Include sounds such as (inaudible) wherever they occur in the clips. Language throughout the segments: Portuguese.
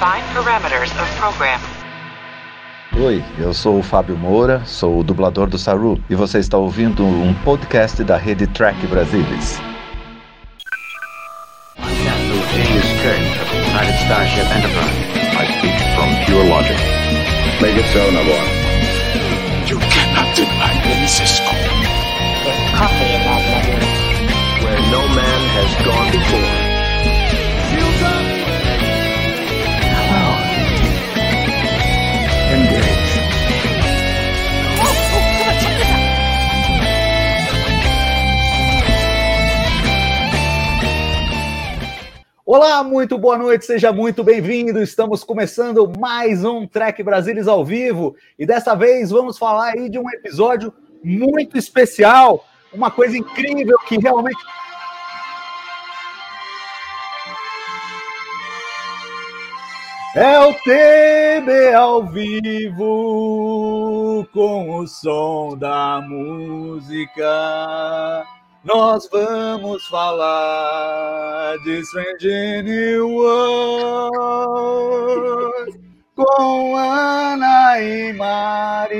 Define parameters of program. Oi, eu sou o Fábio Moura, sou o dublador do Saru e você está ouvindo um podcast da rede Track Brasilis. I'm Captain James Kirk of the United Starship Enterprise. I speak from pure logic. Make it so, Navarro. You cannot deny me, Cisco. There's coffee in that letter. Where no man has gone before. Olá, muito boa noite, seja muito bem-vindo. Estamos começando mais um Trek Brasilis ao vivo e dessa vez vamos falar aí de um episódio muito especial, uma coisa incrível que realmente É o TB ao vivo com o som da música. Nós vamos falar de Strange New World com Ana e Mari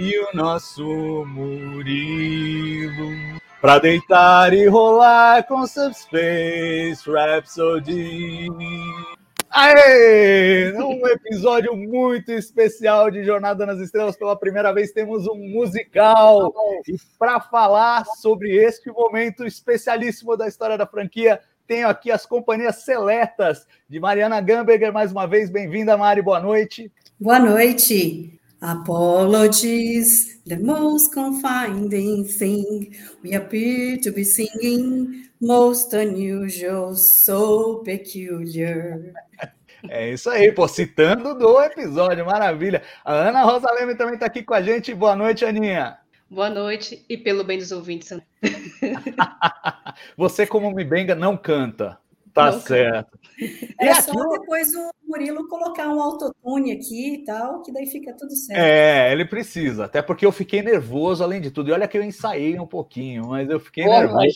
e o nosso Murilo. Pra deitar e rolar com Subspace Rhapsody. Aê! Um episódio muito especial de Jornada nas Estrelas. Pela primeira vez temos um musical. E para falar sobre este momento especialíssimo da história da franquia, tenho aqui as companhias seletas de Mariana Gamberger. Mais uma vez, bem-vinda, Mari. Boa noite. Boa noite. Apologies, the most confining thing. We appear to be singing, most unusual, so peculiar. É isso aí, pô, citando do episódio, maravilha. A Ana Rosa Leme também está aqui com a gente. Boa noite, Aninha. Boa noite e pelo bem dos ouvintes. (laughs) Você, como me benga, não canta. Tá Não certo. É E só aqui- depois o Murilo colocar um autotune aqui e tal, que daí fica tudo certo. É, ele precisa, até porque eu fiquei nervoso além de tudo. E olha que eu ensaiei um pouquinho, mas eu fiquei nervoso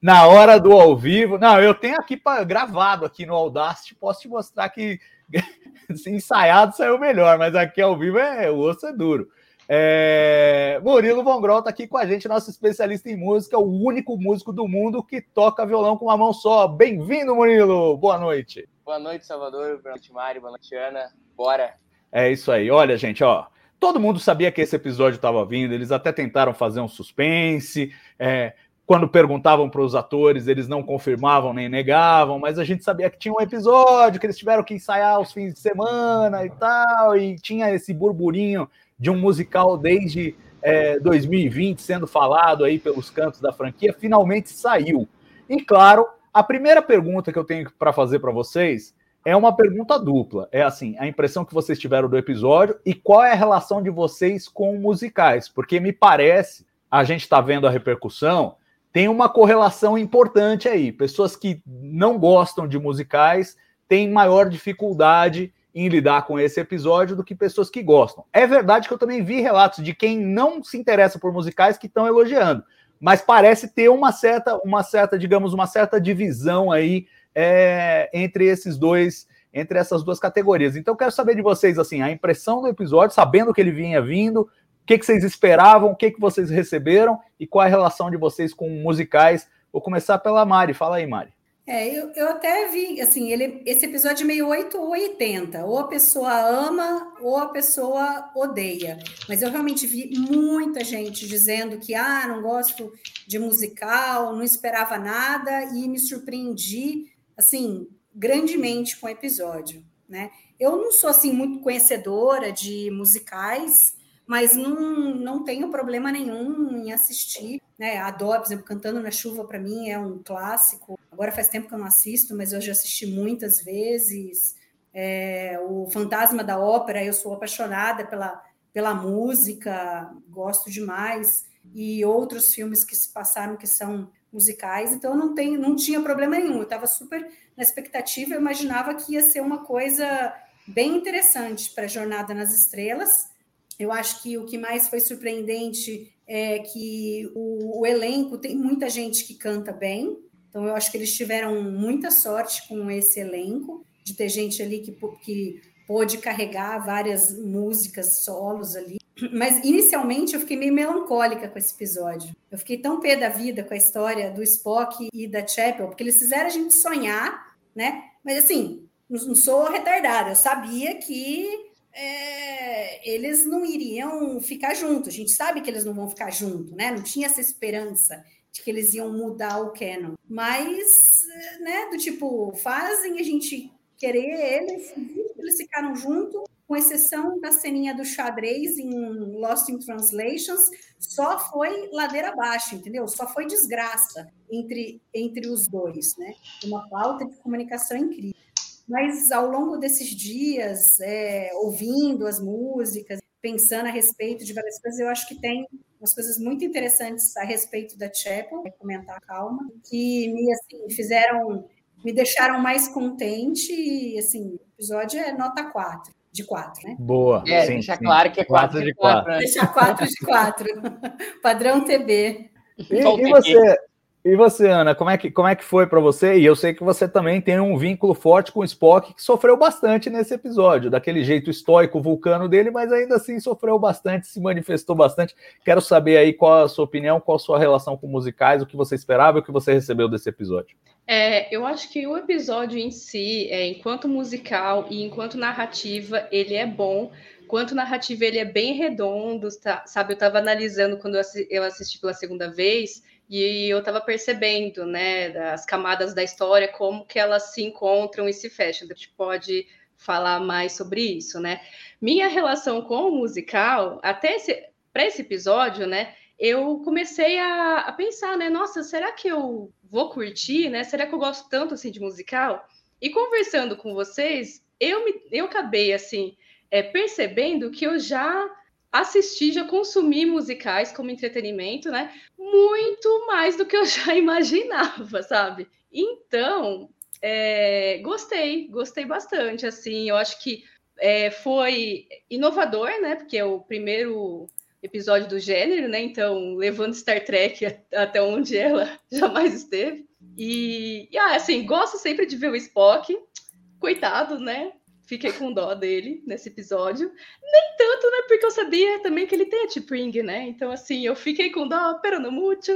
na hora, do ao vivo. Não, eu tenho aqui pra, gravado aqui no Audacity, posso te mostrar que (laughs) ensaiado saiu melhor, mas aqui ao vivo é o osso é duro. É, Murilo Von Grol tá aqui com a gente, nosso especialista em música, o único músico do mundo que toca violão com uma mão só. Bem-vindo, Murilo. Boa noite. Boa noite, Salvador. Boa noite, Mário. Boa noite, Ana. Bora. É isso aí. Olha, gente, ó. Todo mundo sabia que esse episódio estava vindo. Eles até tentaram fazer um suspense. é, quando perguntavam para os atores, eles não confirmavam nem negavam, mas a gente sabia que tinha um episódio que eles tiveram que ensaiar os fins de semana e tal, e tinha esse burburinho de um musical desde é, 2020 sendo falado aí pelos cantos da franquia. Finalmente saiu. E claro, a primeira pergunta que eu tenho para fazer para vocês é uma pergunta dupla. É assim, a impressão que vocês tiveram do episódio e qual é a relação de vocês com musicais? Porque me parece, a gente está vendo a repercussão, tem uma correlação importante aí. Pessoas que não gostam de musicais têm maior dificuldade em lidar com esse episódio do que pessoas que gostam. É verdade que eu também vi relatos de quem não se interessa por musicais que estão elogiando, mas parece ter uma certa, uma certa, digamos, uma certa divisão aí é, entre esses dois, entre essas duas categorias. Então, quero saber de vocês, assim, a impressão do episódio, sabendo que ele vinha vindo, o que, que vocês esperavam, o que, que vocês receberam e qual a relação de vocês com musicais. Vou começar pela Mari. Fala aí, Mari. É, eu, eu até vi, assim, ele, esse episódio é meio 8 ou 80. Ou a pessoa ama ou a pessoa odeia. Mas eu realmente vi muita gente dizendo que, ah, não gosto de musical, não esperava nada e me surpreendi, assim, grandemente com o episódio, né? Eu não sou, assim, muito conhecedora de musicais, mas não, não tenho problema nenhum em assistir, né? Adoro, por exemplo, Cantando na Chuva, para mim, é um clássico. Agora faz tempo que eu não assisto, mas eu já assisti muitas vezes. É, o Fantasma da Ópera, eu sou apaixonada pela, pela música, gosto demais. E outros filmes que se passaram que são musicais, então não, tenho, não tinha problema nenhum. Eu estava super na expectativa, eu imaginava que ia ser uma coisa bem interessante para Jornada nas Estrelas. Eu acho que o que mais foi surpreendente é que o, o, elenco tem muita gente que canta bem, então eu acho que eles tiveram muita sorte com esse elenco. de ter gente ali que, que pôde carregar várias músicas solos ali. Mas inicialmente eu fiquei meio melancólica com esse episódio. Eu fiquei tão pé da vida com a história do Spock e da Chapel, porque eles fizeram a gente sonhar, né? Mas assim, não sou retardada, eu sabia que é, eles não iriam ficar juntos. A gente sabe que eles não vão ficar juntos, né? Não tinha essa esperança de que eles iam mudar o canon. Mas, né, do tipo, fazem a gente querer eles, eles ficaram juntos, com exceção da ceninha do xadrez em Lost in Translations, só foi ladeira abaixo, entendeu? Só foi desgraça entre, entre os dois, né? Uma falta de comunicação incrível. Mas ao longo desses dias, é, ouvindo as músicas, pensando a respeito de várias coisas, eu acho que tem umas coisas muito interessantes a respeito da Chapel, vou comentar calma, que me assim, fizeram, me deixaram mais contente e assim, o episódio é nota 4 de 4, né? Boa. É, sim, deixa sim. claro que é 4 de 4. Né? Deixa 4 de 4. (laughs) Padrão TB. E, e você, e você, Ana, como é que, como é que foi para você? E eu sei que você também tem um vínculo forte com o Spock, que sofreu bastante nesse episódio, daquele jeito estoico, vulcano dele, mas ainda assim sofreu bastante, se manifestou bastante. Quero saber aí qual a sua opinião, qual a sua relação com musicais, o que você esperava e o que você recebeu desse episódio. É, eu acho que o episódio em si, é, enquanto musical e enquanto narrativa, ele é bom. Quanto narrativa, ele é bem redondo, tá, sabe? Eu estava analisando quando eu assisti pela segunda vez e eu estava percebendo, né, as camadas da história, como que elas se encontram e se fecham. A gente pode falar mais sobre isso, né? Minha relação com o musical, até esse, para esse episódio, né, eu comecei a, a, pensar, né, nossa, será que eu vou curtir, né? Será que eu gosto tanto assim de musical? E conversando com vocês, eu me, eu acabei assim é, percebendo que eu já assisti, já consumi musicais como entretenimento, né? Muito mais do que eu (laughs) já imaginava, sabe? Então, é, gostei, gostei bastante, assim, eu acho que é, foi inovador, né? Porque é o primeiro episódio do gênero, né? Então, levando Star Trek até onde ela (laughs) jamais esteve. E, e ah, assim, gosto sempre de ver o Spock. Coitado, né? Fiquei com dó dele nesse episódio. Nem tanto, né? Porque eu sabia também que ele tem a T-Pring, né? Então, assim, eu fiquei com dó, pero no mucho.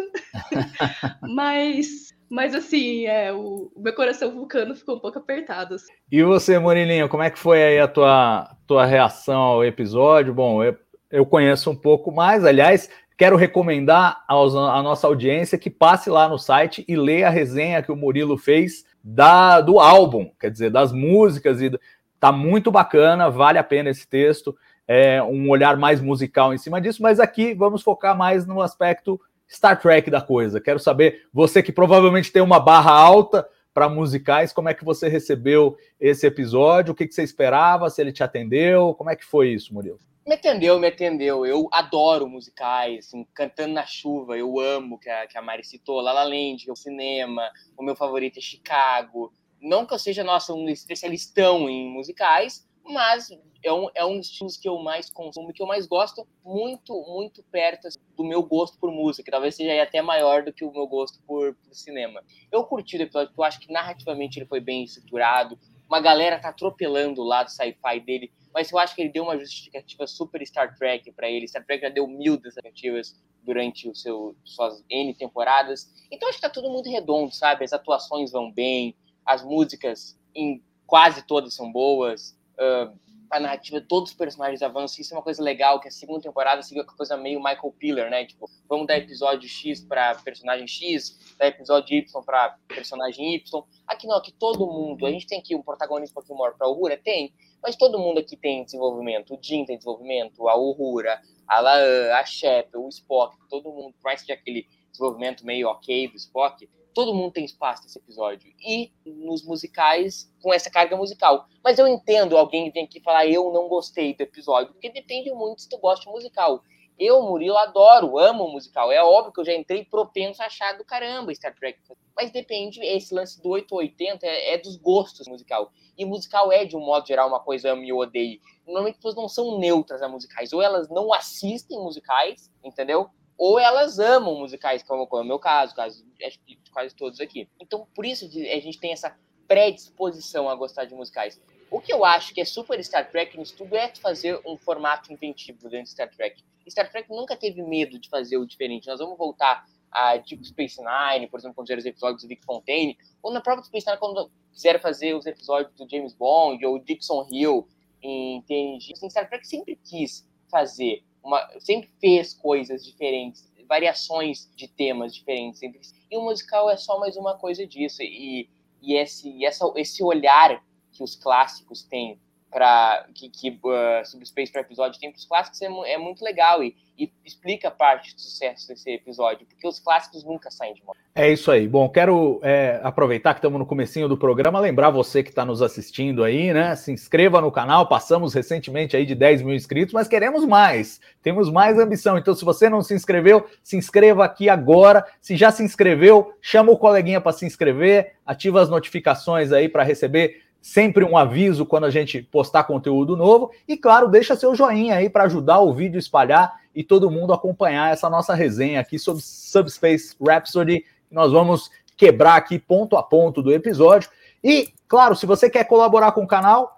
(laughs) mas, mas, assim, é, o, o, meu coração vulcano ficou um pouco apertado. Assim. E você, Morilinho, como é que foi aí a tua, tua reação ao episódio? Bom, eu, eu conheço um pouco mais. Aliás, quero recomendar aos, à nossa audiência que passe lá no site e leia a resenha que o Murilo fez da, do álbum, quer dizer, das músicas e Tá muito bacana, vale a pena esse texto. É um olhar mais musical em cima disso, mas aqui vamos focar mais no aspecto Star Trek da coisa. Quero saber, você que provavelmente tem uma barra alta para musicais, como é que você recebeu esse episódio? O que, que você esperava? Se ele te atendeu? Como é que foi isso, Murilo? Me atendeu, me atendeu. Eu adoro musicais, assim, Cantando na Chuva, eu amo, que a, que a Mari citou, La La Land, é o cinema, o meu favorito é Chicago, não que eu seja, nossa, um especialistão em musicais, mas é um, é um dos estilos que eu mais consumo que eu mais gosto, muito, muito perto assim, do meu gosto por música, que talvez seja até maior do que o meu gosto por, por cinema. Eu curti o episódio, porque eu acho que narrativamente ele foi bem estruturado, uma galera tá atropelando o lado sci-fi dele, mas eu acho que ele deu uma justificativa super Star Trek para ele. Star Trek já deu mil justificativas durante o seu, suas N temporadas. Então acho que tá tudo muito redondo, sabe? As atuações vão bem, as músicas em quase todas são boas, uh, a narrativa, todos os personagens avançam, isso é uma coisa legal, que a segunda temporada seguiu com a coisa meio Michael Piller, né, tipo, vamos dar episódio X para personagem X, dar episódio Y para personagem Y, aqui não, aqui todo mundo, a gente tem aqui um protagonismo aqui maior para Uhura, tem, mas todo mundo aqui tem desenvolvimento, o Jim tem desenvolvimento, a Uhura, a Laan, a Shep, o Spock, todo mundo, por mais que aquele desenvolvimento meio ok do Spock, todo mundo tem espaço nesse episódio. E nos musicais, com essa carga musical. Mas eu entendo alguém vir aqui falar, eu não gostei do episódio, porque depende muito se tu gosta de musical. Eu, Murilo, adoro, amo musical. É óbvio que eu já entrei propenso a achar do caramba Star Trek. Mas depende, esse lance do 880 é, é dos gostos musical. E musical é, de um modo geral, uma coisa ame ou odeie. Normalmente as pessoas não são neutras a musicais. Ou elas não assistem musicais, entendeu? Ou elas amam musicais, como, como é o meu caso, caso de quase todos aqui. Então, por isso a gente tem essa predisposição a gostar de musicais. O que eu acho que é super Star Trek nisso tudo é fazer um formato inventivo dentro de Star Trek. Star Trek nunca teve medo de fazer o diferente. Nós vamos voltar a Deep Space Nine, por exemplo, quando fizeram os episódios do Vic Fontaine, ou na própria Space Nine, quando quiseram fazer os episódios do James Bond, ou Dixon Hill em TNG. Assim, Star Trek sempre quis fazer, uma, sempre fez coisas diferentes, variações de temas diferentes. E o musical é só mais uma coisa disso. E, e esse, essa, esse olhar que os clássicos têm para que, que uh, Subspace para episódio tem para os clássicos é, é, muito legal e, e, explica parte do sucesso desse episódio, porque os clássicos nunca saem de moda. É isso aí. Bom, quero é, aproveitar que estamos no comecinho do programa, lembrar você que está nos assistindo aí, né? Se inscreva no canal, passamos recentemente aí de 10 mil inscritos, mas queremos mais, temos mais ambição. Então, se você não se inscreveu, se inscreva aqui agora. Se já se inscreveu, chama o coleguinha para se inscrever, ativa as notificações aí para receber sempre um aviso quando a gente postar conteúdo novo. E claro, deixa seu joinha aí para ajudar o vídeo espalhar e todo mundo acompanhar essa nossa resenha aqui sobre Subspace Rhapsody. Nós vamos quebrar aqui ponto a ponto do episódio. E, claro, se você quer colaborar com o canal,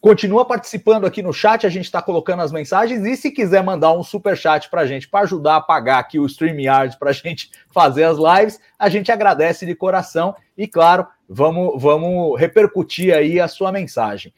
Continua participando aqui no chat, a gente está colocando as mensagens. E se quiser mandar um super chat para a gente, para ajudar a pagar aqui o StreamYard para a gente (laughs) fazer as lives, a gente agradece de coração. E claro, vamos, vamos repercutir aí a sua mensagem.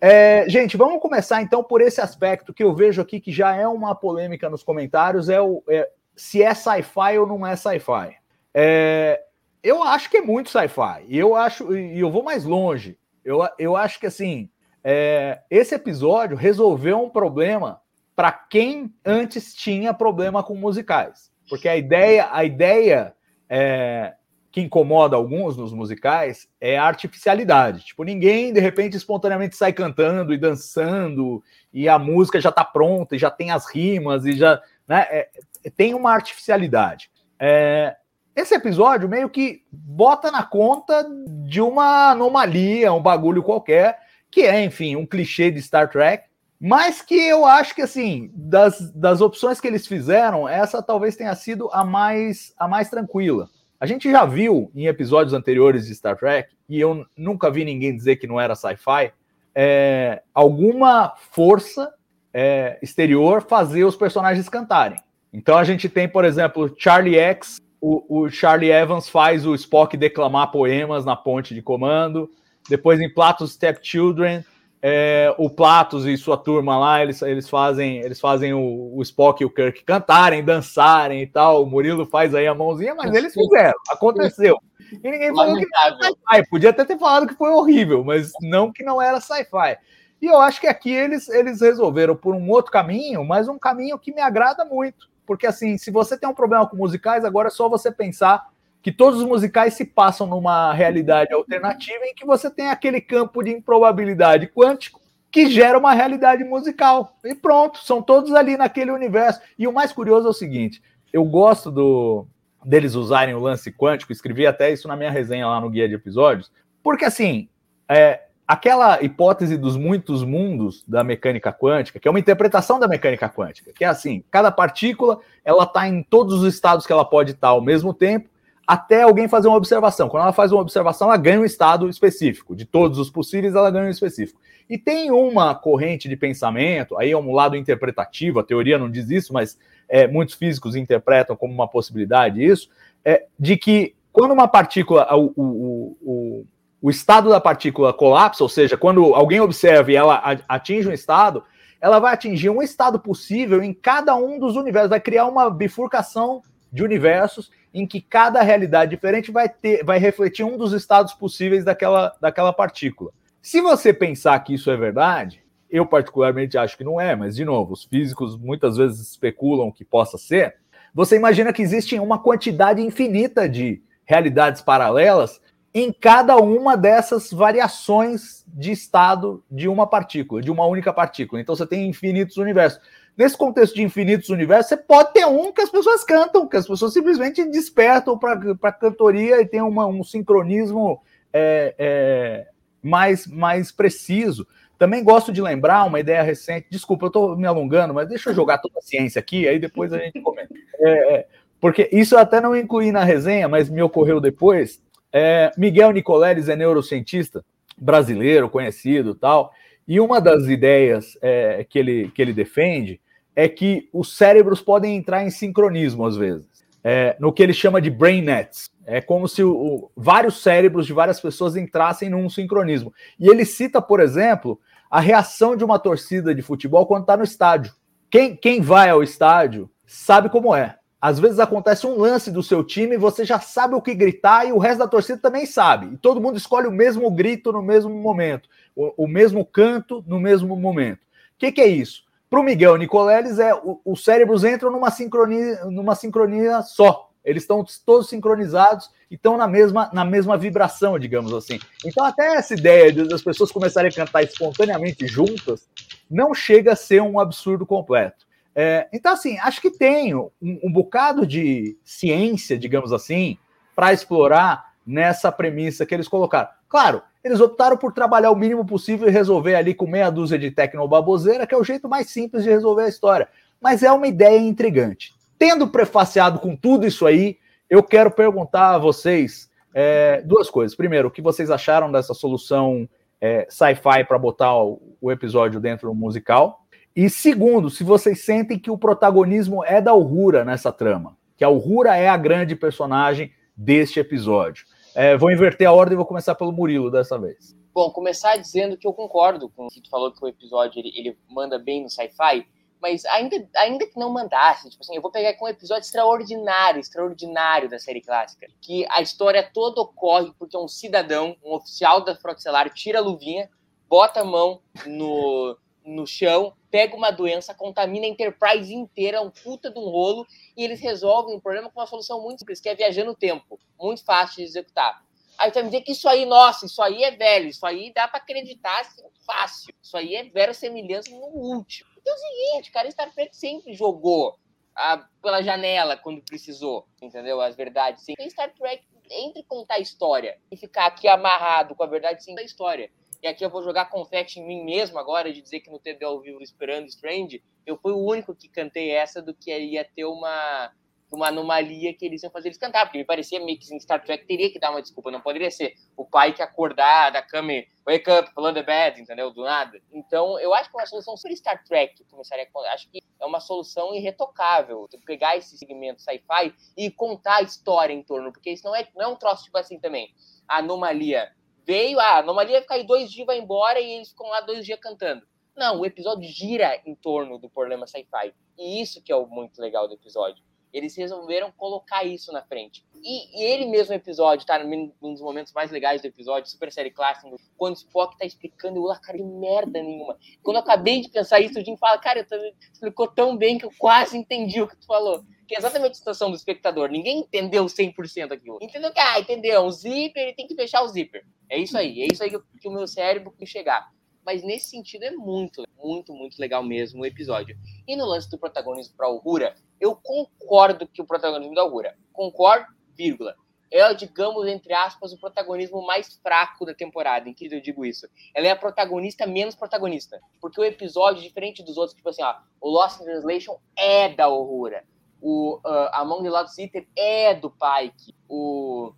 É, gente, vamos começar então por esse aspecto que eu vejo aqui que já é uma polêmica nos comentários: é, o, é se é sci-fi ou não é sci-fi. É, eu acho que é muito sci-fi. E eu acho, e eu vou mais longe. Eu, eu acho que assim é, esse episódio resolveu um problema para quem antes tinha problema com musicais. Porque a ideia, a ideia é, que incomoda alguns nos musicais é a artificialidade. Tipo, ninguém de repente espontaneamente sai cantando e dançando e a música já está pronta e já tem as rimas e já né, é, tem uma artificialidade. É, esse episódio meio que bota na conta de uma anomalia, um bagulho qualquer que é, enfim, um clichê de Star Trek, mas que eu acho que, assim, das, das opções que eles fizeram, essa talvez tenha sido a mais, a mais tranquila. A gente já viu em episódios anteriores de Star Trek, e eu nunca vi ninguém dizer que não era sci-fi, é, alguma força é, exterior fazer os personagens cantarem. Então a gente tem, por exemplo, Charlie X, o, o Charlie Evans faz o Spock declamar poemas na ponte de comando. Depois em Platos Stepchildren, é, o Platos e sua turma lá, eles, eles fazem eles fazem o, o, Spock e o Kirk cantarem, dançarem e tal. O Murilo faz aí a mãozinha, mas eles fizeram, aconteceu. E ninguém falou que era sci-fi. Podia até ter falado que foi horrível, mas não que não era sci-fi. E eu acho que aqui eles, eles resolveram por um outro caminho, mas um caminho que me agrada muito. Porque assim, se você tem um problema com musicais, agora é só você pensar que todos os musicais se passam numa realidade alternativa em que você tem aquele campo de improbabilidade quântico que gera uma realidade musical. E pronto, são todos ali naquele universo. E o mais curioso é o seguinte: eu gosto do deles usarem o lance quântico, escrevi até isso na minha resenha lá no guia de episódios, porque assim, é, aquela hipótese dos muitos mundos da mecânica quântica, que é uma interpretação da mecânica quântica, que é assim, cada partícula ela está em todos os estados que ela pode estar ao mesmo tempo até alguém fazer uma observação. Quando ela faz uma observação, ela ganha um estado específico. De todos os possíveis, ela ganha um específico. E tem uma corrente de pensamento, aí é um lado interpretativo, a teoria não diz isso, mas é, muitos físicos interpretam como uma possibilidade isso, é, de que quando uma partícula, o, o, o, o estado da partícula colapsa, ou seja, quando alguém observa e ela atinge um estado, ela vai atingir um estado possível em cada um dos universos, vai criar uma bifurcação de universos em que cada realidade diferente vai ter, vai refletir um dos estados possíveis daquela, daquela partícula. Se você pensar que isso é verdade, eu particularmente acho que não é, mas de novo, os físicos muitas vezes especulam que possa ser. Você imagina que existe uma quantidade infinita de realidades paralelas em cada uma dessas variações de estado de uma partícula, de uma única partícula. Então você tem infinitos universos nesse contexto de infinitos universos, você pode ter um que as pessoas cantam, que as pessoas simplesmente despertam para a cantoria e tem uma, um sincronismo é, é, mais, mais preciso. Também gosto de lembrar uma ideia recente. Desculpa, eu estou me alongando, mas deixa eu jogar toda a ciência aqui, aí depois a gente comenta. É, é, porque isso eu até não incluí na resenha, mas me ocorreu depois. É, Miguel Nicoleles é neurocientista brasileiro, conhecido tal, e uma das ideias é, que, ele, que ele defende é que os cérebros podem entrar em sincronismo às vezes, é, no que ele chama de brain nets. É como se o, o, vários cérebros de várias pessoas entrassem num sincronismo. E ele cita, por exemplo, a reação de uma torcida de futebol quando está no estádio. Quem, quem vai ao estádio sabe como é. Às vezes acontece um lance do seu time e você já sabe o que gritar e o resto da torcida também sabe. E todo mundo escolhe o mesmo grito no mesmo momento, o, o mesmo canto no mesmo momento. O que, que é isso? Para o Miguel Nicoleles, é, os cérebros entram numa sincronia, numa sincronia só. Eles estão todos sincronizados e estão na mesma, na mesma vibração, digamos assim. Então, até essa ideia de as pessoas começarem a cantar espontaneamente juntas não chega a ser um absurdo completo. É, então, assim, acho que tem um, um bocado de ciência, digamos assim, para explorar nessa premissa que eles colocaram. Claro, eles optaram por trabalhar o mínimo possível e resolver ali com meia dúzia de tecnobaboseira, que é o jeito mais simples de resolver a história. Mas é uma ideia intrigante. Tendo prefaciado com tudo isso aí, eu quero perguntar a vocês é, duas coisas. Primeiro, o que vocês acharam dessa solução é, sci-fi para botar o, o episódio dentro do musical? E segundo, se vocês sentem que o protagonismo é da Uhura nessa trama, que a Uhura é a grande personagem deste episódio. É, vou inverter a ordem e vou começar pelo Murilo dessa vez. Bom, começar dizendo que eu concordo com o que tu falou que o episódio ele, ele manda bem no sci-fi, mas ainda, ainda que não mandasse, tipo assim, eu vou pegar aqui um episódio extraordinário, extraordinário da série clássica, que a história toda ocorre porque um cidadão, um oficial da Frota Estelar, tira a luvinha, bota a mão no, no chão, pega uma doença, contamina a Enterprise inteira, um puta de um rolo, e eles resolvem o problema com uma solução muito simples, que é viajar no tempo. Muito fácil de executar. Aí você vai me dizer que isso aí, nossa, isso aí é velho, isso aí dá para acreditar assim, fácil. Isso aí é vera semelhança no último. Então é o seguinte, cara, Star Trek sempre jogou a, pela janela quando precisou, entendeu? As verdades. Sim. Star Trek, entre contar a história e ficar aqui amarrado com a verdade sim da história e aqui eu vou jogar confete em mim mesmo agora, de dizer que no TD ao vivo Esperando Strange, eu fui o único que cantei essa do que ia ter uma, uma anomalia que eles iam fazer eles cantar, porque me parecia meio que em Star Trek teria que dar uma desculpa, não poderia ser o pai que acordar da cama wake up, falando the bed, entendeu? Do nada. Então, eu acho que é uma solução super Star Trek começaria a... Acho que é uma solução irretocável, pegar esse segmento sci-fi e contar a história em torno, porque isso não é, não é um troço tipo assim também. A anomalia veio, ah, a anomalia vai aí dois dias, vai embora e eles ficam lá dois dias cantando. Não, o episódio gira em torno do problema sci-fi. E isso que é o muito legal do episódio. Eles resolveram colocar isso na frente. E, e ele mesmo, episódio, tá num dos momentos mais legais do episódio, super série clássica, quando o Spock tá explicando, eu lá, cara, de merda nenhuma. Quando eu acabei de pensar isso, o Jim fala, cara, explicou tão bem que eu quase entendi o que tu falou. Que é exatamente a situação do espectador. Ninguém entendeu 100% aquilo. Entendeu que, ah, entendeu, o zíper, ele tem que fechar o zíper. É isso aí, é isso aí que, que o meu cérebro quis chegar mas nesse sentido é muito, muito, muito legal mesmo o episódio. E no lance do protagonismo para Uhura, eu concordo que o protagonismo da Uhura, concordo, vírgula, é, digamos, entre aspas, o protagonismo mais fraco da temporada. Em que eu digo isso? Ela é a protagonista menos protagonista. Porque o episódio, diferente dos outros, tipo assim, ó, o Lost in Translation é da Uhura. O uh, Among the Lost City é do Pike. O,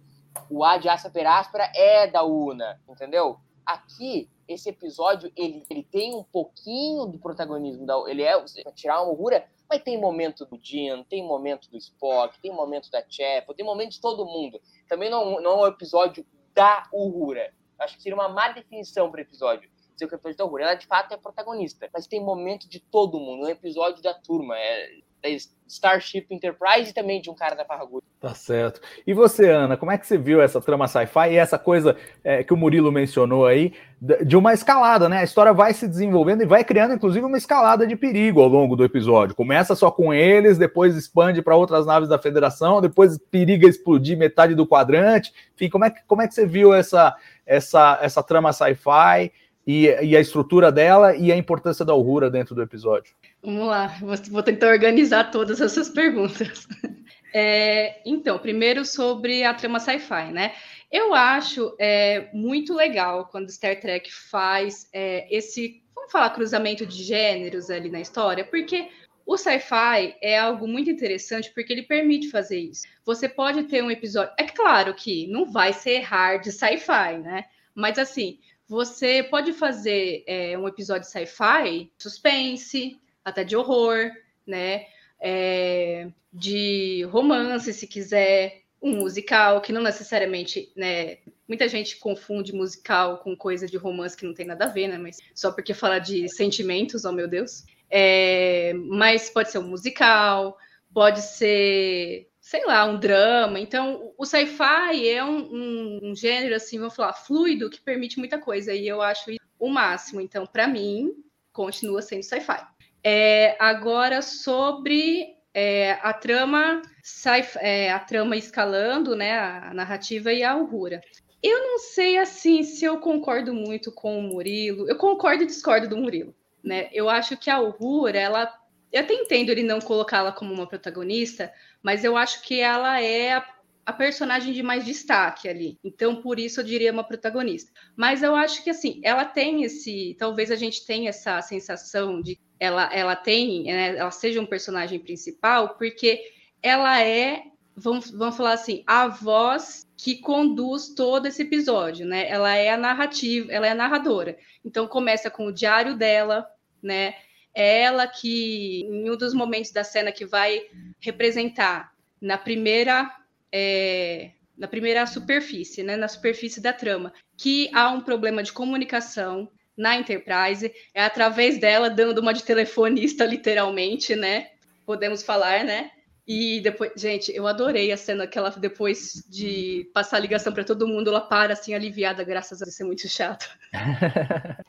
o Ad Astra Per Aspera é da Una, entendeu? Aqui, esse episódio, ele, ele tem um pouquinho do protagonismo, da, ele é tirar uma horrura, mas tem momento do Jean, tem momento do Spock, tem momento da Chapel, tem momento de todo mundo. Também não, não é um episódio da Uhura. Acho que seria uma má definição para o episódio. Dizer que o episódio da Uhura. Ela de fato é protagonista, mas tem momento de todo mundo. É um episódio da turma. É, é Starship Enterprise e também de um cara da Farragut. Tá certo. E você, Ana, como é que você viu essa trama sci-fi e essa coisa é, que o Murilo mencionou aí, de uma escalada, né? A história vai se desenvolvendo e vai criando, inclusive, uma escalada de perigo ao longo do episódio. Começa só com eles, depois expande para outras naves da Federação, depois periga explodir metade do quadrante. Enfim, como é que, como é que você viu essa, essa, essa trama sci-fi e, e a estrutura dela e a importância da Aurora dentro do episódio? Vamos lá, vou tentar organizar todas essas perguntas. (laughs) É, então, primeiro sobre a trama sci-fi, né? Eu acho é, muito legal quando Star Trek faz é, esse, vamos falar, cruzamento de gêneros ali na história, porque o sci-fi é algo muito interessante porque ele permite fazer isso. Você pode ter um episódio. É claro que não vai ser hard sci-fi, né? Mas assim, você pode fazer é, um episódio sci-fi, suspense, até de horror, né? É, de romance, se quiser, um musical, que não necessariamente, né? Muita gente confunde musical com coisa de romance que não tem nada a ver, né? Mas só porque fala de sentimentos, oh meu Deus. É, mas pode ser um musical, pode ser, sei lá, um drama. Então, o sci-fi é um, um, um, gênero, assim, vamos falar, fluido, que permite muita coisa. E eu acho o máximo. Então, para mim, continua sendo sci-fi. É, agora, sobre é, a trama é, a trama escalando, né, a narrativa e a aurora. Eu não sei assim se eu concordo muito com o Murilo. Eu concordo e discordo do Murilo, né? Eu acho que a aurora, ela eu até entendo ele não colocá-la como uma protagonista, mas eu acho que ela é a, a, personagem de mais destaque ali. Então, por isso eu diria uma protagonista. Mas eu acho que assim, ela tem esse, talvez a gente tenha essa sensação de ela, ela tem, né, ela seja um personagem principal, porque ela é, vamos, vamos falar assim, a voz que conduz todo esse episódio, né? Ela é a narrativa, ela é a narradora. Então começa com o diário dela, né? É ela que, em um dos momentos da cena que vai representar na primeira é, na primeira superfície, né, na superfície da trama, que há um problema de comunicação na Enterprise, é através dela dando uma de telefonista, (laughs) literalmente, né? Podemos falar, né? E depois, gente, eu adorei a cena que ela, depois de passar a ligação para todo mundo, ela para assim, aliviada, graças a ser muito chato. (laughs)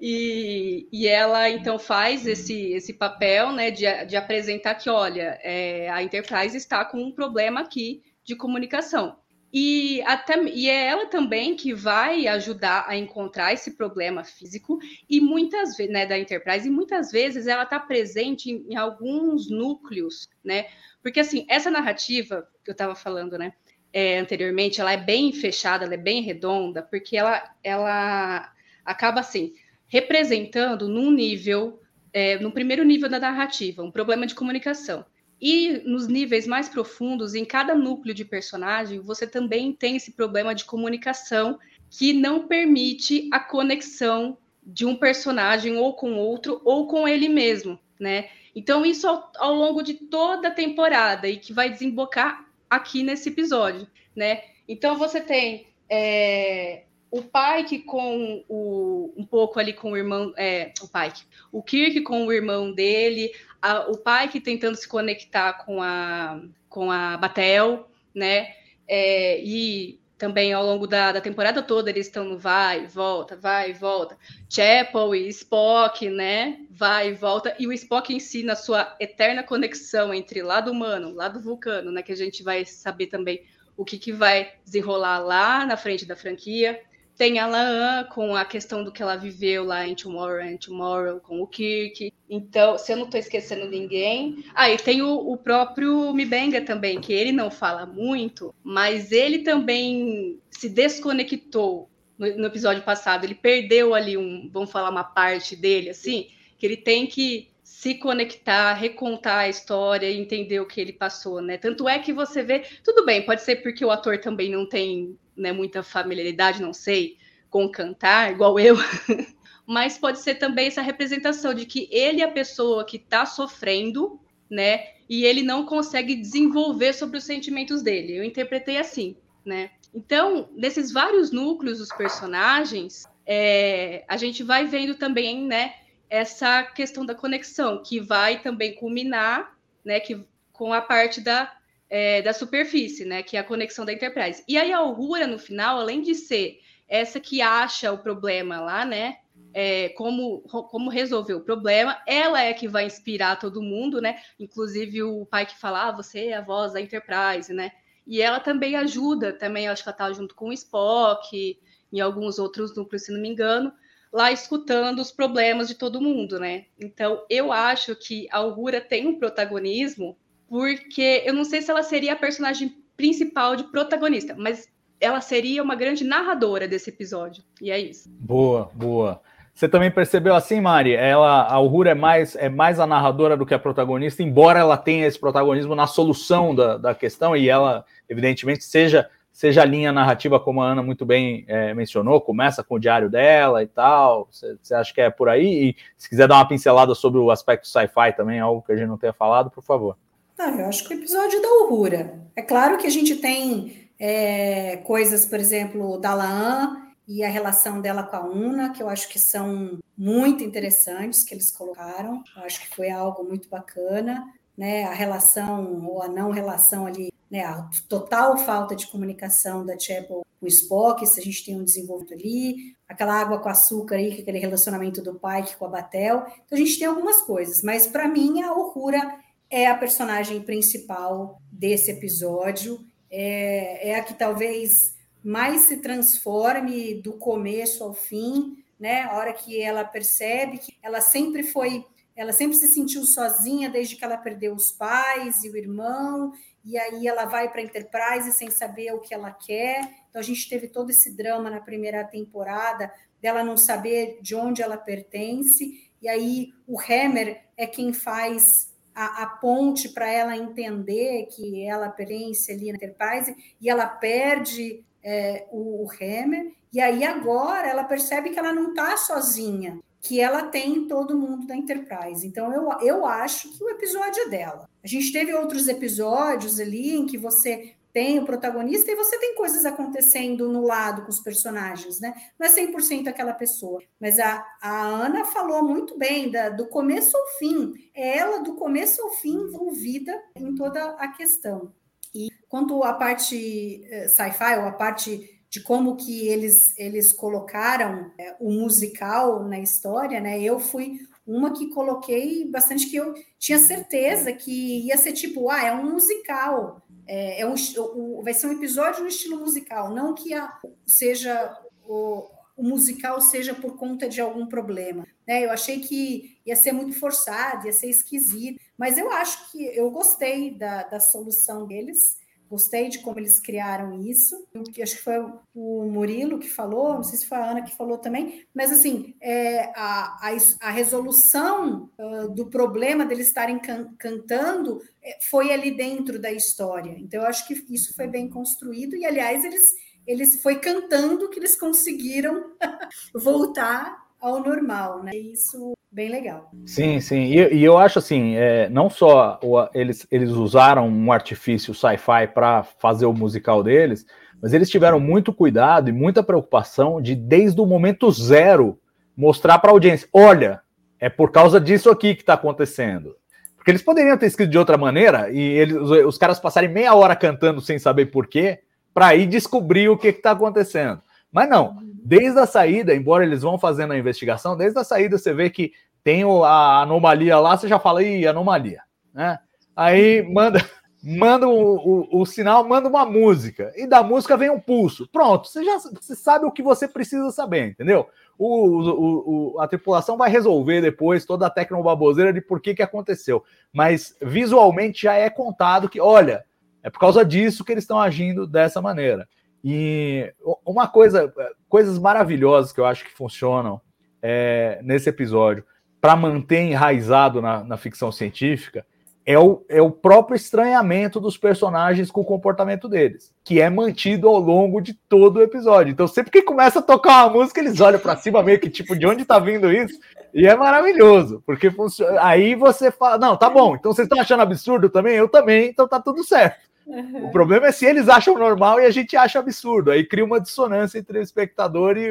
e, e ela então faz esse, esse papel né, de, de apresentar que, olha, é, a Enterprise está com um problema aqui de comunicação. E, até, e é ela também que vai ajudar a encontrar esse problema físico e muitas vezes, né, da Enterprise, e muitas vezes ela está presente em, em, alguns núcleos, né? Porque assim, essa narrativa que eu estava falando, né, é, anteriormente, ela é bem fechada, ela é bem redonda, porque ela, ela acaba assim representando num nível, é, no primeiro nível da narrativa, um problema de comunicação. E nos níveis mais profundos, em cada núcleo de personagem, você também tem esse problema de comunicação que não permite a conexão de um personagem ou com outro ou com ele mesmo, né? Então isso ao, ao longo de toda a temporada e que vai desembocar aqui nesse episódio, né? Então você tem é, o Pike com o um pouco ali com o irmão, é, o Pike, o Kirk com o irmão dele, a, o Pike tentando se conectar com a com a Batel, né? É, e também ao longo da, da temporada toda eles estão no vai volta, vai volta. Chapel e Spock, né? Vai e volta. E o Spock em si, na sua eterna conexão entre lado humano, lado vulcano, né? Que a gente vai saber também o que, que vai desenrolar lá na frente da franquia. Tem a Laan com a questão do que ela viveu lá em Tomorrow and Tomorrow com o Kirk. Então, se eu não estou esquecendo ninguém. Ah, e tem o, o próprio Mibenga também, que ele não fala muito, mas ele também se desconectou no, no episódio passado. Ele perdeu ali um, vamos falar, uma parte dele, assim, que ele tem que se conectar, recontar a história e entender o que ele passou, né? Tanto é que você vê, tudo bem, pode ser porque o ator também não tem né, muita familiaridade, não sei, com cantar, igual eu, (laughs) mas pode ser também essa representação de que ele é a pessoa que está sofrendo, né, e ele não consegue desenvolver sobre os sentimentos dele. Eu interpretei assim, né? Então, nesses vários núcleos dos personagens, é, a gente vai vendo também, né, essa questão da conexão, que vai também culminar, né, que, com a parte da é, da superfície, né? Que é a conexão da Enterprise. E aí a Aurora, no final, além de ser essa que acha o problema lá, né? É, como, como resolver o problema, ela é que vai inspirar todo mundo, né? Inclusive o pai que fala, ah, você é a voz da Enterprise, né? E ela também ajuda, também acho que ela tá junto com o Spock e alguns outros núcleos, se não me engano, lá escutando os problemas de todo mundo, né? Então eu acho que a Aurora tem um protagonismo porque eu não sei se ela seria a personagem principal de protagonista, mas ela seria uma grande narradora desse episódio. E é isso. Boa, boa. Você também percebeu assim, Mari? Ela, a Uhura é mais, é mais a narradora do que a protagonista, embora ela tenha esse protagonismo na solução da, da questão e ela, evidentemente, seja seja a linha narrativa, como a Ana muito bem é, mencionou, começa com o diário dela e tal. Você acha que é por aí? E se quiser dar uma pincelada sobre o aspecto sci-fi também, algo que a gente não tenha falado, por favor. Ah, eu acho que o episódio da Uhura. É claro que a gente tem é, coisas, por exemplo, da Laan e a relação dela com a Una, que eu acho que são muito interessantes que eles colocaram. Eu acho que foi algo muito bacana. Né, a relação ou a não relação ali né, a total falta de comunicação da Chapel com o Spock, se a gente tem um desenvolvimento ali, aquela água com açúcar aí, aquele relacionamento do Pike com a Batel. Então a gente tem algumas coisas, mas para mim a Uhura é a personagem principal desse episódio, é, é a que talvez mais se transforme do começo ao fim, né? A hora que ela percebe que ela sempre foi, ela sempre se sentiu sozinha desde que ela perdeu os pais e o irmão, e aí ela vai para a Enterprise sem saber o que ela quer. Então a gente teve todo esse drama na primeira temporada dela não saber de onde ela pertence, e aí o Hammer é quem faz a, a ponte para ela entender que ela pertence ali na Enterprise, e ela perde é, o, o Hammer, e aí agora ela percebe que ela não está sozinha, que ela tem todo mundo da Enterprise. Então, eu, eu acho que o episódio é dela. A gente teve outros episódios ali em que você tem o protagonista e você tem coisas acontecendo no lado com os personagens, né? Não é 100% aquela pessoa. Mas a, a Ana falou muito bem, da, do começo ao fim. É ela, do começo ao fim, envolvida em toda a questão. E quanto à parte eh, sci-fi, ou a parte de como que eles, eles colocaram é, o musical na história, né? Eu fui uma que coloquei bastante que eu tinha certeza que ia ser tipo, ah, é um musical, é, é um, o, vai ser um episódio no estilo musical, não que a, seja o, o musical seja por conta de algum problema. Né? Eu achei que ia ser muito forçado, ia ser esquisito, mas eu acho que eu gostei da, da solução deles. Gostei de como eles criaram isso. Eu, acho que foi o Murilo que falou, não sei se foi a Ana que falou também, mas assim, é, a, a, a, resolução uh, do problema deles estarem can, cantando é, foi ali dentro da história. Então, eu acho que isso foi bem construído, e aliás, eles, eles foi cantando que eles conseguiram (laughs) voltar ao normal, né? Isso bem legal. Sim, sim. E, e eu acho assim, é, não só o, eles, eles usaram um artifício sci-fi para fazer o musical deles, mas eles tiveram muito cuidado e muita preocupação de, desde o momento zero, mostrar para a audiência: olha, é por causa disso aqui que está acontecendo. Porque eles poderiam ter escrito de outra maneira e eles, os caras passarem meia hora cantando sem saber por quê, para ir descobrir o que está acontecendo. Mas não, desde a saída, embora eles vão fazendo a investigação, desde a saída você vê que tem a anomalia lá, você já fala, ih, anomalia, né? Aí manda, (laughs) manda o, o, o, sinal, manda uma música, e da música vem um pulso. Pronto, você já você sabe o que você precisa saber, entendeu? O, a tripulação vai resolver depois toda a tecnobaboseira de por que, que aconteceu. Mas visualmente já é contado que, olha, é por causa disso que eles estão agindo dessa maneira. E uma coisa, coisas maravilhosas que eu acho que funcionam é, nesse episódio para manter enraizado na, na, ficção científica é o, é o próprio estranhamento dos personagens com o comportamento deles, que é mantido ao longo de todo o episódio. Então, sempre que começa a tocar uma música, eles olham para cima meio que tipo, de onde está vindo isso? E é maravilhoso, porque funciona. Aí você fala, não, tá bom, então vocês estão achando absurdo também? Eu também, então tá tudo certo. O problema é se eles acham normal e a gente acha absurdo. Aí cria uma dissonância entre o espectador e,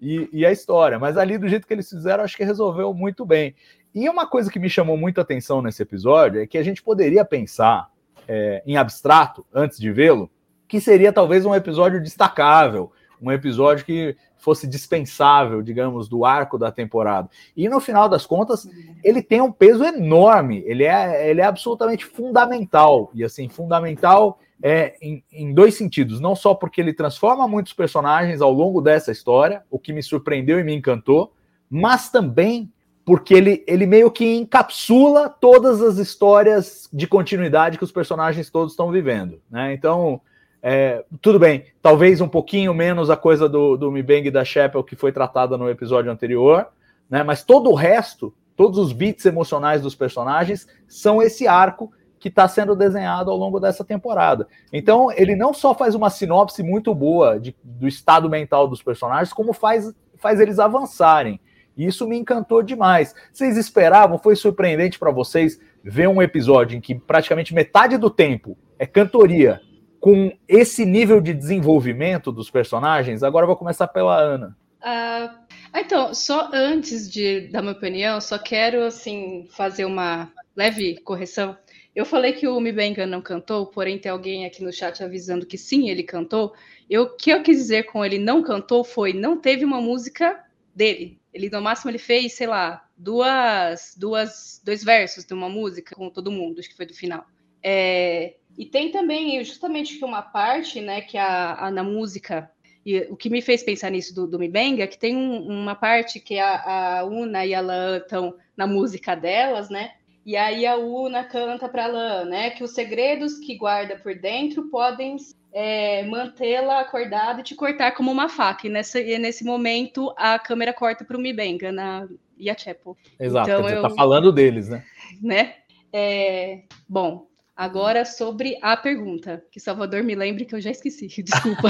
e, e, a história. Mas ali, do jeito que eles fizeram, acho que resolveu muito bem. E uma coisa que me chamou muito a atenção nesse episódio é que a gente poderia pensar é, em abstrato, antes de vê-lo, que seria talvez um episódio destacável, um episódio que fosse dispensável, digamos, do arco da temporada. E no final das contas, ele tem um peso enorme, ele é, ele é absolutamente fundamental. E assim, fundamental é em, em dois sentidos: não só porque ele transforma muitos personagens ao longo dessa história, o que me surpreendeu e me encantou, mas também porque ele, ele meio que encapsula todas as histórias de continuidade que os personagens todos estão vivendo. Né? Então, é, tudo bem, talvez um pouquinho menos a coisa do, do Mibeng e da Chapel que foi tratada no episódio anterior, né? Mas todo o resto, todos os beats emocionais dos personagens são esse arco que está sendo desenhado ao longo dessa temporada. Então, ele não só faz uma sinopse muito boa de, do estado mental dos personagens, como faz, faz eles avançarem. E isso me encantou demais. Vocês esperavam? Foi surpreendente para vocês ver um episódio em que praticamente metade do tempo é cantoria, com esse nível de desenvolvimento dos personagens? Agora vou começar pela Ana. Uh, então, só antes de dar minha opinião, só quero assim fazer uma leve correção. Eu falei que o Mibenga não cantou, porém tem alguém aqui no chat avisando que sim, ele cantou. Eu, o que eu quis dizer com ele não cantou foi não teve uma música dele. Ele no máximo ele fez, sei lá, duas, duas, dois versos de uma música com todo mundo, acho que foi do final. É, e tem também justamente que uma parte, né, que a, a na música e o que me fez pensar nisso do, do Mibenga é que tem um, uma parte que a, a Una e a Lan estão na música delas, né? E aí a Una canta para Lan, né? Que os segredos que guarda por dentro podem é, mantê-la acordada e te cortar como uma faca. E, nessa, e nesse momento a câmera corta para o Mibenga na Yachepo. Exato, então, você tá falando deles, né? (laughs) Né? É, bom, agora sobre a pergunta, que Salvador me lembre que eu já esqueci, (laughs) desculpa.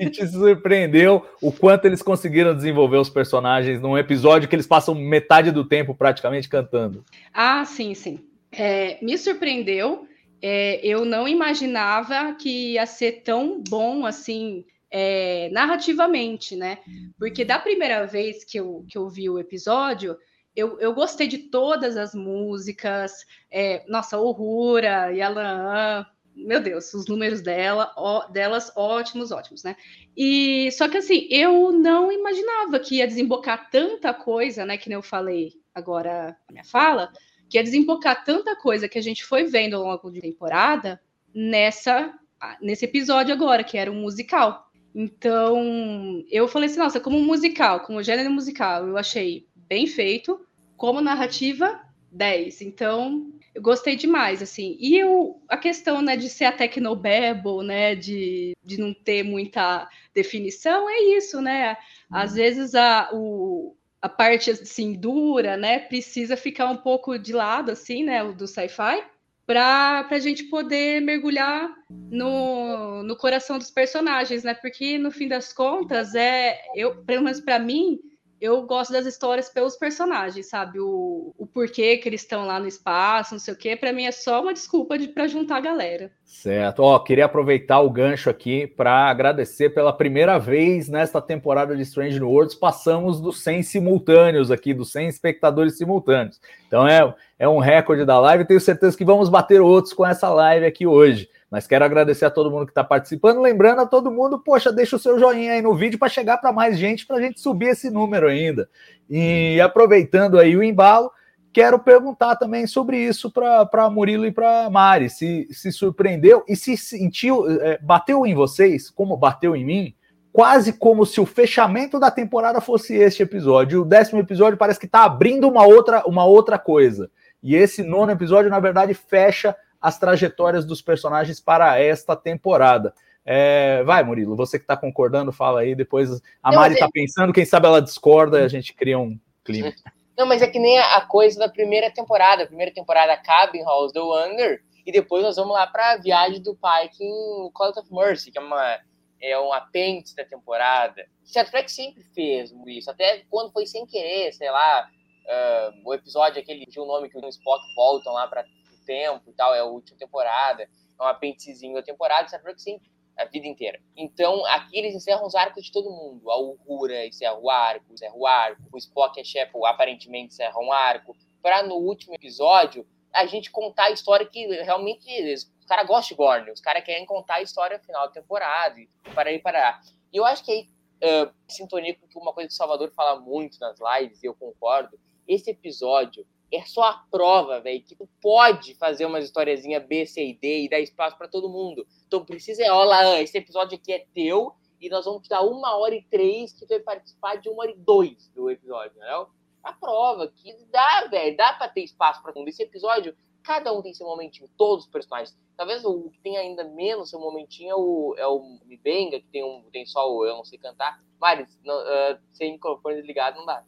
e te surpreendeu o quanto eles conseguiram desenvolver os personagens num episódio que eles passam metade do tempo praticamente cantando. Ah, sim, sim. É, me surpreendeu. É, eu não imaginava que ia ser tão bom assim é, narrativamente, né? Porque da primeira vez que eu, que eu vi o episódio, eu, eu gostei de todas as músicas. É, nossa, Horrura, Yalan, meu Deus, os números dela, ó, delas ótimos, ótimos, né? E só que assim, eu não imaginava que ia desembocar tanta coisa, né? Que nem eu falei agora na minha fala, que ia desembocar tanta coisa que a gente foi vendo ao longo de temporada nessa nesse episódio agora, que era um musical. Então, eu falei assim, nossa, como musical, como gênero musical, eu achei bem feito, como narrativa 10. Então, eu gostei demais, assim. E eu, a questão, né, de ser a Tecnobabble, né, de, de não ter muita definição, é isso, né? Às uhum. vezes a, o, a parte, assim, dura, né, precisa ficar um pouco de lado, assim, né, do sci-fi, para a gente poder mergulhar no, no coração dos personagens, né? Porque, no fim das contas, é, eu, pelo menos para mim, eu gosto das histórias pelos personagens, sabe? O, o porquê que eles estão lá no espaço, não sei o quê, para mim é só uma desculpa de, para juntar a galera. Certo. Ó, queria aproveitar o gancho aqui para agradecer pela primeira vez nesta temporada de Strange Worlds, passamos dos 100 simultâneos aqui, dos 100 espectadores simultâneos. Então é, é um recorde da live, tenho certeza que vamos bater outros com essa live aqui hoje. Mas quero agradecer a todo mundo que está participando. Lembrando a todo mundo, poxa, deixa o seu joinha aí no vídeo para chegar para mais gente, para a gente subir esse número ainda. E aproveitando aí o embalo, quero perguntar também sobre isso para Murilo e para Mari. Se, se surpreendeu e se sentiu, é, bateu em vocês, como bateu em mim, quase como se o fechamento da temporada fosse este episódio. O décimo episódio parece que está abrindo uma outra, uma outra coisa. E esse nono episódio, na verdade, fecha as trajetórias dos personagens para esta temporada. É, vai, Murilo, você que está concordando, fala aí. Depois a Mari está pensando, quem sabe ela discorda e a gente cria um clima. (laughs) Não, mas é que nem a coisa da primeira temporada. A primeira temporada acaba em Halls the Wonder e depois nós vamos lá para a viagem do Pike em Cult of Mercy, que é uma é um apêndice da temporada. Star Trek sempre fez isso, até quando foi sem querer, sei lá, uh, o episódio aquele de um nome que o Spock voltam lá para tempo e tal, é a última temporada, é um apêndicezinho da temporada, Star Trek sempre a vida inteira. Então, aqui eles encerram os arcos de todo mundo. A Uhura encerra o arco, encerra o arco, o Spock e a Shepard aparentemente encerram um arco, para no último episódio a gente contar a história que realmente os caras gostam de Gorn, os caras querem contar a história final da temporada, e para aí parar. E eu acho que aí, uh, sintonia com uma coisa que o Salvador fala muito nas lives, e eu concordo, esse episódio é só a prova, velho, que tu pode fazer umas historiazinha B, C e D e dar espaço para todo mundo. Então precisa é, olha, esse episódio aqui é teu e nós vamos te dar uma hora e três que tu vai participar de uma hora e dois do episódio, entendeu? A prova que dá, velho, dá pra ter espaço para todo mundo. Esse episódio, cada um tem seu momentinho, todos os personagens. Talvez o que tem ainda menos seu momentinho é o, é o Mibenga, que tem, um, tem só o Eu Não Sei Cantar. Mas uh, sem microfone desligado não dá.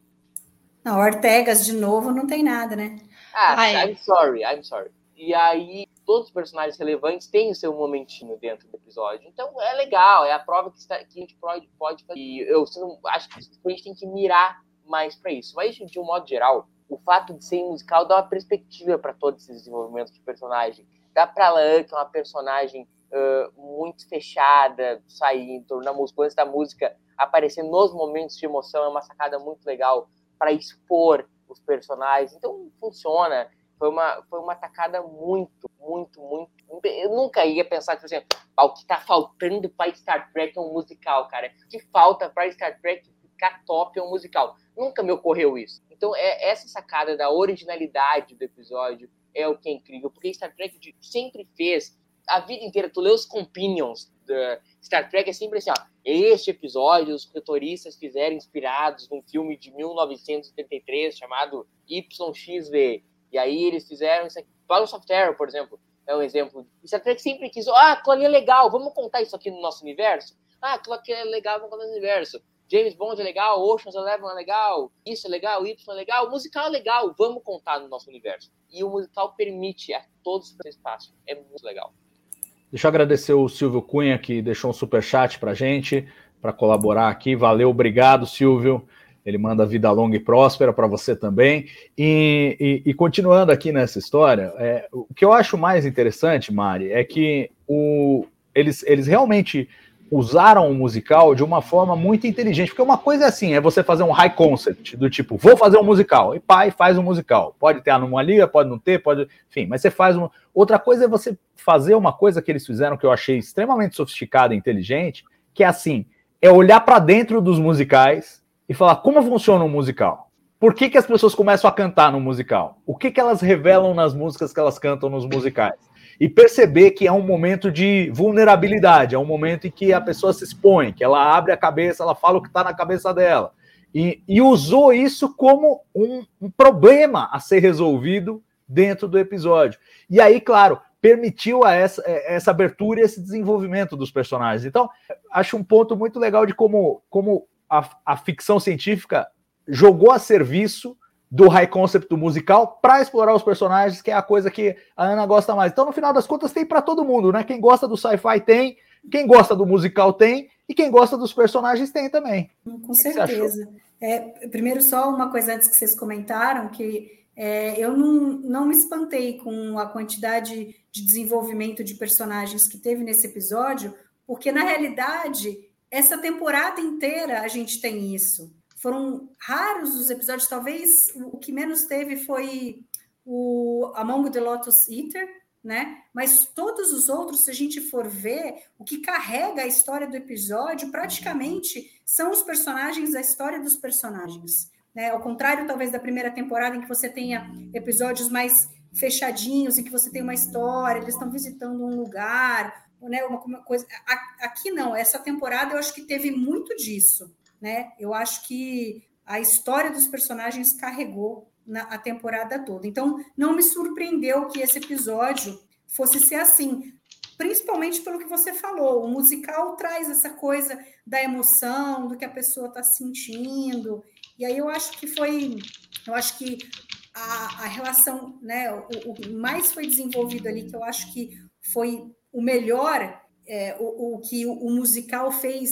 Não, Ortegas de novo não tem nada, né? Ah, Ai. I'm sorry, I'm sorry. E aí, todos os personagens relevantes têm o seu momentinho dentro do episódio. Então, é legal, é a prova que, está, que a gente pode, pode fazer. E eu não, acho que a gente tem que mirar mais para isso. Mas, de um modo geral, o fato de ser musical dá uma perspectiva para todos esses desenvolvimentos de personagem. Dá para Lan, que é uma personagem uh, muito fechada, sair na música, antes da música aparecer nos momentos de emoção, é uma sacada muito legal para expor os personagens. Então, funciona. Foi uma, foi uma tacada muito, muito, muito. Eu nunca ia pensar que, por exemplo, o que tá faltando para Star Trek é um musical, cara. O que falta para Star Trek ficar top é um musical. Nunca me ocorreu isso. Então, é essa sacada da originalidade do episódio é o que é incrível, porque Star Trek sempre fez a vida inteira. Tu lê os companions da Star Trek, é sempre assim, ó. Este episódio os roteiristas fizeram inspirados num filme de 1973 chamado YXV. E aí eles fizeram isso aqui. Balance of Terror, por exemplo, é um exemplo. E Star Trek sempre quis, ah, aquilo ali é legal, vamos contar isso aqui no nosso universo? Ah, aquilo aqui é legal, vamos contar no universo. James Bond é legal, Ocean's Eleven é legal, isso é legal, Y é legal, o musical é legal, vamos contar no nosso universo. E o musical permite a todos esse espaço. É muito legal. Deixa eu agradecer o Silvio Cunha, que deixou um super chat pra gente, para colaborar aqui. Valeu, obrigado, Silvio. Ele manda vida longa e próspera para você também. E, e, e, continuando aqui nessa história, é, o que eu acho mais interessante, Mari, é que o, eles, eles realmente usaram o musical de uma forma muito inteligente, porque uma coisa é assim, é você fazer um high concept, do tipo, vou fazer um musical, e pai faz um musical. Pode ter anomalia, pode não ter, pode, enfim, mas você faz um... Outra coisa é você fazer uma coisa que eles fizeram que eu achei extremamente sofisticada e inteligente, que é assim, é olhar para dentro dos musicais e falar como funciona um musical. Por que, que as pessoas começam a cantar no musical? O que, que elas revelam nas músicas que elas cantam nos musicais? E perceber que é um momento de vulnerabilidade, é um momento em que a pessoa se expõe, que ela abre a cabeça, ela fala o que está na cabeça dela. E, e usou isso como um, um problema a ser resolvido dentro do episódio. E aí, claro, permitiu a essa, essa abertura e esse desenvolvimento dos personagens. Então, acho um ponto muito legal de como, como a, a ficção científica jogou a serviço do high concept do musical para explorar os personagens, que é a coisa que a Ana gosta mais. Então, no final das contas, tem para todo mundo, né? Quem gosta do sci-fi tem, quem gosta do musical tem, e quem gosta dos personagens tem também. Com certeza. É, primeiro, só uma coisa antes que vocês comentaram, que é, eu não, não me espantei com a quantidade de desenvolvimento de personagens que teve nesse episódio, porque na realidade, essa temporada inteira a gente tem isso. Foram raros os episódios, talvez o que menos teve foi o Among the Lotus Eater, né? Mas todos os outros, se a gente for ver, o que carrega a história do episódio praticamente são os personagens, a história dos personagens. Né? Ao contrário, talvez, da primeira temporada, em que você tenha episódios mais fechadinhos, em que você tem uma história, eles estão visitando um lugar, né? Uma, uma coisa. Aqui não, essa temporada eu acho que teve muito disso né? Eu acho que a história dos personagens carregou na, a temporada toda. Então, não me surpreendeu que esse episódio fosse ser assim, principalmente pelo que você falou. O musical traz essa coisa da emoção, do que a pessoa está sentindo. E aí eu acho que foi, eu acho que a, a relação, né, o, o, mais foi desenvolvido ali, que eu acho que foi o melhor, é, o, o que o, o musical fez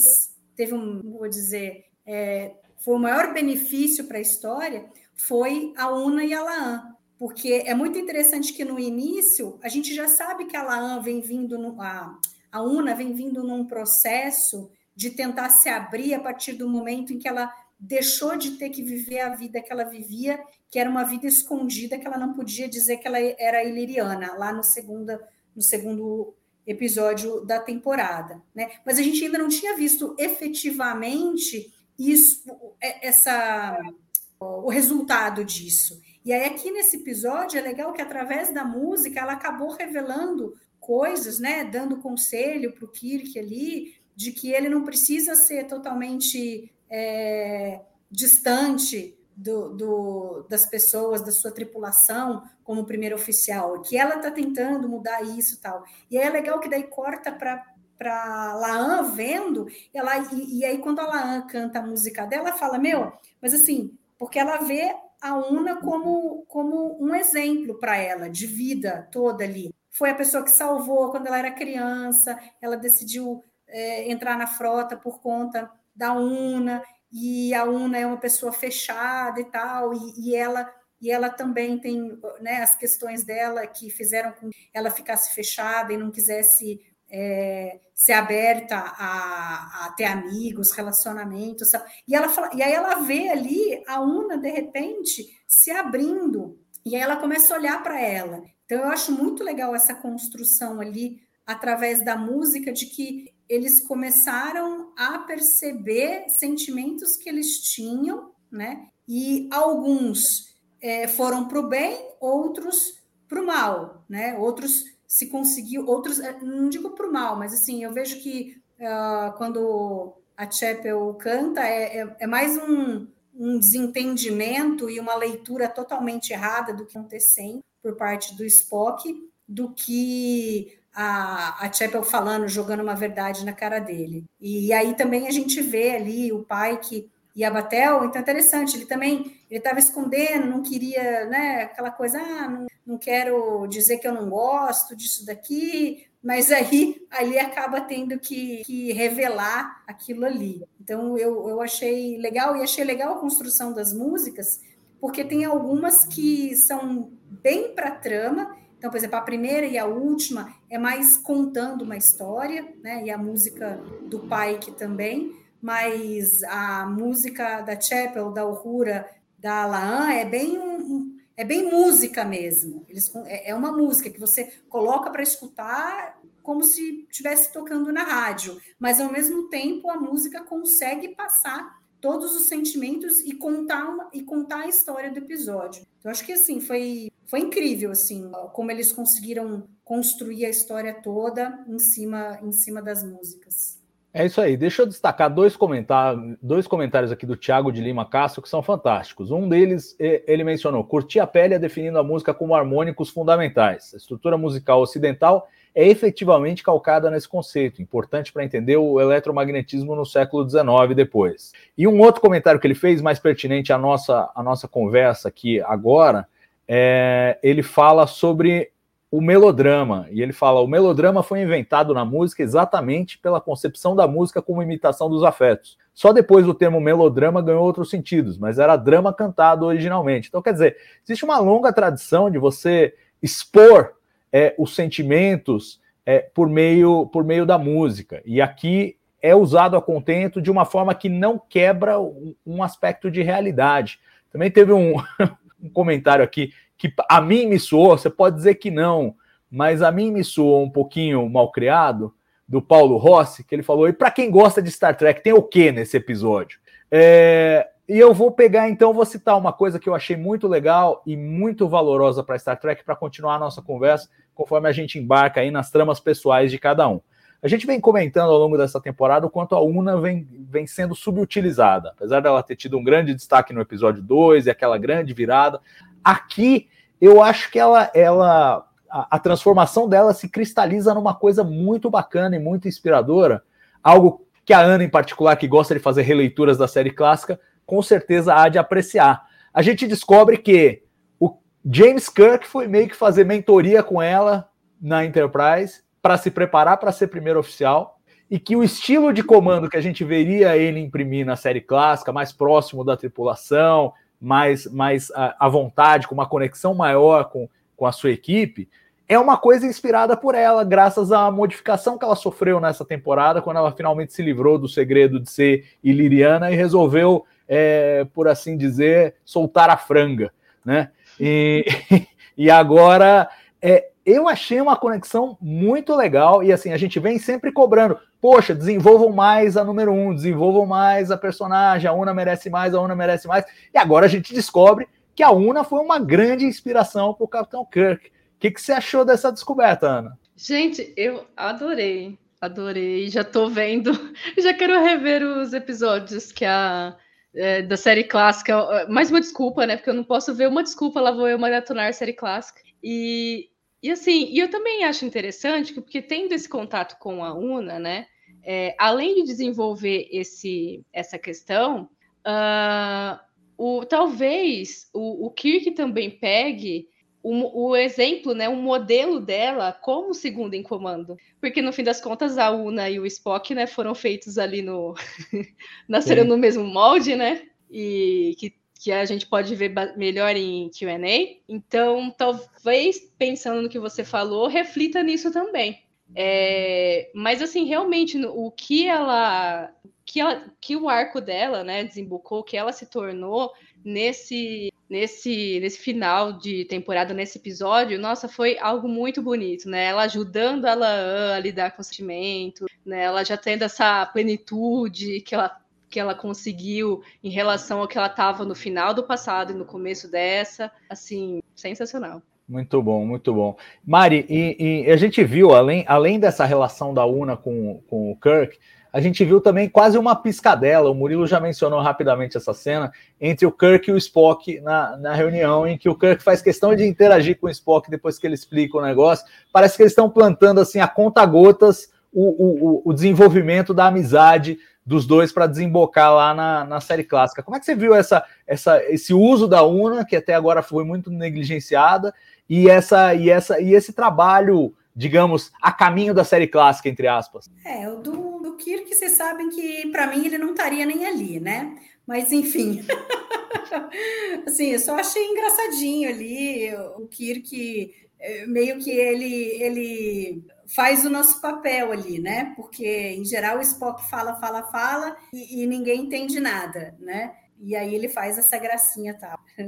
teve um, vou dizer, é, foi o maior benefício para a história, foi a Una e a Laan. Porque é muito interessante que no início a gente já sabe que a Laan vem vindo, no, a, a Una vem vindo num processo de tentar se abrir a partir do momento em que ela deixou de ter que viver a vida que ela vivia, que era uma vida escondida, que ela não podia dizer que ela era iliriana, lá no, segunda, no segundo episódio da temporada, né? Mas a gente ainda não tinha visto efetivamente isso, é, essa o resultado disso. E aí aqui nesse episódio é legal que através da música ela acabou revelando coisas, né? Dando conselho para o Kirk ali de que ele não precisa ser totalmente é, distante do, do, das pessoas, da sua tripulação, como primeiro oficial, que ela está tentando mudar isso tal. E aí é legal que daí corta para para Laan vendo, ela, e, e, aí quando a Laan canta a música dela, ela fala, meu, mas assim, porque ela vê a Una como, como um exemplo para ela de vida toda ali. Foi a pessoa que salvou quando ela era criança, ela decidiu é, entrar na frota por conta da Una, e a Una é uma pessoa fechada e tal, e, e ela e ela também tem né, as questões dela que fizeram com que ela ficasse fechada e não quisesse é, ser aberta a, a, ter amigos, relacionamentos. E, ela fala, e aí ela vê ali a Una, de repente, se abrindo, e aí ela começa a olhar para ela. Então, eu acho muito legal essa construção ali, através da música, de que eles começaram a perceber sentimentos que eles tinham, né? E alguns é, foram para o bem, outros para o mal, né? Outros se conseguiu, outros, é, não digo para o mal, mas assim, eu vejo que uh, quando a Chapel canta, é, é, é mais um, um, desentendimento e uma leitura totalmente errada do que acontecendo por parte do Spock, do que a, a Chapel falando, jogando uma verdade na cara dele. E aí também a gente vê ali o pai que e a Batel, então é interessante, ele também ele estava escondendo, não queria, né, aquela coisa, ah, não, não quero dizer que eu não gosto disso daqui, mas aí ali acaba tendo que, que revelar aquilo ali. Então eu, eu achei legal e achei legal a construção das músicas, porque tem algumas que são bem para trama. Então, por exemplo, a primeira e a última é mais contando uma história, né? E a música do pai que também mas a música da Chapel, da Uhura, da Laan é bem é bem música mesmo. Eles, é, é uma música que você coloca para escutar como se estivesse tocando na rádio, mas ao mesmo tempo a música consegue passar todos os sentimentos e contar uma, e contar a história do episódio. Então acho que assim foi foi incrível assim como eles conseguiram construir a história toda em cima em cima das músicas. É isso aí. Deixa eu destacar dois comentários, dois comentários aqui do Tiago de Lima Castro que são fantásticos. Um deles, ele mencionou: curti a pele definindo a música como harmônicos fundamentais. A estrutura musical ocidental é efetivamente calcada nesse conceito, importante para entender o eletromagnetismo no século XIX depois. E um outro comentário que ele fez, mais pertinente à nossa, à nossa conversa aqui agora, é, ele fala sobre o melodrama. E ele fala: o melodrama foi inventado na música exatamente pela concepção da música como imitação dos afetos. Só depois o termo melodrama ganhou outros sentidos, mas era drama cantado originalmente. Então, quer dizer, existe uma longa tradição de você expor é, os sentimentos é, por, meio, por meio da música. E aqui é usado a contento de uma forma que não quebra um, aspecto de realidade. Também teve um, (laughs) um comentário aqui que a mim me soou, você pode dizer que não, mas a mim me soou um pouquinho mal criado, do Paulo Rossi, que ele falou: e para quem gosta de Star Trek, tem o que nesse episódio? É, e eu vou pegar, então, vou citar uma coisa que eu achei muito legal e muito valorosa para Star Trek para continuar a nossa conversa, conforme a gente embarca aí nas tramas pessoais de cada um. A gente vem comentando ao longo dessa temporada o quanto a Una vem, vem sendo subutilizada. Apesar dela ter tido um grande destaque no episódio 2 e aquela grande virada, Aqui, eu acho que ela, ela a, a, transformação dela se cristaliza numa coisa muito bacana e muito inspiradora, algo que a Ana, em particular, que gosta de fazer releituras da série clássica, com certeza há de apreciar. A gente descobre que o James Kirk foi meio que fazer mentoria com ela na Enterprise para se preparar para ser primeiro oficial e que o estilo de comando que a gente veria ele imprimir na série clássica, mais próximo da tripulação, mais, mais à vontade, com uma conexão maior com, com a sua equipe, é uma coisa inspirada por ela, graças à modificação que ela sofreu nessa temporada, quando ela finalmente se livrou do segredo de ser iliriana e resolveu, é, por assim dizer, soltar a franga, né? E, (laughs) e agora é, eu achei uma conexão muito legal e assim a gente vem sempre cobrando poxa, desenvolvam mais a número um, desenvolvam mais a personagem, a Una merece mais, a Una merece mais. E agora a gente descobre que a Una foi uma grande inspiração para o Capitão Kirk. O que, que você achou dessa descoberta, Ana? Gente, eu adorei, adorei. Já estou vendo, (laughs) já quero rever os episódios que a é, da série clássica. Mais uma desculpa, né? Porque eu não posso ver uma desculpa, lá vou eu maratonar a série clássica. E e assim, e eu também acho interessante que, porque tendo esse contato com a UNA, né, é, além de desenvolver esse, essa questão, uh, o, talvez o, o Kirk também pegue o, o, exemplo, né, o modelo dela como segundo em comando. Porque no fim das contas a Una e o Spock, né, foram feitos ali no (laughs) nasceram Sim. no mesmo molde, né? E que, que a gente pode ver melhor em Q&A. Então, talvez pensando no que você falou, reflita nisso também. É, mas assim, realmente o que ela que, ela, que o arco dela, né, desembocou, que ela se tornou nesse nesse nesse final de temporada, nesse episódio, nossa, foi algo muito bonito, né? Ela ajudando a Laan a lidar com o sentimento, né? Ela já tendo essa plenitude que ela que ela conseguiu em relação ao que ela estava no final do passado e no começo dessa, assim, sensacional. Muito bom, muito bom. Mari, e, e, a gente viu, além, além dessa relação da Una com, com o Kirk, a gente viu também quase uma piscadela. O Murilo já mencionou rapidamente essa cena entre o Kirk e o Spock na, na reunião, em que o Kirk faz questão de interagir com o Spock depois que ele explica o negócio. Parece que eles estão plantando assim a conta gotas o, o, o desenvolvimento da amizade dos dois para desembocar lá na, na série clássica. Como é que você viu essa, essa, esse uso da Una, que até agora foi muito negligenciada, e essa e essa e esse trabalho, digamos, a caminho da série clássica entre aspas. É, o do, do Kirk, vocês sabem que para mim ele não estaria nem ali, né? Mas enfim. (laughs) assim, eu só achei engraçadinho ali o Kirk é, meio que ele ele faz o nosso papel ali, né? Porque em geral o Spock fala, fala, fala e, e ninguém entende nada, né? E aí ele faz essa gracinha.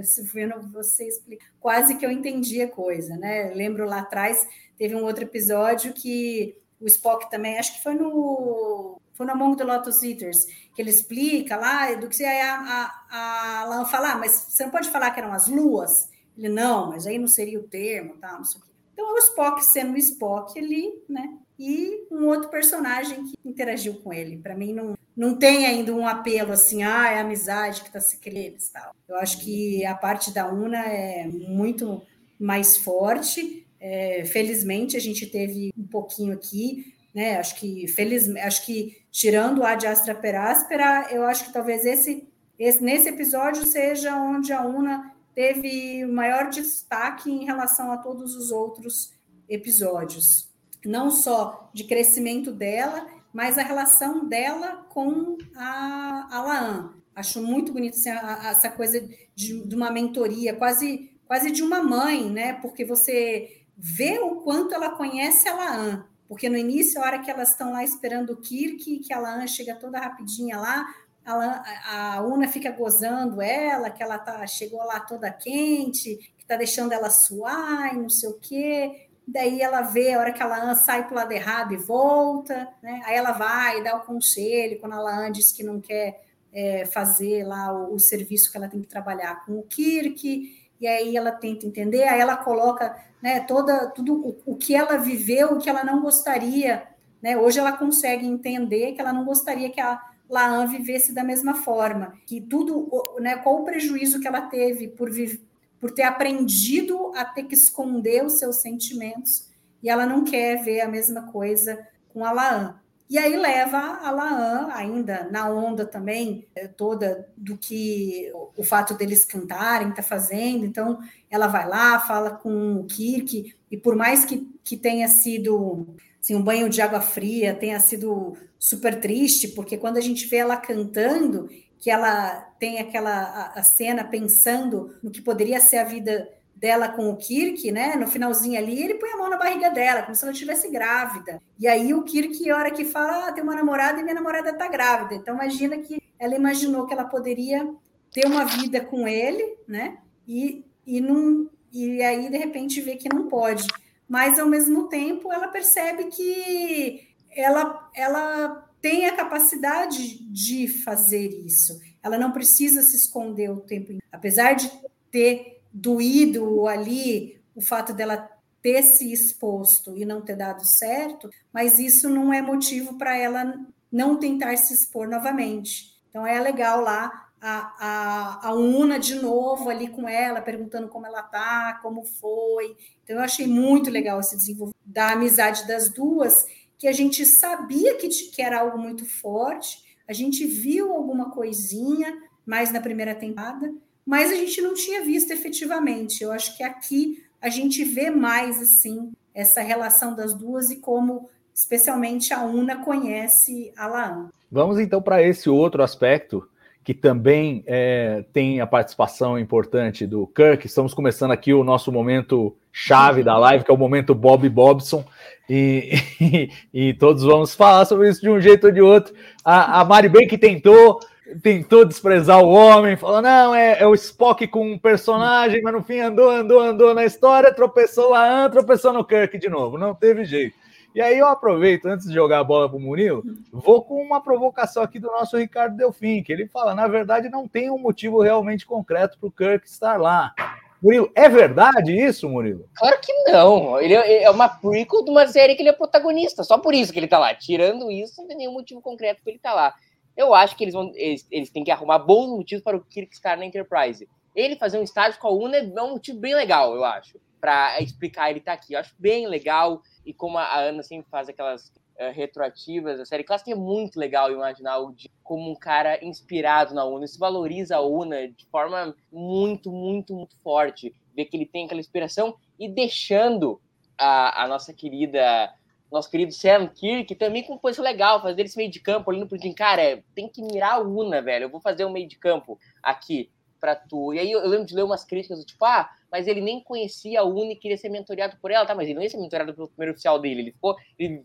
Se vendo você explica, quase que eu entendi a coisa, né? Lembro lá atrás teve um outro episódio que o Spock também, acho que foi no foi no Among the Lotus Eaters, que ele explica lá do que você a, a, a Lan falar, ah, mas você não pode falar que eram as luas. Ele não, mas aí não seria o termo, tal, não sei o quê. Então, é o Spock sendo o Spock ali, né? E um outro personagem que interagiu com ele. Para mim, não, não tem ainda um apelo assim, ah, é amizade que está se criando e tal. Eu acho que a parte da Una é muito mais forte. É, felizmente a gente teve um pouquinho aqui, né? Acho que felizmente, acho que tirando a de Astra Peráspera, eu acho que talvez esse, esse nesse episódio seja onde a Una teve maior destaque em relação a todos os outros episódios. Não só de crescimento dela, mas a relação dela com a, a Laan. Acho muito bonito assim, a, a, essa coisa de, de, uma mentoria, quase, quase de uma mãe, né? Porque você vê o quanto ela conhece a Laan. Porque no início, a hora que elas estão lá esperando o Kirk, que a Laan chega toda rapidinha lá, a, a Una fica gozando ela, que ela tá, chegou lá toda quente, que tá deixando ela suar e não sei o quê daí ela vê a hora que a Laan sai para o lado errado e volta, né? Aí ela vai dar o conselho quando a Laan diz que não quer é, fazer lá o, o, serviço que ela tem que trabalhar com o Kirk, e aí ela tenta entender, aí ela coloca né, toda, tudo o, o que ela viveu, o que ela não gostaria, né? Hoje ela consegue entender que ela não gostaria que a Laan vivesse da mesma forma, que tudo, né, qual o prejuízo que ela teve por viver por ter aprendido a ter que esconder os seus sentimentos e ela não quer ver a mesma coisa com a Laan. E aí leva a Laan, ainda na onda também, eh, toda do que o fato deles cantarem está fazendo. Então, ela vai lá, fala com o Kirk, e por mais que, que tenha sido assim, um banho de água fria, tenha sido super triste, porque quando a gente vê ela cantando, que ela tem aquela a, a, cena pensando no que poderia ser a vida dela com o Kirk, né? No finalzinho ali, ele põe a mão na barriga dela, como se ela estivesse grávida. E aí o Kirk, a hora que fala, ah, tem uma namorada e minha namorada tá grávida. Então imagina que ela imaginou que ela poderia ter uma vida com ele, né? E, e, não, e aí, de repente, vê que não pode. Mas, ao mesmo tempo, ela percebe que ela, ela tem a capacidade de fazer isso. Ela não precisa se esconder o tempo inteiro. Apesar de ter doído ali o fato dela ter se exposto e não ter dado certo, mas isso não é motivo para ela não tentar se expor novamente. Então é legal lá a, a, a Una de novo ali com ela, perguntando como ela tá, como foi. Então eu achei muito legal esse desenvolvimento da amizade das duas que a gente sabia que, que era algo muito forte, a gente viu alguma coisinha, mais na primeira temporada, mas a gente não tinha visto efetivamente. Eu acho que aqui a gente vê mais assim essa relação das duas e como especialmente a Una conhece a Laan. Vamos então para esse outro aspecto que também é, tem a participação importante do Kirk. Estamos começando aqui o nosso momento chave da live, que é o momento Bob Bobson, e, (laughs) e, e todos vamos falar sobre isso de um jeito ou de outro. A, a Mari bem que tentou tentou desprezar o homem, falou: não, é, é, o Spock com um personagem, mas no fim andou, andou, andou na história, tropeçou lá, tropeçou no Kirk de novo, não teve jeito. E aí eu aproveito, antes de jogar a bola para o Murilo, vou com uma provocação aqui do nosso Ricardo Delfim, que ele fala: na verdade, não tem um motivo realmente concreto para o Kirk estar lá. Murilo, é verdade isso, Murilo? Claro que não. Ele é, é uma prequel de uma série que ele é protagonista, só por isso que ele está lá. Tirando isso, não tem nenhum motivo concreto para ele estar tá lá. Eu acho que eles vão eles, eles têm que arrumar bons motivos para o Kirk estar na Enterprise. Ele fazer um estágio com a Una é um motivo bem legal, eu acho, para explicar ele tá aqui. Eu acho bem legal e como a Ana sempre faz aquelas uh, retroativas da série clássica, é muito legal imaginar o de como um cara inspirado na Una. Isso valoriza a Una de forma muito, muito, muito forte. Ver que ele tem aquela inspiração e deixando a, a nossa querida nosso querido Sam Kirk também com coisa legal, fazer esse meio de campo olhando pro Jim, cara, tem que mirar a Una, velho. Eu vou fazer um meio de campo aqui para tu. E aí eu, lembro de ler umas críticas tipo, ah, mas ele nem conhecia a Una e queria ser mentoreado por ela, tá? Mas ele não ia ser mentoreado pelo primeiro oficial dele. Ele ficou, ele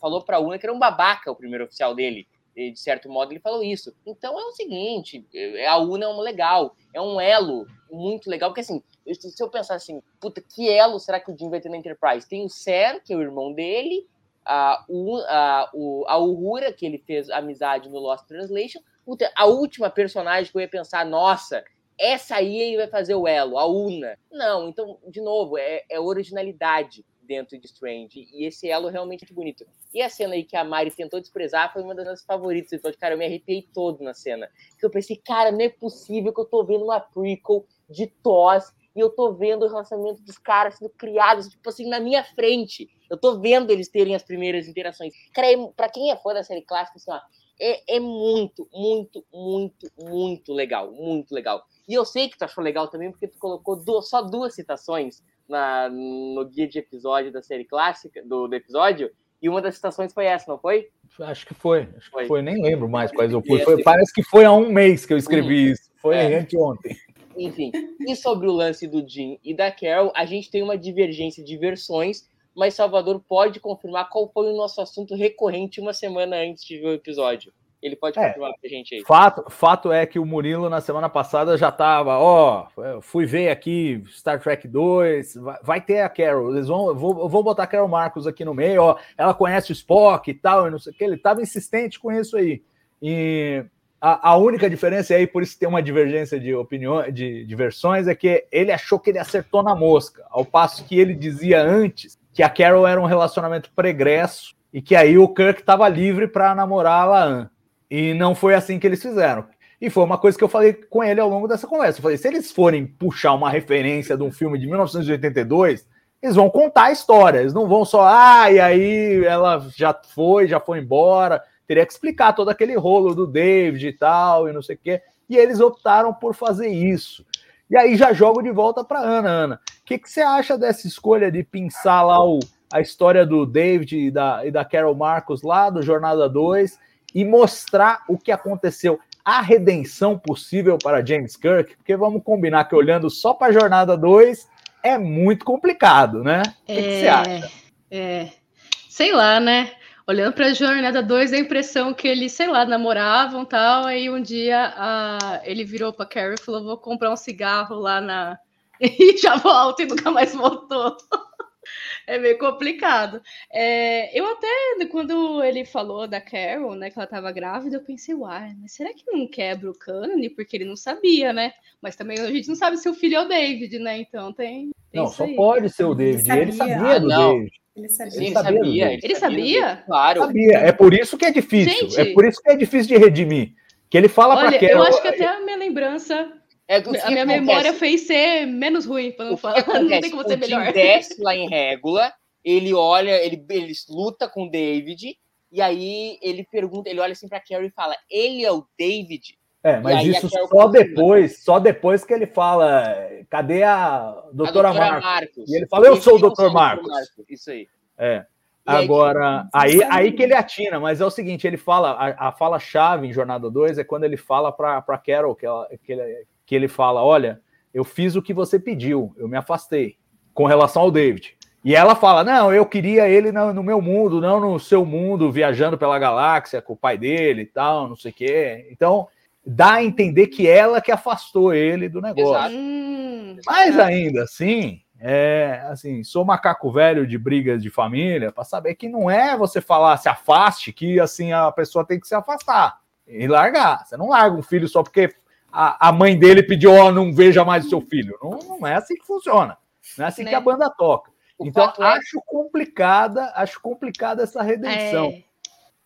falou pra Una que era um babaca o primeiro oficial dele. E, de certo modo, ele falou isso. Então é o seguinte: é, a Una é um legal, é um elo muito legal, porque assim, se eu pensar assim, puta, que elo será que o Jim vai ter na Enterprise? Tem o Sam, que é o irmão dele, a, a, a Uhura, que ele fez amizade no Lost Translation, Puta, a última personagem que eu ia pensar, nossa, essa aí vai fazer o elo, a Una. Não, então, de novo, é, é originalidade dentro de Strange. E esse elo realmente é bonito. E a cena aí que a Mari tentou desprezar foi uma das minhas favoritas. Então, cara, eu me arrepiei todo na cena. Que eu pensei, cara, não é possível que eu tô vendo uma prequel de TOS e eu tô vendo o relacionamento dos caras sendo criados, tipo assim, na minha frente. Eu tô vendo eles terem as primeiras interações. Cara, é, pra quem é fã da série clássica, assim, ó, é, é muito, muito, muito, muito legal. Muito legal. E eu sei que tu achou legal também, porque tu colocou duas, só duas citações na, no guia de episódio da série clássica, do, do episódio, e uma das citações foi essa, não foi? Acho que foi, acho foi. que foi, nem lembro mais quais eu. Foi, parece que foi há um mês que eu escrevi isso. Foi é. anteontem. Enfim, e sobre o lance do Jim e da Carol, a gente tem uma divergência de versões mas Salvador pode confirmar qual foi o nosso assunto recorrente uma semana antes de ver o episódio. Ele pode é, pra gente aí. Fato, fato é que o Murilo, na semana passada, já tava, ó, fui ver aqui Star Trek 2, vai, vai ter a Carol, eles vão, eu vou, eu vou botar a Carol Marcos aqui no meio, ó, ela conhece o Spock e tal, e não sei o que, ele tava insistente com isso aí. E a, a, única diferença, e aí por isso tem uma divergência de opiniões, de, de versões, é que ele achou que ele acertou na mosca, ao passo que ele dizia antes que a Carol era um relacionamento pregresso e que aí o Kirk estava livre para namorar a Laan. E não foi assim que eles fizeram. E foi uma coisa que eu falei com ele ao longo dessa conversa. Eu falei: se eles forem puxar uma referência de um filme de 1982, eles vão contar a história. Eles não vão só, ah, e aí ela já foi, já foi embora. Teria que explicar todo aquele rolo do David e tal, e não sei o quê. E eles optaram por fazer isso. E aí já jogo de volta para Ana. Ana, o que, que você acha dessa escolha de pinçar lá o, a história do David e da, e da Carol Marcos lá do Jornada 2 e mostrar o que aconteceu, a redenção possível para James Kirk? Porque vamos combinar que olhando só para a Jornada 2 é muito complicado, né? O que, é, que você acha? É, sei lá, né? olhando para a jornada 2, a impressão que eles, sei lá, namoravam tal. Aí um dia a, ele virou para Carrie e falou: Vou comprar um cigarro lá na. (laughs) E já volta e nunca mais voltou. É meio complicado. É, eu até, quando ele falou da Carol, né, que ela estava grávida, eu pensei, uai, mas será que não quebra o cânone? Porque ele não sabia, né? Mas também a gente não sabe se o filho é o David, né? Então tem. tem não, só aí. pode ser o David. Ele sabia, ele sabia do não. David. Ele sabia. Ele sabia. Ele, ele sabia? Claro. Sabia. É por isso que é difícil. Gente, é por isso que é difícil de redimir. Que ele fala para Olha, eu acho que até a minha lembrança é, a minha acontece? memória fez ser menos ruim, para não falar. (laughs) Não tem como ser melhor. Ele desce lá em régula, ele olha, ele, ele luta com o David, e aí ele pergunta, ele olha assim para Carrie e fala: Ele é o David? É, mas aí isso só depois, só depois que ele fala, cadê a A doutora, Marcos? E ele fala, eu sou o doutor Marcos. Isso aí. É. E aí Agora, que- aí, Sabe- aí que ele atina, mas é o seguinte, ele fala, a, a fala-chave em Jornada 2 é quando ele fala para pra Carol, que, ela- que, ele, que ele fala, olha, eu fiz o que você pediu, eu me afastei, com relação ao David. E ela fala, não, eu queria ele no, no meu mundo, não no seu mundo, viajando pela galáxia com o pai dele e tal, não sei o quê. Então, dá a entender que ela que afastou ele do negócio. Exato. Hum, Mas ainda assim, é assim, sou macaco velho de brigas de família para saber que não é você falar se afaste que assim a pessoa tem que se afastar e largar. Você não larga um filho só porque a, a mãe dele pediu, ó, não veja mais o seu filho. Não, não é assim que funciona. Não é assim Né? que a banda toca. O então é- acho complicada, acho complicada essa redenção. é.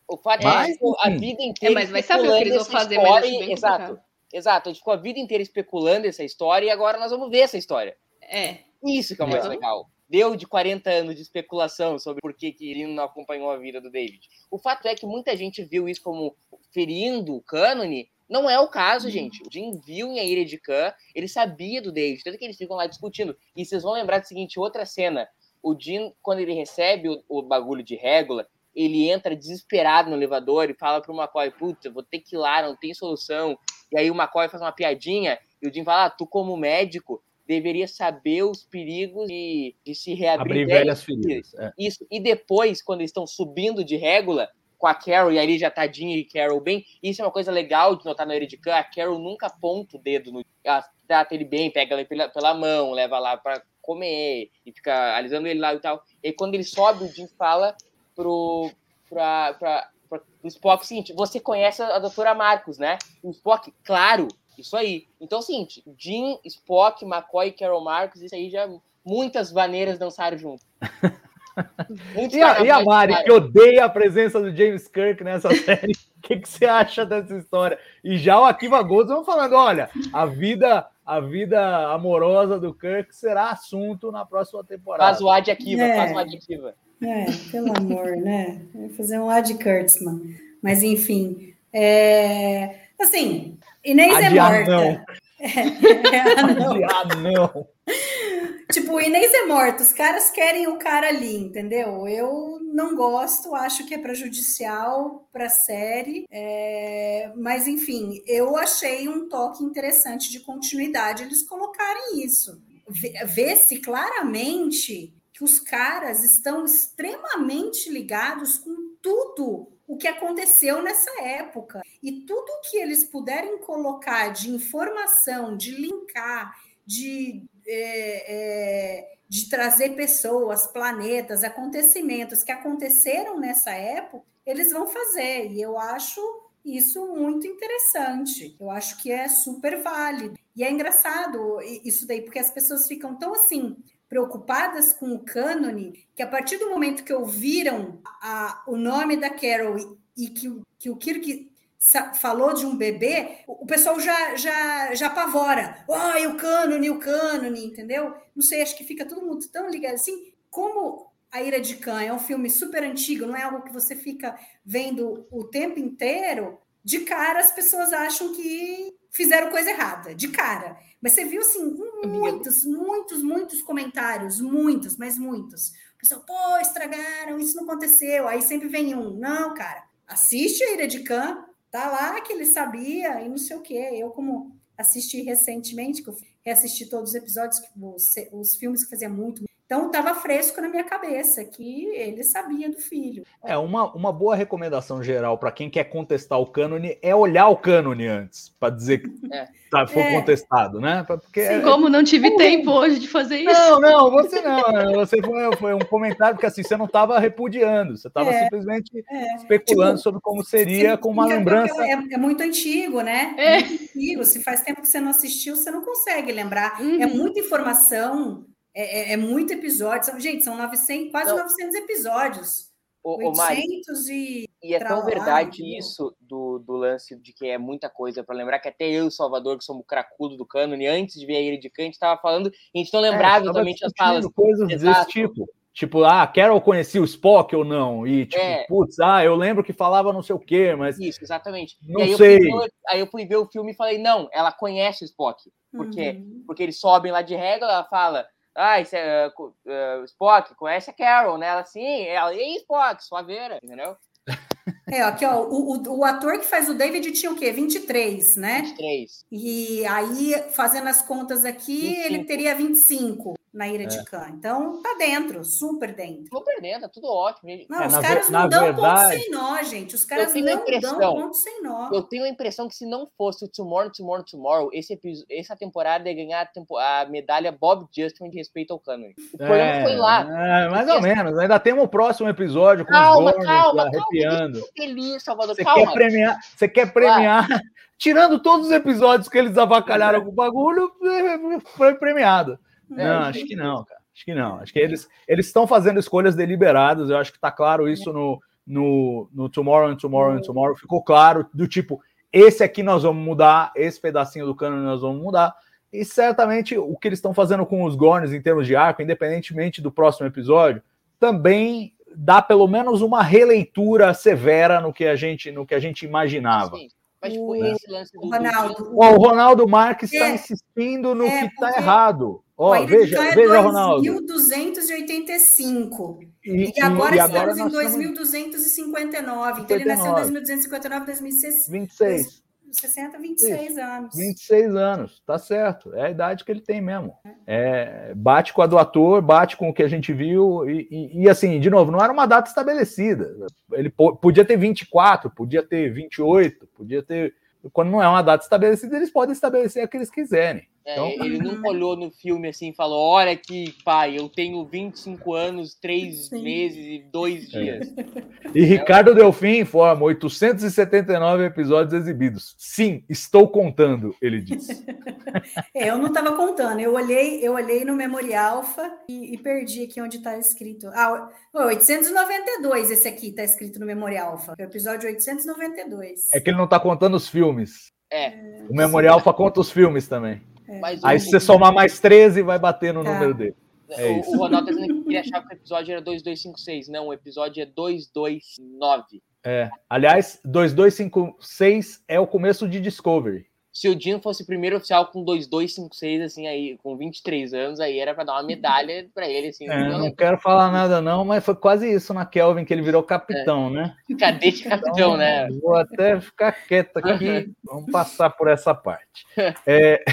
O fato Mas, é que ficou a vida inteira. É, mas vai saber o que especulando eles vão essa fazer, mas história, bem Exato. complicado. Exato. A gente ficou a vida inteira especulando essa história e agora nós vamos ver essa história. É. Isso que é o mais Uhum. legal. Deu de 40 anos de especulação sobre por que que ele não acompanhou a vida do David. O fato é que muita gente viu isso como ferindo o cânone. Não é o caso, gente. O Jim viu em A Ilha de Khan, ele sabia do David, tanto que eles ficam lá discutindo. E vocês vão lembrar do seguinte, outra cena. O Jim, quando ele recebe o, o bagulho de régula, ele entra desesperado no elevador e fala pro McCoy, puta, vou ter que ir lá, não tem solução. E aí o McCoy faz uma piadinha e o Jim fala, ah, tu como médico deveria saber os perigos de, de se reabrir Abrir velhas feridas. É. isso. E depois, quando eles estão subindo de régula com a Carol, e ali já tá Jean e Carol bem, isso é uma coisa legal de notar na Eredican, a Carol nunca aponta o dedo no... Ela trata ele bem, pega ele pela, pela mão, leva lá pra comer, e fica alisando ele lá e tal. E quando ele sobe, o Jim fala pro... Pra, pra, pra, pro Spock seguinte, você conhece a doutora Marcos, né? O Spock, claro, isso aí. Então seguinte, Jim, Spock, McCoy Carol Marcos, isso aí já... Muitas maneiras dançaram junto. (laughs) E a, e a Mari, que odeia a presença do James Kirk nessa (laughs) série, o que, que você acha dessa história? E já o Akiva Golds vão falando: olha, a vida, a vida amorosa do Kirk será assunto na próxima temporada. Faz o ad Akiva, É. faz o ad Akiva. É, pelo amor, né? Vai fazer um Ad Kurtzman. Mas, enfim. É... Assim, Inês é morta. (laughs) É, é não. Tipo, Inês é morta, os caras querem o cara ali, entendeu? Eu não gosto, acho que é prejudicial para a série, é, mas enfim, eu achei um toque interessante de continuidade eles colocarem isso. Vê- Vê-se claramente que os caras estão extremamente ligados com tudo o que aconteceu nessa época. E tudo que eles puderem colocar de informação, de linkar, de, é, é, de trazer pessoas, planetas, acontecimentos que aconteceram nessa época, eles vão fazer. E eu acho isso muito interessante. Eu acho que é super válido. E é engraçado isso daí, porque as pessoas ficam tão assim preocupadas com o cânone que a partir do momento que ouviram a- o nome da Carol e, que, o- que o Kirk falou de um bebê, o, pessoal já, já, já apavora. Ai, o cânone, o cânone, entendeu? Não sei, acho que fica todo mundo tão ligado assim. Como A Ira de Khan é um filme super antigo, não é algo que você fica vendo o tempo inteiro, de cara as pessoas acham que fizeram coisa errada, de cara. Mas você viu, assim, muitos, muitos, muitos comentários, muitos, mas muitos. O pessoal, pô, estragaram, isso não aconteceu. Aí sempre vem um, não, cara, assiste a Ira de Khan, tá lá que ele sabia e não sei o quê. Eu, como assisti recentemente, que eu reassisti todos os episódios, os, os filmes que fazia muito. Então, estava fresco na minha cabeça que ele sabia do filho. É, uma, uma boa recomendação geral para quem quer contestar o cânone é olhar o cânone antes, para dizer que É. tá, foi É. contestado, né? Porque Sim, como não tive tempo hoje de fazer isso. Não, não, você não. né? Você foi, foi um comentário porque assim, você não estava repudiando, você estava É, simplesmente é. especulando Tipo, sobre como seria com uma lembrança. É, é muito antigo, né? É. muito antigo. Se faz tempo que você não assistiu, você não consegue lembrar. Uhum. É muita informação, é, é- é muito episódio. São, gente, são 900, quase Não. 900 episódios. Mari, 800 e... e é tão verdade isso do, do lance de que é muita coisa para lembrar que até eu e o Salvador, que somos cracudo do cânone, antes de ver a Kant, estava falando, e a gente não lembrava É, exatamente as falas. coisas Exato. desse tipo. Tipo, ah, Carol conhecia o Spock ou não? E tipo, É. putz, ah, eu lembro que falava não sei o quê, mas Isso, exatamente. Não e aí sei. Eu fui ver, aí eu fui ver o filme e falei, não, ela conhece o Spock. Porque, Uhum. porque eles sobem lá de régua, ela fala, ah, isso é, uh, uh, Spock, conhece a Carol, né? Ela, sim, ela, e Spock, suaveira, entendeu? É, aqui, ó, o, o, o ator que faz o David tinha o quê? 23, né? 23. E aí, fazendo as contas aqui, 25. ele teria 25 na Ira É. de Khan. Então, tá dentro, super dentro. Tô perdendo, tá tudo ótimo. Não, É, os na caras não na dão verdade- ponto sem nó, gente. Os caras não dão ponto sem nó. Eu tenho a impressão que se não fosse o Tomorrow, Tomorrow, Tomorrow, esse episo- essa temporada ia ganhar a, tempo- a medalha Bob Justin de respeito ao canon. O problema foi lá. É, mais ou menos. Ainda temos o próximo episódio com Calma, os Gorns calma, calma. arrepiando. Tô feliz, Salvador, Você calma. quer premiar? Você quer premiar? (laughs) Tirando todos os episódios que eles avacalharam com o bagulho, (laughs) foi premiado. É, Não, acho que não, cara. Acho que não. Acho que eles eles estão fazendo escolhas deliberadas. Eu acho que tá claro isso no, no, no Tomorrow and Tomorrow and Tomorrow. Ficou claro do tipo, esse aqui nós vamos mudar, esse pedacinho do cano nós vamos mudar. E certamente o que eles estão fazendo com os Gorns em termos de arco, independentemente do próximo episódio, também dá pelo menos uma releitura severa no que a gente, no que a gente imaginava. Sim, Mas, tipo, O- esse lance do. O Ronaldo, o Ronaldo Marques está É. insistindo no É, que está porque errado. Ó, de veja, é veja, Ronaldo. 2.285. E, E agora e estamos nós em estamos 2259. Então ele nasceu em 2259, 2060, 26, 26 anos. 26 anos, tá certo. É a idade que ele tem mesmo. É, bate com a do ator, bate com o que a gente viu. E, e- e, assim, de novo, não era uma data estabelecida. Ele po- podia ter 24, podia ter 28, podia ter. Quando não é uma data estabelecida, eles podem estabelecer a que eles quiserem. É, Então- ele (laughs) nunca olhou no filme assim e falou: Olha aqui, pai, eu tenho 25 anos, 3 Sim. meses e 2 É. dias. E Ricardo Delfim informa 879 episódios exibidos. Sim, estou contando, ele disse. (laughs) É, eu não estava contando. Eu olhei, eu olhei no Memorial Alpha e, e perdi aqui onde está escrito. Ah, o- 892 esse aqui está escrito no Memorial Alpha. É o episódio 892. É que ele não está contando os filmes. É, O Memorial Alpha conta os filmes também. Mas Aí se você somar mais 13, vai bater no Tá. número dele. é o, isso. o Ronaldo tá dizendo que ele achava que o episódio era 2256. Não, o episódio é 229. É. Aliás, 2256 é o começo de Discovery. Se o Dino fosse o primeiro oficial com 2256, assim, aí, com 23 anos, aí era pra dar uma medalha pra ele, assim. É, não quero falar nada não, mas foi quase isso na Kelvin que ele virou capitão, né? Cadete capitão, né? Vou até ficar quieto aqui, (laughs) vamos passar por essa parte. É,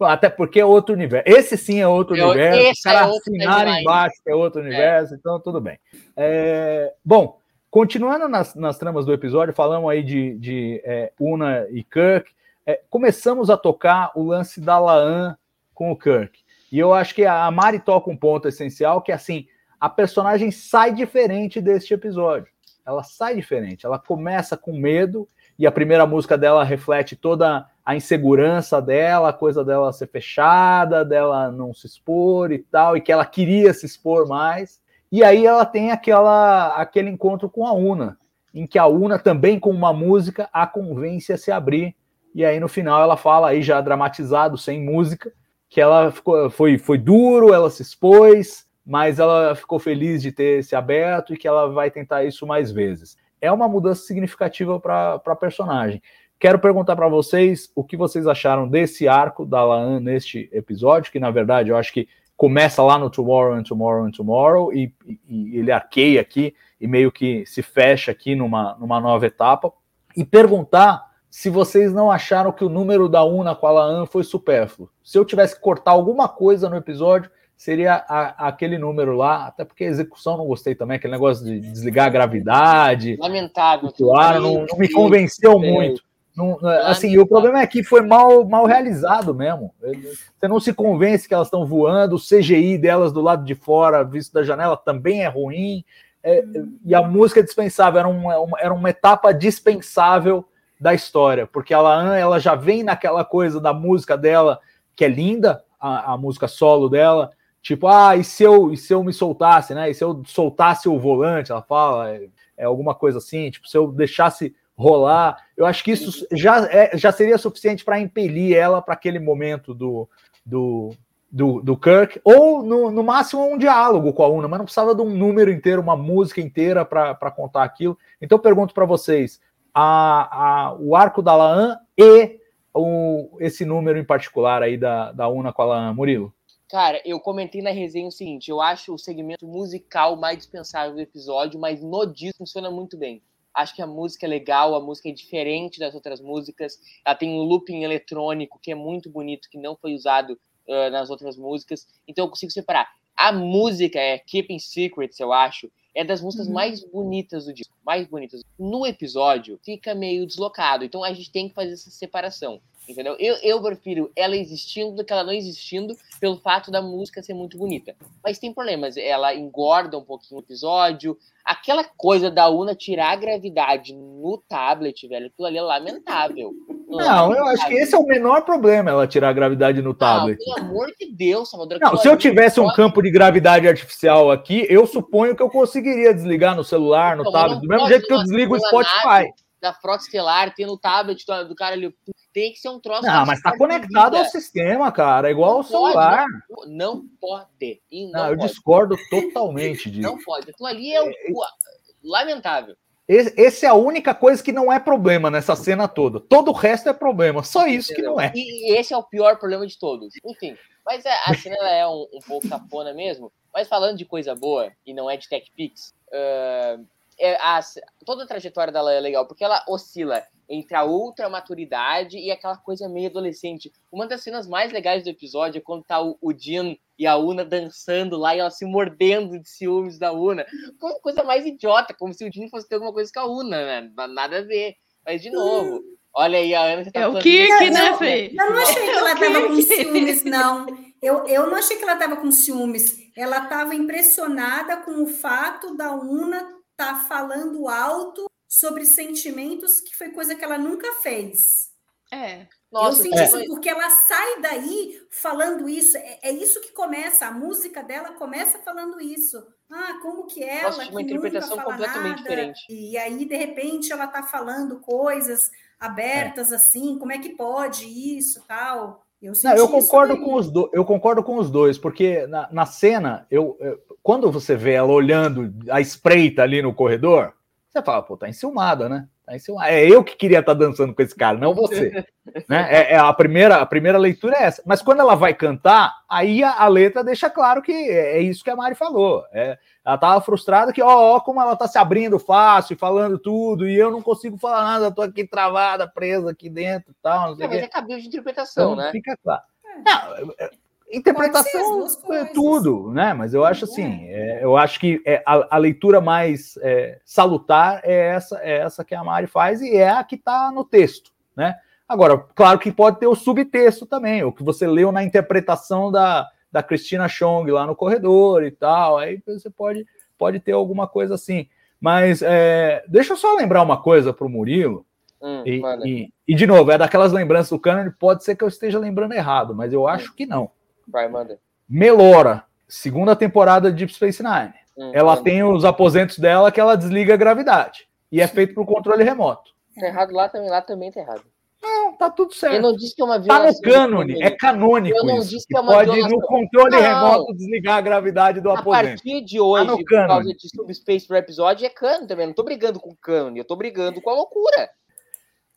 até porque é outro universo. Esse sim é outro É universo. esse Os caras é assinaram embaixo que é outro universo, então tudo bem. É, bom, continuando nas, nas tramas do episódio, falamos aí de, de, é, Una e Kirk. É, começamos a tocar o lance da Laan com o Kirk. E eu acho que a Mari toca um ponto essencial, que é assim, a personagem sai diferente deste episódio. Ela sai diferente. Ela começa com medo, e a primeira música dela reflete toda a insegurança dela, a coisa dela ser fechada, dela não se expor e tal, e que ela queria se expor mais. E aí ela tem aquela, aquele encontro com a Una, em que a Una também com uma música a convence a se abrir. E aí no final ela fala aí já dramatizado, sem música, que ela ficou, foi, foi duro, ela se expôs, mas ela ficou feliz de ter se aberto e que ela vai tentar isso mais vezes. É uma mudança significativa para a personagem. Quero perguntar para vocês o que vocês acharam desse arco da Laan neste episódio, que na verdade eu acho que começa lá no Tomorrow and Tomorrow and Tomorrow e, e, e ele arqueia aqui e meio que se fecha aqui numa, numa nova etapa. E perguntar se vocês não acharam que o número da Una com a Laan foi supérfluo. Se eu tivesse que cortar alguma coisa no episódio, seria a, aquele número lá, até porque a execução não gostei também, aquele negócio de desligar a gravidade. Lamentável. Claro, não, não me convenceu muito. Não, assim, o problema é que foi mal, mal realizado mesmo. Você não se convence que elas estão voando, o CGI delas do lado de fora, visto da janela, também é ruim. É, e a música é dispensável, era uma, era uma etapa dispensável da história, porque a Laan, ela já vem naquela coisa da música dela, que é linda, a, a música solo dela, tipo, ah, e se eu, e se eu me soltasse, né? E se eu soltasse o volante, ela fala, é, é alguma coisa assim, tipo, se eu deixasse rolar, eu acho que isso já, é, já seria suficiente para impelir ela para aquele momento do, do, do, do Kirk, ou no, no máximo um diálogo com a Una, mas não precisava de um número inteiro, uma música inteira para contar aquilo. Então eu pergunto para vocês: a, a, o arco da Laan e o, esse número em particular aí da, da Una com a Laan, Murilo? Cara, eu comentei na resenha o seguinte: eu acho o segmento musical mais dispensável do episódio, mas no disco funciona muito bem. Acho que a música é legal, a música é diferente das outras músicas. Ela tem um looping eletrônico que é muito bonito, que não foi usado uh, nas outras músicas. Então eu consigo separar. A música é Keeping Secrets, eu acho, é das músicas uhum. mais bonitas do disco, mais bonitas. No episódio fica meio deslocado, então a gente tem que fazer essa separação. Entendeu? Eu, eu prefiro ela existindo do que ela não existindo, pelo fato da música ser muito bonita. Mas tem problemas. Ela engorda um pouquinho o episódio. Aquela coisa da Una tirar a gravidade no tablet, velho, aquilo ali é lamentável. Não, lamentável. eu acho que esse é o menor problema, ela tirar a gravidade no tablet. Não, pelo amor de Deus, Salvador. Não, se eu tivesse um campo de gravidade artificial aqui, eu suponho que eu conseguiria desligar no celular, no não, tablet, do mesmo jeito que eu desligo o Spotify. Da Frota Estelar, tem no tablet do, do cara ali, tem que ser um troço. Não, mas tá conectado ao sistema, cara. É igual não ao celular. Pode, não, não, pode. Não, não eu pode. discordo totalmente disso. Não pode. Aquilo ali é, o, lamentável. Esse, esse, é a única coisa que não é problema nessa cena toda. Todo o resto é problema. Só isso Entendeu? que não é. E, e, esse é o pior problema de todos. Enfim, mas a, é, a cena é um, um pouco cafona mesmo. Mas falando de coisa boa, e não é de Tech Pix, uh, é, a, toda a trajetória dela é legal, porque ela oscila entre a outra maturidade e aquela coisa meio adolescente. Uma das cenas mais legais do episódio é quando tá o, o Jean e a Una dançando lá e ela se mordendo de ciúmes da Una. Uma coisa mais idiota, como se o Jean fosse ter alguma coisa com a Una, né? Nada a ver. Mas, de novo, olha aí, a Ana... Tá é o Kirk, né, Fê? Eu não achei que ela tava com ciúmes, não. Eu, eu não achei que ela tava com ciúmes. Ela tava impressionada com o fato da Una tá falando alto sobre sentimentos, que foi coisa que ela nunca fez. É. Nossa, eu senti é. isso porque ela sai daí falando isso. É, é, isso que começa. A música dela começa falando isso. Ah, como que ela. Nossa, uma interpretação completamente nada, diferente. E aí, de repente, ela tá falando coisas abertas é. assim. Como é que pode isso tal? Eu, Não, eu concordo com os dois. Eu concordo com os dois, porque na, na cena, eu, eu, quando você vê ela olhando a espreita ali no corredor, você fala, pô, tá enciumada, né? Tá enciumada. É eu que queria estar tá dançando com esse cara, não você. (laughs) né? É, é, a, primeira, a primeira leitura é essa. Mas quando ela vai cantar, aí a, a letra deixa claro que é, é, isso que a Mari falou. É, ela tava frustrada que, ó, ó, como ela tá se abrindo fácil, falando tudo, e eu não consigo falar nada, tô aqui travada, presa aqui dentro e tal. Não sei é, mas é cabelo de interpretação, então, né? Fica claro. Não, interpretação é tudo, né? Mas eu acho assim, é, eu acho que é, a, a, leitura mais é, salutar é essa, é essa que a Mari faz e é a que está no texto, né? Agora, claro que pode ter o subtexto também, o que você leu na interpretação da, da Cristina Chong lá no corredor e tal, aí você pode, pode ter alguma coisa assim. Mas é, deixa eu só lembrar uma coisa para o Murilo, Hum, e, e, e, de novo, é daquelas lembranças do Canon, pode ser que eu esteja lembrando errado, mas eu acho hum. que não. Vai, manda. Melora, segunda temporada de Deep Space Nine. Hum, ela manda. tem os aposentos dela que ela desliga a gravidade. E é feito por controle remoto. Tá errado lá também, lá também tá errado. Não, tá tudo certo. Eu não disse que é uma violação. Tá no cânone, é canônico. Eu não isso. disse que é uma Pode, violação. no controle não. remoto, desligar a gravidade do aposento. A partir de hoje, tá por causa de Subspace pro episódio, é cânone também. Eu não tô brigando com cânone, eu tô brigando com a loucura.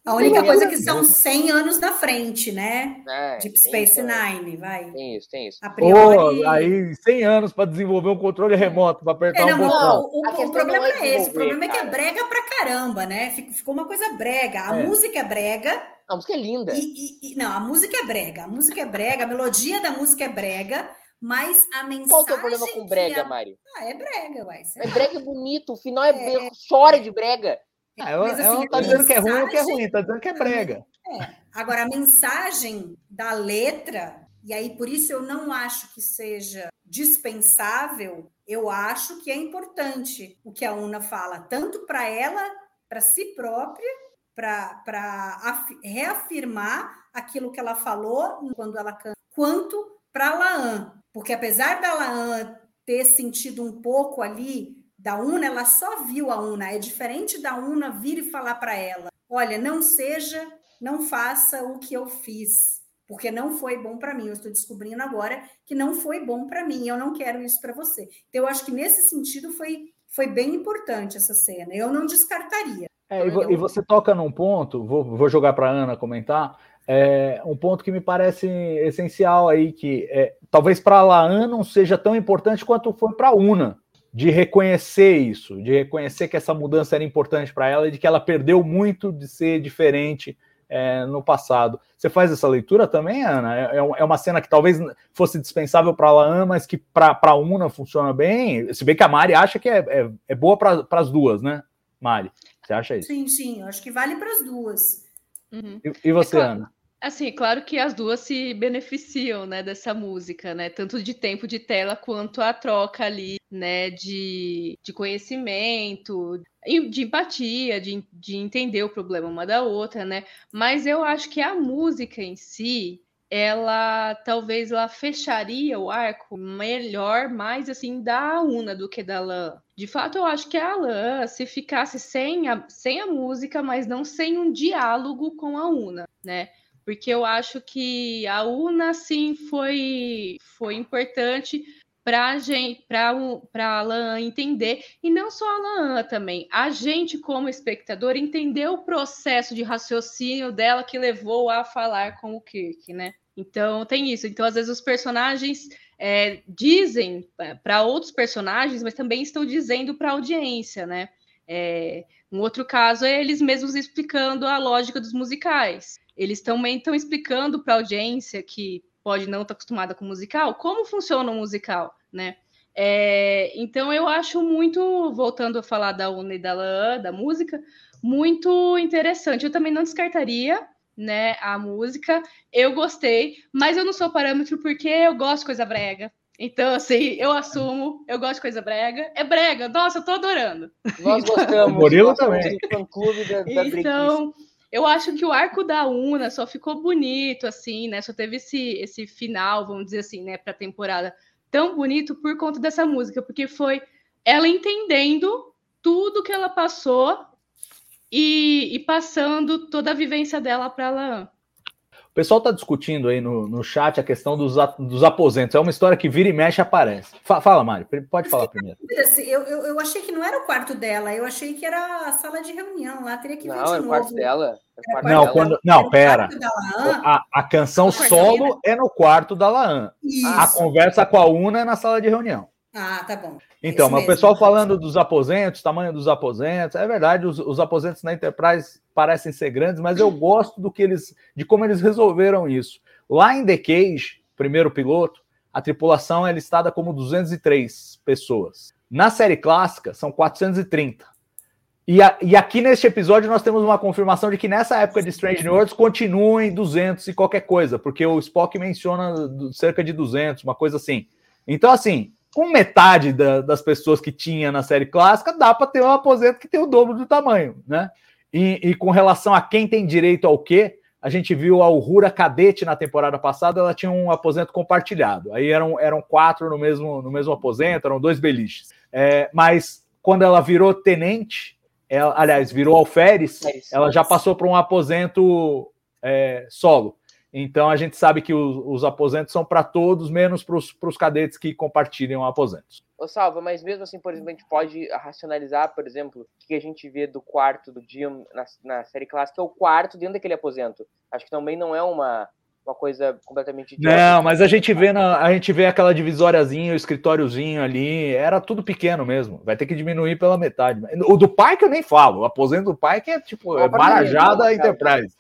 A única coisa é que são 100 anos na frente, né? É, Deep Space Nine, vai. Tem isso, tem isso. A priori... Oh, aí 100 anos para desenvolver um controle remoto, para apertar é, não, um botão. O, o, o problema é, é esse, o problema cara. é que é brega pra caramba, né? Ficou uma coisa brega. A é. música é brega. A música é linda. E, e, e, não, a música é brega. A música é brega, a melodia da música é brega. Mas a mensagem. Qual é o problema com brega, a... Mari? Ah, é brega, uai. É brega bonito, o final é, é... chora de brega. Ah, eu, Mas, assim, ela não tá dizendo que é ruim ou que é ruim, tá dizendo que é brega. É. Agora, a mensagem da letra, e aí por isso eu não acho que seja dispensável, eu acho que é importante o que a Una fala, tanto para ela, para si própria, para reafirmar aquilo que ela falou quando ela canta, quanto para Laan. Porque apesar da Laan ter sentido um pouco ali da UNA, ela só viu a UNA. É diferente da UNA vir e falar para ela: olha, não seja, não faça o que eu fiz. porque não foi bom para mim. Eu estou descobrindo agora que não foi bom para mim. Eu não quero isso para você. Então, eu acho que nesse sentido foi, foi bem importante essa cena. Eu não descartaria. É, e, você toca num ponto, vou, vou jogar para Ana comentar, é, um ponto que me parece essencial aí, que é, talvez para a Laan não seja tão importante quanto foi para a Una, de reconhecer isso, de reconhecer que essa mudança era importante para ela e de que ela perdeu muito de ser diferente é, no passado. Você faz essa leitura também, Ana? É, é, é uma cena que talvez fosse dispensável para a Laan, mas que para a Una funciona bem. Se bem que a Mari acha que é, é, é boa para as duas, né, Mari? Você acha isso? Sim, sim, eu acho que vale para as duas. Uhum. E, e, você, é claro, Ana? Assim, claro que as duas se beneficiam, né, dessa música, né, tanto de tempo de tela quanto a troca ali, né, de, de conhecimento, de empatia, de, de entender o problema uma da outra, né, mas eu acho que a música em si, ela talvez ela fecharia o arco melhor, mais assim, da Una do que da Lan. De fato, eu acho que a Lan, se ficasse sem a, sem a música, mas não sem um diálogo com a Una, né? Porque eu acho que a Una, sim, foi, foi importante para gente, para a Alan entender, e não só a Alan também, a gente como espectador entender o processo de raciocínio dela que levou a falar com o Kirk, né? Então tem isso. Então, às vezes, os personagens é, dizem para outros personagens, mas também estão dizendo para a audiência, né? É, um outro caso é eles mesmos explicando a lógica dos musicais. Eles também estão explicando para a audiência que pode não estar tá acostumada com musical como funciona o musical, né? É, então eu acho muito, voltando a falar da Una e da Laan, da música, muito interessante. Eu também não descartaria né, a música. Eu gostei, mas eu não sou parâmetro porque eu gosto de coisa brega. Então, assim, eu assumo, eu gosto de coisa brega. É brega, nossa, eu tô adorando. Nós (laughs) gostamos. O Murilo também. clube da, da então, eu acho que o arco da Una só ficou bonito, assim, né? Só teve esse, esse final, vamos dizer assim, né, pra temporada tão bonito por conta dessa música, porque foi ela entendendo tudo que ela passou e, e passando toda a vivência dela para ela. O pessoal está discutindo aí no, no chat a questão dos, dos aposentos. É uma história que vira e mexe aparece. Fala, fala Mário, pode falar primeiro. Eu, eu, eu, achei que não era o quarto dela, eu achei que era a sala de reunião lá. Teria que ver não, de é o quarto novo. dela. É quarto não, dela. Quando, não, pera. A, a canção solo é no quarto da Laan. A conversa com a Una é na sala de reunião. Ah, tá bom. Então, mas o pessoal falando dos aposentos, tamanho dos aposentos, é verdade, os, os, aposentos na Enterprise parecem ser grandes, mas eu (laughs) gosto do que eles, de como eles resolveram isso. Lá em The Cage, primeiro piloto, a tripulação é listada como 203 pessoas. Na série clássica, são 430. E, a, e aqui neste episódio nós temos uma confirmação de que nessa época de Strange New Worlds continuam em 200 e qualquer coisa, porque o Spock menciona cerca de 200, uma coisa assim. Então, assim, com metade da, das pessoas que tinha na série clássica, dá para ter um aposento que tem o dobro do tamanho, né? E, e, com relação a quem tem direito ao quê, a gente viu a Uhura Cadete na temporada passada, ela tinha um aposento compartilhado. Aí eram, eram quatro no mesmo, no mesmo aposento, eram dois beliches. É, mas quando ela virou tenente, ela, aliás, virou alferes, ela já passou para um aposento é, solo. Então a gente sabe que os, os aposentos são para todos, menos para os cadetes que compartilham aposentos. Ô, Salva, mas mesmo assim, por exemplo, a gente pode racionalizar, por exemplo, o que a gente vê do quarto do Jim na, na série clássica, é o quarto dentro daquele aposento. Acho que também não é uma, uma coisa completamente idiota. Não, mas a gente vê na, a gente vê aquela divisóriazinha, o escritóriozinho ali, era tudo pequeno mesmo. Vai ter que diminuir pela metade. O do pai que eu nem falo, o aposento do pai que é tipo é marajada Enterprise.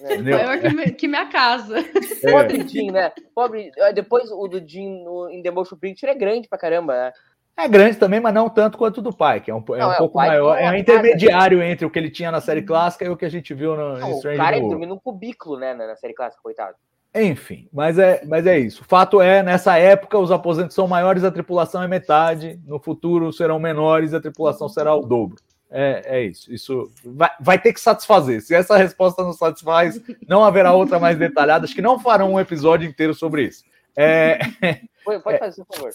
É. Maior que, que, minha casa. É. Pobre Jim, né? Pobre. Eh, depois o do Jim no, em The Motion Picture é grande pra caramba, né? É grande também, mas não tanto quanto o do pai, que é um, é não, um é, pouco maior. É um intermediário casa, entre o que ele tinha na série clássica e o que a gente viu no não, Strange O cara dormiu num cubículo, né, na série clássica, coitado. Enfim, mas é, mas é isso. O fato é, nessa época, os aposentos são maiores, a tripulação é metade. No futuro serão menores, a tripulação será o dobro. É, é isso. Isso vai, vai ter que satisfazer. Se essa resposta não satisfaz, não haverá outra mais detalhada. Acho que não farão um episódio inteiro sobre isso. É... (laughs) Pode fazer, por favor.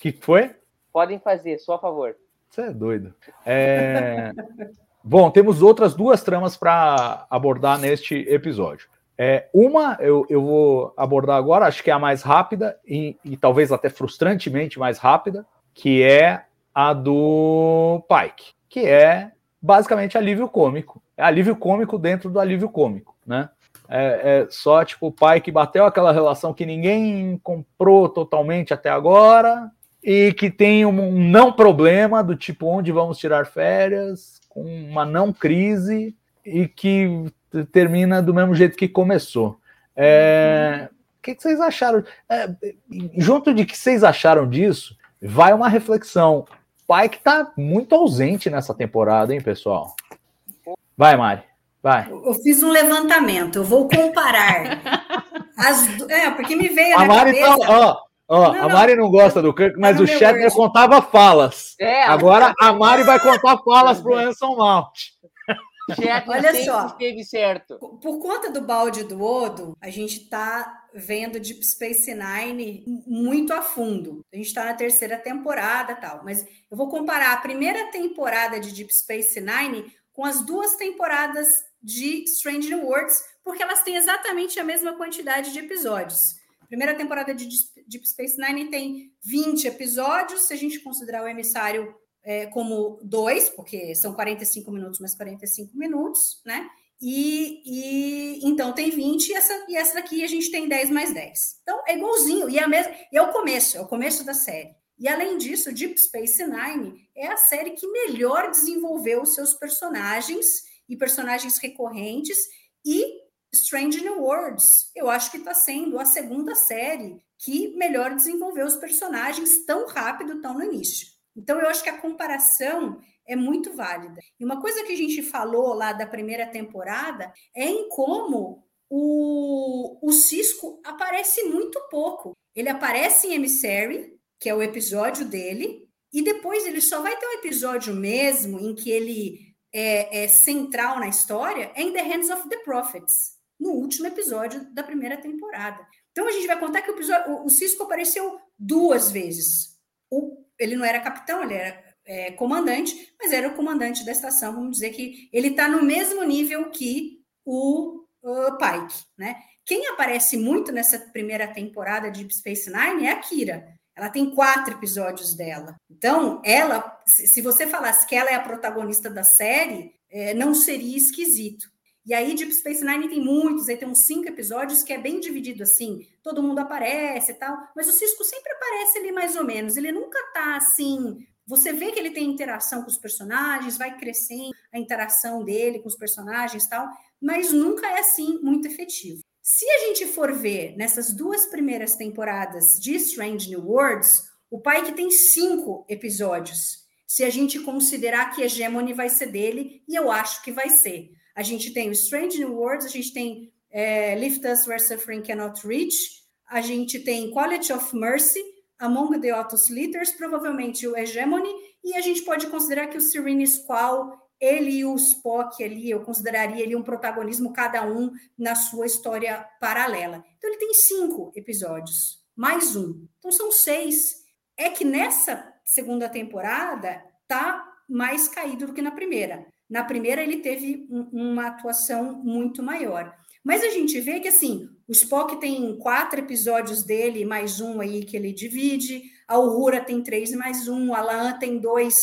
que foi? Podem fazer, só a favor. Você é doido. É... (laughs) Bom, temos outras duas tramas para abordar neste episódio. É, uma eu, eu vou abordar agora, acho que é a mais rápida e, e talvez até frustrantemente mais rápida, que é a do Pike, que é basicamente alívio cômico. É alívio cômico dentro do alívio cômico, né? É, é, só tipo o pai que bateu aquela relação que ninguém comprou totalmente até agora e que tem um, não problema do tipo onde vamos tirar férias, com uma não crise e que termina do mesmo jeito que começou. É, o que, que vocês acharam? É, junto de que vocês acharam disso, vai uma reflexão. Pai que tá muito ausente nessa temporada, hein, pessoal? Vai, Mari. Vai. Eu fiz um levantamento, eu vou comparar. as, é, porque me veio a Mari tá, cabeça... Tá, ó, ó, não, a Mari não gosta do Kirk, mas o Shatner contava falas. É, Agora a Mari vai contar falas pro Anson Mount. Olha só, esteve certo. Por conta do balde do Odo, a gente está vendo Deep Space Nine muito a fundo. A gente está na terceira temporada tal, mas eu vou comparar a primeira temporada de Deep Space Nine com as duas temporadas de Strange New Worlds, porque elas têm exatamente a mesma quantidade de episódios. A primeira temporada de Deep Space Nine tem 20 episódios, se a gente considerar o emissário é, como dois, porque são 45 minutos mais 45 minutos, né? E, e, então tem 20 e essa, e essa daqui a gente tem 10 mais 10. Então é igualzinho, e é, a mesma, e é o começo, é o começo da série. E além disso, Deep Space Nine é a série que melhor desenvolveu os seus personagens e personagens recorrentes e Strange New Worlds, eu acho que está sendo a segunda série que melhor desenvolveu os personagens tão rápido, tão no início. Então, eu acho que a comparação é muito válida. E uma coisa que a gente falou lá da primeira temporada é em como o, o Cisco aparece muito pouco. Ele aparece em Emissary, que é o episódio dele, e depois ele só vai ter um episódio mesmo em que ele é, é central na história é em The Hands of the Prophets, no último episódio da primeira temporada. Então a gente vai contar que o, episódio, o, Cisco apareceu duas vezes. O ele não era capitão, ele era é, comandante, mas era o comandante da estação. Vamos dizer que ele está no mesmo nível que o, Pike, né? Quem aparece muito nessa primeira temporada de Deep Space Nine é a Kira. Ela tem quatro episódios dela. Então, ela, se você falasse que ela é a protagonista da série, é, não seria esquisito. E aí, Deep Space Nine tem muitos, aí tem uns cinco episódios que é bem dividido assim, todo mundo aparece e tal, mas o Cisco sempre aparece ali mais ou menos, ele nunca tá assim. Você vê que ele tem interação com os personagens, vai crescendo a interação dele com os personagens e tal, mas nunca é assim muito efetivo. Se a gente for ver nessas duas primeiras temporadas de Strange New Worlds, o Pike tem cinco episódios. Se a gente considerar que Hegemony vai ser dele, e eu acho que vai ser. A gente tem Strange New Worlds, a gente tem é, Lift Us Where Suffering Cannot Reach, a gente tem Quality of Mercy, Among the Otus Leaders, provavelmente o Hegemony, e a gente pode considerar que o Serene Squall, ele e o Spock ali, eu consideraria ele um protagonismo cada um na sua história paralela. Então ele tem cinco episódios, mais um. Então são seis. É que nessa segunda temporada tá mais caído do que na primeira. Na primeira, ele teve um, uma atuação muito maior. Mas a gente vê que, assim, o Spock tem quatro episódios dele, mais um aí que ele divide, a Uhura tem três mais um, a Laan tem dois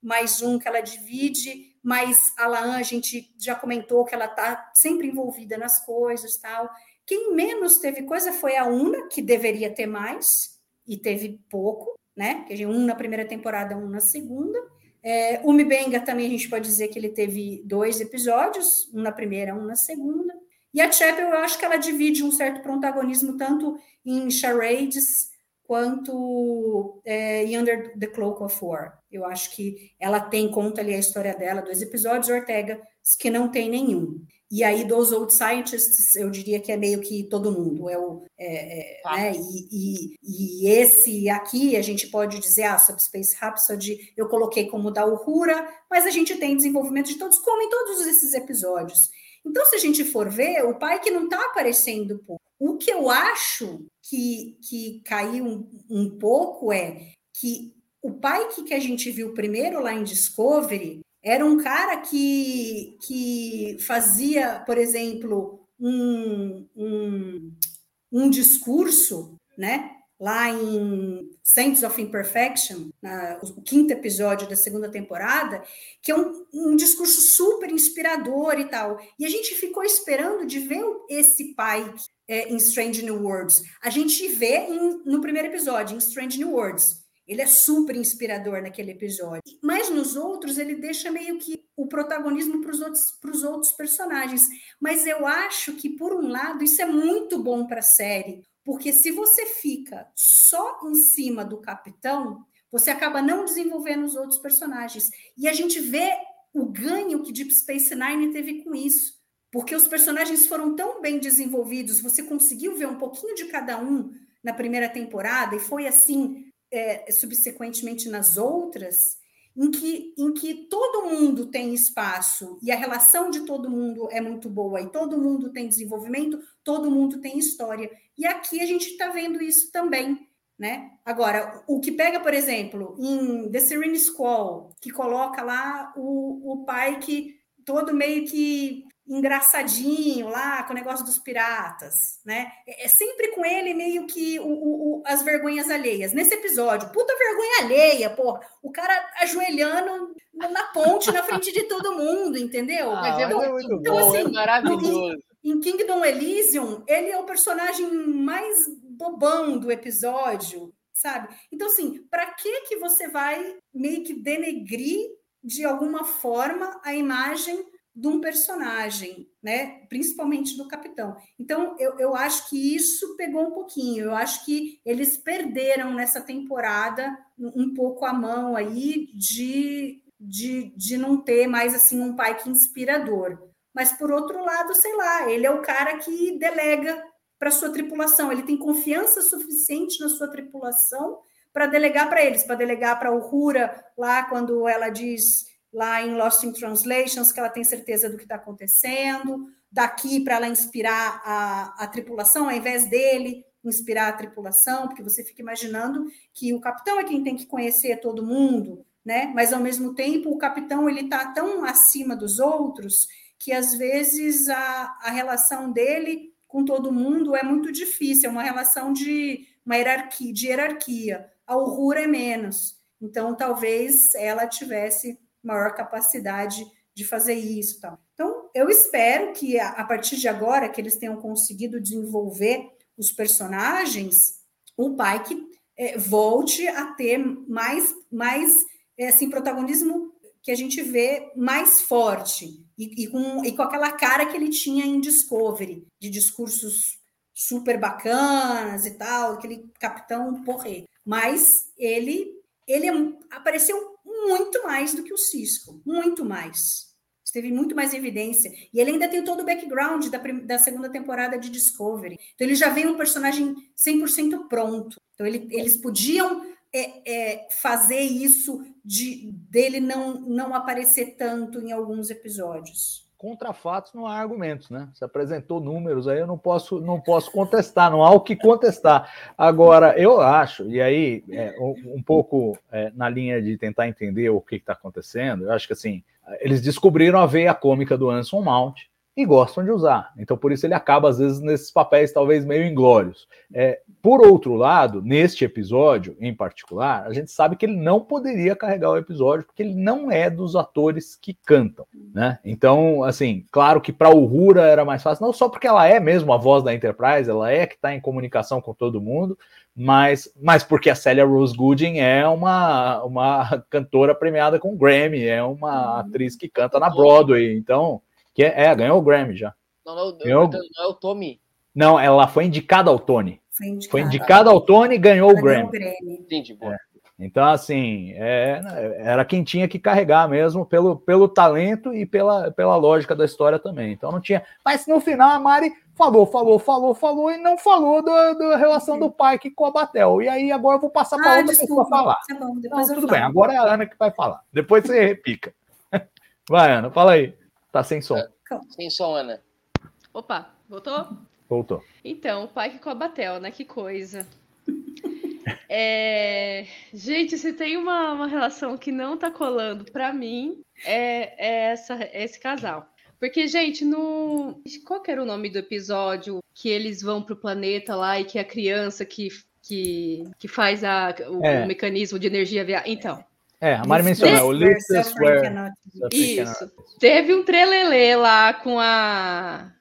mais um que ela divide, mas a Laan, a gente já comentou que ela está sempre envolvida nas coisas tal. Quem menos teve coisa foi a Una, que deveria ter mais, e teve pouco, né? Um na primeira temporada, um na segunda. É, o Mibenga também a gente pode dizer que ele teve dois episódios, um na primeira, um na segunda. E a Chapel, eu acho que ela divide um certo protagonismo tanto em Charades quanto é, em Under the Cloak of War. Eu acho que ela tem conta ali a história dela, dois episódios, Ortega que não tem nenhum. E aí, dos Old Scientists, eu diria que é meio que todo mundo. É o, é, é, tá. né? e, e, e, esse aqui, a gente pode dizer, ah, Subspace Rhapsody, eu coloquei como da Uhura, mas a gente tem desenvolvimento de todos, como em todos esses episódios. Então, se a gente for ver, o pai que não está aparecendo pouco. O que eu acho que, que caiu um, um pouco é que o pai que, que a gente viu primeiro lá em Discovery era um cara que, que fazia, por exemplo, um, um, um discurso, né? Lá em Saints of Imperfection, na, o quinto episódio da segunda temporada, que é um, um discurso super inspirador e tal. E a gente ficou esperando de ver esse pai é, em Strange New Worlds. A gente vê em, no primeiro episódio, em Strange New Worlds. Ele é super inspirador naquele episódio. Mas nos outros, ele deixa meio que o protagonismo para os outros, outros personagens. Mas eu acho que, por um lado, isso é muito bom para a série, porque se você fica só em cima do capitão, você acaba não desenvolvendo os outros personagens. E a gente vê o ganho que Deep Space Nine teve com isso. Porque os personagens foram tão bem desenvolvidos, você conseguiu ver um pouquinho de cada um na primeira temporada, e foi assim é, subsequentemente nas outras, em que, em que todo mundo tem espaço e a relação de todo mundo é muito boa e todo mundo tem desenvolvimento, todo mundo tem história. E aqui a gente está vendo isso também. Né? Agora, o que pega, por exemplo, em The Serene Squall, que coloca lá o, o pai que todo meio que engraçadinho lá com o negócio dos piratas, né? É, é sempre com ele meio que o, o, o, as vergonhas alheias. Nesse episódio, puta vergonha alheia, porra. O cara ajoelhando na ponte na frente de todo mundo, entendeu? Ah, é então, muito então, bom, assim, é maravilhoso. Em, em Kingdom Elysium, ele é o personagem mais bobão do episódio, sabe? Então, assim, para que que você vai meio que denegrir de alguma forma a imagem de um personagem, né? Principalmente do capitão. Então, eu, eu acho que isso pegou um pouquinho. Eu acho que eles perderam nessa temporada um pouco a mão aí de, de, de não ter mais assim um pai que inspirador. Mas por outro lado, sei lá, ele é o cara que delega para sua tripulação. Ele tem confiança suficiente na sua tripulação para delegar para eles, para delegar para o Rura lá quando ela diz lá em Lost in Translations, que ela tem certeza do que está acontecendo, daqui para ela inspirar a, a tripulação, ao invés dele inspirar a tripulação, porque você fica imaginando que o capitão é quem tem que conhecer todo mundo, né? Mas ao mesmo tempo o capitão ele está tão acima dos outros que às vezes a, a relação dele com todo mundo é muito difícil, é uma relação de uma hierarquia, de hierarquia. A Uhura é menos. Então talvez ela tivesse maior capacidade de fazer isso. Tal. Então, eu espero que a, partir de agora que eles tenham conseguido desenvolver os personagens, o pai que é, volte a ter mais, mais é, assim, protagonismo que a gente vê mais forte e, e, com, e com aquela cara que ele tinha em Discovery, de discursos super bacanas e tal, aquele capitão porrê. Mas ele, ele apareceu muito mais do que o Cisco, muito mais. Esteve muito mais evidência. E ele ainda tem todo o background da, da segunda temporada de Discovery. Então ele já veio um personagem 100% pronto. Então ele, eles podiam é, é, fazer isso de dele não, não aparecer tanto em alguns episódios contra fatos não há argumentos, né? Você apresentou números aí, eu não posso, não posso contestar, não há o que contestar. Agora, eu acho, e aí, é, um, pouco é, na linha de tentar entender o que está acontecendo, eu acho que assim, eles descobriram a veia cômica do Anson Mount, e gostam de usar. Então, por isso ele acaba, às vezes, nesses papéis talvez meio inglórios. É, por outro lado, neste episódio em particular, a gente sabe que ele não poderia carregar o episódio, porque ele não é dos atores que cantam, né? Então, assim, claro que para o Rura era mais fácil, não só porque ela é mesmo a voz da Enterprise, ela é que está em comunicação com todo mundo, mas, mas porque a Celia Rose Gooding é uma, uma cantora premiada com Grammy, é uma uhum. atriz que canta na Broadway, então que é, é, ganhou o Grammy já. Não, não, ganhou... não é o Tommy. Não, ela foi indicada ao Tony. Foi indicada, foi indicada ao Tony e ganhou o Grammy. Grammy. Entendi, boa. É. Então, assim, é, era quem tinha que carregar mesmo pelo, pelo talento e pela, pela lógica da história também. Então não tinha. Mas no final a Mari falou, falou, falou, falou e não falou da, da relação do Pike com a Batel. E aí agora eu vou passar para ah, outra desculpa, pessoa falar. Tá bom, depois não, tudo falo. bem, agora é a Ana que vai falar. Depois você repica. (laughs) Vai, Ana, fala aí. Tá sem som. Sem som, Ana. Opa, voltou? Voltou. Então, o pai que com a Batel, né? Que coisa. (laughs) É... Gente, se tem uma, uma relação que não tá colando para mim, é, é, essa, é esse casal. Porque, gente, no. Qual que era o nome do episódio que eles vão pro planeta lá e que a criança que, que, que faz a, o, É. o mecanismo de energia via. Então, É, a Mari mencionou, Square. cannot be- Isso. Teve um trelelê lá com a.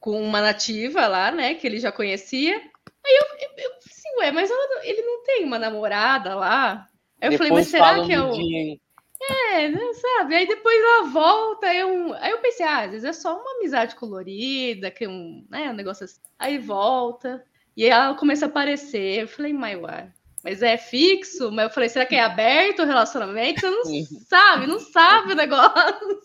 com uma nativa lá, né? Que ele já conhecia. Aí eu, eu, eu assim, ué, mas ela ele não tem uma namorada lá? Aí eu falei, mas será que é o. dia- É, não sabe? Aí depois ela volta, aí eu, aí eu pensei, ah, às vezes é só uma amizade colorida, que é um, né, um negócio assim. Aí volta, e aí ela começa a aparecer. Eu falei, mas ué, mas é fixo? Mas eu falei, será que é aberto o relacionamento? Você não sabe, não sabe o negócio.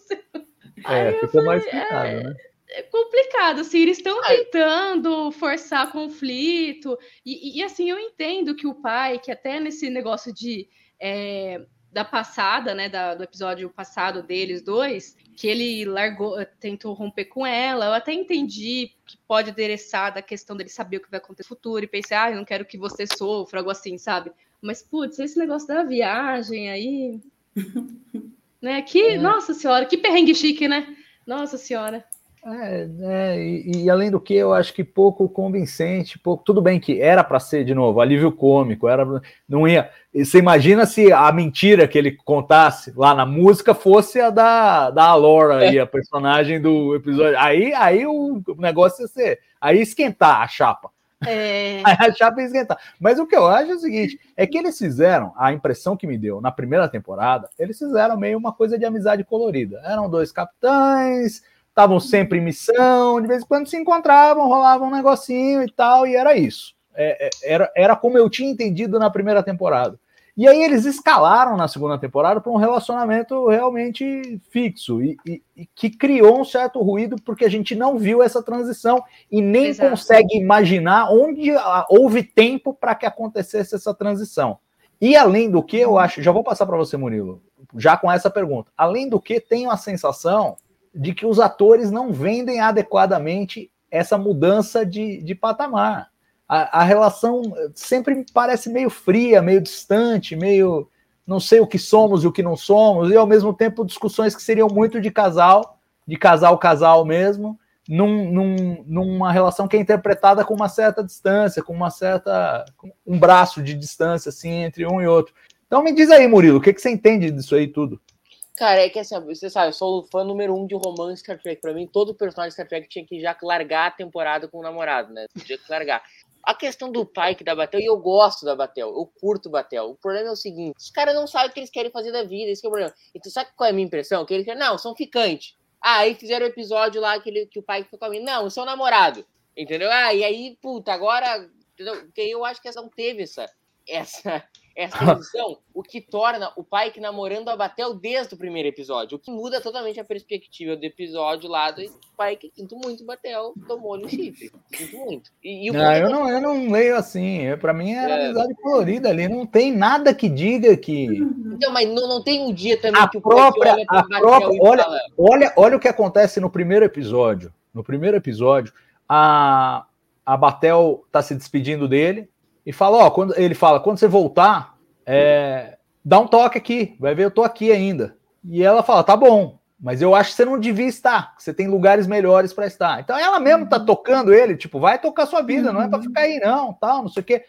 É, ficou mais falei, explicado, é, né? é complicado, assim, eles estão tentando forçar conflito, e, e, assim, eu entendo que o pai, que até nesse negócio de é, da passada, né, da- do episódio passado deles dois, que ele largou, tentou romper com ela, eu até entendi que pode adereçar da questão dele saber o que vai acontecer no futuro, e pensar, ah, eu não quero que você sofra, algo assim, sabe? Mas, putz, esse negócio da viagem aí... (laughs) né, que, nossa senhora, que perrengue chique, né? Nossa senhora. É, é, e, e além do que, eu acho que pouco convincente, pouco. Tudo bem que era para ser de novo alívio cômico, era, não ia. e Você imagina se a mentira que ele contasse lá na música fosse a da, da Alora, aí, a personagem do episódio. Aí, aí o negócio ia ser. Aí esquentar a chapa. É... (laughs) Aí a chapa ia esquentar. Mas o que eu acho é o seguinte: é que eles fizeram, a impressão que me deu na primeira temporada, eles fizeram meio uma coisa de amizade colorida. Eram dois capitães, estavam sempre em missão, de vez em quando se encontravam, rolava um negocinho e tal, e era isso. É, é, era, era como eu tinha entendido na primeira temporada. E aí eles escalaram na segunda temporada para um relacionamento realmente fixo e, e- e que criou um certo ruído porque a gente não viu essa transição e nem Exato. consegue imaginar onde houve tempo para que acontecesse essa transição. E além do que, eu acho, já vou passar para você, Murilo, já com essa pergunta. Além do que, tenho a sensação de que os atores não vendem adequadamente essa mudança de, de patamar. A, a relação sempre me parece meio fria, meio distante, meio não sei o que somos e o que não somos, e ao mesmo tempo discussões que seriam muito de casal, de casal casal mesmo, num, num- numa relação que é interpretada com uma certa distância, com uma certa um braço de distância assim entre um e outro. Então me diz aí, Murilo, o que, que você entende disso aí tudo? Cara, é que assim, você sabe, eu sou o fã número um de romance Star Trek. Pra mim, todo personagem Star Trek tinha que já largar a temporada com o namorado, né? Tinha que largar. A questão do Pike da Batel, e eu gosto da Batel, eu curto Batel. O problema é o seguinte: os caras não sabem o que eles querem fazer da vida, esse é o problema. Então, sabe qual é a minha impressão? Que eles querem, não, são ficantes. Ah, aí fizeram o episódio lá que, ele, que o Pike ficou com a mim. Não, sou namorado. Entendeu? Ah, e aí, puta, agora. Entendeu? Porque eu acho que essa não teve essa. Essa, essa visão, o que torna o Pike namorando a Batel desde o primeiro episódio, o que muda totalmente a perspectiva do episódio lá do Pike. Sinto muito, Batel tomou no chifre. Sinto muito. E, e o Não, eu não, eu não leio assim. Para mim era É. amizade colorida ali. Não tem nada que diga que. Então, mas não, não tem um dia também A que o própria- Pike olha a própria- olha- fala, Olha, olha o que acontece no primeiro episódio. No primeiro episódio, a, a Batel tá se despedindo dele e fala: Ó, quando ele fala, quando você voltar, é, dá um toque aqui, vai ver, eu tô aqui ainda. E ela fala: tá bom, mas eu acho que você não devia estar, você tem lugares melhores para estar. Então ela mesmo tá tocando ele, tipo, vai tocar sua vida, não é para ficar aí, não, tal, não sei o quê.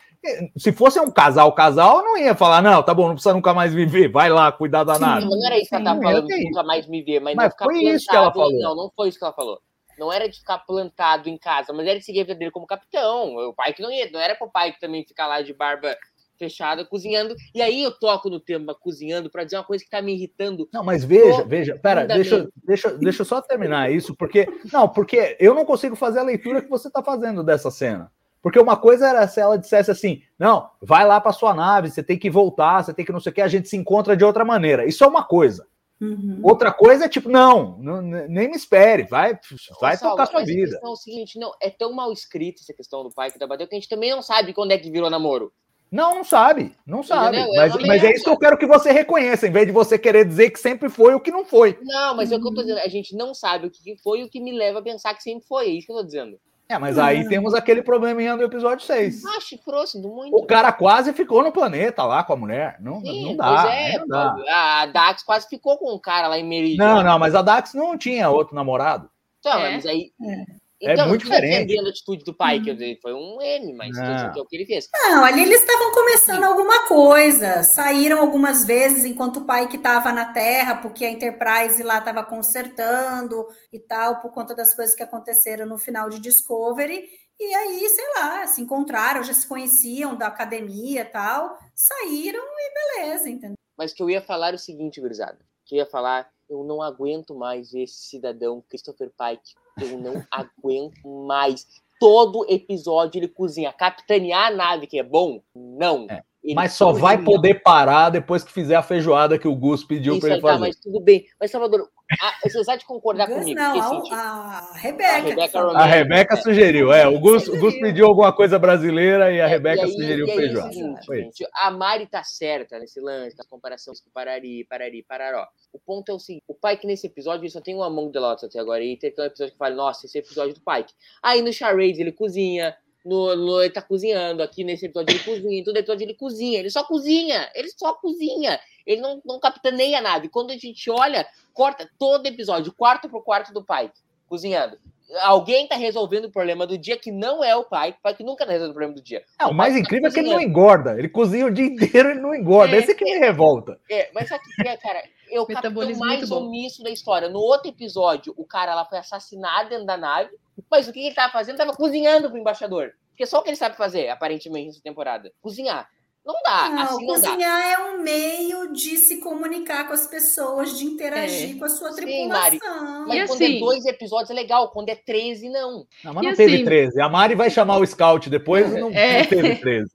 Se fosse um casal, casal, eu não ia falar, não, tá bom, não precisa nunca mais viver, vai lá cuidar da nave. Não, era isso que ela tava falando, é nunca mais me ver, mas, Mas foi isso que ela falou. Não, não foi isso que ela falou. Não era de ficar plantado em casa, mas era de seguir a vida dele como capitão. O pai que não ia, não era pro pai que também ficar lá de barba fechada cozinhando. E aí eu toco no tema cozinhando pra dizer uma coisa que tá me irritando. Não, mas veja, veja, pera, deixa, eu- deixa, deixa eu só terminar isso, porque. Não, porque eu não consigo fazer a leitura que você está fazendo dessa cena. Porque uma coisa era se ela dissesse assim: não, vai lá para sua nave, você tem que voltar, você tem que não sei o que, a gente se encontra de outra maneira. Isso é uma coisa. Uhum. Outra coisa é tipo, não, não- nem me espere, vai, vai tocar sua vida. questão é o seguinte, não, é tão mal escrita essa questão do pai que da Badeu que a gente também não sabe quando é que virou namoro. Não, não sabe, não sabe. Entendeu? É Mas, mas é isso que eu quero que você reconheça, em vez de você querer dizer que sempre foi o que não foi. Não, mas é o que eu Uhum. tô dizendo. A gente não sabe o que que foi e o que me leva a pensar que sempre foi. É isso que eu tô dizendo. É, mas aí temos aquele probleminha do episódio 6. Ah, chifrou, sinto muito. O cara quase ficou no planeta lá com a mulher. Não, Sim, não dá. pois é, não dá. a Dax quase ficou com o cara lá em Meridian. Não, não, mas a Dax não tinha outro namorado. Então, É. mas aí. É Então, muito eu não tô diferente. a atitude do pai, que eu dei, foi um M, mas Não. é o que ele fez. Não, ali eles estavam começando alguma coisa. Saíram algumas vezes enquanto o pai que estava na Terra, porque a Enterprise lá estava consertando e tal, por conta das coisas que aconteceram no final de Discovery. E aí, sei lá, se encontraram, já se conheciam da academia e tal, saíram e beleza, entendeu? Mas que eu ia falar o seguinte, gurizada. Que eu ia falar, eu não aguento mais esse cidadão Christopher Pike. Eu não aguento mais. Todo episódio ele cozinha. Capitanear a nave, que é bom? Não. É. Ele Mas só vai poder parar depois que fizer a feijoada que o Gus pediu para ele tá, fazer. mas tudo bem. Mas, Salvador, a, você vai de concordar Gus, comigo. não, a, assim, a Rebeca. A Rebeca. A Rebeca sugeriu, é. O Gus, o Gus pediu alguma coisa brasileira e a É, Rebeca e aí- sugeriu e aí é o feijoada. seguinte, a Mari tá certa nesse lance, com as comparações com Parari, Parari, Pararó. O ponto é o seguinte: o Pike nesse episódio ele só tem um Among the Lots até agora. E tem aquele episódio que fala, nossa, esse é o episódio do Pike. Aí no Charades ele cozinha. No, no- ele tá cozinhando, aqui nesse episódio ele cozinha, em todo episódio ele cozinha, ele só cozinha, ele só cozinha, ele não, não capitaneia a nave. Quando a gente olha, corta todo episódio, quarto pro quarto do Pike, cozinhando. Alguém tá resolvendo o problema do dia que não é o Pike, o Pike nunca tá resolvendo o problema do dia. Não, o mais Pike tá incrível é que ele não engorda. Ele cozinha o dia inteiro e não engorda. É. Esse que me revolta. É, mas sabe o que é, cara? Eu Metabolismo mais omisso da história. No outro episódio, o cara lá foi assassinado dentro da nave, mas o que ele tava fazendo? Tava cozinhando pro embaixador. Porque só o que ele sabe fazer, aparentemente, nessa temporada. Cozinhar. Não dá, Não, assim não dá. cozinhar é um meio de se comunicar com as pessoas, de interagir É. com a sua Sim, Mari. tripulação. Mas E quando assim- é dois episódios é legal, quando é 13, não. Não, mas E não teve assim- 13. A Mari vai chamar o scout depois e não, É. não teve 13.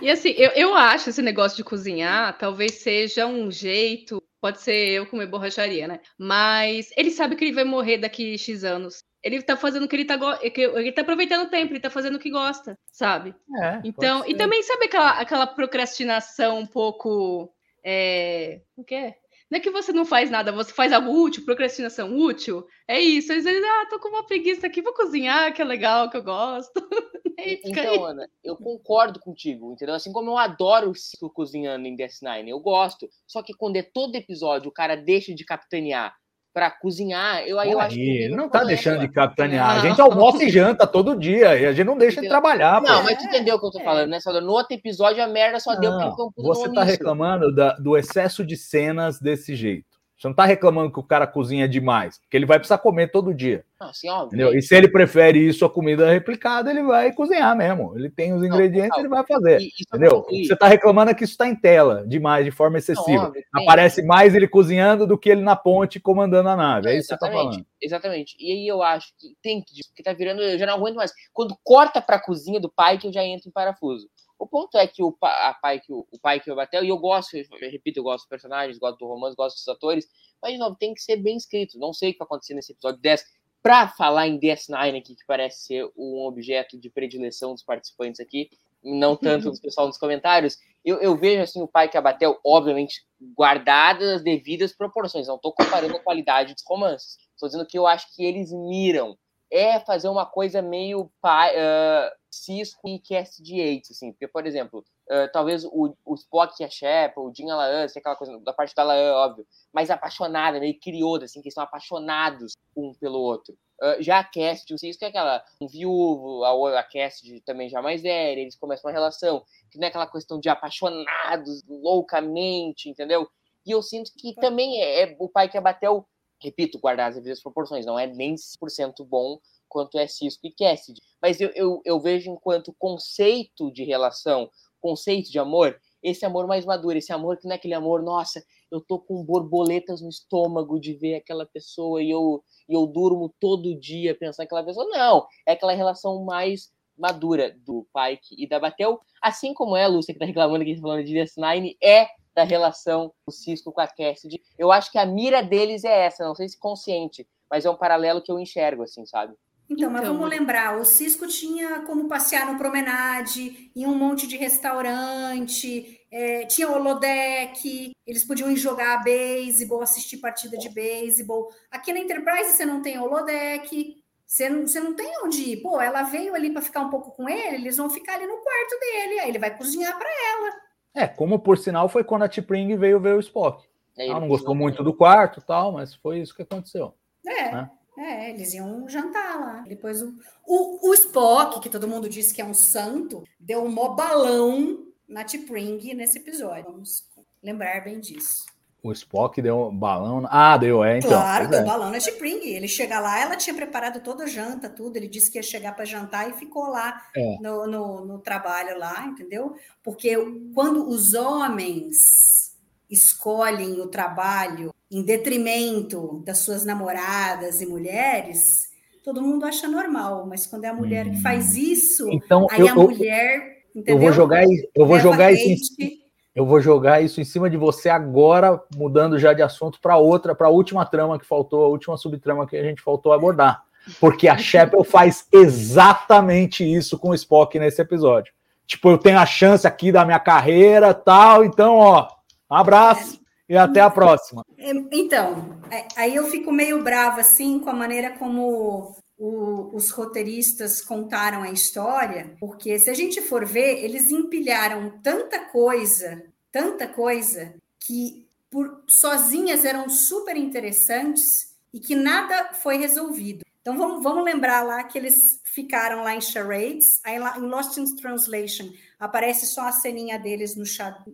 E assim, eu, eu acho esse negócio de cozinhar talvez seja um jeito. Pode ser eu comer borracharia, né? Mas ele sabe que ele vai morrer daqui X anos. Ele tá fazendo o que ele tá. go- que Ele tá aproveitando o tempo, ele tá fazendo o que gosta, sabe? É, Então, pode e também sabe aquela, aquela procrastinação um pouco. É, o que é? Não é que você não faz nada, você faz algo útil, procrastinação útil. É isso. Às vezes, ah, tô com uma preguiça aqui, vou cozinhar, que é legal, que eu gosto. (laughs) Aí. Então, Ana, eu concordo contigo, entendeu? Assim como eu adoro o Cisco cozinhando em Death Nine, eu gosto. Só que quando é todo episódio o cara deixa de capitanear pra cozinhar, eu aí eu acho que. Não tá deixando de capitanear. A gente almoça e janta todo dia e a gente não deixa de trabalhar. pô. Não, mas tu entendeu o que eu tô É. falando, né, Salvador? No outro episódio a merda só deu porque Não, foi um puto você tá reclamando da- do excesso de cenas desse jeito. Você não tá reclamando que o cara cozinha demais, porque ele vai precisar comer todo dia. Não, assim, óbvio. Entendeu? E se ele prefere isso a comida replicada, ele vai cozinhar mesmo. Ele tem os ingredientes, total. ele vai fazer. E- e Entendeu? Concluir- que você tá reclamando é que isso tá em tela demais, de forma Não, excessiva. óbvio. Aparece mais ele cozinhando do que ele na ponte comandando a nave. É isso que você tá exatamente, falando. exatamente. E aí eu acho que tem que, porque tá virando, eu já não aguento mais. Quando corta pra cozinha do pai, que eu já entro em parafuso. O ponto é que o, a pai que o, o pai que eu bateu, e eu gosto, eu repito, eu gosto dos personagens, gosto do romance, gosto dos atores, mas de novo, tem que ser bem escrito. Não sei o que vai acontecer nesse episódio 10. Pra falar em DS9 aqui, que parece ser um objeto de predileção dos participantes aqui, não tanto (laughs) dos pessoal nos comentários, eu, eu vejo assim o pai que abateu, obviamente, guardadas as devidas proporções. Não estou comparando a qualidade dos romances. Estou dizendo que eu acho que eles miram. É fazer uma coisa meio pai, ah, Cisco e Cast de Yates, assim. Porque, por exemplo, ah, talvez o, o Spock e a Shep, o Jim a Laan, tem aquela coisa da parte da Laan, óbvio, mais apaixonada, meio crioda, assim, que eles são apaixonados um pelo outro. Ah, já a Cast, o Cisco é aquela um viúvo, a, a Cast também já mais velha, eles começam uma relação que não é aquela questão de apaixonados loucamente, entendeu? E eu sinto que também é, é o pai que abateu, repito, guardar as devidas proporções, não é nem 100% bom quanto é Cisco e Cassidy. Mas eu, eu, eu vejo enquanto conceito de relação, conceito de amor, esse amor mais maduro, esse amor que não é aquele amor, nossa, eu tô com borboletas no estômago de ver aquela pessoa e eu, e eu durmo todo dia pensando naquela pessoa. Não, é aquela relação mais madura do Pike e da Batel, assim como é, Lúcia, que tá reclamando aqui, falando de DS9, é da relação do Cisco com a Cassidy. Eu acho que a mira deles é essa, não sei se consciente, mas é um paralelo que eu enxergo, assim, sabe? Então, mas Então. vamos lembrar, o Cisco tinha como passear no promenade, em um monte de restaurante, é, tinha holodeck, eles podiam ir jogar beisebol, assistir partida de beisebol. Aqui na Enterprise você não tem holodeck, Você não, você não tem onde ir. Pô, ela veio ali para ficar um pouco com ele, eles vão ficar ali no quarto dele, aí ele vai cozinhar para ela. É, como por sinal foi quando a T'Pring veio ver o Spock. ela não gostou muito do quarto tal, mas foi isso que aconteceu. É. Né? É, eles iam jantar lá. Depois o, o, o, Spock, que todo mundo disse que é um santo, deu um mó balão na T'Pring nesse episódio. Vamos lembrar bem disso. O Spock deu um balão. Ah, deu, é, então. Claro, deu é. balão na T'Pring. Ele chega lá, ela tinha preparado toda a janta, tudo. Ele disse que ia chegar para jantar e ficou lá é. no, no, no trabalho lá, entendeu? Porque quando os homens escolhem o trabalho em detrimento das suas namoradas e mulheres, todo mundo acha normal, mas quando é a mulher que faz hum. isso, então, aí eu, a mulher. Entendeu? Eu vou jogar, eu vou jogar isso. Em, eu vou jogar isso em cima de você agora, mudando já de assunto para outra, para a última trama que faltou, a última subtrama que a gente faltou abordar. Porque a Shepard faz exatamente isso com o Spock nesse episódio. Tipo, eu tenho a chance aqui da minha carreira, tal, então, ó, um abraço e até a próxima. É, então, é, aí eu fico meio brava assim com a maneira como o, os roteiristas contaram a história, porque se a gente for ver, eles empilharam tanta coisa, tanta coisa, que por sozinhas eram super interessantes e que nada foi resolvido. Então vamos, vamos lembrar lá que eles ficaram lá em charades, aí lá em Lost in Translation aparece só a ceninha deles no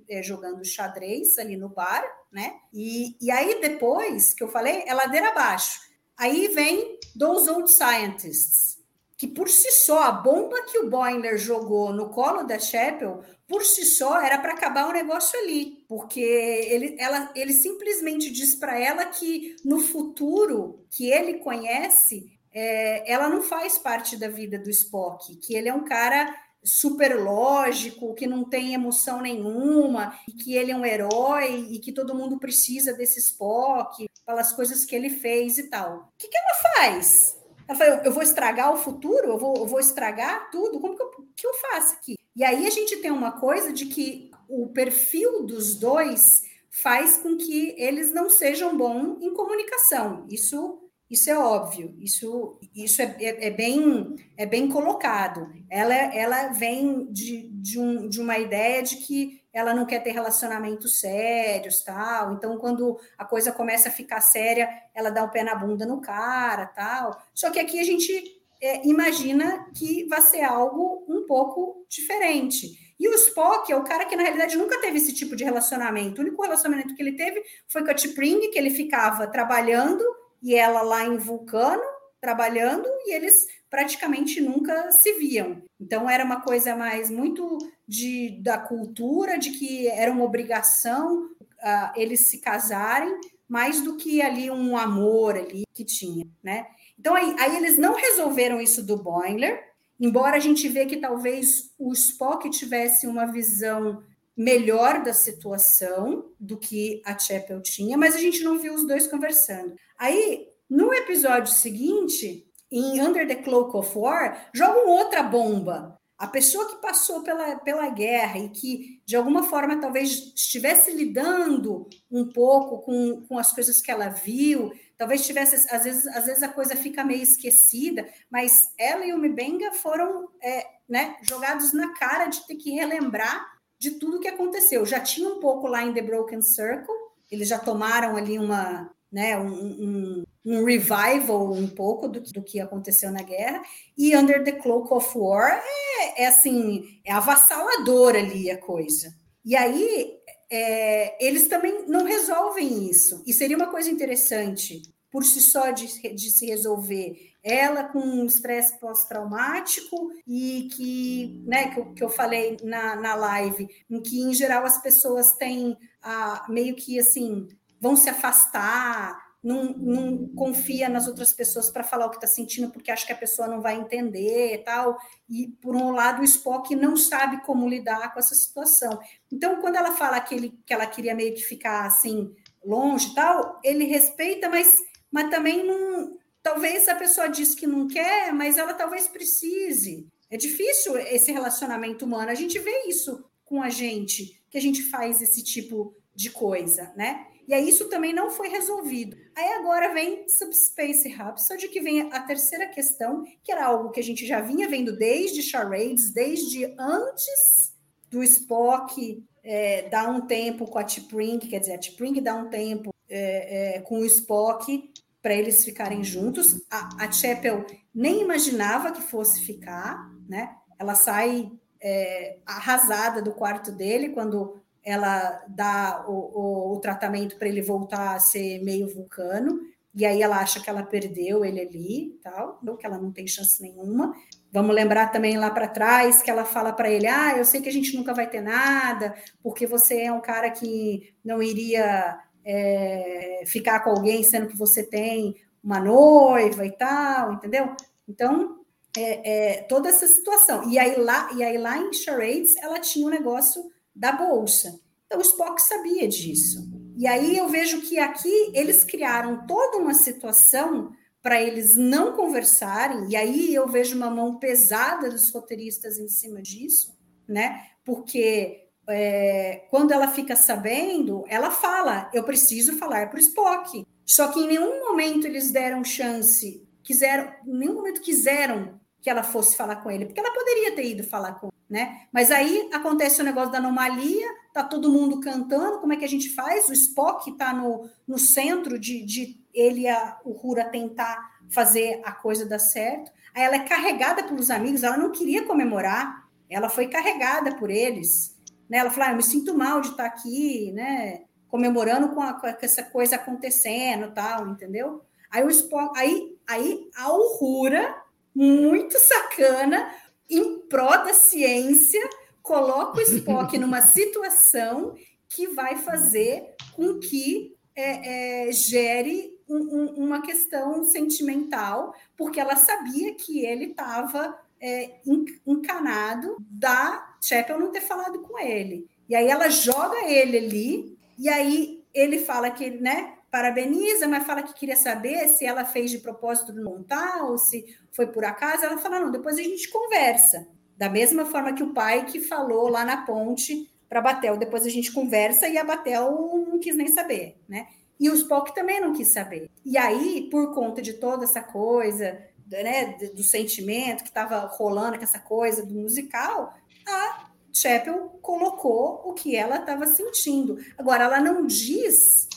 é, jogando xadrez ali no bar, né? E, e aí depois que eu falei, é ladeira abaixo. Aí vem Those Old Scientists, que por si só, a bomba que o Boiler jogou no colo da Chapel, por si só, era para acabar o negócio ali. Porque ele, ela, ele simplesmente diz para ela que no futuro que ele conhece, é, ela não faz parte da vida do Spock, que ele é um cara super lógico, que não tem emoção nenhuma, que ele é um herói e que todo mundo precisa desse Spock, pelas coisas que ele fez e tal. O que, que ela faz? Ela fala, eu vou estragar o futuro? Eu vou, eu vou estragar tudo? Como que eu, que eu faço aqui? E aí a gente tem uma coisa de que o perfil dos dois faz com que eles não sejam bons em comunicação. Isso isso é óbvio, isso, isso é, é, é, bem, é bem colocado. Ela, ela vem de, de, um, de uma ideia de que ela não quer ter relacionamentos sérios, tal. Então, quando a coisa começa a ficar séria, ela dá o pé na bunda no cara, tal. Só que aqui a gente é, imagina que vai ser algo um pouco diferente. E o Spock é o cara que, na realidade, nunca teve esse tipo de relacionamento. O único relacionamento que ele teve foi com a T'Pring, que ele ficava trabalhando e ela lá em Vulcano, trabalhando, e eles praticamente nunca se viam. Então era uma coisa mais muito de, da cultura, de que era uma obrigação uh, eles se casarem, mais do que ali um amor ali que tinha, né? Então aí, aí eles não resolveram isso do Boiler, embora a gente vê que talvez o Spock tivesse uma visão melhor da situação do que a Chapel tinha, mas a gente não viu os dois conversando. Aí, no episódio seguinte, em Under the Cloak of War, jogam outra bomba. A pessoa que passou pela, pela guerra e que, de alguma forma, talvez estivesse lidando um pouco com, com as coisas que ela viu, talvez tivesse, às vezes, às vezes a coisa fica meio esquecida, mas ela e o Mibenga foram é, né, jogados na cara de ter que relembrar de tudo que aconteceu. Já tinha um pouco lá em The Broken Circle, eles já tomaram ali uma, né, um, um, um revival um pouco do, do, que aconteceu na guerra, e Under the Cloak of War é, é assim, é avassalador ali a coisa. E aí é, eles também não resolvem isso, e seria uma coisa interessante por si só de, de se resolver ela com um estresse pós-traumático e que, né, que eu, que eu falei na, na live, em que em geral as pessoas têm a, meio que assim, vão se afastar, não, não confia nas outras pessoas para falar o que está sentindo, porque acha que a pessoa não vai entender e tal. E, por um lado, o Spock não sabe como lidar com essa situação. Então, quando ela fala que, ele, que ela queria meio que ficar assim, longe e tal, ele respeita, mas, mas também não, Talvez a pessoa diz que não quer, mas ela talvez precise. É difícil esse relacionamento humano. A gente vê isso com a gente que a gente faz esse tipo de coisa, né? E aí isso também não foi resolvido. Aí agora vem Subspace Rhapsody, que vem a terceira questão, que era algo que a gente já vinha vendo desde Charades, desde antes do Spock é, dar um tempo com a T'Pring, quer dizer, a T'Pring dá um tempo é, é, com o Spock para eles ficarem juntos. A, a Chapel nem imaginava que fosse ficar, né? Ela sai é, arrasada do quarto dele quando ela dá o, o, o tratamento para ele voltar a ser meio vulcano, e aí ela acha que ela perdeu ele ali, tal, não que ela não tem chance nenhuma. Vamos lembrar também lá para trás que ela fala para ele: "Ah, eu sei que a gente nunca vai ter nada, porque você é um cara que não iria é, ficar com alguém sendo que você tem uma noiva e tal, entendeu? Então é, é, toda essa situação. E aí lá e aí lá em Charades ela tinha um negócio da bolsa. Então o Spock sabia disso. E aí eu vejo que aqui eles criaram toda uma situação para eles não conversarem, e aí eu vejo uma mão pesada dos roteiristas em cima disso, né? Porque é, quando ela fica sabendo, ela fala: eu preciso falar para o Spock. Só que em nenhum momento eles deram chance, quiseram, em nenhum momento quiseram que ela fosse falar com ele, porque ela poderia ter ido falar com ele, né? Mas aí acontece o negócio da anomalia, tá todo mundo cantando, como é que a gente faz? O Spock está no, no centro de, de ele o Rura tentar fazer a coisa dar certo. Aí ela é carregada pelos amigos, ela não queria comemorar, ela foi carregada por eles. Né? Ela falou: ah, eu me sinto mal de estar aqui, né? Comemorando com, a, com essa coisa acontecendo, tal, entendeu? Aí o Spock, aí, aí a Uhura, muito sacana, em pró da ciência, coloca o Spock (laughs) numa situação que vai fazer com que é, é, gere um, um, uma questão sentimental, porque ela sabia que ele estava é, encanado da Chapel não ter falado com ele. E aí ela joga ele ali, e aí ele fala que, né, parabeniza, mas fala que queria saber se ela fez de propósito de montar ou se foi por acaso. Ela fala: não, depois a gente conversa. Da mesma forma que o pai que falou lá na ponte para Batel, depois a gente conversa e a Batel não quis nem saber, né? E o Spock também não quis saber. E aí, por conta de toda essa coisa, né, do sentimento que estava rolando com essa coisa do musical, a Chapel colocou o que ela estava sentindo. Agora, ela não diz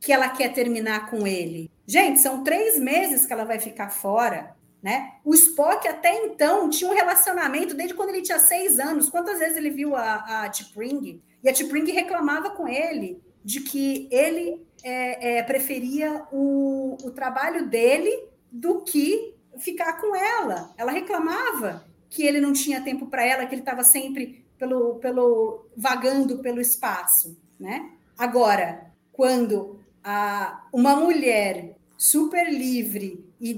que ela quer terminar com ele. Gente, são três meses que ela vai ficar fora. Né? O Spock até então tinha um relacionamento desde quando ele tinha seis anos. Quantas vezes ele viu a, a T'Pring? E a T'Pring reclamava com ele de que ele é, é, preferia o, o trabalho dele do que ficar com ela. Ela reclamava que ele não tinha tempo para ela, que ele estava sempre pelo, pelo vagando pelo espaço, né? Agora, quando a, uma mulher super livre e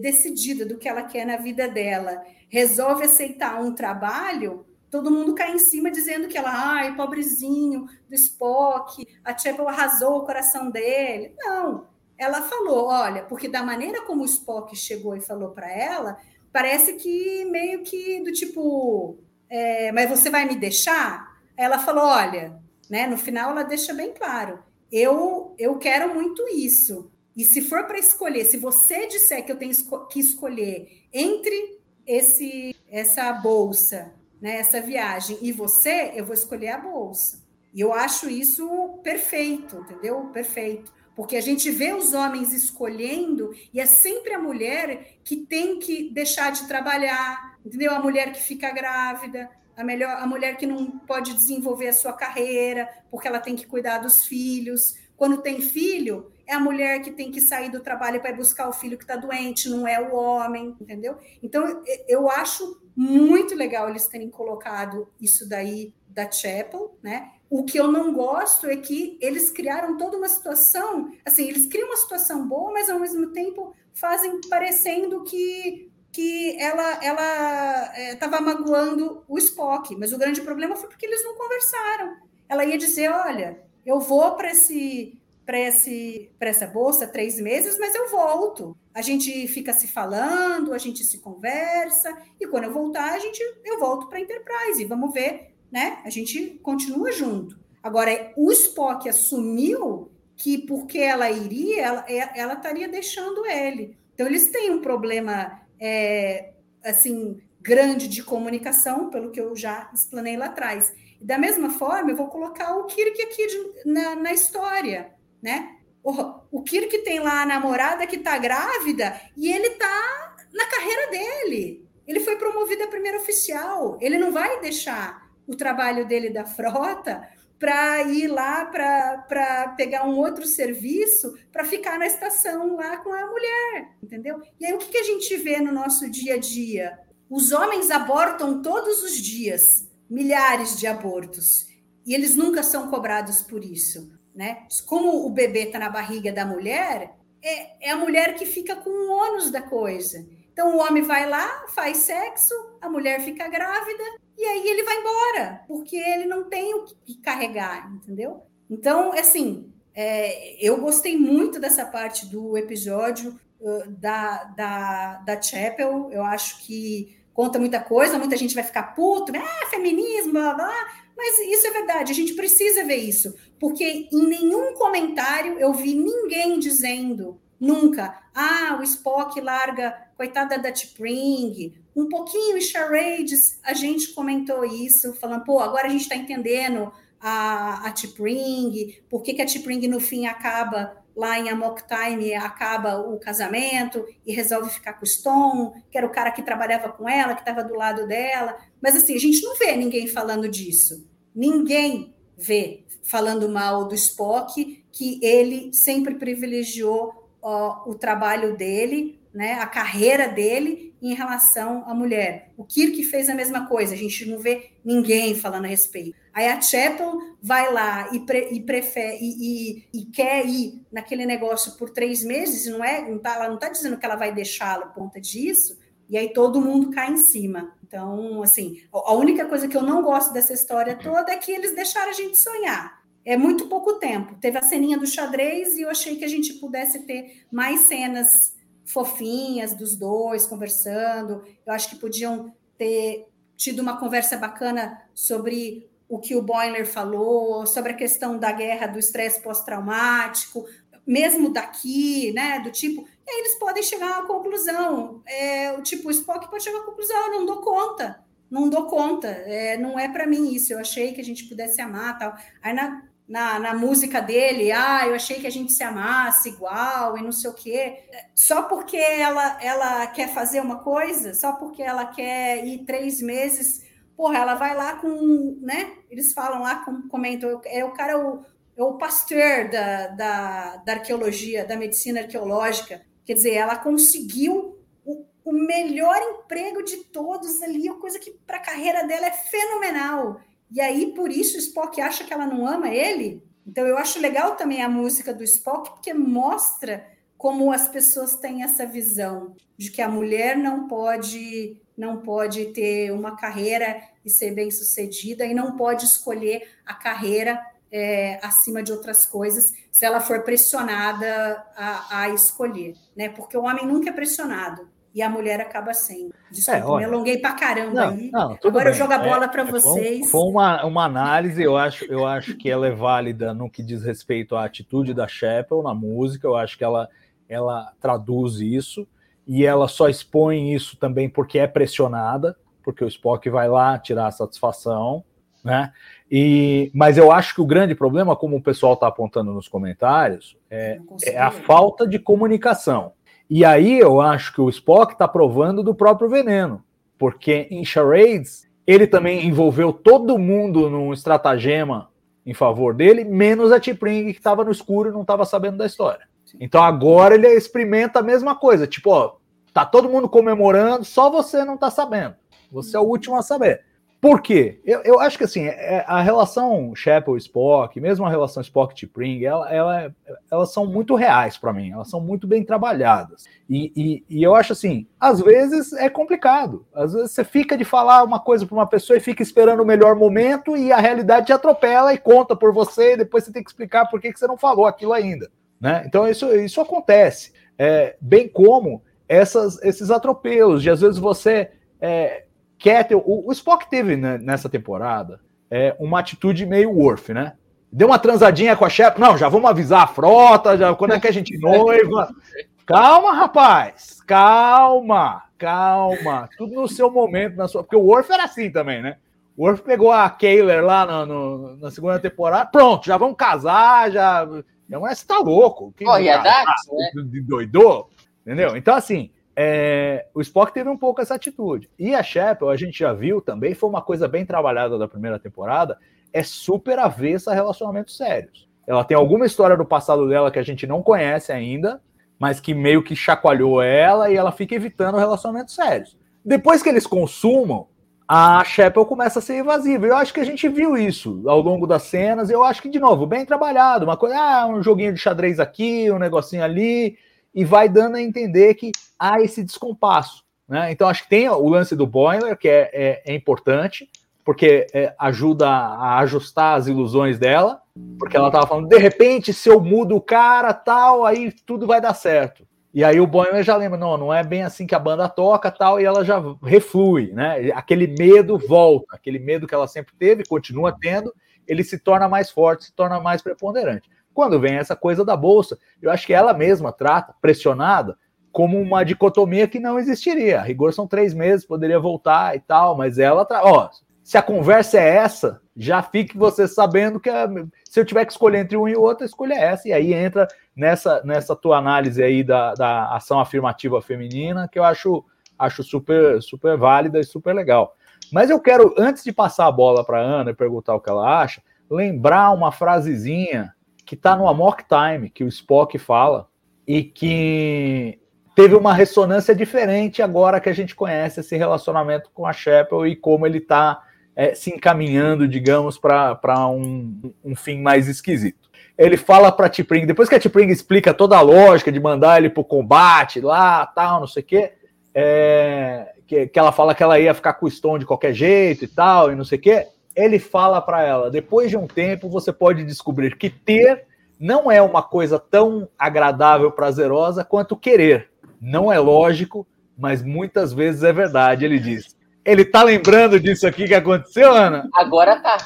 decidida do que ela quer na vida dela resolve aceitar um trabalho, todo mundo cai em cima dizendo que ela, ai, pobrezinho do Spock, a Chapel arrasou o coração dele. Não, ela falou, olha, porque da maneira como o Spock chegou e falou para ela, parece que meio que do tipo, é, mas você vai me deixar? Ela falou, olha, né? No final ela deixa bem claro, eu eu quero muito isso. E se for para escolher, se você disser que eu tenho que escolher entre esse essa bolsa né, essa viagem, e você, eu vou escolher a bolsa. E eu acho isso perfeito, entendeu? Perfeito. Porque a gente vê os homens escolhendo e é sempre a mulher que tem que deixar de trabalhar, entendeu? A mulher que fica grávida, a, melhor, a mulher que não pode desenvolver a sua carreira porque ela tem que cuidar dos filhos. Quando tem filho, é a mulher que tem que sair do trabalho para buscar o filho que está doente, não é o homem, entendeu? Então, eu acho muito legal eles terem colocado isso daí da Chapel, né? O que eu não gosto é que eles criaram toda uma situação, assim, eles criam uma situação boa, mas ao mesmo tempo fazem parecendo que que ela ela estava é, magoando o Spock, mas o grande problema foi porque eles não conversaram. Ela ia dizer, olha, eu vou para esse para essa bolsa três meses, mas eu volto. A gente fica se falando, a gente se conversa, e quando eu voltar, a gente, eu volto para a Enterprise. Vamos ver né? A gente continua junto. Agora, o Spock assumiu que porque ela iria, ela, é, ela estaria deixando ele. Então, eles têm um problema, é, assim, grande de comunicação, pelo que eu já explanei lá atrás. Da mesma forma, eu vou colocar o Kirk aqui de, na, na história, né? O, o Kirk tem lá a namorada que está grávida e ele está na carreira dele. Ele foi promovido a primeiro oficial. Ele não vai deixar o trabalho dele da frota para ir lá para pegar um outro serviço para ficar na estação lá com a mulher, entendeu? E aí o que, que a gente vê no nosso dia a dia? Os homens abortam todos os dias, milhares de abortos, e eles nunca são cobrados por isso, né? Como o bebê está na barriga da mulher, é, é a mulher que fica com o ônus da coisa. Então o homem vai lá, faz sexo, a mulher fica grávida e aí ele vai embora, porque ele não tem o que carregar, entendeu? Então, assim, é, eu gostei muito dessa parte do episódio uh, da, da, da Chapel. Eu acho que conta muita coisa, muita gente vai ficar puto, né? Ah, feminismo, blá, blá. Mas isso é verdade, a gente precisa ver isso, porque em nenhum comentário eu vi ninguém dizendo Nunca. Ah, o Spock larga, coitada da T'Pring. Um pouquinho em charades, a gente comentou isso, falando, pô, agora a gente está entendendo a, a T'Pring, por que, que a T'Pring no fim acaba lá em Amok Time, acaba o casamento e resolve ficar com o Stone, que era o cara que trabalhava com ela, que estava do lado dela. Mas assim, a gente não vê ninguém falando disso. Ninguém vê falando mal do Spock, que ele sempre privilegiou ó, o trabalho dele, né, a carreira dele em relação à mulher. O Kirk fez a mesma coisa, a gente não vê ninguém falando a respeito. Aí a Chapel vai lá e, pre, e prefere e, e, e, quer ir naquele negócio por três meses, não é? Não tá, ela não está dizendo que ela vai deixá-lo por conta disso, e aí todo mundo cai em cima. Então, assim, a única coisa que eu não gosto dessa história toda é que eles deixaram a gente sonhar é muito pouco tempo. Teve a ceninha do xadrez e eu achei que a gente pudesse ter mais cenas fofinhas dos dois conversando. Eu acho que podiam ter tido uma conversa bacana sobre o que o Boiler falou, sobre a questão da guerra, do estresse pós-traumático, mesmo daqui, né? Do tipo, e aí eles podem chegar uma conclusão. É, o tipo, o Spock pode chegar à conclusão, eu não dou conta, não dou conta, é, não é para mim isso. Eu achei que a gente pudesse amar tal. Aí na, na, na música dele, ah, eu achei que a gente se amasse igual e não sei o quê. Só porque ela, ela quer fazer uma coisa, só porque ela quer ir três meses, porra, ela vai lá com, né? Eles falam lá, com, comentam, é o cara, o, é o pastor da, da, da arqueologia, da medicina arqueológica. Quer dizer, ela conseguiu o, o melhor emprego de todos ali, uma coisa que para a carreira dela é fenomenal. E aí, por isso, o Spock acha que ela não ama ele. Então, eu acho legal também a música do Spock, porque mostra como as pessoas têm essa visão de que a mulher não pode não pode ter uma carreira e ser bem sucedida e não pode escolher a carreira é, acima de outras coisas se ela for pressionada a, a escolher, né? Porque o homem nunca é pressionado e a mulher acaba sendo. Desculpa, é, olha, me alonguei pra caramba não, aí. Não, Agora bem. eu jogo a bola é, para vocês. Foi uma, uma análise, eu acho, eu acho que ela é válida no que diz respeito à atitude da Chapel na música, eu acho que ela, ela traduz isso, e ela só expõe isso também porque é pressionada, porque o Spock vai lá tirar a satisfação, né? E, mas eu acho que o grande problema, como o pessoal está apontando nos comentários, é, é a falta de comunicação. E aí eu acho que o Spock está provando do próprio veneno, porque em Charades ele também envolveu todo mundo num estratagema em favor dele, menos a T'Pring que estava no escuro e não estava sabendo da história. Então agora ele experimenta a mesma coisa, tipo, ó, tá todo mundo comemorando, só você não tá sabendo. Você é o último a saber. Por quê? Eu, eu acho que assim, é, a relação Chapel Spock, mesmo a relação Spock T'Pring, ela, ela, elas são muito reais para mim, elas são muito bem trabalhadas. E, e, e, eu acho assim, às vezes é complicado. Às vezes você fica de falar uma coisa para uma pessoa e fica esperando o melhor momento e a realidade te atropela e conta por você, e depois você tem que explicar por que, que você não falou aquilo ainda. Né? Então isso, isso acontece. É, bem como essas, esses atropelos, de às vezes você. É, ter. O, o Spock teve né, nessa temporada é, uma atitude meio Worf, né? Deu uma transadinha com a chefe. Não, já vamos avisar a frota. Já, quando é que a gente noiva? (laughs) Calma, rapaz. Calma, calma. Tudo no seu momento, na sua. Porque o Worf era assim também, né? O Worf pegou a Kayler lá no, no, na segunda temporada. Pronto, já vamos casar, já. Mas você tá louco. Quem oh, e a Dax, né? De doidô, entendeu? Então, assim, é, o Spock teve um pouco essa atitude. E a Shepard, a gente já viu também, foi uma coisa bem trabalhada da primeira temporada, é super avessa a relacionamentos sérios. Ela tem alguma história do passado dela que a gente não conhece ainda, mas que meio que chacoalhou ela e ela fica evitando relacionamentos sérios. Depois que eles consumam, a Shepard começa a ser evasiva. Eu acho que a gente viu isso ao longo das cenas. Eu acho que, de novo, bem trabalhado. Uma coisa, ah, um joguinho de xadrez aqui, um negocinho ali, e vai dando a entender que há esse descompasso. Né? Então, acho que tem o lance do boiler, que é, é, é importante, porque é, ajuda a ajustar as ilusões dela, porque ela estava falando, de repente, se eu mudo o cara, tal, aí tudo vai dar certo. E aí o Boiler já lembra, não, não é bem assim que a banda toca, tal, e ela já reflui, né? Aquele medo volta, aquele medo que ela sempre teve, continua tendo, ele se torna mais forte, se torna mais preponderante. Quando vem essa coisa da bolsa, eu acho que ela mesma trata, pressionada, como uma dicotomia que não existiria. A rigor são três meses, poderia voltar e tal, mas ela, tra... ó, se a conversa é essa, já fique você sabendo que a... se eu tiver que escolher entre um e outro, a escolha é essa. E aí entra nessa, nessa tua análise aí da, da ação afirmativa feminina, que eu acho, acho super, super válida e super legal. Mas eu quero, antes de passar a bola para Ana e perguntar o que ela acha, lembrar uma frasezinha que está no Amok Time, que o Spock fala, e que teve uma ressonância diferente agora que a gente conhece esse relacionamento com a Chapel e como ele está é, se encaminhando, digamos, para um, um fim mais esquisito. Ele fala para T'Pring, depois que a T'Pring explica toda a lógica de mandar ele para o combate lá, tal, não sei o quê, é, que, que ela fala que ela ia ficar com o Stone de qualquer jeito e tal, e não sei o quê, ele fala para ela, depois de um tempo você pode descobrir que ter não é uma coisa tão agradável, prazerosa quanto querer. Não é lógico, mas muitas vezes é verdade, ele diz. Ele tá lembrando disso aqui que aconteceu, Ana? Agora tá.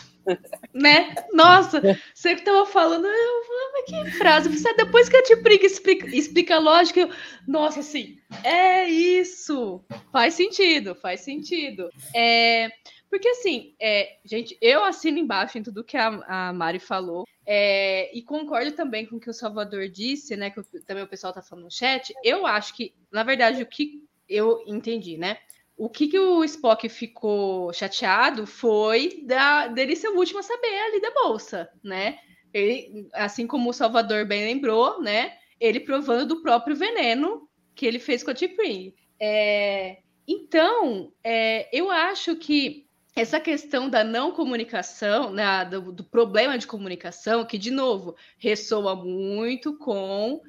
Né? Nossa, você que tava falando, eu falava que frase. Você, depois que a Tipriga explica, explica a lógica, eu, nossa, assim, é isso. Faz sentido, faz sentido. É, porque assim, é, gente, eu assino embaixo em tudo que a, a Mari falou. É, e concordo também com o que o Salvador disse, né? Que também o pessoal tá falando no chat. Eu acho que, na verdade, o que eu entendi, né? O que, que o Spock ficou chateado foi da, dele ser o último a saber ali da bolsa, né? Ele, assim como o Salvador bem lembrou, né? Ele provando do próprio veneno que ele fez com a T'Pring. É, então, é, eu acho que essa questão da não comunicação, né, do, do, problema de comunicação, que, de novo, ressoa muito com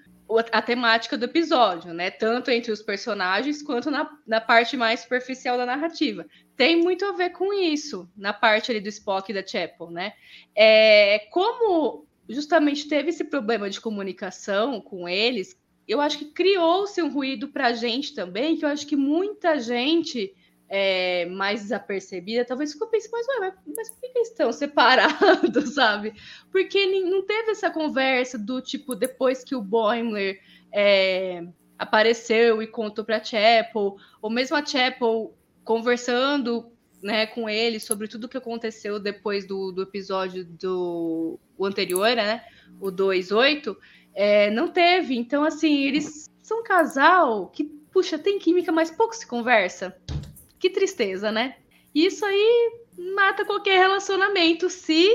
a temática do episódio, né? Tanto entre os personagens quanto na, na parte mais superficial da narrativa. Tem muito a ver com isso, na parte ali do Spock e da Chapel, né? É, como justamente teve esse problema de comunicação com eles, eu acho que criou-se um ruído para a gente também, que eu acho que muita gente é, mais desapercebida, talvez ficou pensando, mas, ué, mas por que eles estão separados, (laughs) sabe? Porque não teve essa conversa do tipo, depois que o Boimler é, apareceu e contou para a Chapel, ou mesmo a Chapel conversando né, com ele sobre tudo que aconteceu depois do, do episódio do o anterior, né? O 2.8, é, não teve. Então, assim, eles são um casal que, puxa, tem química, mas pouco se conversa. Que tristeza, né? Isso aí mata qualquer relacionamento se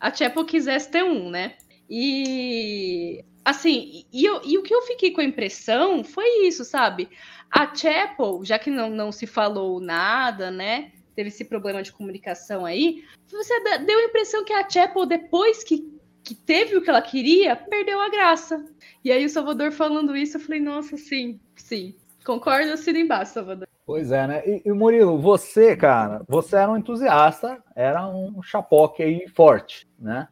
a Chapel quisesse ter um, né? E assim, e, eu, e o que eu fiquei com a impressão foi isso, sabe? A Chapel, já que não, não se falou nada, né? Teve esse problema de comunicação aí, você deu a impressão que a Chapel, depois que, que teve o que ela queria, perdeu a graça. E aí o Salvador falando isso, eu falei, nossa, sim, sim. Concordo, assino embaixo, Salvador. Pois é, né? E, e, Murilo, você, cara, você era um entusiasta, era um chapoque aí forte, né?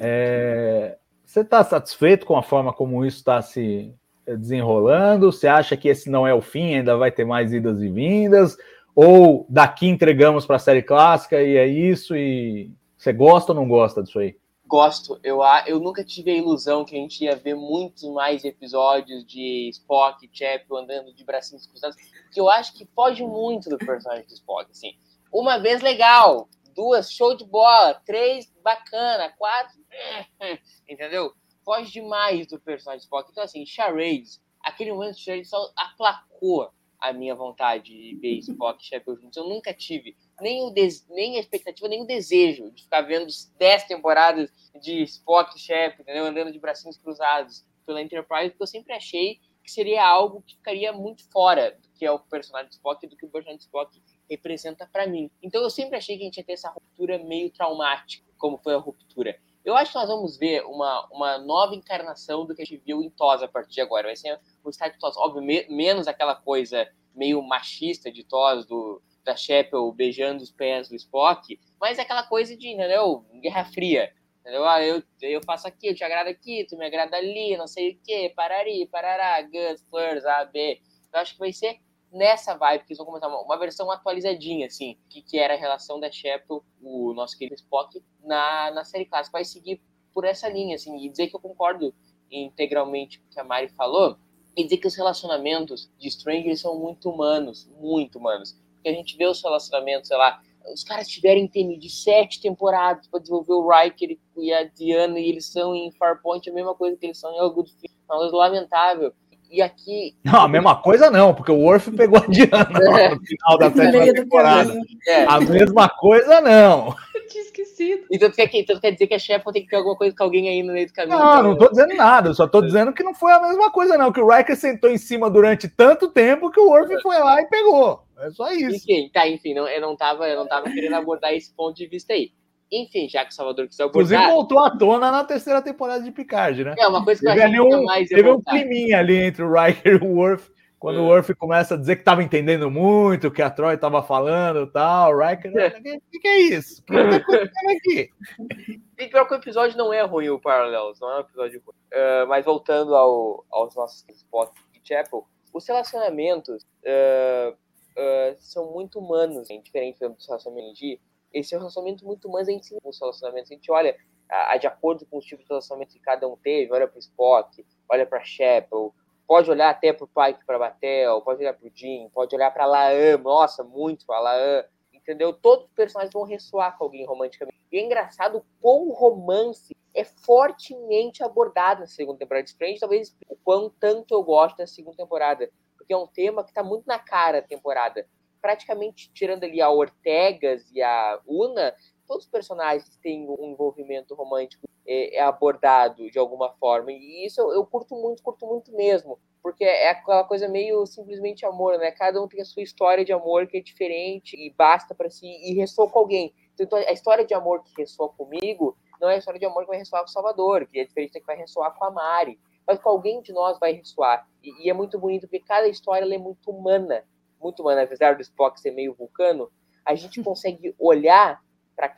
É, você está satisfeito com a forma como isso está se desenrolando? Você acha que esse não é o fim, ainda vai ter mais idas e vindas? Ou daqui entregamos para a série clássica e é isso e Você gosta ou não gosta disso aí? Gosto. Eu, eu nunca tive a ilusão que a gente ia ver muitos mais episódios de Spock Chapel andando de bracinhos cruzados, porque eu acho que foge muito do personagem do Spock, assim. Uma vez legal, duas show de bola, três bacana, quatro, (laughs) entendeu? Foge demais do personagem do Spock. Então, assim, Charades, aquele momento de Charades só aplacou a minha vontade de ver Spock e Chapel juntos. Eu nunca tive nem, o des... nem a expectativa, nem o desejo de ficar vendo 10 temporadas de Spock Shep, entendeu? Andando de bracinhos cruzados pela Enterprise, porque eu sempre achei que seria algo que ficaria muito fora do que é o personagem de Spock e do que o personagem de Spock representa para mim. Então eu sempre achei que a gente ia ter essa ruptura meio traumática, como foi a ruptura. Eu acho que nós vamos ver uma, uma nova encarnação do que a gente viu em TOS a partir de agora. Vai ser o estádio de TOS, óbvio, me, menos aquela coisa meio machista de TOS do, da Chapel beijando os pés do Spock, mas é aquela coisa de, entendeu? Guerra Fria. Entendeu? Ah, eu, eu faço aqui, eu te agrado aqui, tu me agrada ali, não sei o quê, parari, parará, Gus, Fleurs, A, B. Eu acho que vai ser nessa vibe que eles vão começar uma, uma versão atualizadinha, assim, que, que era a relação da Chapel, o nosso querido Spock, na, na série clássica. Vai seguir por essa linha, assim, e dizer que eu concordo integralmente com o que a Mari falou, e dizer que os relacionamentos de Stranger são muito humanos, muito humanos. Porque a gente vê os relacionamentos, sei lá, os caras tiveram em de sete temporadas para desenvolver o Riker e a Diana, e eles são em Farpoint a mesma coisa que eles são em All Good Film. Uma coisa lamentável. E aqui. Não, a mesma coisa não, porque o Worf pegou a Diana lá no final da (laughs) sétima temporada. É. A mesma coisa não. Eu tinha esquecido. Então quer, então quer dizer que a Shepard tem que ter alguma coisa com alguém aí no meio do caminho. Não, não tô dizendo nada, eu só tô dizendo que não foi a mesma coisa, não. Que o Riker sentou em cima durante tanto tempo que o Worf foi lá e pegou. É só isso. Enfim, tá, enfim, não, eu, não tava, eu não tava querendo abordar esse ponto de vista aí. Enfim, já que o Salvador quis Inclusive abordar. voltou à tona na terceira temporada de Picard, né? É, uma coisa que eu Teve achei ali que um, mais teve um climinha ali entre o Riker (laughs) e o Worf, quando É. o Worf começa a dizer que tava entendendo muito o que a Troy tava falando e tal. O Riker, É. o que, que é isso? O que tá acontecendo aqui? (laughs) E pior que o episódio não é ruim, o Parallels, não é um episódio ruim. Ah, mas voltando ao, aos nossos Spock e Chapel, os relacionamentos ah, ah, são muito humanos, hein? diferente dos relacionamentos de esse é um relacionamento muito humano, a gente se os relacionamentos, a gente olha a, a de acordo com os tipos de relacionamento que cada um teve, olha para Spock, olha para Chapel, pode olhar até para o Pike, para Batel, pode olhar para o Jim, pode olhar para Laan, nossa, muito para Laan, entendeu? Todos os personagens vão ressoar com alguém romanticamente. E é engraçado o quão o romance é fortemente abordado na segunda temporada de Strange, talvez o quão tanto eu gosto da segunda temporada, porque é um tema que está muito na cara da temporada. Praticamente tirando ali a Ortegas e a Una, todos os personagens têm um envolvimento romântico é, é abordado de alguma forma. E isso eu, eu curto muito, curto muito mesmo. Porque é aquela coisa meio simplesmente amor, né? Cada um tem a sua história de amor que é diferente e basta para si e ressoa com alguém. Então a história de amor que ressoa comigo não é a história de amor que vai ressoar com o Salvador, que é diferente da que vai ressoar com a Mari. Mas com alguém de nós vai ressoar. E, e é muito bonito porque cada história é muito humana. Muito humana. Apesar do Spock ser meio vulcano, a gente (laughs) consegue olhar para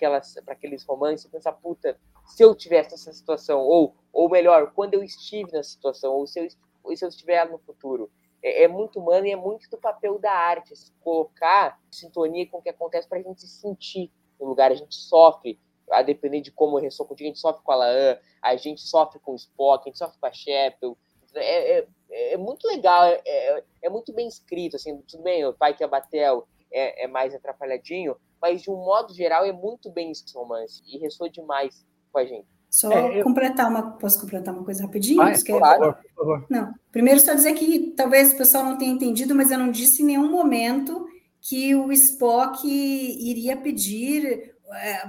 aqueles romances e pensar, puta, se eu tivesse nessa situação, ou, ou melhor, quando eu estive nessa situação, ou se eu, ou se eu estiver no futuro. É, é, muito humano e é muito do papel da arte, se colocar em sintonia com o que acontece para a gente se sentir no lugar. A gente sofre, a depender de como eu ressoa contigo, a gente sofre com a Laan, a gente sofre com o Spock, a gente sofre com a Shepel. É, é, é muito legal, é, é, muito bem escrito, assim, tudo bem, o pai que é Batel é, mais atrapalhadinho, mas de um modo geral é muito bem esse romance e ressoa demais com a gente. Só é, eu... completar uma. Posso completar uma coisa rapidinho? É, claro, por favor. Não. Primeiro, só dizer que talvez o pessoal não tenha entendido, mas eu não disse em nenhum momento que o Spock iria pedir é,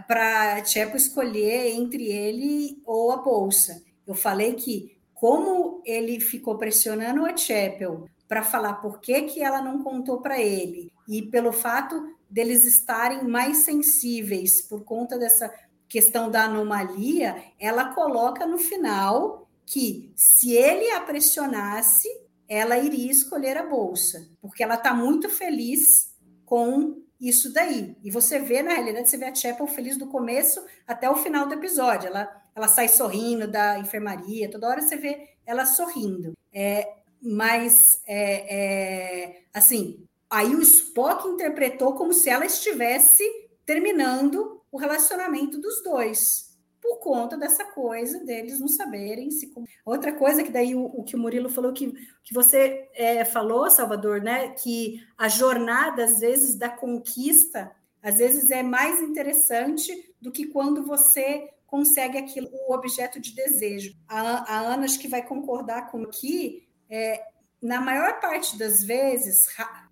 para Chepo escolher entre ele ou a bolsa. Eu falei que, como ele ficou pressionando a Chapel para falar por que, que ela não contou para ele, e pelo fato deles estarem mais sensíveis por conta dessa questão da anomalia, ela coloca no final que se ele a pressionasse, ela iria escolher a bolsa, porque ela está muito feliz com isso daí. E você vê, na realidade, você vê a Chapel feliz do começo até o final do episódio. Ela, ela sai sorrindo da enfermaria, toda hora você vê ela sorrindo. É, mas, é, é, assim, aí o Spock interpretou como se ela estivesse terminando o relacionamento dos dois, por conta dessa coisa deles não saberem se. Outra coisa que daí o, o que o Murilo falou, que, que você é, falou, Salvador, né? Que a jornada, às vezes, da conquista, às vezes é mais interessante do que quando você consegue aquilo, o objeto de desejo. A, a Ana acho que vai concordar com que, é, na maior parte das vezes,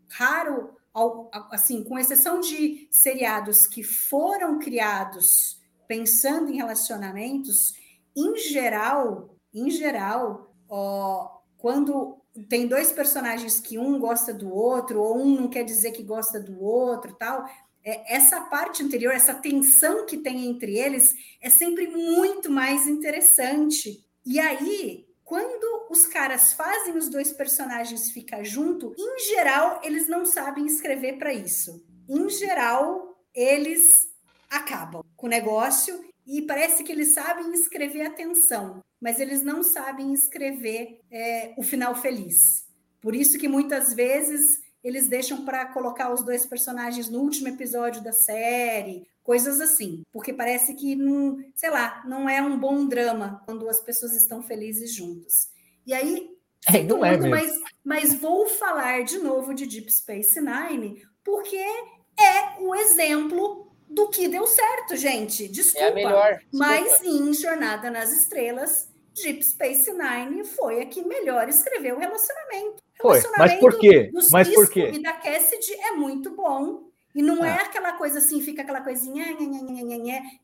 raro assim, com exceção de seriados que foram criados pensando em relacionamentos, em geral, em geral, ó, quando tem dois personagens que um gosta do outro, ou um não quer dizer que gosta do outro, tal, é, essa parte anterior, essa tensão que tem entre eles, é sempre muito mais interessante. E aí, quando os caras fazem os dois personagens ficar junto, em geral, eles não sabem escrever para isso. Em geral, eles acabam com o negócio e parece que eles sabem escrever a tensão, mas eles não sabem escrever é, o final feliz. Por isso que muitas vezes eles deixam para colocar os dois personagens no último episódio da série, coisas assim, porque parece que não, sei lá, não é um bom drama quando as pessoas estão felizes juntas. E aí, é, não é mas, mas vou falar de novo de Deep Space Nine, porque é o exemplo do que deu certo, gente. Desculpa. É melhor, desculpa. Mas em Jornada nas Estrelas, Deep Space Nine foi a que melhor escreveu o relacionamento. Foi, mas por quê? Mas por quê? E da Cassidy é muito bom. E não ah. é aquela coisa assim, fica aquela coisinha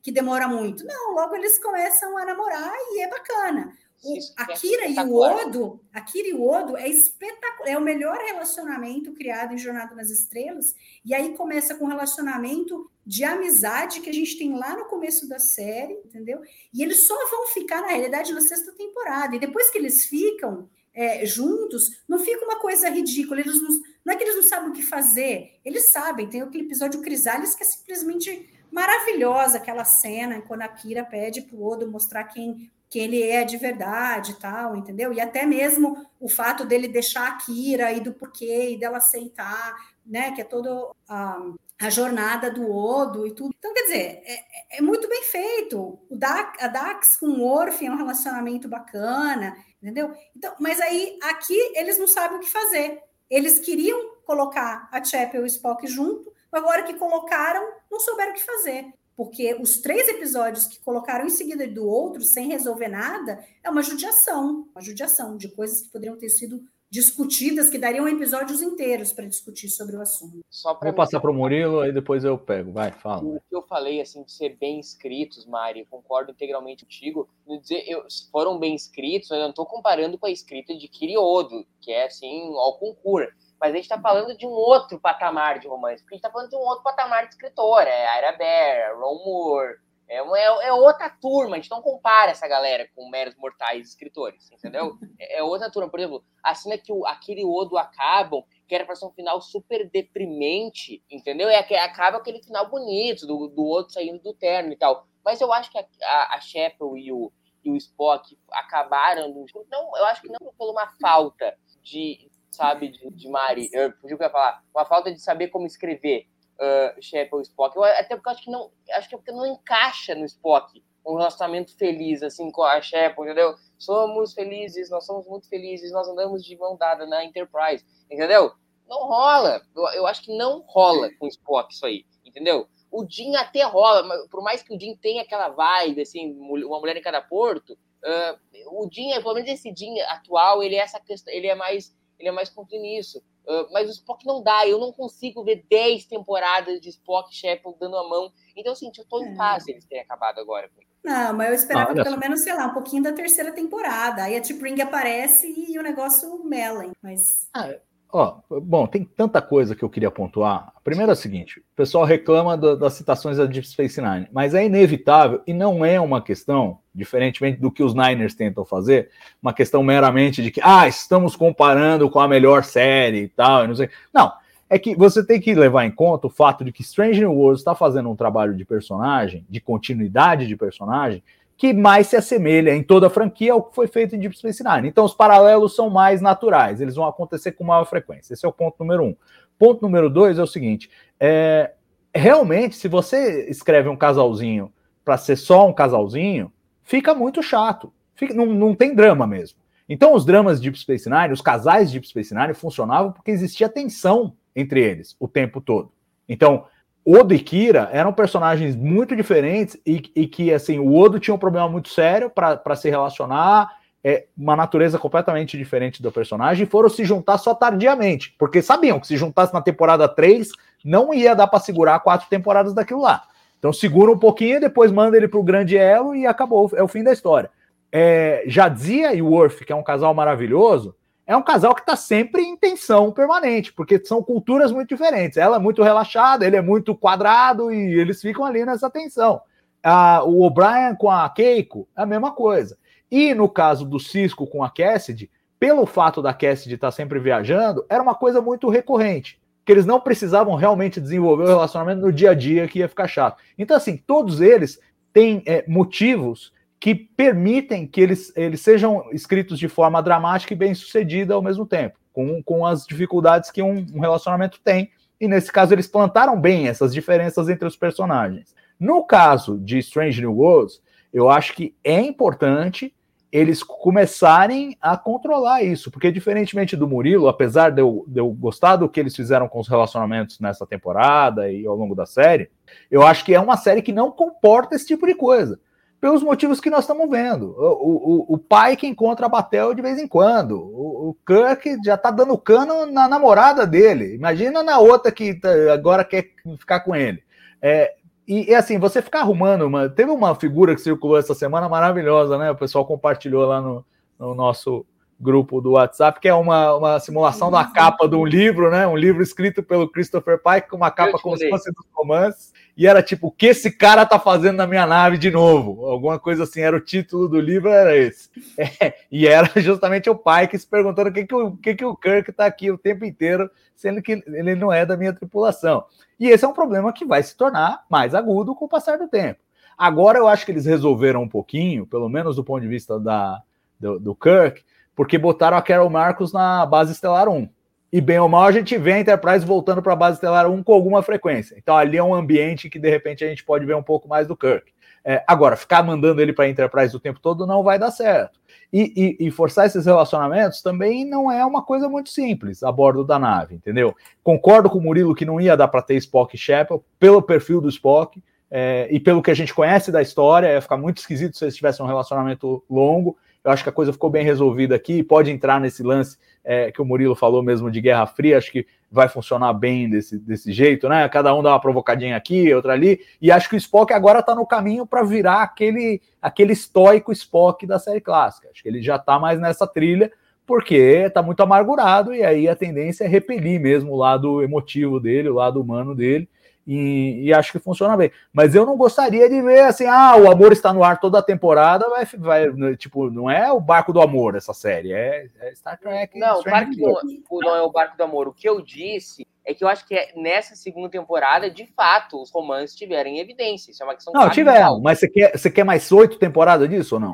que demora muito. Não, logo eles começam a namorar e é bacana. O Akira é e o Odo, Akira e o Odo é espetacular, é o melhor relacionamento criado em Jornada nas Estrelas. E aí começa com um relacionamento de amizade que a gente tem lá no começo da série, entendeu? E eles só vão ficar na realidade na sexta temporada. E depois que eles ficam é, juntos, não fica uma coisa ridícula. Eles não, não é que eles não sabem o que fazer, eles sabem. Tem aquele episódio Crisales que é simplesmente maravilhosa, aquela cena quando a Kira pede para o Odo mostrar quem que ele é de verdade e tal, entendeu? E até mesmo o fato dele deixar a Kira e do porquê e dela aceitar, né? Que é toda a, jornada do Odo e tudo. Então, quer dizer, é, é muito bem feito. O Dax, a Dax com o Orf é um relacionamento bacana, entendeu? Então, mas aí aqui eles não sabem o que fazer. Eles queriam colocar a Chapel e o Spock junto, agora que colocaram, não souberam o que fazer porque os três episódios que colocaram em seguida do outro, sem resolver nada, é uma judiação, uma judiação de coisas que poderiam ter sido discutidas, que dariam episódios inteiros para discutir sobre o assunto. Vou passar para o Murilo, aí depois eu pego. Vai, fala. O que eu falei, assim, de ser bem escritos, Mari, concordo integralmente contigo. Dizer, eu, foram bem escritos, eu não estou comparando com a escrita de Kiriodo, que é, assim, ao concurso mas a gente está falando de um outro patamar de romance, porque a gente está falando de um outro patamar de escritor, é Ira Bear, Ron Moore, é, é, é, outra turma, a gente não compara essa galera com meros mortais escritores, entendeu? (laughs) É, é outra turma, por exemplo, a cena que o Akira e o Odo acabam, que era para ser um final super deprimente, entendeu? É que acaba aquele final bonito, do, do Odo saindo do terno e tal, mas eu acho que a, a, a Sheppel e o, e o Spock acabaram, não, eu acho que não por uma falta de, sabe, de, de Mari, eu podia falar, uma falta de saber como escrever uh, Shep ou Spock. Eu, até porque eu acho que não, acho que é porque não encaixa no Spock um relacionamento feliz, assim, com a Shep, entendeu? Somos felizes, nós somos muito felizes, nós andamos de mão dada na Enterprise, entendeu? Não rola. Eu, eu acho que não rola com Spock isso aí, entendeu? O Jim até rola, mas por mais que o Jim tenha aquela vibe, assim, uma mulher em cada porto, uh, o Jim, pelo menos esse Jim atual, ele é essa questão, ele é mais ele é mais contra nisso. Uh, mas o Spock não dá, eu não consigo ver 10 temporadas de Spock e Shepard dando a mão. Então, assim, eu tô em é. paz se eles terem acabado agora. Não, mas eu esperava ah, pelo menos, sei lá, um pouquinho da terceira temporada. Aí a T'Pring aparece e o negócio melen. Mas. Ah, Ó, bom, tem tanta coisa que eu queria pontuar. A primeira é a seguinte: o pessoal reclama do, das citações da Deep Space Nine, mas é inevitável e não é uma questão, diferentemente do que os Niners tentam fazer, uma questão meramente de que, ah, estamos comparando com a melhor série e tal, não sei. Não, é que você tem que levar em conta o fato de que Strange New Worlds está fazendo um trabalho de personagem, de continuidade de personagem, que mais se assemelha em toda a franquia ao que foi feito em Deep Space Nine. Então, os paralelos são mais naturais, eles vão acontecer com maior frequência. Esse é o ponto número um. Ponto número dois é o seguinte: é, realmente, se você escreve um casalzinho para ser só um casalzinho, fica muito chato. Fica, não, não tem drama mesmo. Então, os dramas de Deep Space Nine, os casais de Deep Space Nine funcionavam porque existia tensão entre eles o tempo todo. Então, Odo e Kira eram personagens muito diferentes e, e que, assim, o Odo tinha um problema muito sério para se relacionar, é uma natureza completamente diferente do personagem, e foram se juntar só tardiamente, porque sabiam que se juntasse na temporada 3, não ia dar para segurar quatro temporadas daquilo lá. Então segura um pouquinho, depois manda ele para o grande elo e acabou, é o fim da história. É, Jadzia e Worf, que é um casal maravilhoso, é um casal que está sempre em tensão permanente, porque são culturas muito diferentes. Ela é muito relaxada, ele é muito quadrado e eles ficam ali nessa tensão. Ah, o O'Brien com a Keiko é a mesma coisa. E no caso do Cisco com a Cassidy, pelo fato da Cassidy estar tá sempre viajando, era uma coisa muito recorrente. Que eles não precisavam realmente desenvolver o relacionamento no dia a dia, que ia ficar chato. Então, assim, todos eles têm é, motivos que permitem que eles, eles sejam escritos de forma dramática e bem sucedida ao mesmo tempo, com, com as dificuldades que um, um relacionamento tem. E nesse caso, eles plantaram bem essas diferenças entre os personagens. No caso de Strange New Worlds, eu acho que é importante eles começarem a controlar isso, porque diferentemente do Murilo, apesar de eu, de eu, gostar do que eles fizeram com os relacionamentos nessa temporada e ao longo da série, eu acho que é uma série que não comporta esse tipo de coisa pelos motivos que nós estamos vendo. O, o, o, pai que encontra a Batel de vez em quando. O, o Kirk já tá dando cano na namorada dele. Imagina na outra que tá, agora quer ficar com ele. É, e, e, assim, você ficar arrumando. Uma, teve uma figura que circulou essa semana maravilhosa, né? O pessoal compartilhou lá no, no nosso grupo do WhatsApp, que é uma, uma simulação da capa de um livro, né? Um livro escrito pelo Christopher Pike, com uma capa como se fosse dos romances. E era tipo, o que esse cara tá fazendo na minha nave de novo? Alguma coisa assim, era o título do livro, era esse. (laughs) É, e era justamente o Pike se perguntando o que, que, o, que, que o Kirk tá aqui o tempo inteiro, sendo que ele não é da minha tripulação. E esse é um problema que vai se tornar mais agudo com o passar do tempo. Agora eu acho que eles resolveram um pouquinho, pelo menos do ponto de vista da, do, do Kirk, porque botaram a Carol Marcos na base estelar 1. E bem ou mal, a gente vê a Enterprise voltando para a base estelar 1 com alguma frequência. Então ali é um ambiente que de repente a gente pode ver um pouco mais do Kirk. É, agora, ficar mandando ele para a Enterprise o tempo todo não vai dar certo. E, e, e, forçar esses relacionamentos também não é uma coisa muito simples a bordo da nave, entendeu? Concordo com o Murilo que não ia dar para ter Spock e Shepard pelo perfil do Spock é, e pelo que a gente conhece da história, ia ficar muito esquisito se eles tivessem um relacionamento longo. Eu acho que a coisa ficou bem resolvida aqui. Pode entrar nesse lance é, que o Murilo falou mesmo de Guerra Fria. Acho que vai funcionar bem desse, desse jeito, né? Cada um dá uma provocadinha aqui, outra ali. E acho que o Spock agora está no caminho para virar aquele, aquele estoico Spock da série clássica. Acho que ele já está mais nessa trilha porque está muito amargurado e aí a tendência é repelir mesmo o lado emotivo dele, o lado humano dele. E, e, acho que funciona bem. Mas eu não gostaria de ver assim, ah, o amor está no ar toda a temporada, vai, vai né, tipo, não é o barco do amor essa série, é, é Star Trek. Não, claro que não, não, é o barco do amor. O que eu disse é que eu acho que é, nessa segunda temporada, de fato, os romances tiveram evidência. Isso é uma questão. Não, tiveram, mas você quer, você quer mais oito temporadas disso ou não?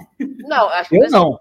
Não, acho que eu não.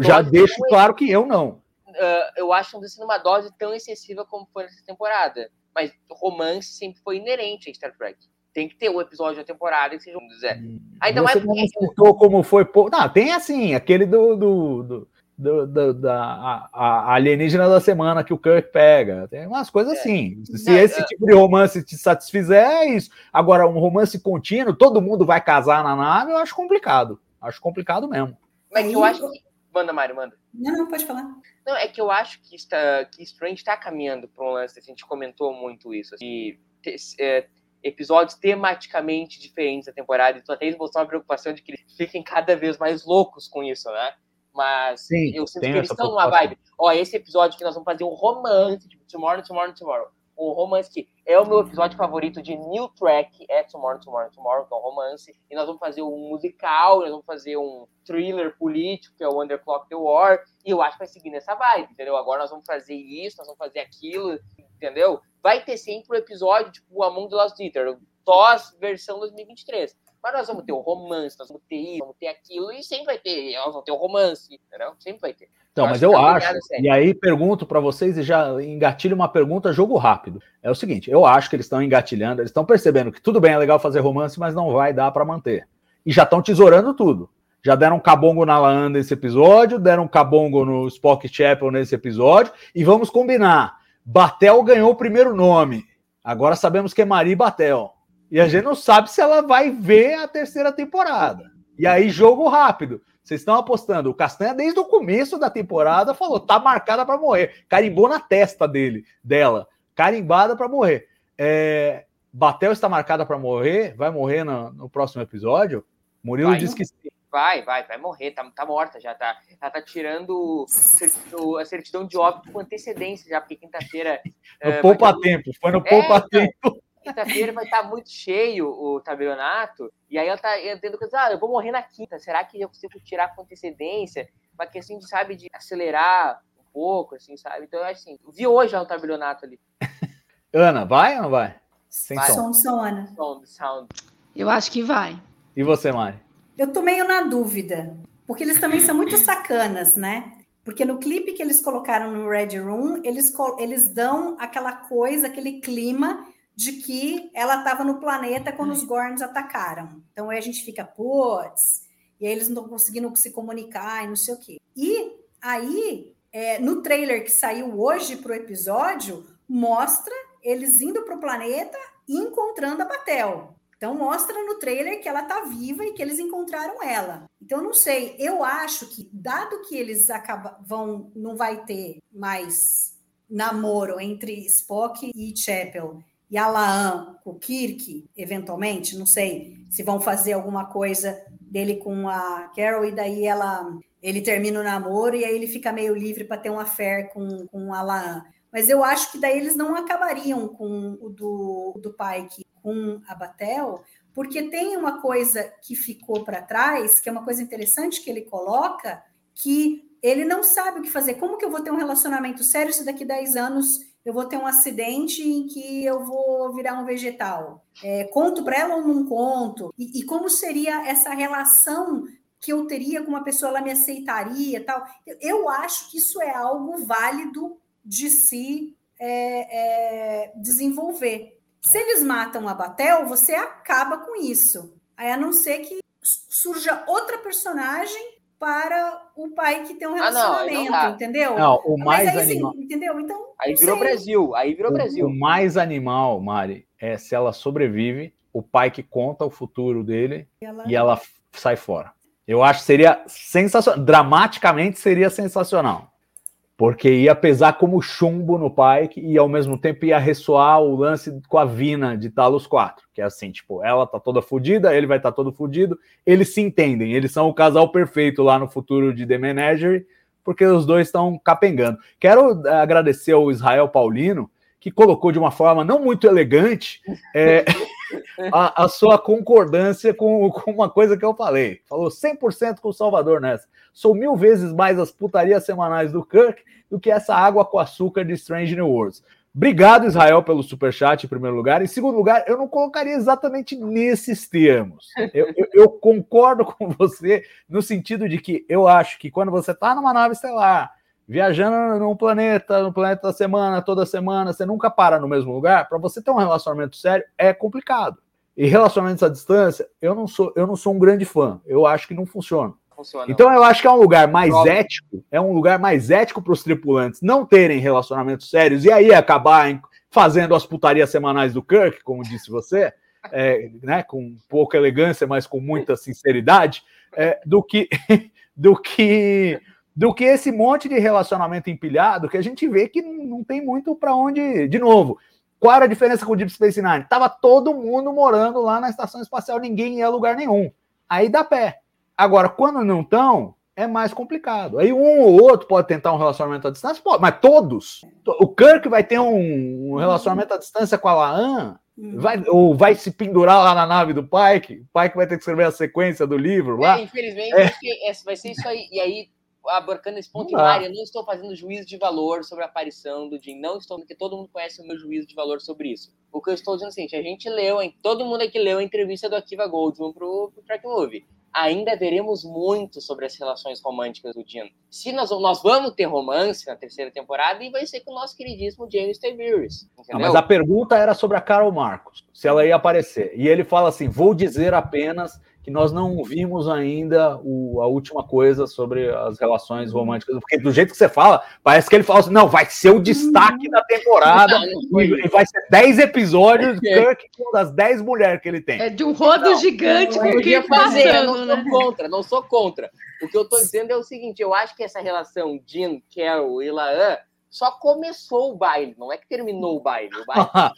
Já deixo claro que eu não. Uh, eu acho que não uma dose tão excessiva como foi nessa temporada mas romance sempre foi inerente a Star Trek. Tem que ter o um episódio da temporada que seja um Zé. Ainda Você mais porque... não citou como foi. Não, tem assim, aquele do. do, do... Do, do, da a, a, alienígena da semana que o Kirk pega. Tem umas coisas é. assim. Se não, esse tipo de romance te satisfizer, é isso. Agora, um romance contínuo, todo mundo vai casar na nave, eu acho complicado. Acho complicado mesmo. Mas eu acho que. Manda, Mário, manda. Não, não, pode falar. Não, é que eu acho que, está, que Strange está caminhando para um lance, a gente comentou muito isso, assim, é, episódios tematicamente diferentes da temporada, então até eles mostraram uma preocupação de que eles fiquem cada vez mais loucos com isso, né? Mas Sim, eu sinto que eles estão numa vibe. Ó, esse episódio que nós vamos fazer um romance, tipo, tomorrow, tomorrow, tomorrow um romance que é o meu episódio favorito de New Track, é Tomorrow, Tomorrow, Tomorrow, que é um romance, e nós vamos fazer um musical, nós vamos fazer um thriller político, que é o Underclock the War, e eu acho que vai seguir nessa vibe, entendeu? Agora nós vamos fazer isso, nós vamos fazer aquilo, entendeu? Vai ter sempre o um episódio, tipo, Among the Lost Eater, TOS versão 2023. Mas nós vamos ter o romance, nós vamos ter isso, vamos ter aquilo, e sempre vai ter, nós vamos ter o romance, entendeu? Sempre vai ter. Então, mas eu acho, e aí pergunto para vocês e já engatilho uma pergunta, jogo rápido. É o seguinte, eu acho que eles estão engatilhando, eles estão percebendo que tudo bem, é legal fazer romance, mas não vai dar para manter. E já estão tesourando tudo. Já deram um cabongo na Laan nesse episódio, deram um cabongo no Spock Chapel nesse episódio, e vamos combinar. Batel ganhou o primeiro nome. Agora sabemos que é Marie Batel. E a gente não sabe se ela vai ver a terceira temporada. E aí, jogo rápido. Vocês estão apostando. O Castanha, desde o começo da temporada, falou: tá marcada para morrer. Carimbou na testa dele, dela. Carimbada para morrer. É, Batel está marcada para morrer. Vai morrer no, no, próximo episódio. Murilo vai, disse que sim. Vai, vai, vai morrer. Tá, tá morta já. Tá, ela tá tirando a certidão de óbito com antecedência já, porque quinta-feira. no é, poupa tempo. Foi no é, poupa então, tempo quinta-feira vai estar muito cheio o tabelionato, e aí ela tá tendo que ah, eu vou morrer na quinta, será que eu consigo tirar com antecedência? Uma questão de, sabe, de acelerar um pouco, assim, sabe? Então, assim, vi hoje o tabelionato ali. (laughs) Ana, vai ou não vai? Sem vai. som. Som, Ana. Som, sound. Eu acho que vai. E você, Mari? Eu tô meio na dúvida, porque eles também são muito sacanas, né? Porque no clipe que eles colocaram no Red Room, eles, eles dão aquela coisa, aquele clima de que ela estava no planeta quando os Gorns atacaram. Então aí a gente fica, putz, e aí eles não estão conseguindo se comunicar e não sei o quê. E aí, é, no trailer que saiu hoje para o episódio, mostra eles indo para o planeta e encontrando a Batel. Então mostra no trailer que ela está viva e que eles encontraram ela. Então não sei, eu acho que dado que eles acabam vão não vai ter mais namoro entre Spock e Chapel e a Laan com Kirk, eventualmente, não sei se vão fazer alguma coisa dele com a Carol e daí ela ele termina o namoro e aí ele fica meio livre para ter um affair com, com a Laan. Mas eu acho que daí eles não acabariam com o do, do Pike com a Batel, porque tem uma coisa que ficou para trás, que é uma coisa interessante que ele coloca, que ele não sabe o que fazer. Como que eu vou ter um relacionamento sério se daqui a 10 anos eu vou ter um acidente em que eu vou virar um vegetal. É, conto para ela ou não conto? E, e, como seria essa relação que eu teria com uma pessoa, ela me aceitaria tal? Eu, eu acho que isso é algo válido de se é, é, desenvolver. Se eles matam a Batel, você acaba com isso. Aí, a não ser que surja outra personagem para o pai que tem um relacionamento, ah, não, entendeu? Não, o mais aí, animal... Assim, entendeu? Então, aí virou sei. Brasil, aí virou o, Brasil. O mais animal, Mari, é se ela sobrevive, o pai que conta o futuro dele e ela, e ela sai fora. Eu acho que seria sensacional, dramaticamente seria sensacional porque ia pesar como chumbo no Pike e ao mesmo tempo ia ressoar o lance com a Vina de Talos 4, que é assim, tipo, ela tá toda fodida, ele vai estar tá todo fodido, eles se entendem, eles são o casal perfeito lá no futuro de The Menagerie, porque os dois estão capengando. Quero agradecer ao Israel Paulino, que colocou de uma forma não muito elegante é, (laughs) a, a, sua concordância com, com, uma coisa que eu falei. Falou 100% com o Salvador nessa. Sou mil vezes mais as putarias semanais do Kirk do que essa água com açúcar de Strange New Worlds. Obrigado, Israel, pelo superchat, em primeiro lugar. Em segundo lugar, eu não colocaria exatamente nesses termos. Eu, eu, eu concordo com você no sentido de que eu acho que quando você está numa nave estelar viajando num planeta, no planeta da semana, toda semana, você nunca para no mesmo lugar, para você ter um relacionamento sério é complicado. E relacionamentos à distância, eu não sou, eu não sou um grande fã. Eu acho que não funciona. Funciona. Então eu acho que é um lugar mais Prova. ético, é um lugar mais ético para os tripulantes não terem relacionamentos sérios e aí acabar fazendo as putarias semanais do Kirk, como disse você, é, né, com pouca elegância, mas com muita sinceridade, é, do que (laughs) do que do que esse monte de relacionamento empilhado que a gente vê que não tem muito para onde. De novo, qual era a diferença com o Deep Space Nine? Tava todo mundo morando lá na estação espacial, ninguém ia a lugar nenhum. Aí dá pé. Agora, quando não estão, é mais complicado. Aí um ou outro pode tentar um relacionamento à distância, pode, mas todos. O Kirk vai ter um, relacionamento à distância com a Laan, uhum. vai, ou vai se pendurar lá na nave do Pike, o Pike vai ter que escrever a sequência do livro lá. É, infelizmente, é. vai ser isso aí. E aí abarcando esse ponto Não. Mari, eu não estou fazendo juízo de valor sobre a aparição do Jim. Não estou, porque todo mundo conhece o meu juízo de valor sobre isso. O que eu estou dizendo é o seguinte: a gente leu, hein, todo mundo aqui leu a entrevista do Akiva Goldman pro, pro Track Movie. Ainda veremos muito sobre as relações românticas do Jim. Se nós, nós vamos ter romance na terceira temporada, e vai ser com o nosso queridíssimo James Tiberius. Entendeu? mas a pergunta era sobre a Carol Marcos, se ela ia aparecer. E ele fala assim: vou dizer apenas que nós não vimos ainda o- a última coisa sobre as relações românticas. Porque do jeito que você fala, parece que ele fala assim: não, vai ser o destaque da temporada. Não, não E, e vai ser 10 episódios de Kirk com das 10 mulheres que ele tem. É de um rodo Não, gigante com Eu o podia que fazer, eu não sou né? contra, não sou contra. O que eu tô dizendo é o seguinte: eu acho que essa relação Jean, Carol e Laan só começou o baile, não é que terminou o baile. O baile (laughs) tá.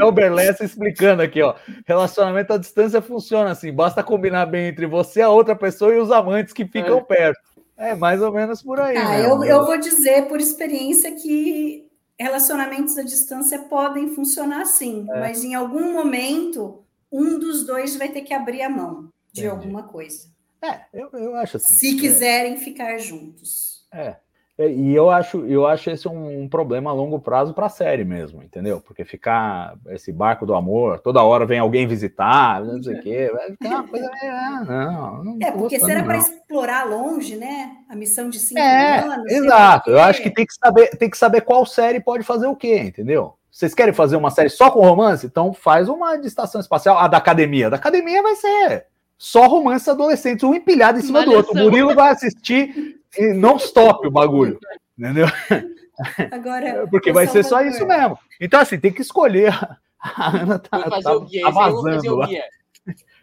É o (laughs) Berlessa explicando aqui, ó. Relacionamento à distância funciona assim: basta combinar bem entre você, a outra pessoa e os amantes que ficam perto. É mais ou menos por aí. Ah, né? eu, eu vou dizer por experiência que relacionamentos à distância podem funcionar sim, É. mas em algum momento um dos dois vai ter que abrir a mão de Entendi. alguma coisa, É, eu, eu acho assim. se quiserem ficar juntos. É. É, E eu acho, eu acho esse um, um problema a longo prazo para a série mesmo, entendeu? Porque ficar esse barco do amor, toda hora vem alguém visitar, não sei o quê, vai ficar uma coisa meio. Ah, não, não É, porque será para explorar longe, né? A missão de cinco É, anos. exato. Eu acho que tem que saber, tem que saber qual série pode fazer o quê, entendeu? Vocês querem fazer uma série só com romance? Então faz uma de estação espacial, a da academia. A da academia vai ser só romance adolescentes, um empilhado em cima do outro. O Malhação. Murilo vai assistir e não stop o bagulho. Entendeu? Agora, (laughs) Porque vai ser só Salvador, isso mesmo. Então, assim, tem que escolher. A Ana tá, Vou fazer tá- o guia, tá esse aí eu vou fazer vazando guia.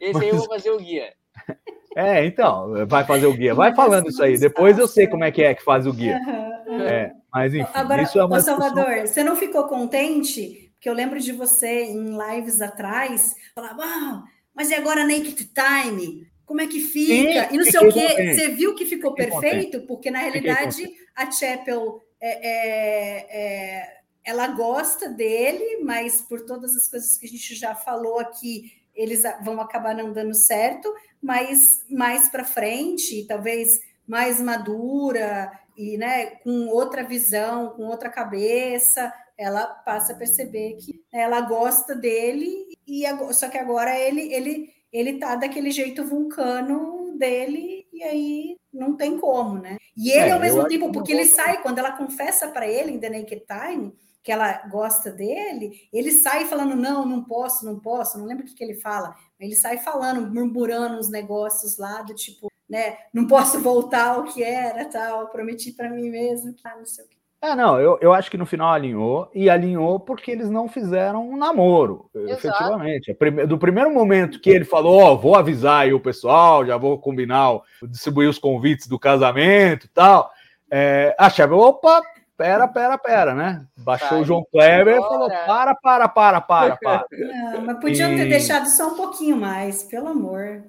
Esse aí eu vou fazer o guia. (laughs) É, então, vai fazer o guia. Vai falando isso aí. Depois eu sei como é que é que faz o guia. É, mas enfim, Agora, isso é uma ô, discussão- Salvador, você não ficou contente? Porque eu lembro de você em lives atrás, falava, ah, mas e agora Naked Time? Como é que fica? Sim, e não sei o quê. contente. Você viu que ficou Fiquei perfeito? Porque, na realidade, a Chapel, é, é, é, ela gosta dele, mas por todas as coisas que a gente já falou aqui, eles vão acabar não dando certo, mas mais para frente, talvez mais madura e né, com outra visão, com outra cabeça, ela passa a perceber que ela gosta dele e só que agora ele ele ele tá daquele jeito vulcano dele e aí não tem como, né? E ele É, ao mesmo tempo, porque ele sai quando ela confessa para ele em The Naked Time que ela gosta dele, ele sai falando não, não posso, não posso, não lembro o que, que ele fala, ele sai falando, murmurando uns negócios lá do tipo, né, não posso voltar ao que era, tal, prometi para mim mesmo, ah, não sei o que. É, não, eu, eu acho que no final alinhou, e alinhou porque eles não fizeram um namoro, efetivamente. A prime- Do primeiro momento que ele falou, ó, vou avisar aí o pessoal, já vou combinar, distribuir os convites do casamento e tal, é, a Chave, opa, pera, pera, pera, né? Baixou Sai o João Kleber e falou, para, para, para, para, para. (laughs) Não, mas podiam ter E- deixado só um pouquinho mais, pelo amor.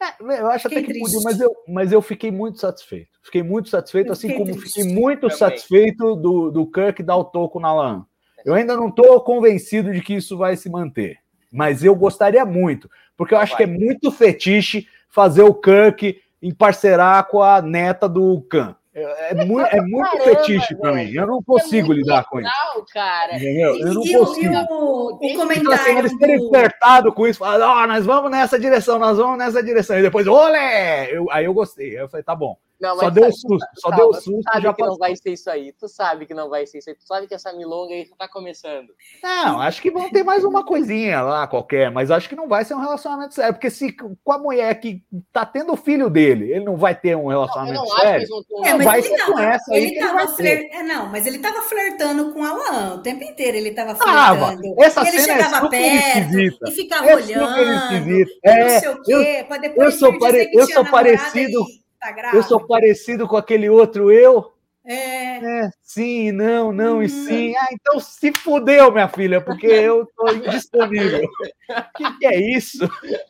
É, eu acho até que triste. podia, mas eu, mas eu fiquei muito satisfeito. Fiquei muito satisfeito, assim fiquei como triste. fiquei muito Também. satisfeito do, do Kirk dar o toco na Lan. Eu ainda não estou convencido de que isso vai se manter, mas eu gostaria muito, porque eu acho Vai. que é muito fetiche fazer o Kirk em parcerar com a neta do Khan. É, é muito, é muito Caramba, fetiche para mim. Eu não consigo é lidar com isso. legal, cara. Entendeu? Eu não e e consigo. o, o Então, assim, comentário eles terem do... flertado com isso, falando, ó, nós vamos nessa direção, nós vamos nessa direção. E depois, olé! Eu- aí eu gostei. Aí eu falei, tá bom. Não, Só deu sabe- susto, só calma, deu tu susto sabe já que não passou. vai ser isso aí. Tu sabe que não vai ser isso aí. Tu sabe que essa milonga aí tá começando. Não, acho que vão ter mais uma coisinha lá qualquer, mas acho que não vai ser um relacionamento sério, porque se com a mulher que tá tendo o filho dele, ele não vai ter um Não, eu relacionamento não acho que sério. eles vão ter um É, Não, mas vai ele ser com essa aí ele que vai é, não, mas ele tava flertando com a Lan o tempo inteiro, ele tava Tava. flertando. Essa ele cena é chegava super perto esquisita. e ficava É super olhando, e não É, sei o quê, para depois eu sou pare- dizer que eu tinha sou parecido- e tá grávida. Eu sou parecido com aquele outro eu. É, É, sim, não, não e Uhum. sim. Ah, então se fudeu, minha filha, porque eu tô indisponível. O (laughs) que, que é isso?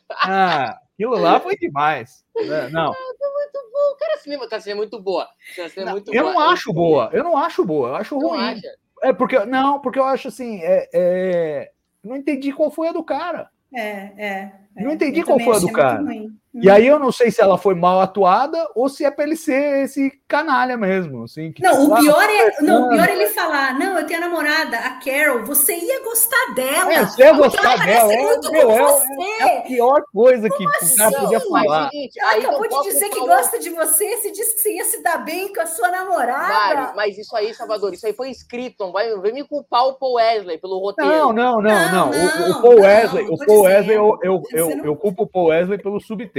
Ah, aquilo lá foi demais. né? Não, Muito bom. Cara, a cinema tá sendo muito boa. Tá sendo muito eu boa. não acho boa. Eu não acho boa. Eu acho Não ruim. acha? É porque não, porque eu acho assim, é, é, não entendi qual foi a do cara. é, é. Não é. entendi Eu qual foi a do cara. ruim. E aí eu não sei se ela foi mal atuada ou se é pra ele ser esse canalha mesmo. Assim, que, Não, o ah, pior é, tá não, o pior é ele falar, não, eu tenho a namorada, a Carol, você ia gostar dela. É, você ia gostar ela dela. parece É, muito meu, com é, você. é a pior coisa que o cara assim? podia falar. é o seguinte, Ela aí acabou de dizer que falar- gosta de você, você disse que você ia se dar bem com a sua namorada. Mário, mas isso aí, Salvador, isso aí foi escrito. Não vai, vem me culpar o Paul Wesley pelo roteiro. Não, não, não, Não, não. O, o Paul não, Wesley, não o Paul Wesley, eu, eu, eu, não- eu culpo o Paul Wesley pelo subtexto.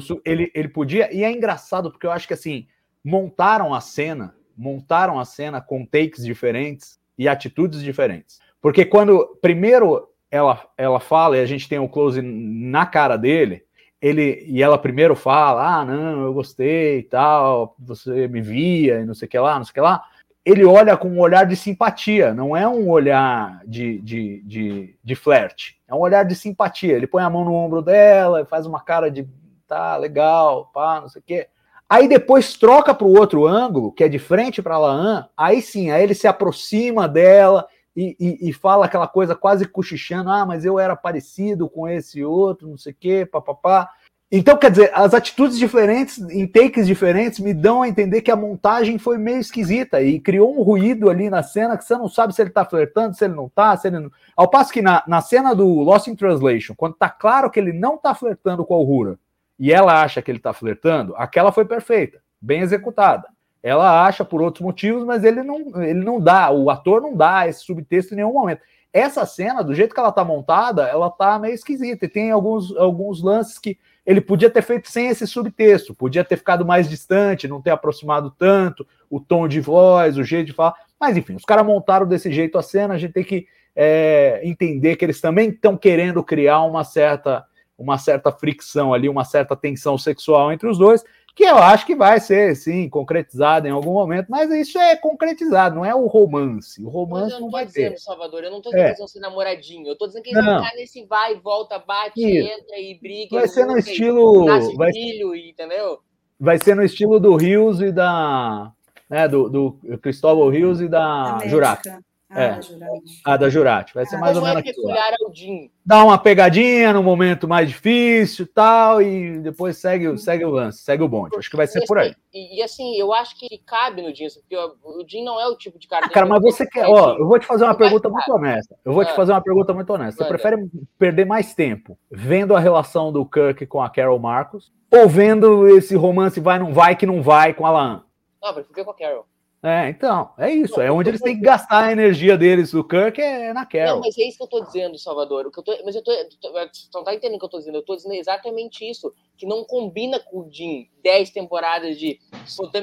Su- ele, ele podia, e é engraçado porque eu acho que assim, montaram a cena, montaram a cena com takes diferentes e atitudes diferentes. Porque quando primeiro ela, ela fala e a gente tem o close na cara dele, ele e ela primeiro fala: "Ah, não, eu gostei e tal, você me via e não sei o que lá, não sei o que lá". Ele olha com um olhar de simpatia, não é um olhar de, de, de, de flerte, é um olhar de simpatia. Ele põe a mão no ombro dela, faz uma cara de tá legal, pá, não sei o quê. Aí depois troca para o outro ângulo, que é de frente para Laan, aí sim, aí ele se aproxima dela e, e, e fala aquela coisa quase cochichando: ah, mas eu era parecido com esse outro, não sei o quê, papapá. Então, quer dizer, as atitudes diferentes, em takes diferentes, me dão a entender que a montagem foi meio esquisita e criou um ruído ali na cena que você não sabe se ele tá flertando, se ele não tá, se ele não. Ao passo que na, na cena do Lost in Translation, quando tá claro que ele não tá flertando com a Uhura e ela acha que ele tá flertando, aquela foi perfeita, bem executada. Ela acha por outros motivos, mas ele não, ele não dá, o ator não dá esse subtexto em nenhum momento. Essa cena, do jeito que ela tá montada, ela tá meio esquisita e tem alguns, alguns lances que ele podia ter feito sem esse subtexto, podia ter ficado mais distante, não ter aproximado tanto, o tom de voz, o jeito de falar. Mas enfim, os caras montaram desse jeito a cena, a gente tem que é, entender que eles também estão querendo criar uma certa, uma certa fricção ali, uma certa tensão sexual entre os dois, que eu acho que vai ser, sim, concretizado em algum momento, mas isso é concretizado, não é o romance. O Mas romance eu não não vai dizendo, ter. Salvador, eu não tô É. dizendo que eles vão ser namoradinho. Eu tô dizendo que eles Não. vão ficar nesse vai e volta, bate, Isso. entra e briga. Vai e ser no e estilo- Nasce vai- filho, entendeu? Vai ser no estilo do Rios e da. Né, do, do Cristóvão Rios e da médica. Jurati. Ah, É. Jurati. Ah, da Jurati. Vai ser Ah, mais ou é menos aquilo. Jim. Dá uma pegadinha no momento mais difícil e tal, e depois segue, o- segue o lance, segue o bonde. Acho que vai ser E por aí. assim- E, e assim, eu acho que cabe no Jim, porque ó, o Jim não é o tipo de cara... Ah, cara, mas você quer. Ó, eu vou te fazer uma pergunta muito honesta. Eu vou te Ah. fazer uma pergunta muito honesta. Você prefere perder mais tempo vendo a relação do Kirk com a Carol Marcos ou vendo esse romance vai, não vai, que não vai com a Laan? Não, prefiro com a Carol. É, então, é isso. É Não, onde eu eles têm que gastar a energia deles, o Kirk, é na Carol. Não, mas é isso que eu tô dizendo, Salvador. O que eu tô, mas eu tô, Você não tá entendendo o que eu tô dizendo. Eu tô dizendo exatamente isso. Que não combina com o Jim 10 temporadas de.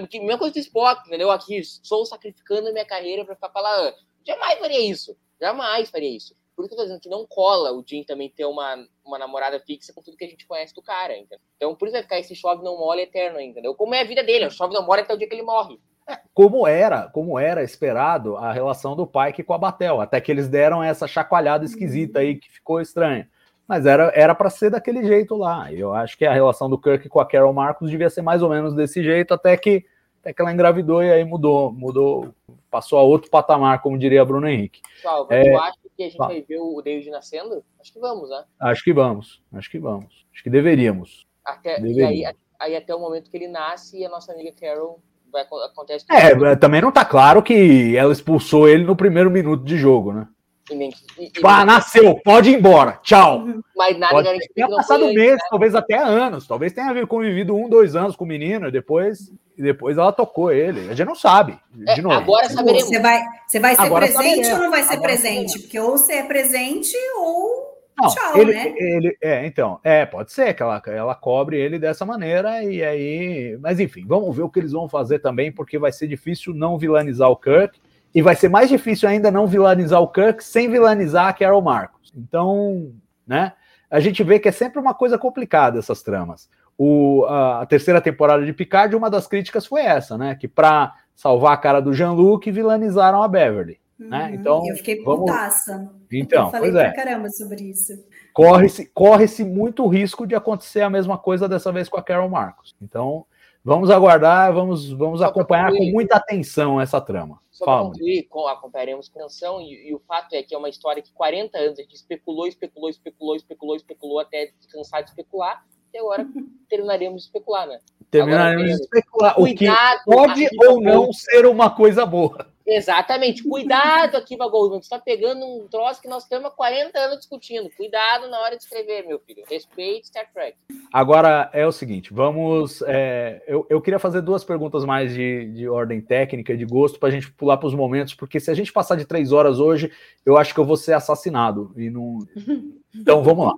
Que, mesma coisa do Spock, entendeu? Aqui, estou sacrificando minha carreira pra ficar com a Laan. Jamais faria isso. Jamais faria isso. Por isso que eu tô dizendo que não cola o Jim também ter uma, uma namorada fixa com tudo que a gente conhece do cara, entendeu? Então por isso vai ficar esse chove não mole eterno, entendeu? Como é a vida dele, o chove não mole até o dia que ele morre. Como era, como era esperado a relação do Pike com a Batel, até que eles deram essa chacoalhada esquisita aí que ficou estranha. Mas era era para ser daquele jeito lá. E eu acho que a relação do Kirk com a Carol Marcos devia ser mais ou menos desse jeito, até que até que ela engravidou e aí mudou, mudou, passou a outro patamar, como diria a Bruno Henrique. Salva, É, tu acha que a gente tá. vai ver o David nascendo? Acho que vamos, né? Acho que vamos, acho que vamos, acho que deveríamos. Até, e Deveria. aí, aí até o momento que ele nasce e a nossa amiga Carol vai acontece É, também não tá claro que ela expulsou ele no primeiro minuto de jogo, né? e nem- e- e- Tipo, ah, nasceu, pode ir embora, tchau. mas nada Pode que passado ele, meses, né? talvez até anos. Talvez tenha convivido um, dois anos com o menino e depois, e depois ela tocou ele. A gente não sabe. É, De novo. agora saberemos. Você vai, você vai ser Agora presente saberemos. ou não vai ser Agora presente? Porque ou você é presente ou Não, tchau, ele, né? ele- é, então, é, pode ser que ela, ela cobre ele dessa maneira e aí, mas enfim, vamos ver o que eles vão fazer também, porque vai ser difícil não vilanizar o Kirk e vai ser mais difícil ainda não vilanizar o Kirk sem vilanizar a Carol Marcos. Então, né, a gente vê que é sempre uma coisa complicada essas tramas. O, a, a terceira temporada de Picard, uma das críticas foi essa, né, que para salvar a cara do Jean-Luc, vilanizaram a Beverly. Né? Uhum, Então, eu fiquei vamos- putaça. Então, eu falei pois é. pra caramba sobre isso. corre-se corre-se muito risco de acontecer a mesma coisa dessa vez com a Carol Marcos. Então, vamos aguardar, vamos, vamos Só acompanhar com muita atenção essa trama. Só Fala. concluir, com, acompanharemos com atenção, e, e o fato é que é uma história que 40 anos a gente especulou, especulou, especulou, especulou, especulou, até cansar de especular, e agora (laughs) terminaríamos de especular, né? Terminaremos de especular o que pode ou não ser uma coisa boa. Exatamente. Cuidado, Akiva Goldman. Você está pegando um troço que nós estamos há 40 anos discutindo. Cuidado na hora de escrever, meu filho. Respeite Star Trek. Agora é o seguinte, vamos. é, eu, eu queria fazer duas perguntas mais de, de ordem técnica, de gosto, para a gente pular para os momentos, porque se a gente passar de três horas hoje, eu acho que eu vou ser assassinado. E não... (laughs) Então vamos lá.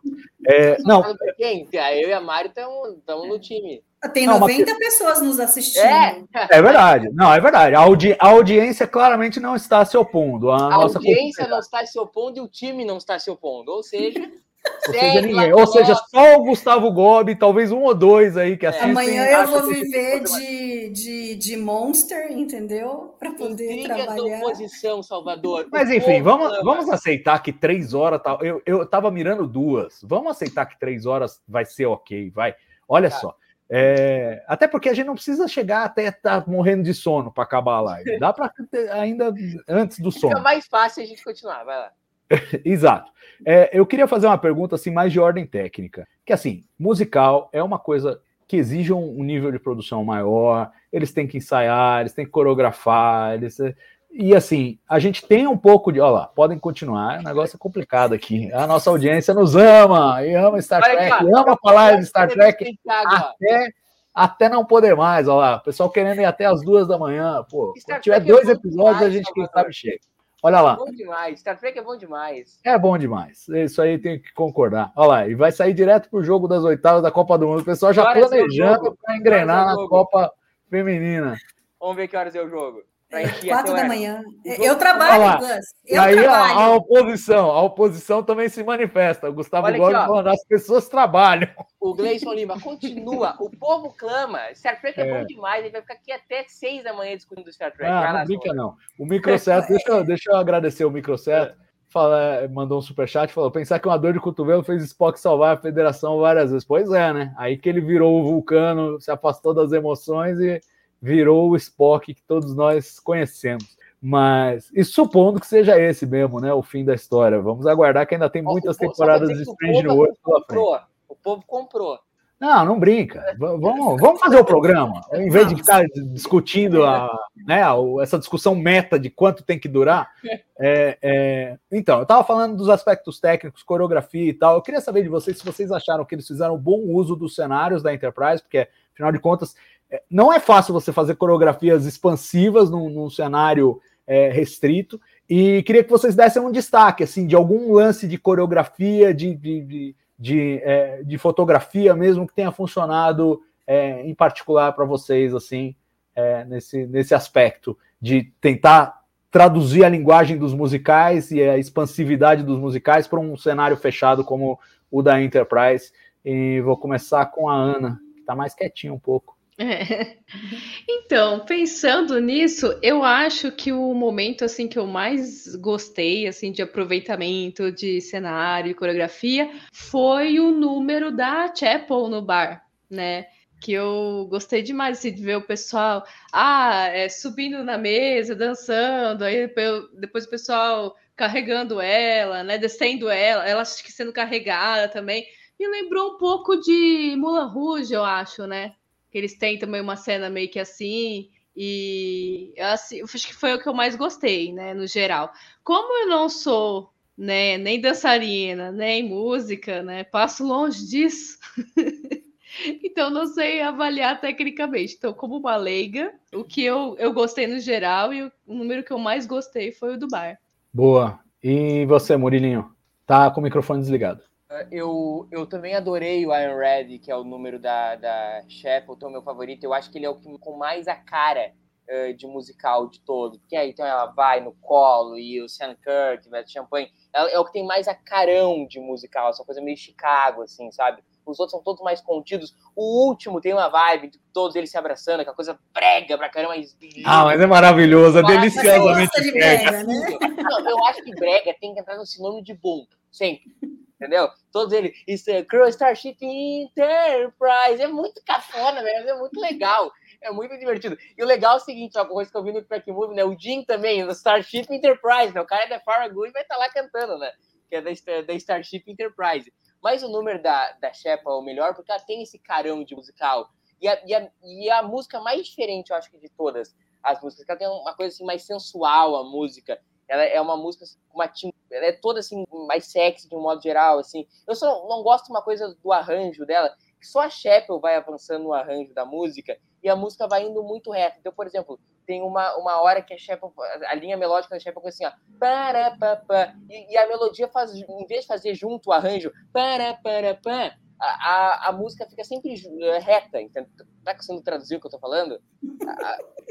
É, não? Eu e a Mari estamos no time. Tem Não, 90 pessoas nos assistindo. É, é verdade. Não, é verdade. A, audi- a audiência claramente não está se opondo. A, a nossa audiência não está se opondo e o time não está se opondo. Ou seja, (laughs) Ou seja, ninguém. Ou seja, só o Gustavo Gobi, talvez um ou dois aí que assistem. Amanhã eu vou que- viver de, de, de Monster, entendeu? Para poder Intrigas da trabalhar. oposição, Salvador. Mas enfim, vamos, ama. vamos aceitar que três horas. Tá, eu, eu tava mirando duas. Vamos aceitar que três horas vai ser ok, vai. Olha Tá. só. É, até porque a gente não precisa chegar até estar morrendo de sono para acabar a live. Dá para ainda antes do (laughs) Fica sono. mais fácil a gente continuar. Vai lá. (laughs) Exato. É, eu queria fazer uma pergunta assim mais de ordem técnica, que assim, musical é uma coisa que exige um, um nível de produção maior. Eles têm que ensaiar, eles têm que coreografar, eles e assim, a gente tem um pouco de. Olha lá, podem continuar, o negócio é complicado aqui. A nossa audiência nos ama, e ama Star Olha Trek, ama falar de Star Trek até, até não poder mais. Olha lá, o pessoal querendo ir até as duas da manhã. Pô, Star quando tiver Trek é dois bom episódios, a demais, gente, quem sabe, chega. Olha lá. Bom demais. Star Trek é bom demais. É bom demais. Isso aí tem que concordar. Olha lá, e vai sair direto pro jogo das oitavas da Copa do Mundo. O pessoal já horas é planejando jogo? para engrenar é na? Copa Feminina. Vamos ver que horas é o jogo. Quatro da manhã. Eu trabalho. Gus. Eu aí a, trabalho. a oposição, a oposição também se manifesta. O Gustavo Gomes falando, as pessoas trabalham. O Gleison Lima continua. O povo clama. Star Trek é, É. bom demais. Ele vai ficar aqui até seis da manhã discutindo Star Trek. Ah, não brinca não. O Microcerto, (laughs) deixa, eu- deixa eu agradecer o Microcerto. Fala, mandou um superchat, falou: pensar que uma dor de cotovelo fez Spock salvar a federação várias vezes. Pois é, né? Aí que ele virou o vulcano, se afastou das emoções e virou o Spock que todos nós conhecemos. Mas, e supondo que seja esse mesmo, né? O fim da história. Vamos aguardar que ainda tem muitas o temporadas de Strange povo World pela frente. O povo comprou. Não, não brinca. Vamos, vamos fazer o programa. Em vez de ficar discutindo a, né, essa discussão meta de quanto tem que durar. (laughs) é, é, Então, eu estava falando dos aspectos técnicos, coreografia e tal. Eu queria saber de vocês se vocês acharam que eles fizeram bom uso dos cenários da Enterprise, porque, afinal de contas, não é fácil você fazer coreografias expansivas num, num cenário é, restrito. E queria que vocês dessem um destaque, assim, de algum lance de coreografia, de, de, de, de, é, de fotografia mesmo que tenha funcionado é, em particular para vocês, assim, é, nesse, nesse aspecto de tentar traduzir a linguagem dos musicais e a expansividade dos musicais para um cenário fechado como o da Enterprise. E vou começar com a Ana, que está mais quietinha um pouco. É. Então, pensando nisso, eu acho que o momento assim que eu mais gostei assim de aproveitamento de cenário e coreografia foi o número da Chapel no bar, né? Que eu gostei demais assim, de ver o pessoal ah, é, subindo na mesa, dançando, aí depois, o pessoal carregando ela, né? Descendo ela, ela acho que sendo carregada também. Me lembrou um pouco de Mulan Rouge, eu acho, né? Que eles têm também uma cena meio que assim, e assim, acho que foi o que eu mais gostei, né, no geral. Como eu não sou, né, nem dançarina, nem música, né, passo longe disso, (laughs) então não sei avaliar tecnicamente. Então, como uma leiga, o que eu, eu gostei no geral e o número que eu mais gostei foi o do bar. Boa. E você, Murilinho? Tá com o microfone desligado. Eu, eu também adorei o Iron Red, que é o número da, da Shackleton, meu favorito. Eu acho que ele é o que com mais a cara uh, de musical de todo. Porque aí então ela vai no colo e o Sam Kirk, vai de champanhe. É, é, o que tem mais a carão de musical, essa coisa meio Chicago, assim, sabe? Os outros são todos mais contidos. O último tem uma vibe de todos eles se abraçando, aquela coisa brega pra caramba. Mas... Ah, mas é maravilhoso, é deliciosamente gosta de brega. brega, né? Não, eu acho que brega tem que entrar no sinônimo de bom, sempre. Entendeu? Todos eles. Isso é Crew Starship Enterprise. É muito cafona, velho. É muito legal. É muito divertido. E o legal é o seguinte, uma que eu vi no Track Movie, né? O Jim também, no Starship Enterprise, né? O cara é da Farragut vai estar lá cantando, né? Que é da, da Starship Enterprise. Mas o número da, da Shepa é o melhor porque ela tem esse carão de musical. E a, e, a, e a música mais diferente, eu acho que de todas as músicas, ela tem uma coisa assim mais sensual, a música. Ela é uma música assim, uma ela é toda assim mais sexy de um modo geral, assim. Eu só não gosto de uma coisa do arranjo dela, que só a Sheppel vai avançando no arranjo da música e a música vai indo muito reto. Então, por exemplo, tem uma, uma hora que a Sheppel, a linha melódica da Sheppel é assim, ó, para, pa, pa, e, e, a melodia faz, em vez de fazer junto o arranjo, para, para, pa, a, a, a, música fica sempre eh, reta, entendeu? Tá conseguindo traduzir o que eu tô falando?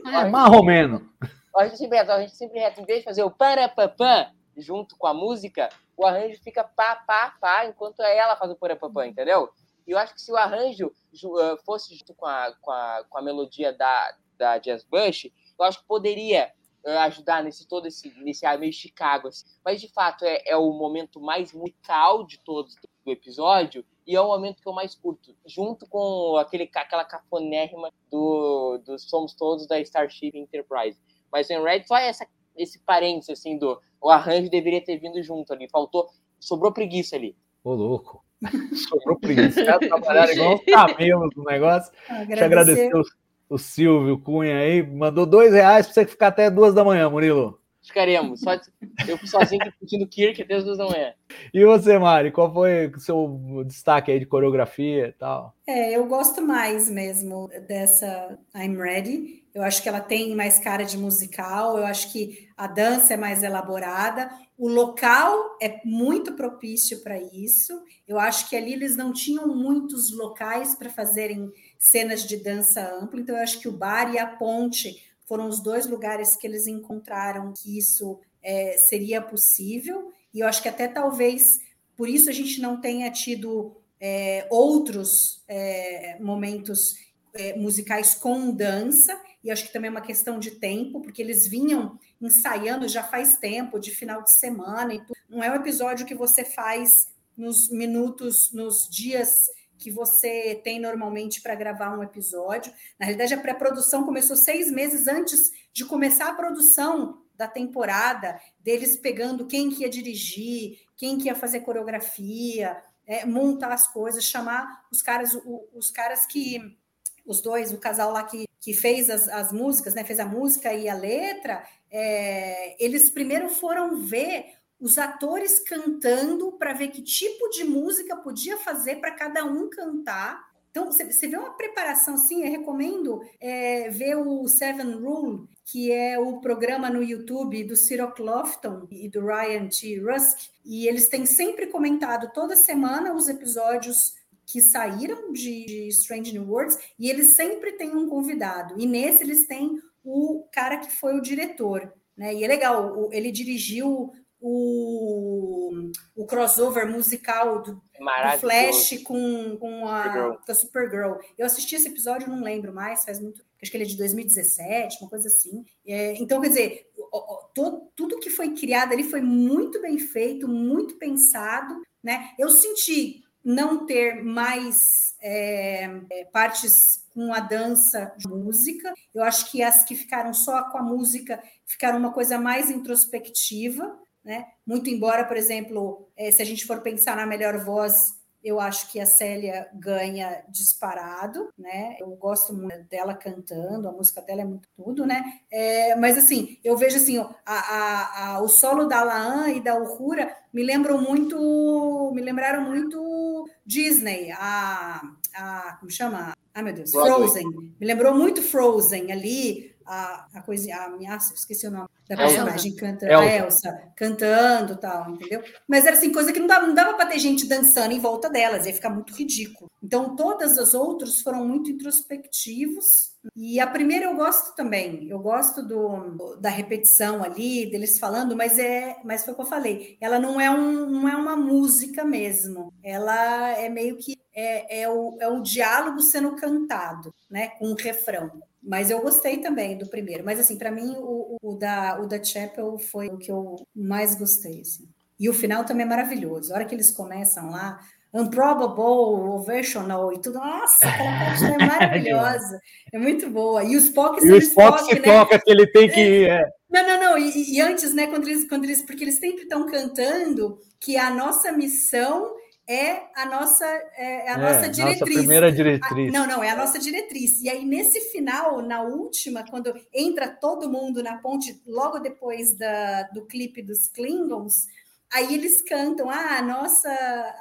A, é, marromeno. A gente sempre reta, a gente sempre reta, em vez de fazer o para, pa, pa, junto com a música, o arranjo fica pá, pá, pá, enquanto ela faz o para, pa, pa, entendeu? E eu acho que se o arranjo uh, fosse junto com a, com a, com a melodia da, da Jazz Bush, eu acho que poderia uh, ajudar nesse todo esse nesse ar meio Chicago. Assim. Mas de fato é, é o momento mais musical de todos do episódio e é o momento que eu mais curto, junto com aquele, aquela cafonérrima do, do Somos Todos da Starship Enterprise. Mas em Red só essa, esse parênteses assim do o arranjo deveria ter vindo junto ali, faltou, sobrou preguiça ali. Ô, louco. (laughs) Sobrou preguiça. Os caras trabalharam igual camelos no negócio. Agradecer. Deixa eu agradecer o, o Silvio Cunha aí. Mandou dois reais para você ficar até duas da manhã, Murilo. Ficaremos. Só, eu fui sozinho discutindo Kirk até as duas da manhã. E você, Mari, qual foi o seu destaque aí de coreografia e tal? É, eu gosto mais mesmo dessa I'm Ready. Eu acho que ela tem mais cara de musical, eu acho que a dança é mais elaborada, o local é muito propício para isso. Eu acho que ali eles não tinham muitos locais para fazerem cenas de dança ampla, então eu acho que o bar e a ponte foram os dois lugares que eles encontraram que isso é, seria possível, e eu acho que até talvez por isso a gente não tenha tido é, outros é, momentos é, musicais com dança, e acho que também é uma questão de tempo, porque eles vinham ensaiando já faz tempo, de final de semana, e não é um episódio que você faz nos minutos, nos dias que você tem normalmente para gravar um episódio. Na realidade, a pré-produção começou seis meses antes de começar a produção da temporada, deles pegando quem que ia dirigir, quem que ia fazer coreografia, é, montar as coisas, chamar os caras, o, os caras que os dois, o casal lá que, que fez as, as músicas, né, fez a música e a letra, é, eles primeiro foram ver os atores cantando para ver que tipo de música podia fazer para cada um cantar. Então, você vê uma preparação assim, eu recomendo é, ver o Seven Rule, que é o programa no YouTube do Cyril Clofton e do Ryan T. Rusk, e eles têm sempre comentado toda semana os episódios que saíram de, de Strange New Worlds, e eles sempre têm um convidado, e nesse eles têm o cara que foi o diretor. Né? E é legal, ele dirigiu o, o crossover musical do, do Flash com, com a Supergirl. a Supergirl. Eu assisti esse episódio, não lembro mais, faz muito. Acho que ele é de 2017, uma coisa assim. É, então, quer dizer, todo, tudo que foi criado ali foi muito bem feito, muito pensado. Né? Eu senti não ter mais é, é partes com a dança de música. Eu acho que as que ficaram só com a música ficaram uma coisa mais introspectiva. Né? Muito embora, por exemplo, é, se a gente for pensar na melhor voz, eu acho que a Célia ganha disparado, né? Eu gosto muito dela cantando, a música dela é muito tudo, né? É, mas assim, eu vejo assim, a, a, a, o solo da Laan e da Uhura me lembram muito, me lembraram muito Disney, a, a como chama? Ah, meu Deus, Frozen. Me lembrou muito Frozen ali, a, a coisa, a minha, esqueci o nome da personagem cantando, Elsa. a Elsa cantando tal, entendeu? Mas era assim, coisa que não dava, não dava para ter gente dançando em volta delas, ia ficar muito ridículo. Então, todas as outras foram muito introspectivos. E a primeira eu gosto também, eu gosto do, da repetição ali, deles falando, mas é, mas foi o que eu falei, ela não é, um, não é uma música mesmo, ela é meio que é, é, o, é o diálogo sendo cantado, né, com um refrão. Mas eu gostei também do primeiro. Mas, assim, para mim, o, o, da, o da Chapel foi o que eu mais gostei. Assim. E o final também é maravilhoso. A hora que eles começam lá, Unprobable, Ovational e tudo. Nossa, aquela parte é (laughs) maravilhosa. É muito boa. E os Spock... E o Spock se né? toca que ele tem que... É. Não, não, não. E, e, antes, né, quando eles, quando eles... Porque eles sempre estão cantando que a nossa missão é a nossa, é, é a É, nossa nossa diretriz. primeira A- diretriz. não, não, é a nossa diretriz. E aí, nesse final, na última, quando entra todo mundo na ponte, logo depois da, do clipe dos Klingons, aí eles cantam: ah, a nossa,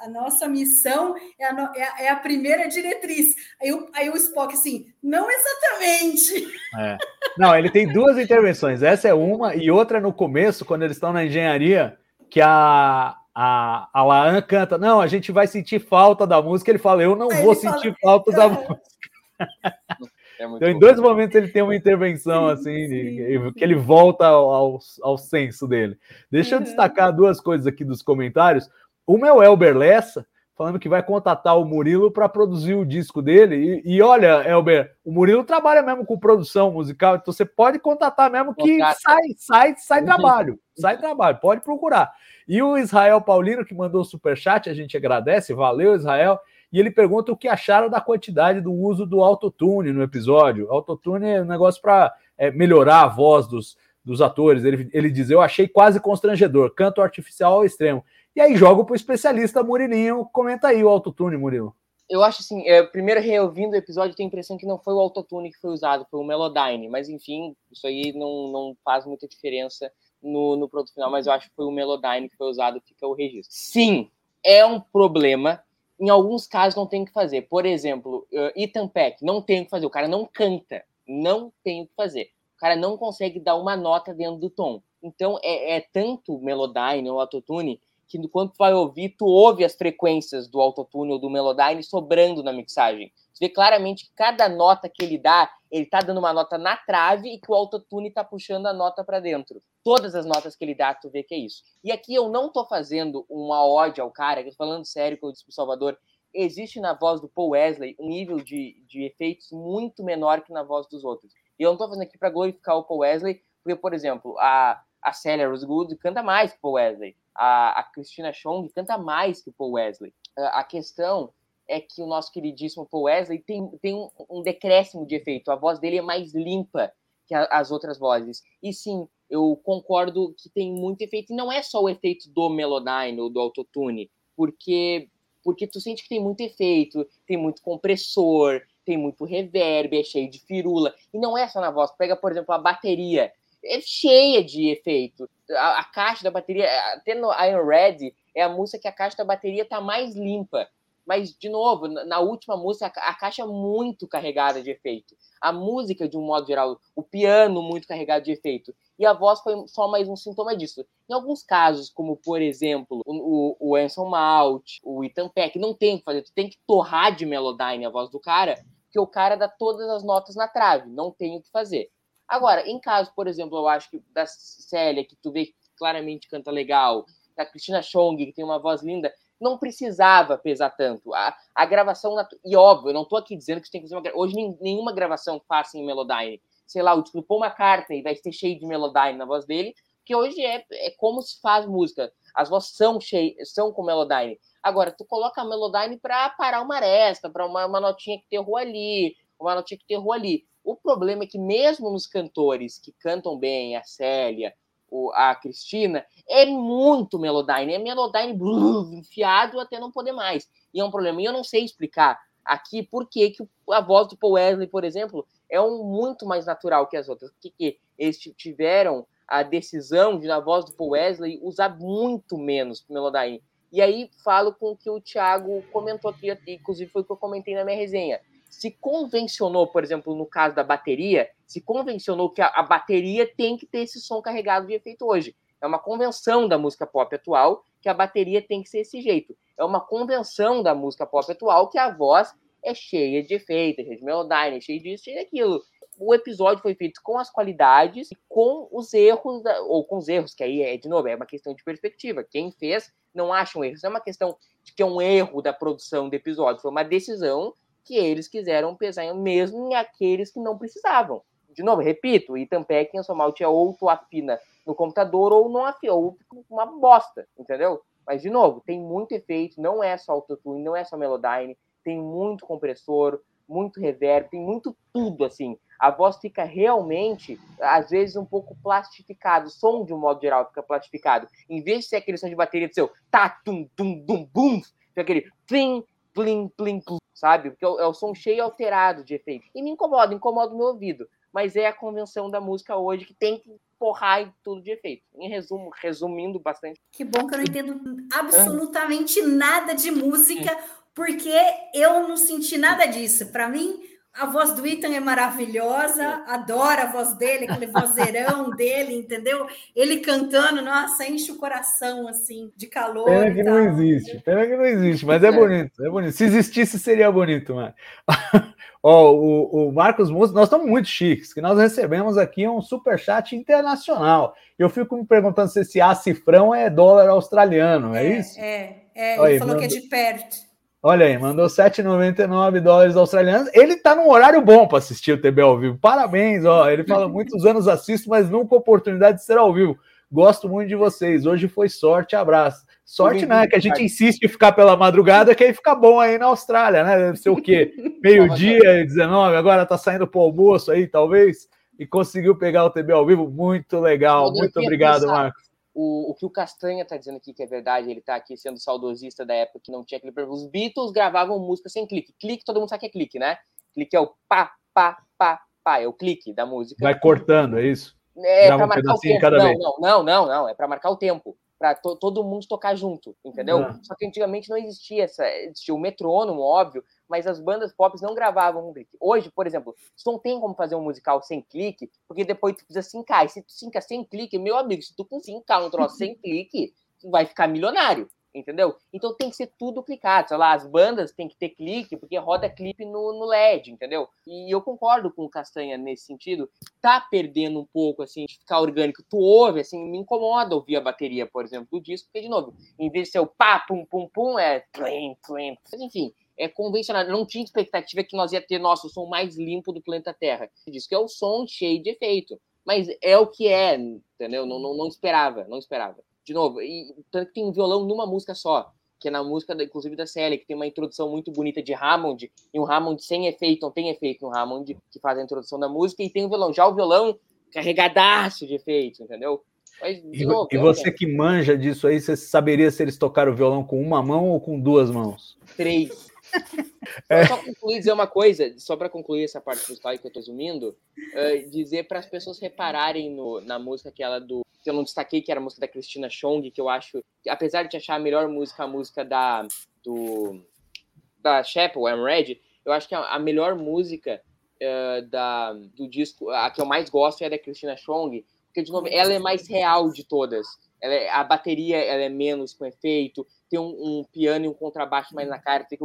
a nossa missão é a, no- é a- é a primeira diretriz. Aí, o- aí o Spock, assim, não exatamente. É. Não, ele tem duas intervenções. Essa é uma, e outra no começo, quando eles estão na engenharia, que a, a, a Laan canta: Não, a gente vai sentir falta da música. Ele fala: Eu não Aí vou fala, sentir falta da "Ah, música. (laughs) É muito Então, em bom. dois momentos ele tem uma intervenção assim, de- que ele volta ao, ao, ao senso dele. Deixa eu Uhum. destacar duas coisas aqui dos comentários. Uma é o Elber Lessa, falando que vai contatar o Murilo para produzir o disco dele. E, e olha, Elber, o Murilo trabalha mesmo com produção musical, então você pode contatar mesmo que Contrata. sai, sai, sai trabalho, sai trabalho, pode procurar. E o Israel Paulino, que mandou o superchat, a gente agradece, valeu, Israel. E ele pergunta o que acharam da quantidade do uso do autotune no episódio. Autotune é um negócio para melhorar a voz dos, dos atores. Ele, ele diz: Eu achei quase constrangedor, canto artificial ao extremo. E aí jogo para o especialista Murilinho. Comenta aí o autotune, Murilo. Eu acho assim, é, primeiro reouvindo o episódio, tenho a impressão que não foi o autotune que foi usado, foi o Melodyne. Mas enfim, isso aí não, não faz muita diferença no, no produto final, mas eu acho que foi o Melodyne que foi usado, fica o registro. Sim, é um problema. Em alguns casos não tem o que fazer. Por exemplo, uh, Ethan Peck, não tem o que fazer. O cara não canta. Não tem o que fazer. O cara não consegue dar uma nota dentro do tom. Então é, é tanto Melodyne ou autotune que quando tu vai ouvir, tu ouve as frequências do autotune ou do Melodyne sobrando na mixagem. Você vê claramente que cada nota que ele dá, ele tá dando uma nota na trave e que o autotune tá puxando a nota para dentro. Todas as notas que ele dá, tu vê que é isso. E aqui eu não tô fazendo uma ode ao cara, eu falando sério, que eu disse pro Salvador, existe na voz do Paul Wesley um nível de, de efeitos muito menor que na voz dos outros. E eu não tô fazendo aqui para glorificar o Paul Wesley, porque, por exemplo, a, a Celia Rosegood canta mais que Paul Wesley. A, a Christina Chong canta mais que o Paul Wesley. A, a questão é que o nosso queridíssimo Paul Wesley tem, tem um, um, decréscimo de efeito. A voz dele é mais limpa que a, as outras vozes. E sim, eu concordo que tem muito efeito. E não é só o efeito do Melodyne ou do Autotune, porque, porque tu sente que tem muito efeito, tem muito compressor, tem muito reverb, é cheio de firula. E não é só na voz. Pega, por exemplo, a bateria. É cheia de efeito. A, a caixa da bateria, até no Iron Red, é a música que a caixa da bateria tá mais limpa. Mas, de novo, na última música, a caixa é muito carregada de efeito. A música, de um modo geral, o piano muito carregado de efeito. E a voz foi só mais um sintoma disso. Em alguns casos, como, por exemplo, o, o Anson Malt, o Ethan Peck, não tem o que fazer. Tu tem que torrar de Melodyne a voz do cara, porque o cara dá todas as notas na trave. Não tem o que fazer. Agora, em caso, por exemplo, eu acho que da Célia, que tu vê que claramente canta legal, da Cristina Chong, que tem uma voz linda, não precisava pesar tanto. A, a gravação, e óbvio, eu não tô aqui dizendo que tem que fazer uma Hoje nenhuma gravação faça em Melodyne. Sei lá, o tipo Paul McCartney vai ser cheio de Melodyne na voz dele, que hoje é, é como se faz música. As vozes são, cheias, são com Melodyne. Agora, tu coloca a Melodyne para parar uma aresta, para uma, uma notinha que terrou ali, uma notinha que terrou ali. O problema é que mesmo nos cantores que cantam bem, a Célia, a Cristina, é muito Melodyne, é Melodyne enfiado até não poder mais. E é um problema. E eu não sei explicar aqui por que, que a voz do Paul Wesley, por exemplo, é um muito mais natural que as outras. Porque que eles tiveram a decisão de, na voz do Paul Wesley, usar muito menos Melodyne. E aí falo com o que o Thiago comentou aqui, inclusive foi o que eu comentei na minha resenha se convencionou, por exemplo, no caso da bateria, se convencionou que a, a, bateria tem que ter esse som carregado de efeito hoje. É uma convenção da música pop atual que a bateria tem que ser esse jeito. É uma convenção da música pop atual que a voz é cheia de efeito, cheia de melodyne, cheia disso, cheia daquilo. O episódio foi feito com as qualidades e com os erros, da, ou com os erros, que aí é, de novo, é uma questão de perspectiva. Quem fez não acha um erro. Isso é uma questão de que é um erro da produção do episódio. Foi uma decisão que eles quiseram pesar mesmo em aqueles que não precisavam. De novo, repito, Ethan em Somal tinha ou tu afina no computador ou não afina, ou uma bosta, entendeu? Mas, de novo, tem muito efeito, não é só autotune, não é só Melodyne, tem muito compressor, muito reverb, tem muito tudo, assim. A voz fica realmente, às vezes, um pouco plastificado. O som, de um modo geral, fica plastificado. Em vez de ser aquele som de bateria do seu tá, tum, tum, tum, bum, Fica aquele plim, plim, plim, plim, sabe? Porque é o, som cheio alterado de efeito. E me incomoda, incomoda o meu ouvido. Mas é a convenção da música hoje que tem que porrar em tudo de efeito. Em resumo, resumindo bastante. Que bom que eu não entendo absolutamente nada de música, porque eu não senti nada disso. Para mim, a voz do Ethan é maravilhosa, adoro a voz dele, aquele vozeirão (laughs) dele, entendeu? Ele cantando, nossa, enche o coração assim de calor. Pena que não existe, pena que não existe, mas é bonito, é bonito. Se existisse, seria bonito, mano. (laughs) Ó, o, o Marcos Musso, nós estamos muito chiques, que nós recebemos aqui um super chat internacional. Eu fico me perguntando se esse A cifrão é dólar australiano, é, é isso? É, é, ele falou que é de perto. Olha aí, mandou 7,99 dólares australianos. Ele tá num horário bom para assistir o TB ao vivo. Parabéns, ó. Ele fala muitos anos assisto, mas nunca oportunidade de ser ao vivo. Gosto muito de vocês. Hoje foi sorte, abraço. Sorte, né? Que a gente insiste em ficar pela madrugada, que aí fica bom aí na Austrália, né? Deve ser o quê? (laughs) Meio-dia e 19, agora tá saindo pro almoço aí, talvez, e conseguiu pegar o TB ao vivo. Muito legal. Muito obrigado, Marcos. O, o que o Castanha tá dizendo aqui que é verdade, ele tá aqui sendo saudosista da época que não tinha clipe. Os Beatles gravavam música sem clique. Clique, todo mundo sabe que é clique, né? Clique é o pá, pá, pá, pá, é o clique da música. Vai cortando, é isso? É, para marcar o tempo. Não, não, não, não, não, é para marcar o tempo para to, todo mundo tocar junto, entendeu? Uhum. Só que antigamente não existia essa, existia o metrônomo, óbvio, mas as bandas pop não gravavam um clique. Hoje, por exemplo, tu não tem como fazer um musical sem clique, porque depois tu precisa sincar. E se tu sinca sem clique, meu amigo, se tu sincar um troço sem clique, tu vai ficar milionário entendeu? Então tem que ser tudo clicado, sei lá, as bandas tem que ter clique, porque roda clipe no, no LED, entendeu? E eu concordo com o Castanha nesse sentido, tá perdendo um pouco, assim, de ficar orgânico, tu ouve, assim, me incomoda ouvir a bateria, por exemplo, do disco, porque, de novo, em vez de ser o pá, pum, pum, pum, é mas enfim, é convencional, não tinha expectativa que nós ia ter, nosso som mais limpo do planeta Terra, diz que é o som cheio de efeito, mas é o que é, entendeu? Não, não, não esperava, não esperava de novo, e tanto que tem um violão numa música só, que é na música, inclusive, da Célia, que tem uma introdução muito bonita de Hammond, e um Hammond sem efeito, não tem efeito no Hammond, que faz a introdução da música, e tem o violão. Já o violão carregadaço de efeito, entendeu? Mas, e, novo, e, você que manja disso aí, você saberia se eles tocaram o violão com uma mão ou com duas mãos? Três. É. Só concluir dizer uma coisa, só para concluir essa parte do style que eu estou resumindo, uh, dizer para as pessoas repararem no, na música aquela do que eu não destaquei, que era a música da Cristina Chong, que eu acho, apesar de achar a melhor música, a música da do da Chapel, I'm Ready, eu acho que a, a melhor música uh, da, do disco, a que eu mais gosto é a da Cristina Chong, porque, de novo, ela é mais real de todas. É, a bateria ela é menos com efeito, tem um, um, piano e um contrabaixo mais na cara, tem que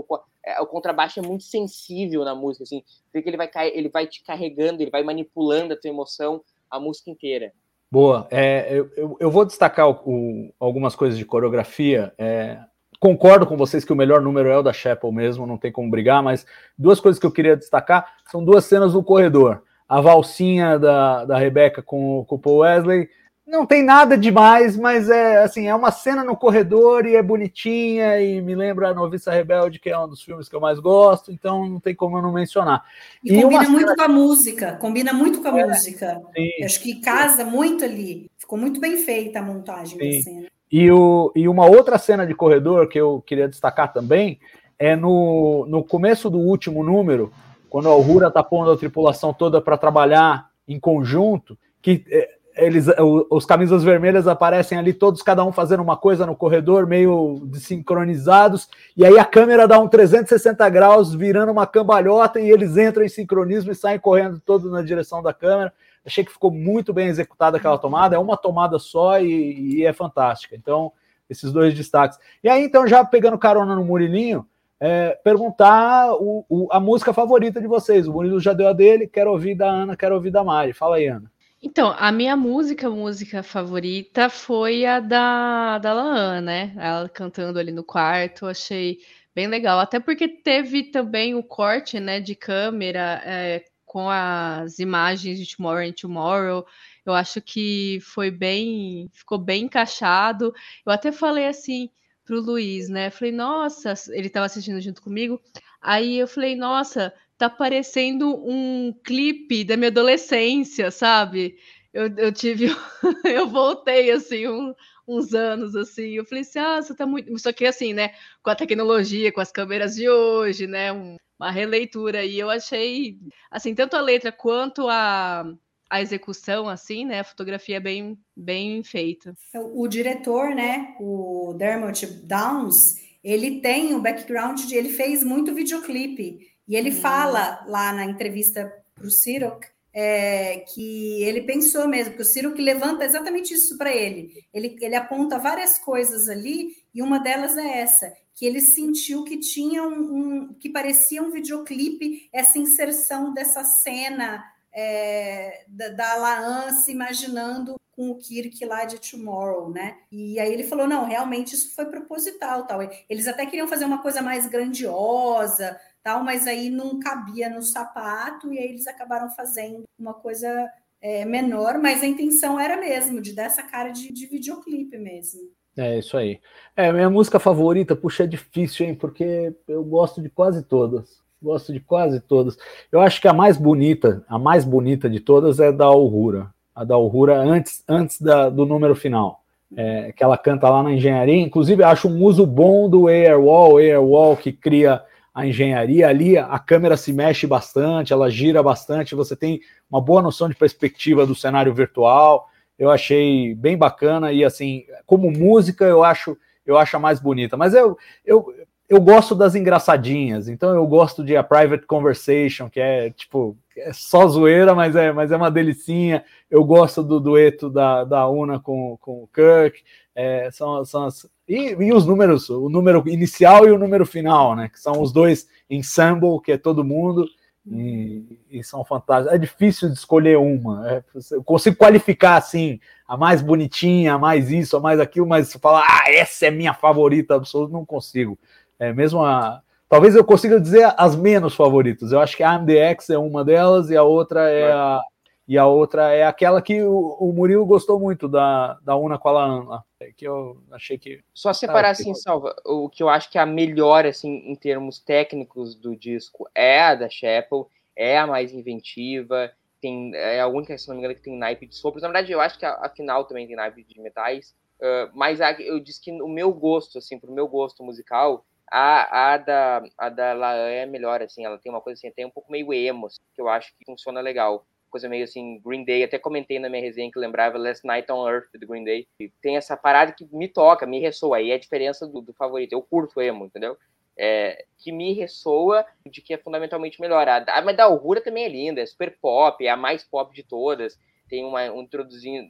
o, é, o, contrabaixo é muito sensível na música, assim, tem que ele vai, ele vai te carregando, ele vai manipulando a tua emoção a música inteira. Boa. É, eu, eu, vou destacar o, o, algumas coisas de coreografia. É, concordo com vocês que o melhor número é o da Chapel mesmo, não tem como brigar, mas duas coisas que eu queria destacar são duas cenas no corredor. A valsinha da, da Rebecca com, com o Paul Wesley não tem nada demais, mas é assim, é uma cena no corredor e é bonitinha e me lembra a Noviça Rebelde, que é um dos filmes que eu mais gosto, então não tem como eu não mencionar. E, e combina muito cena... com a música, combina muito com a é, música. Sim. Acho que casa muito ali. Ficou muito bem feita a montagem sim. da cena. E, o, e uma outra cena de corredor que eu queria destacar também é no, no começo do último número, quando a Uhura está pondo a tripulação toda para trabalhar em conjunto, que é, eles, os camisas vermelhas aparecem ali todos, cada um fazendo uma coisa no corredor, meio sincronizados, e aí a câmera dá um 360 graus, virando uma cambalhota, e eles entram em sincronismo e saem correndo todos na direção da câmera. Achei que ficou muito bem executada aquela tomada, é uma tomada só e, e é fantástica. Então, esses dois destaques. E aí, então, já pegando carona no Murilinho, é, perguntar o, o, a música favorita de vocês. O Murilo já deu a dele, quero ouvir da Ana, quero ouvir da Mari. Fala aí, Ana. Então, a minha música, música favorita foi a da, da Laan, né? Ela cantando ali no quarto, achei bem legal. Até porque teve também o corte, né, de câmera é, com as imagens de Tomorrow and Tomorrow. Eu acho que foi bem, ficou bem encaixado. Eu até falei assim pro Luiz, né? Falei, nossa, ele estava assistindo junto comigo. Aí eu falei, nossa, tá parecendo um clipe da minha adolescência, sabe? Eu, eu tive. (laughs) eu voltei, assim, um, uns anos, assim. Eu falei assim, ah, você tá muito. Só que assim, né? Com a tecnologia, com as câmeras de hoje, né? Um, uma releitura. E eu achei, assim, tanto a letra quanto a, a execução, assim, né? A fotografia é bem, bem feita. O, o diretor, né? O Dermot Downs, ele tem o background de. Ele fez muito videoclipe. E ele hum. fala lá na entrevista para o Ciro é, que ele pensou mesmo, que o Ciro que levanta exatamente isso para ele. ele. Ele aponta várias coisas ali, e uma delas é essa, que ele sentiu que tinha um, um que parecia um videoclipe, essa inserção dessa cena é, da, da Laan se imaginando com o Kirk lá de Tomorrow, né? E aí ele falou: não, realmente isso foi proposital, tal. Eles até queriam fazer uma coisa mais grandiosa, tal, mas aí não cabia no sapato, e aí eles acabaram fazendo uma coisa é, menor, mas a intenção era mesmo, de dar essa cara de, de videoclipe mesmo. É isso aí. É, minha música favorita, puxa, é difícil, hein? Porque eu gosto de quase todas. Gosto de quase todas. Eu acho que a mais bonita, a mais bonita de todas é da Aurora. A da Aurora antes, antes da, do número final. É, que ela canta lá na engenharia. Inclusive, acho um uso bom do Airwall, Airwall que cria a engenharia ali, a câmera se mexe bastante, ela gira bastante, você tem uma boa noção de perspectiva do cenário virtual. Eu achei bem bacana e assim, como música, eu acho eu acho a mais bonita. Mas eu, eu, eu gosto das engraçadinhas, então eu gosto de A Private Conversation, que é tipo, é só zoeira, mas é, mas é uma delicinha. Eu gosto do dueto da, da Una com, com o Kirk. É, são, são as, e, e, os números, o número inicial e o número final, né? Que são os dois ensemble, que é todo mundo, e, e são fantásticos. É difícil de escolher uma. É, eu consigo qualificar assim, a mais bonitinha, a mais isso, a mais aquilo, mas falar, ah, essa é minha favorita absoluta, não consigo. É mesmo a. Talvez eu consiga dizer as menos favoritas. Eu acho que a AMDX é uma delas e a outra é a e a outra é aquela que o, o Murilo gostou muito da, da Una com a Laana, que eu achei que. Só separar assim, Salva, o que eu acho que é a melhor, assim, em termos técnicos do disco é a da Chapel, é a mais inventiva, tem, é a única, se não me engano, que tem naipe de sopros. Na verdade, eu acho que a, a final também tem naipe de metais, uh, mas a, eu disse que o meu gosto, assim, pro meu gosto musical, a, a, da, a da Laan é melhor, assim, ela tem uma coisa assim, tem um pouco meio emo, assim, que eu acho que funciona legal coisa meio assim, Green Day, até comentei na minha resenha que lembrava Last Night on Earth do Green Day. E tem essa parada que me toca, me ressoa, aí é a diferença do, do favorito. Eu curto emo, entendeu? É, que me ressoa de que é fundamentalmente melhor. Mas da Aurora também é linda, é super pop, é a mais pop de todas. Tem uma, um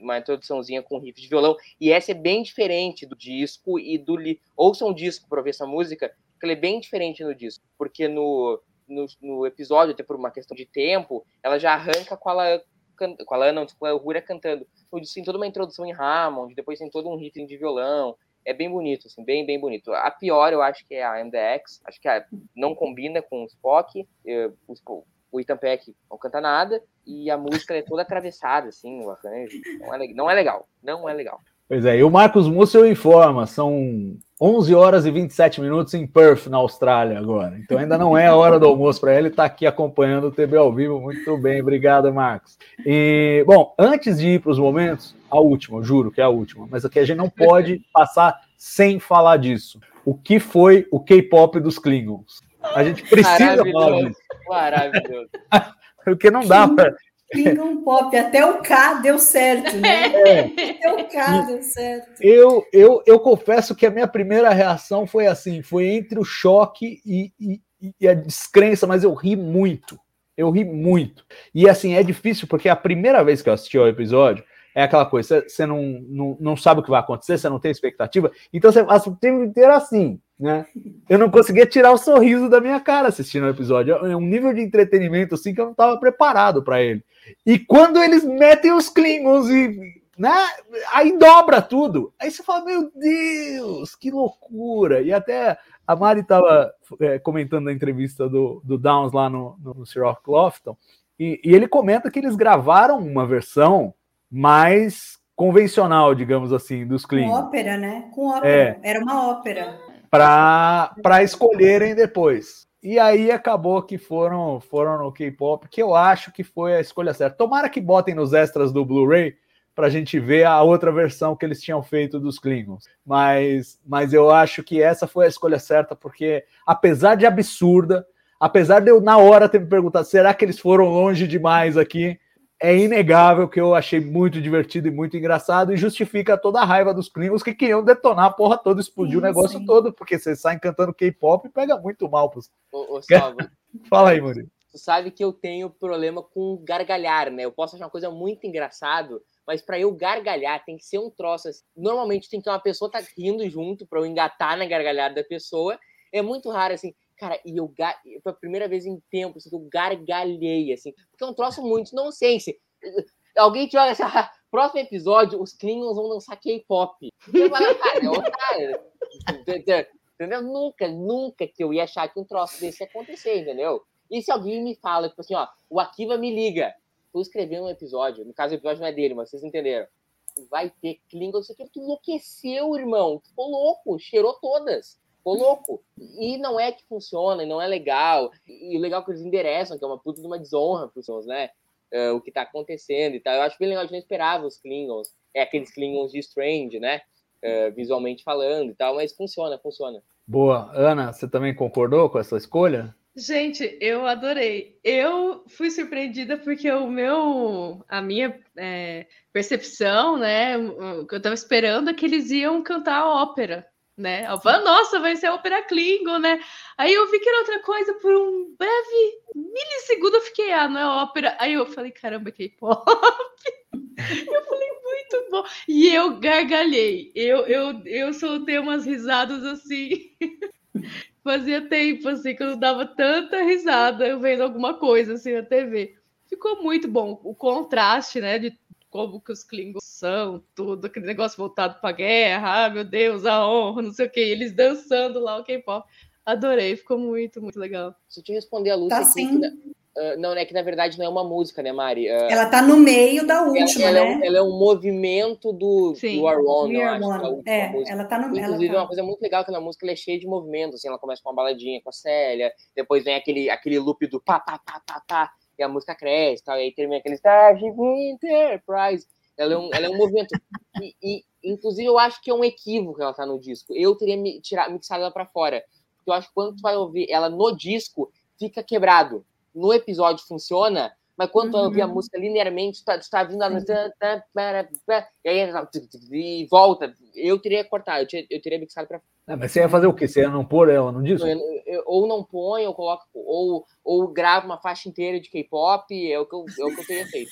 uma introduçãozinha com riff de violão. E essa é bem diferente do disco e do. Ouça um disco para ver essa música, que ela é bem diferente no disco. Porque no, no, no, episódio, até por uma questão de tempo, ela já arranca com ela com a não, com a Rúria cantando. Então, tem toda uma introdução em Hammond, depois tem todo um riff de violão. É bem bonito, assim, bem, bem bonito. A pior, eu acho que é a MDX. Acho que a, não combina com o Spock. Eu, o, o Ethan Peck não canta nada. E a música é toda atravessada, assim, o arranjo. Não é, não é legal. Não é legal. Pois é, e o Marcos Mussel informa, são 11 horas e 27 minutos em Perth, na Austrália, agora. Então ainda não é a hora do almoço para ele, está aqui acompanhando o TB ao vivo. Muito bem, obrigado, Marcos. E, bom, antes de ir para os momentos, a última, juro que é a última, mas aqui a gente não pode (laughs) passar sem falar disso. O que foi o K-pop dos Klingons? A gente precisa falar disso. Maravilhoso. (laughs) Porque não dá para Klingon Pop, até o K deu certo, né? É. Até o K deu certo. Eu, eu, eu confesso que a minha primeira reação foi assim: foi entre o choque e, e, e a descrença, mas eu ri muito. Eu ri muito. E assim, é difícil, porque a primeira vez que eu assisti ao episódio, é aquela coisa, você não, não, não sabe o que vai acontecer, você não tem expectativa, então você passa o tempo inteiro assim, né? Eu não conseguia tirar o sorriso da minha cara assistindo o episódio. É um nível de entretenimento assim que eu não estava preparado para ele. E quando eles metem os Klingons e. Né? Aí dobra tudo. Aí você fala, meu Deus, que loucura! E até a Mari estava é, comentando na entrevista do, do Downs lá no, no Sir Rock Lofton, e, e ele comenta que eles gravaram uma versão mais convencional, digamos assim, dos Klingons. Com ópera, né? Com ópera. É. Era uma ópera. Para escolherem depois. E aí acabou que foram, foram no K-pop, que eu acho que foi a escolha certa. Tomara que botem nos extras do Blu-ray para a gente ver a outra versão que eles tinham feito dos Klingons. Mas, mas eu acho que essa foi a escolha certa, porque apesar de absurda, apesar de eu na hora ter me perguntado, será que eles foram longe demais aqui? É inegável que eu achei muito divertido e muito engraçado e justifica toda a raiva dos Klingons que queriam detonar a porra toda, explodir sim, o negócio sim. todo, porque vocês saem cantando K-pop e pega muito mal pros. Ô, ô, (laughs) Fala aí, Murilo. Tu sabe que eu tenho problema com gargalhar, né? Eu posso achar uma coisa muito engraçado, mas para eu gargalhar tem que ser um troço assim. Normalmente tem que ter uma pessoa tá rindo junto para eu engatar na gargalhada da pessoa. É muito raro assim, cara, e eu foi a primeira vez em tempo assim, eu gargalhei assim, porque é um troço muito nonsense. Alguém te olha assim, ah, próximo episódio os Klingons vão dançar K-pop. Entendeu? Nunca, nunca que eu ia achar que um troço desse ia acontecer, entendeu? E se alguém me fala, tipo assim, ó, o Akiva me liga, tô escrevendo um episódio, no caso o episódio não é dele, mas vocês entenderam. Vai ter Klingon, você que enlouqueceu, irmão. Ficou louco, cheirou todas. Ficou louco. E não é que funciona, e não é legal. E o legal é que eles endereçam, que é uma puta de uma desonra pros sons, né? Uh, o que tá acontecendo e tal. Eu acho bem legal, a gente não esperava os Klingons. É aqueles Klingons de Strange, né? Uh, visualmente falando e tal, mas funciona, funciona. Boa. Ana, você também concordou com essa escolha? Gente, eu adorei. Eu fui surpreendida porque o meu, a minha é, percepção, né, o que eu estava esperando é que eles iam cantar ópera, né? Eu falei, nossa, vai ser ópera Klingon, né? Aí eu vi que era outra coisa por um breve milissegundo, eu fiquei, ah, não é ópera. Aí eu falei, caramba, K-pop. (laughs) eu falei, muito bom. E eu gargalhei. Eu, eu, eu soltei umas risadas assim. (laughs) Fazia tempo, assim, que eu dava tanta risada vendo alguma coisa, assim, na TV. Ficou muito bom. O contraste, né, de como que os Klingons são, tudo, aquele negócio voltado para a guerra, ah, meu Deus, a honra, não sei o que, eles dançando lá o K-pop. Adorei, ficou muito, muito legal. Se eu te responder a Lúcia, tá sim. Uh, não, é que na verdade não é uma música, né, Mari? Uh, ela tá no meio da última, ela, né? É um, ela é um movimento do Sim, You Are One, eu acho. One. É, ela tá no Inclusive, ela tá... uma coisa muito legal que na música ela é cheia de movimento, assim, ela começa com uma baladinha com a Célia, depois vem aquele, aquele loop do pá, pá, pá, pá, pá, e a música cresce, tal, e aí termina aquele Starship Enterprise. Ela é um, ela é um movimento. E, e, inclusive, eu acho que é um equívoco ela tá no disco. Eu teria me, tirar, mixado ela pra fora. Porque eu acho que quando tu vai ouvir ela no disco, fica quebrado no episódio funciona, mas quando uhum. tu ouvir a música linearmente, tu tá, tu tá vindo a e aí e volta. Eu teria cortado, eu, eu teria mixado para ah, mas você ia fazer o quê? Você ia não pôr ela no disco? Eu, eu, ou não põe, ou coloco, ou, ou gravo uma faixa inteira de K-pop, é o que eu, é o que eu teria feito.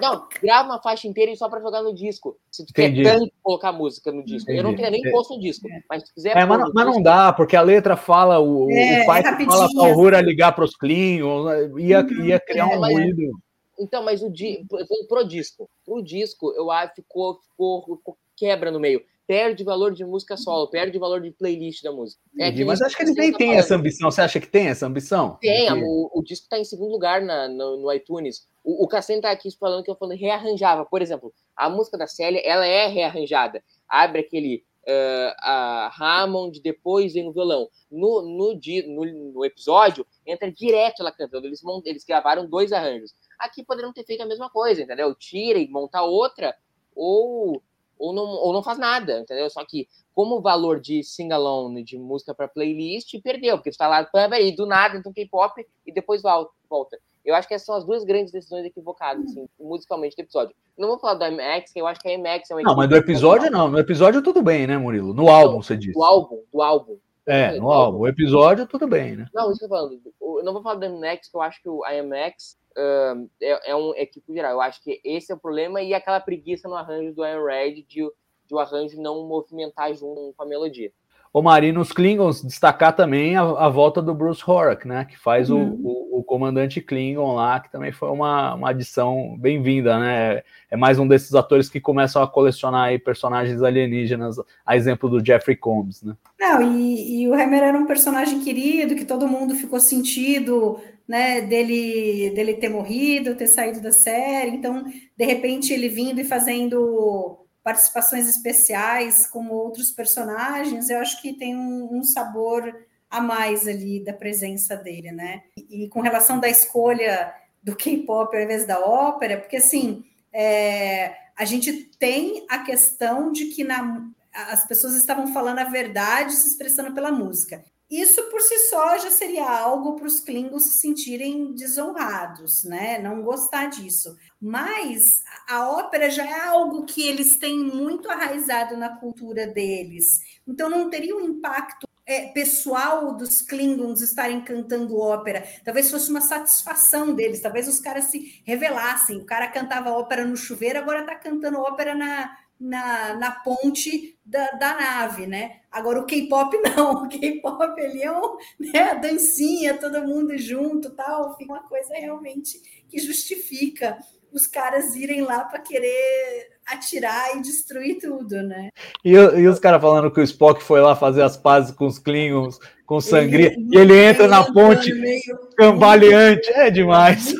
Não, grava uma faixa inteira só para jogar no disco. Se tu Entendi. quer tanto colocar música no disco. Entendi. Eu não teria nem posto no disco. Mas se quiser. É, mas, não, mas não dá, porque a letra fala, o, é, o pai é fala pra Aurora ligar para os Klingons, ia, ia criar um ruído. Então, mas o di... pro disco, pro disco, eu acho que ficou, ficou, ficou quebra no meio perde valor de música solo, perde valor de playlist da música. É mas acho que eles nem têm essa ambição. Você acha que tem essa ambição? Tem, o, o, disco está em segundo lugar na, no, no iTunes. O, o Cassem tá aqui falando que eu falei rearranjava. Por exemplo, a música da Célia, ela é rearranjada. Abre aquele uh, a Hammond, depois vem o violão. No, no, no, no, episódio, entra direto ela cantando. Eles, eles gravaram dois arranjos. Aqui poderiam ter feito a mesma coisa, entendeu? Tira e monta outra, ou ou não, ou não faz nada, entendeu? Só que como o valor de sing-along, de música para playlist, perdeu, porque tu tá lá, e do nada, então K-pop, e depois volta. Eu acho que essas são as duas grandes decisões equivocadas, assim, musicalmente, do episódio. Não vou falar do IMAX, que eu acho que a IMAX é um Não, mas do episódio não. No episódio tudo bem, né, Murilo? No álbum, você disse. Do álbum, do álbum. É, no álbum. O episódio, tudo bem, né? Não, isso que eu tô falando. Eu não vou falar do IMAX, que eu acho que o IMAX uh, é, é um equipe geral. Eu acho que esse é o problema e aquela preguiça no arranjo do Iron Red de de o arranjo não movimentar junto com a melodia. O Mari, nos Klingons, destacar também a, a, volta do Bruce Horak, né? Que faz uhum. o, o, o, comandante Klingon lá, que também foi uma, uma adição bem-vinda, né? É mais um desses atores que começam a colecionar aí personagens alienígenas, a exemplo do Jeffrey Combs, né? Não, e, e o Hammer era um personagem querido, que todo mundo ficou sentido, né, dele, dele ter morrido, ter saído da série, então, de repente, ele vindo e fazendo participações especiais como outros personagens, eu acho que tem um, um sabor a mais ali da presença dele, né? E, e com relação da escolha do K-pop ao invés da ópera, porque assim, é, a gente tem a questão de que na, as pessoas estavam falando a verdade, se expressando pela música. Isso por si só já seria algo para os Klingons se sentirem desonrados, né? Não gostar disso. Mas a ópera já é algo que eles têm muito arraizado na cultura deles. Então não teria um impacto é, pessoal dos Klingons estarem cantando ópera. Talvez fosse uma satisfação deles, talvez os caras se revelassem. O cara cantava ópera no chuveiro, agora está cantando ópera na, na, na ponte da, da nave, né? Agora o K-pop (laughs) não, o K-pop ali é um, né, dancinha, todo mundo junto, tal, uma coisa realmente que justifica os caras irem lá para querer atirar e destruir tudo, né? E, e os caras falando que o Spock foi lá fazer as pazes com os Klingons, com sangria, ele, e ele entra na ponte meio, cambaleante, é demais.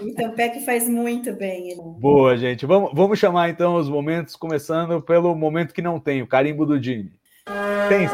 Então, Peck faz muito bem. Ele. Boa, gente. Vamos, vamos chamar então os momentos, começando pelo momento que não tem, o carimbo do Jimmy. Tem.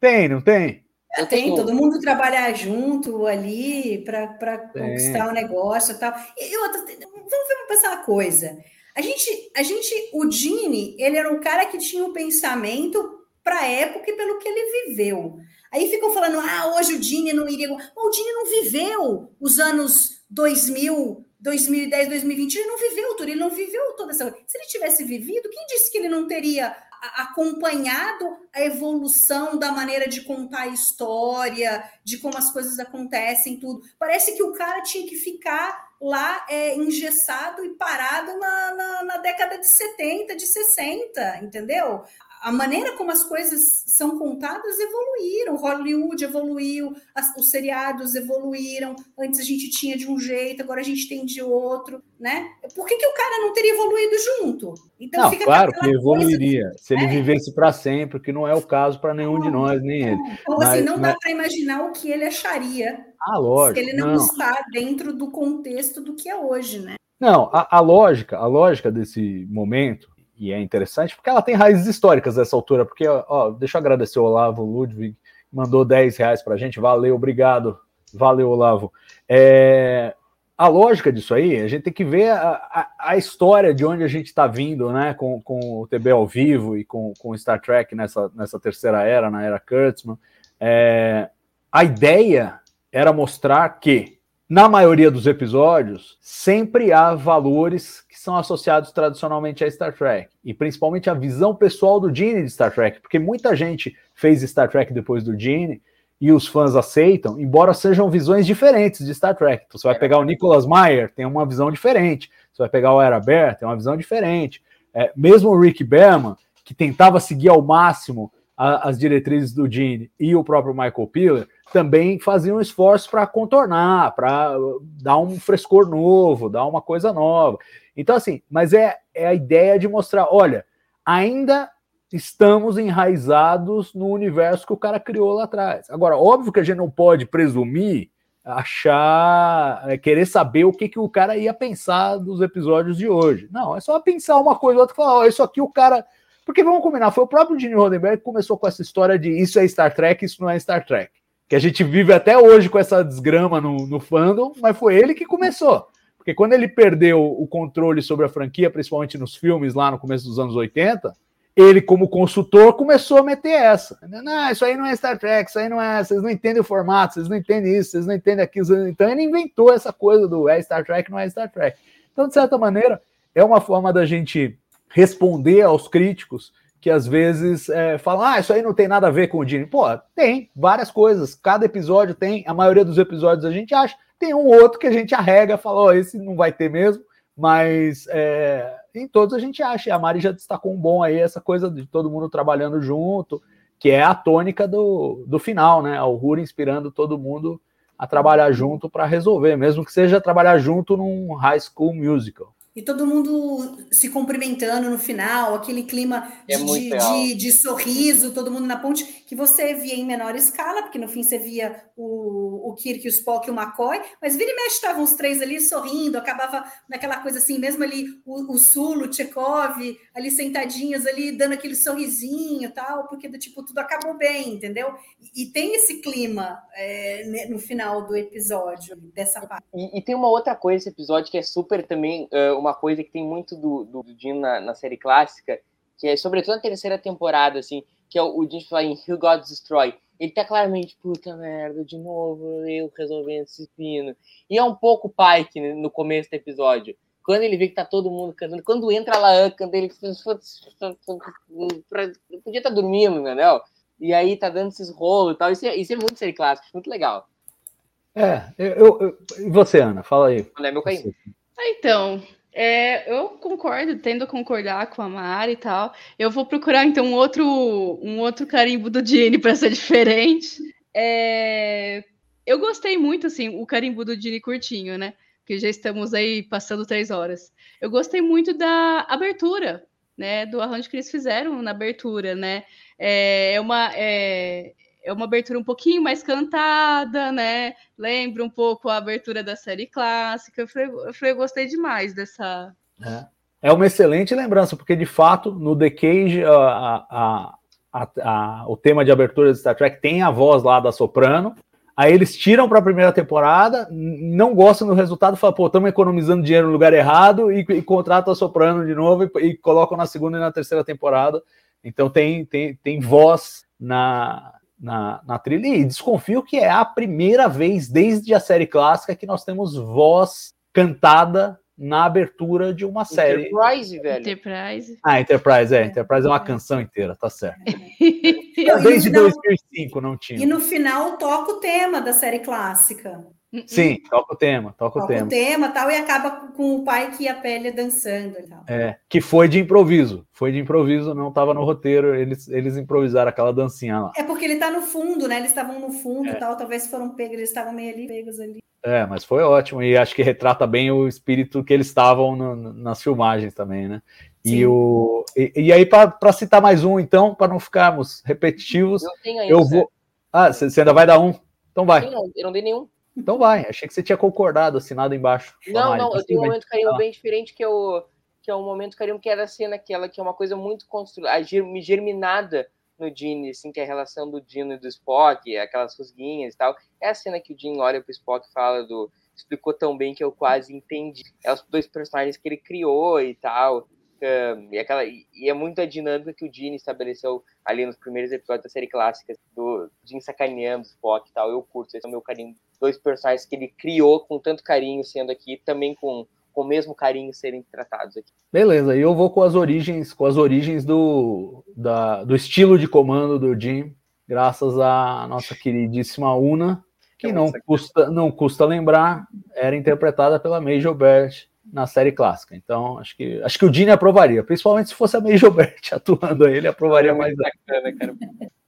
Tem, não tem? Tem, todo mundo trabalhar junto ali para conquistar o negócio e tal. E outra, vamos pensar uma coisa. A gente, a gente, o Dini, ele era um cara que tinha um pensamento para a época e pelo que ele viveu. Aí ficam falando, ah, hoje o Dini não iria. Mas o Dini não viveu os anos 2000, 2010, 2020. Ele não viveu tudo, ele não viveu toda essa. Se ele tivesse vivido, quem disse que ele não teria acompanhado a evolução da maneira de contar a história, de como as coisas acontecem, tudo. Parece que o cara tinha que ficar lá é, engessado e parado na, na, na década de 70, de 60, entendeu? A maneira como as coisas são contadas evoluíram. Hollywood evoluiu, as, os seriados evoluíram. Antes a gente tinha de um jeito, agora a gente tem de outro, né? Por que, que o cara não teria evoluído junto? Então não, claro que evoluiria. Se ele é. vivesse para sempre, que não é o caso para nenhum não, de nós, nem ele. Então, mas, assim, não mas... dá para imaginar o que ele acharia. Ah, lógico. Se ele não, não está dentro do contexto do que é hoje, né? Não, a, a lógica, a lógica desse momento e é interessante porque ela tem raízes históricas nessa altura. Porque, ó, deixa eu agradecer o Olavo Ludwig, mandou 10 reais para a gente, valeu, obrigado, valeu, Olavo. É, a lógica disso aí, a gente tem que ver a, a, a história de onde a gente está vindo, né, com, com o TB ao vivo e com, com Star Trek nessa, nessa terceira era, na era Kurtzman. É, a ideia era mostrar que na maioria dos episódios, sempre há valores que são associados tradicionalmente a Star Trek, e principalmente a visão pessoal do Gene de Star Trek, porque muita gente fez Star Trek depois do Gene, e os fãs aceitam, embora sejam visões diferentes de Star Trek. Então, você vai pegar o Nicholas Meyer, tem uma visão diferente. Você vai pegar o Era Bear, tem uma visão diferente. É, mesmo o Rick Berman, que tentava seguir ao máximo a, as diretrizes do Gene, e o próprio Michael Piller, também faziam esforço para contornar, para dar um frescor novo, dar uma coisa nova. Então, assim, mas é, é a ideia de mostrar: olha, ainda estamos enraizados no universo que o cara criou lá atrás. Agora, óbvio que a gente não pode presumir, achar, é, querer saber o que, que o cara ia pensar dos episódios de hoje. Não, é só pensar uma coisa ou outra e falar: ó, isso aqui o cara. Porque vamos combinar, foi o próprio Gene Roddenberry que começou com essa história de isso é Star Trek, isso não é Star Trek que a gente vive até hoje com essa desgrama no, no fandom, mas foi ele que começou. Porque quando ele perdeu o controle sobre a franquia, principalmente nos filmes lá no começo dos anos 80, ele, como consultor, começou a meter essa. Não, isso aí não é Star Trek, isso aí não é. Vocês não entendem o formato, vocês não entendem isso, vocês não entendem aquilo. Então ele inventou essa coisa do é Star Trek, não é Star Trek. Então, de certa maneira, é uma forma da gente responder aos críticos que às vezes é, falam, ah, isso aí não tem nada a ver com o Dini. Pô, tem várias coisas. Cada episódio tem, a maioria dos episódios a gente acha. Tem um outro que a gente arrega, fala, oh, esse não vai ter mesmo, mas é, em todos a gente acha. A Mari já destacou um bom aí, essa coisa de todo mundo trabalhando junto, que é a tônica do, do final, né? O Rura inspirando todo mundo a trabalhar junto para resolver, mesmo que seja trabalhar junto num high school musical. E todo mundo se cumprimentando no final, aquele clima É de, de, de- sorriso, todo mundo na ponte, que você via em menor escala, porque no fim você via o, o Kirk, o Spock e o McCoy, mas vira e mexe estavam os três ali sorrindo, acabava naquela coisa assim, mesmo ali o, o Sulo, o Tchekov, ali sentadinhos ali, dando aquele sorrisinho e tal, porque do tipo, tudo acabou bem, entendeu? E, e tem esse clima é, no final do episódio, dessa parte. E, e tem uma outra coisa nesse episódio que é super também eh, uma coisa que tem muito do, do, do Jim na, na série clássica, que é sobretudo na terceira temporada, assim, que é o, o Jim falar em Who God Destroy. Ele tá claramente, puta merda, de novo eu resolvendo esse pino. E é um pouco o Pike né, no começo do episódio. Quando ele vê que tá todo mundo cantando, quando entra a Laan cantando, ele podia estar dormindo, entendeu? E aí tá dando esses rolos e tal. Isso é, isso é muito série clássica, muito legal. É, eu, eu- eu- e você, Ana? Fala aí. É meu. Ah, então, é, eu concordo, tendo a concordar com a Mari e tal. Eu vou procurar então um outro, um outro carimbo do Dini para ser (laughs) diferente. É, eu gostei muito, assim, o carimbo do Dini curtinho, né? Porque já estamos aí passando três horas. Eu gostei muito da abertura, né? Do arranjo que eles fizeram na abertura, né? É é uma, é, é uma abertura um pouquinho mais cantada, né? Lembra um pouco a abertura da série clássica. Eu falei, eu, falei, gostei demais dessa. É uma excelente lembrança, porque de fato, no The Cage, a- a- a- o tema de abertura de Star Trek tem a voz lá da soprano. Aí eles tiram para a primeira temporada, não gostam do resultado, falam, pô, estamos economizando dinheiro no lugar errado e, e contratam a soprano de novo e, e colocam na segunda e na terceira temporada. Então tem, tem, tem voz na, na, na trilha. E desconfio que é a primeira vez desde a série clássica que nós temos voz cantada na abertura de uma série. Enterprise, velho. Enterprise. Ah, Enterprise, é. Enterprise é uma canção inteira, tá certo. (laughs) E Desde no final- 2005 não E tinha. no final toca o tema da série clássica. Sim, toca o tema, toca o Toca tema. o tema tal, e acaba com o pai que a pele dançando e tal. É, que foi de improviso. Foi de improviso, não estava no roteiro. Eles, eles improvisaram aquela dancinha lá. É porque ele tá no fundo, né? Eles estavam no fundo e tal, talvez foram pegos, eles estavam meio ali, pegos ali. É, mas foi ótimo. E acho que retrata bem o espírito que eles estavam nas filmagens também, né? E, o, e, e aí, para citar mais um, então, para não ficarmos repetitivos, Eu tenho ainda. eu vou. Ah, você você ainda vai dar um? Então vai. Sim, não, eu não dei nenhum. Então vai. Achei que você tinha concordado, assinado embaixo. Não, Mari, não, eu mas tenho um momento carinho Ah. bem diferente que é o que é um momento carinho que era a cena aquela que é uma coisa muito construída, germinada no Gene, assim, que é a relação do Dino e do Spock, aquelas rusguinhas e tal. É a cena que o Gene olha pro Spock e fala do explicou tão bem que eu quase entendi. É os dois personagens que ele criou e tal. Um, e, aquela, e e é muito a dinâmica que o Gene estabeleceu ali nos primeiros episódios da série clássica, do Gene sacaneando o Spock e tal. Eu curto, esse é o meu carinho. Dois personagens que ele criou com tanto carinho sendo aqui, também com, com o mesmo carinho serem tratados aqui. Beleza, e eu vou com as origens, com as origens do, da- do estilo de comando do Jim, graças à nossa queridíssima Una, que É não custa, não custa lembrar, era interpretada pela Major Bert na série clássica. Então, acho que acho que o Gene aprovaria, principalmente se fosse a Major Bert (laughs) atuando aí, ele aprovaria mais. muito bacana, cara.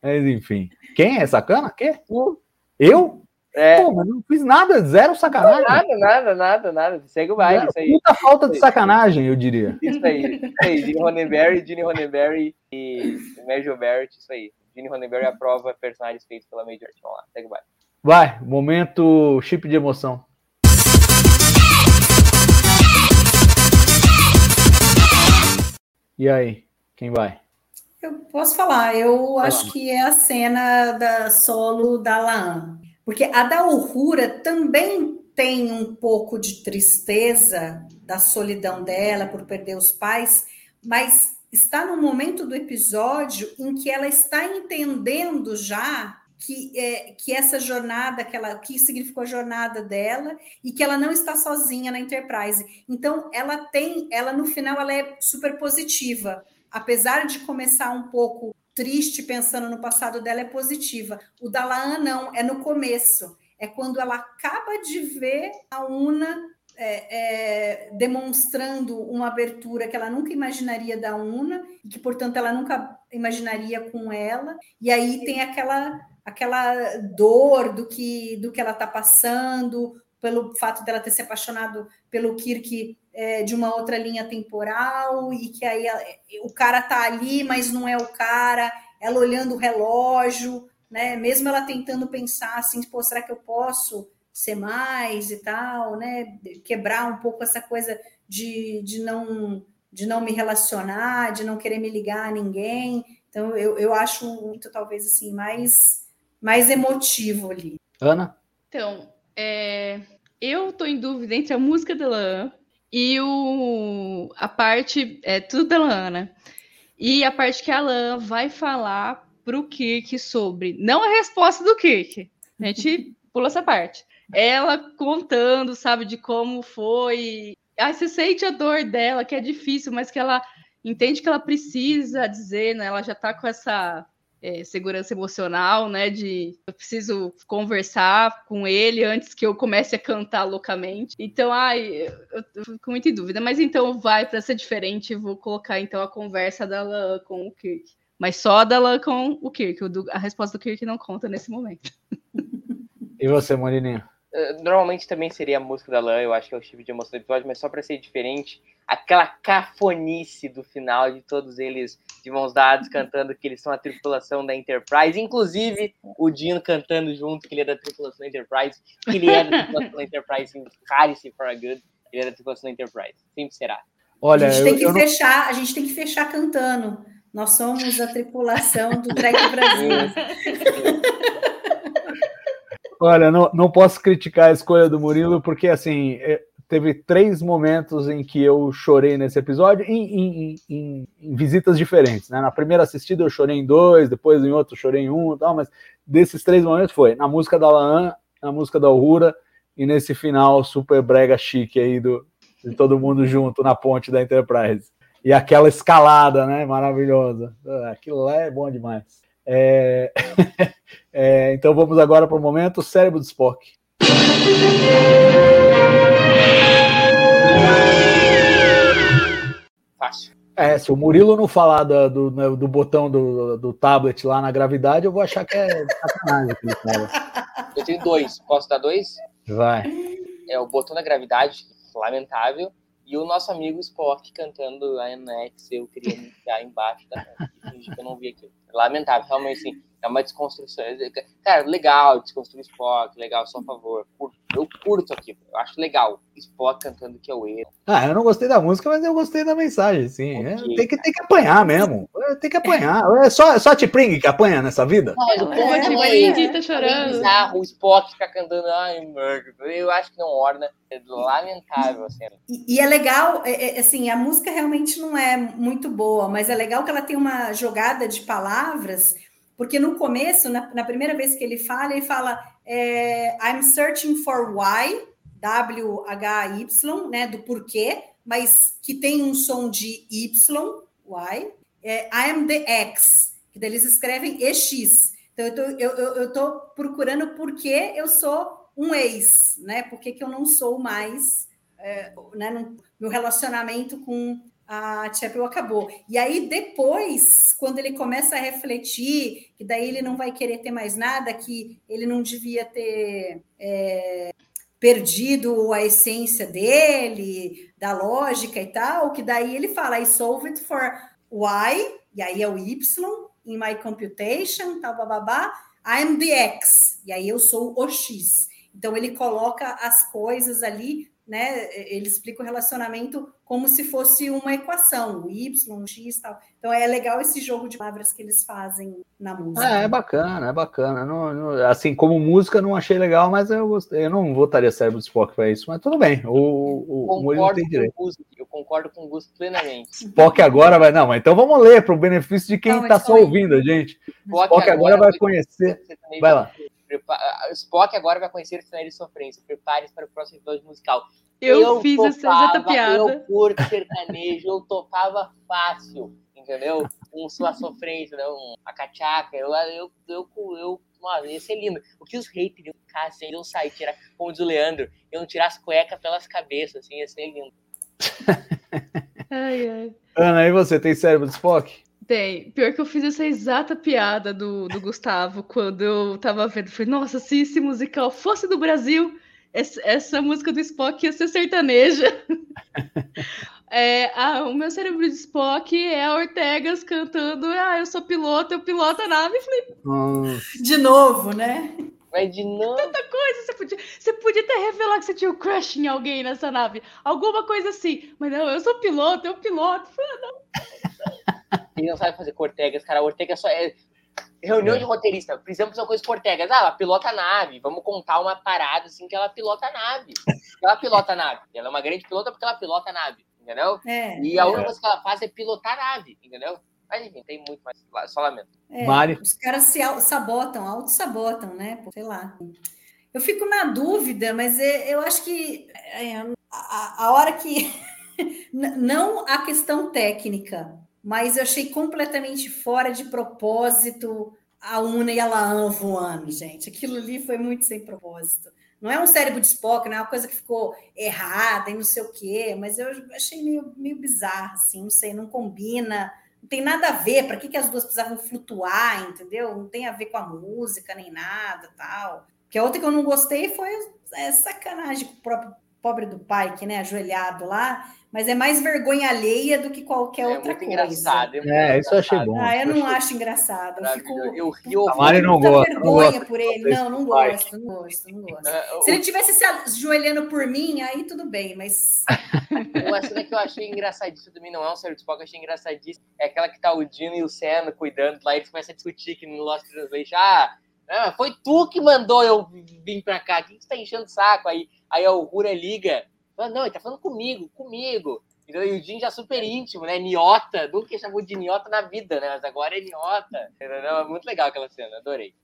Mas enfim. Quem é sacana? Quê? Tu? Eu? É, Pô, mas não fiz nada, zero sacanagem. nada, nada, nada, nada. Segue o baile, Zero, isso aí. Puta falta de sacanagem, eu diria. Isso aí, isso aí. Gene Roddenberry, Gene Roddenberry e Major Barrett, isso aí. Gene Roddenberry aprova personagens feitos pela Major. Vamos lá, segue o baile. Vai, momento chip de emoção. E aí, quem vai? Eu posso falar, eu acho que é a cena da solo da Laan. Porque a da Uhura também tem um pouco de tristeza da solidão dela por perder os pais, mas está no momento do episódio em que ela está entendendo já que, é, que essa jornada, que ela, que significou a jornada dela e que ela não está sozinha na Enterprise. Então, ela tem, ela no final, ela é super positiva apesar de começar um pouco triste pensando no passado dela, é positiva. O da Laan não, é no começo. É quando ela acaba de ver a Una é, é, demonstrando uma abertura que ela nunca imaginaria da Una, e que, portanto, ela nunca imaginaria com ela. E aí tem aquela, aquela dor do que, do que ela está passando, pelo fato dela ter se apaixonado pelo Kirk é, de uma outra linha temporal, e que aí ela, o cara tá ali, mas não é o cara, ela olhando o relógio, né? Mesmo ela tentando pensar assim, pô, será que eu posso ser mais e tal, né? Quebrar um pouco essa coisa de, de não de não me relacionar, de não querer me ligar a ninguém. Então eu, eu acho muito talvez assim mais mais emotivo ali. Ana? Então, é, eu tô em dúvida entre a música da Lan e o, a parte, é tudo da Lana. E a parte que a Lan vai falar pro Kirk sobre, não a resposta do Kirk, a gente (laughs) pula essa parte. Ela contando, sabe, de como foi. Aí você sente a dor dela, que é difícil, mas que ela entende que ela precisa dizer, né? Ela já tá com essa é, segurança emocional, né? De eu preciso conversar com ele antes que eu comece a cantar loucamente. Então, ai, eu, eu fico muito em dúvida. Mas então vai para ser diferente, vou colocar então a conversa dela com o Kirk. Mas só dela com o Kirk. O do, a resposta do Kirk não conta nesse momento. (laughs) E você, Morininho? Uh, normalmente também seria a música da Lan, eu acho que é o tipo de emoção do episódio, mas só para ser diferente, aquela cafonice do final de todos eles de mãos dadas cantando que eles são a tripulação da Enterprise, inclusive o Dino cantando junto que ele é da tripulação da Enterprise, que ele é da tripulação da Enterprise em Harris for a Good, ele é da tripulação da Enterprise, sempre será. Olha, a gente tem que fechar, não... a gente tem que fechar cantando. Nós somos a tripulação do Trek Brasil. Olha, não, não posso criticar a escolha do Murilo, porque assim, é, teve três momentos em que eu chorei nesse episódio, em, em, em, em, visitas diferentes. Né? Na primeira assistida eu chorei em dois, depois em outro chorei em um, tal, mas desses três momentos foi na música da Laan, na música da Uhura e nesse final super brega chique aí do, de todo mundo junto na ponte da Enterprise. E aquela escalada, né? Maravilhosa. Ah, aquilo lá é bom demais. É... (laughs) é, então vamos agora para o momento cérebro do Spock. Fácil. É, se o Murilo não falar do, do, né, do botão do, do, tablet lá na gravidade, eu vou achar que é sacanagem. Eu tenho dois. Posso dar dois? Vai. É o botão da gravidade, lamentável, e o nosso amigo Spock cantando a Annex, eu queria me enfiar embaixo da que eu não vi aquilo lamentável, realmente, assim, é uma desconstrução. Cara, legal, desconstruir Spock, legal, só a favor. Eu curto aqui, eu acho legal. Spock cantando que é o erro. Ah, eu não gostei da música, mas eu gostei da mensagem, sim. É, tem, que, tem que apanhar mesmo. É, tem que apanhar. É só, só a T-Pring que apanha nessa vida? Mas o povo é, tá chorando. É bizarro, o Spock ficar cantando, ai. Eu acho que não orna. É lamentável, assim. E, e é legal, é, é, assim, a música realmente não é muito boa, mas é legal que ela tem uma jogada de palavras porque no começo, na, na primeira vez que ele fala, ele fala é, I'm searching for why, W-H-Y, né, do porquê, mas que tem um som de Y, Y. É, I am the X, que daí eles escrevem EX. Então, eu tô, eu, eu, eu tô procurando por que eu sou um ex, né? Por que, que eu não sou mais, é, né, no, meu relacionamento com a Chapel acabou. E aí, depois, quando ele começa a refletir, que daí ele não vai querer ter mais nada, que ele não devia ter é, perdido a essência dele, da lógica e tal, que daí ele fala, I solve it for Y, e aí é o Y, in my computation, tal, bababá, I'm the X, e aí eu sou o X. Então ele coloca as coisas ali né? Ele explica o relacionamento como se fosse uma equação, y, x, tal. Então é legal esse jogo de palavras que eles fazem na música. É, é bacana, é bacana. Não, não, assim, como música não achei legal, mas eu gostei. Eu não votaria cérebro de Spock para isso, mas tudo bem. O, o, o tem direito. Gusto, eu concordo com o Gusto plenamente. Spock agora vai. Não, mas então vamos ler para o benefício de quem está só ouvindo a gente. Spock, Spock agora, agora vai conhecer. Vai lá. Spock agora vai conhecer o cenário de sofrência. Prepare-se para o próximo episódio musical. Eu, eu fiz topava, essa exata piada. Eu curto sertanejo, eu topava fácil, entendeu? Um sua sofrência, né? um, a cachaca, eu, eu, eu, eu, mano, ia ser lindo. O que os iam ficar assim, iam sair, tirar, como diz o Leandro, iam tirar as cuecas pelas cabeças, assim, ia ser lindo. (laughs) ai, ai. Ana, e você, tem cérebro de Spock? Tem. Pior que eu fiz essa exata piada do, do Gustavo (laughs) quando eu tava vendo. Falei, nossa, se esse musical fosse do Brasil, essa, essa música do Spock ia ser sertaneja. (laughs) É, a, o meu cérebro de Spock é a Ortegas cantando Ah, eu sou piloto, eu piloto a nave. Falei, Nossa. De novo, né? Mas de novo. tanta coisa. Você podia, você podia até revelar que você tinha um crush em alguém nessa nave. Alguma coisa assim. Mas não, eu sou piloto, eu piloto. Falei, "Ah, não." Ele não sabe fazer Cortegas, cara. Ortega só é. Reunião É. de roteirista. Precisamos fazer uma coisa com Ortegas. Ah, ela pilota a nave. Vamos contar uma parada assim que ela pilota a nave. Ela pilota a nave. Ela é uma grande pilota porque ela pilota a nave. Entendeu? É, E a única coisa que ela faz é pilotar a nave. Entendeu? Mas enfim, tem muito mais. lá, Só lamento. é. Mari. Os caras se sabotam, auto-sabotam, né? Pô, Sei lá. Eu fico na dúvida, mas é- eu acho que é, a, a hora que. (laughs) Não a questão técnica, mas eu achei completamente fora de propósito a Una e a Laan voando, gente. Aquilo ali foi muito sem propósito. Não é um cérebro de Spock, não é uma coisa que ficou errada e não sei o quê, mas eu achei meio, meio bizarro, assim, não sei, não combina, não tem nada a ver, para que, que as duas precisavam flutuar, entendeu? Não tem a ver com a música nem nada tal. Que a outra que eu não gostei foi é, sacanagem com o próprio pobre do pai, que né, ajoelhado lá, mas é mais vergonha alheia do que qualquer É outra muito coisa. engraçado. muito É, isso eu achei engraçado. bom. Ah, eu não achei- acho engraçado. Eu fico. Eu rio A Mari não muita gosta, não vergonha gosta por de ele. Não, não gosto, não gosto, não gosto. É, Se ele tivesse se ajoelhando por mim, aí tudo bem, mas (laughs) Uma cena que eu achei engraçadíssima também, não é um Spock, eu achei engraçadíssima. É aquela que tá o Dino e o Senna cuidando lá, e eles começam a discutir que no Lost Translation, ah, ah, foi tu que mandou eu vir pra cá, quem que você tá enchendo o saco? Aí, aí o Rura liga, ah, não, ele tá falando comigo, comigo. Então, E o Jim já super íntimo, né? Niota, nunca chamou de Niota na vida, né? Mas agora é Niota. Entendeu? É muito legal aquela cena, adorei.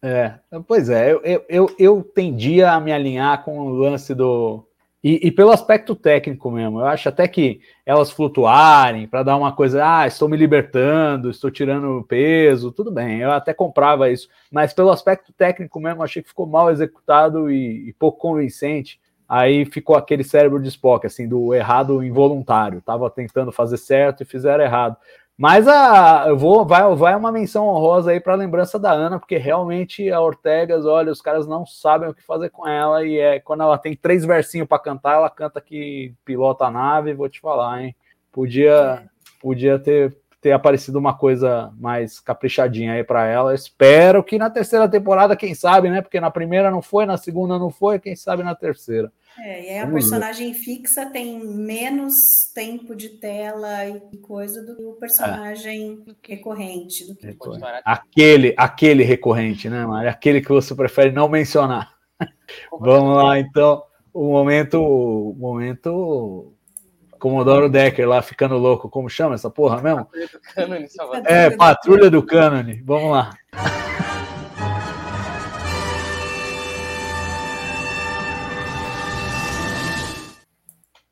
É, pois é, eu, eu, eu, eu tendia a me alinhar com o lance do. E, e pelo aspecto técnico mesmo, eu acho até que elas flutuarem para dar uma coisa, ah, estou me libertando, estou tirando peso, tudo bem, eu até comprava isso, mas pelo aspecto técnico mesmo, achei que ficou mal executado e, e pouco convincente. Aí ficou aquele cérebro de Spock, assim, do errado involuntário. Tava tentando fazer certo e fizeram errado. Mas a, eu vou, vai, vai uma menção honrosa aí para lembrança da Ana, porque realmente a Ortegas, olha, os caras não sabem o que fazer com ela, e é quando ela tem três versinhos para cantar, ela canta que pilota a nave, vou te falar, hein? Podia, podia ter, ter aparecido uma coisa mais caprichadinha aí para ela. Espero que na terceira temporada, quem sabe, né? Porque na primeira não foi, na segunda não foi, quem sabe na terceira. é, e aí a Vamos ver. personagem fixa tem menos tempo de tela e coisa do que o personagem recorrente. Do que... Parar. Aquele, aquele recorrente, né, Mari? Aquele que você prefere não mencionar. Vamos lá, então. O momento, o momento Comodoro Decker lá ficando louco. Como chama essa porra mesmo? Cânone, Salvador. É, Patrulha do Cânone. Vamos lá.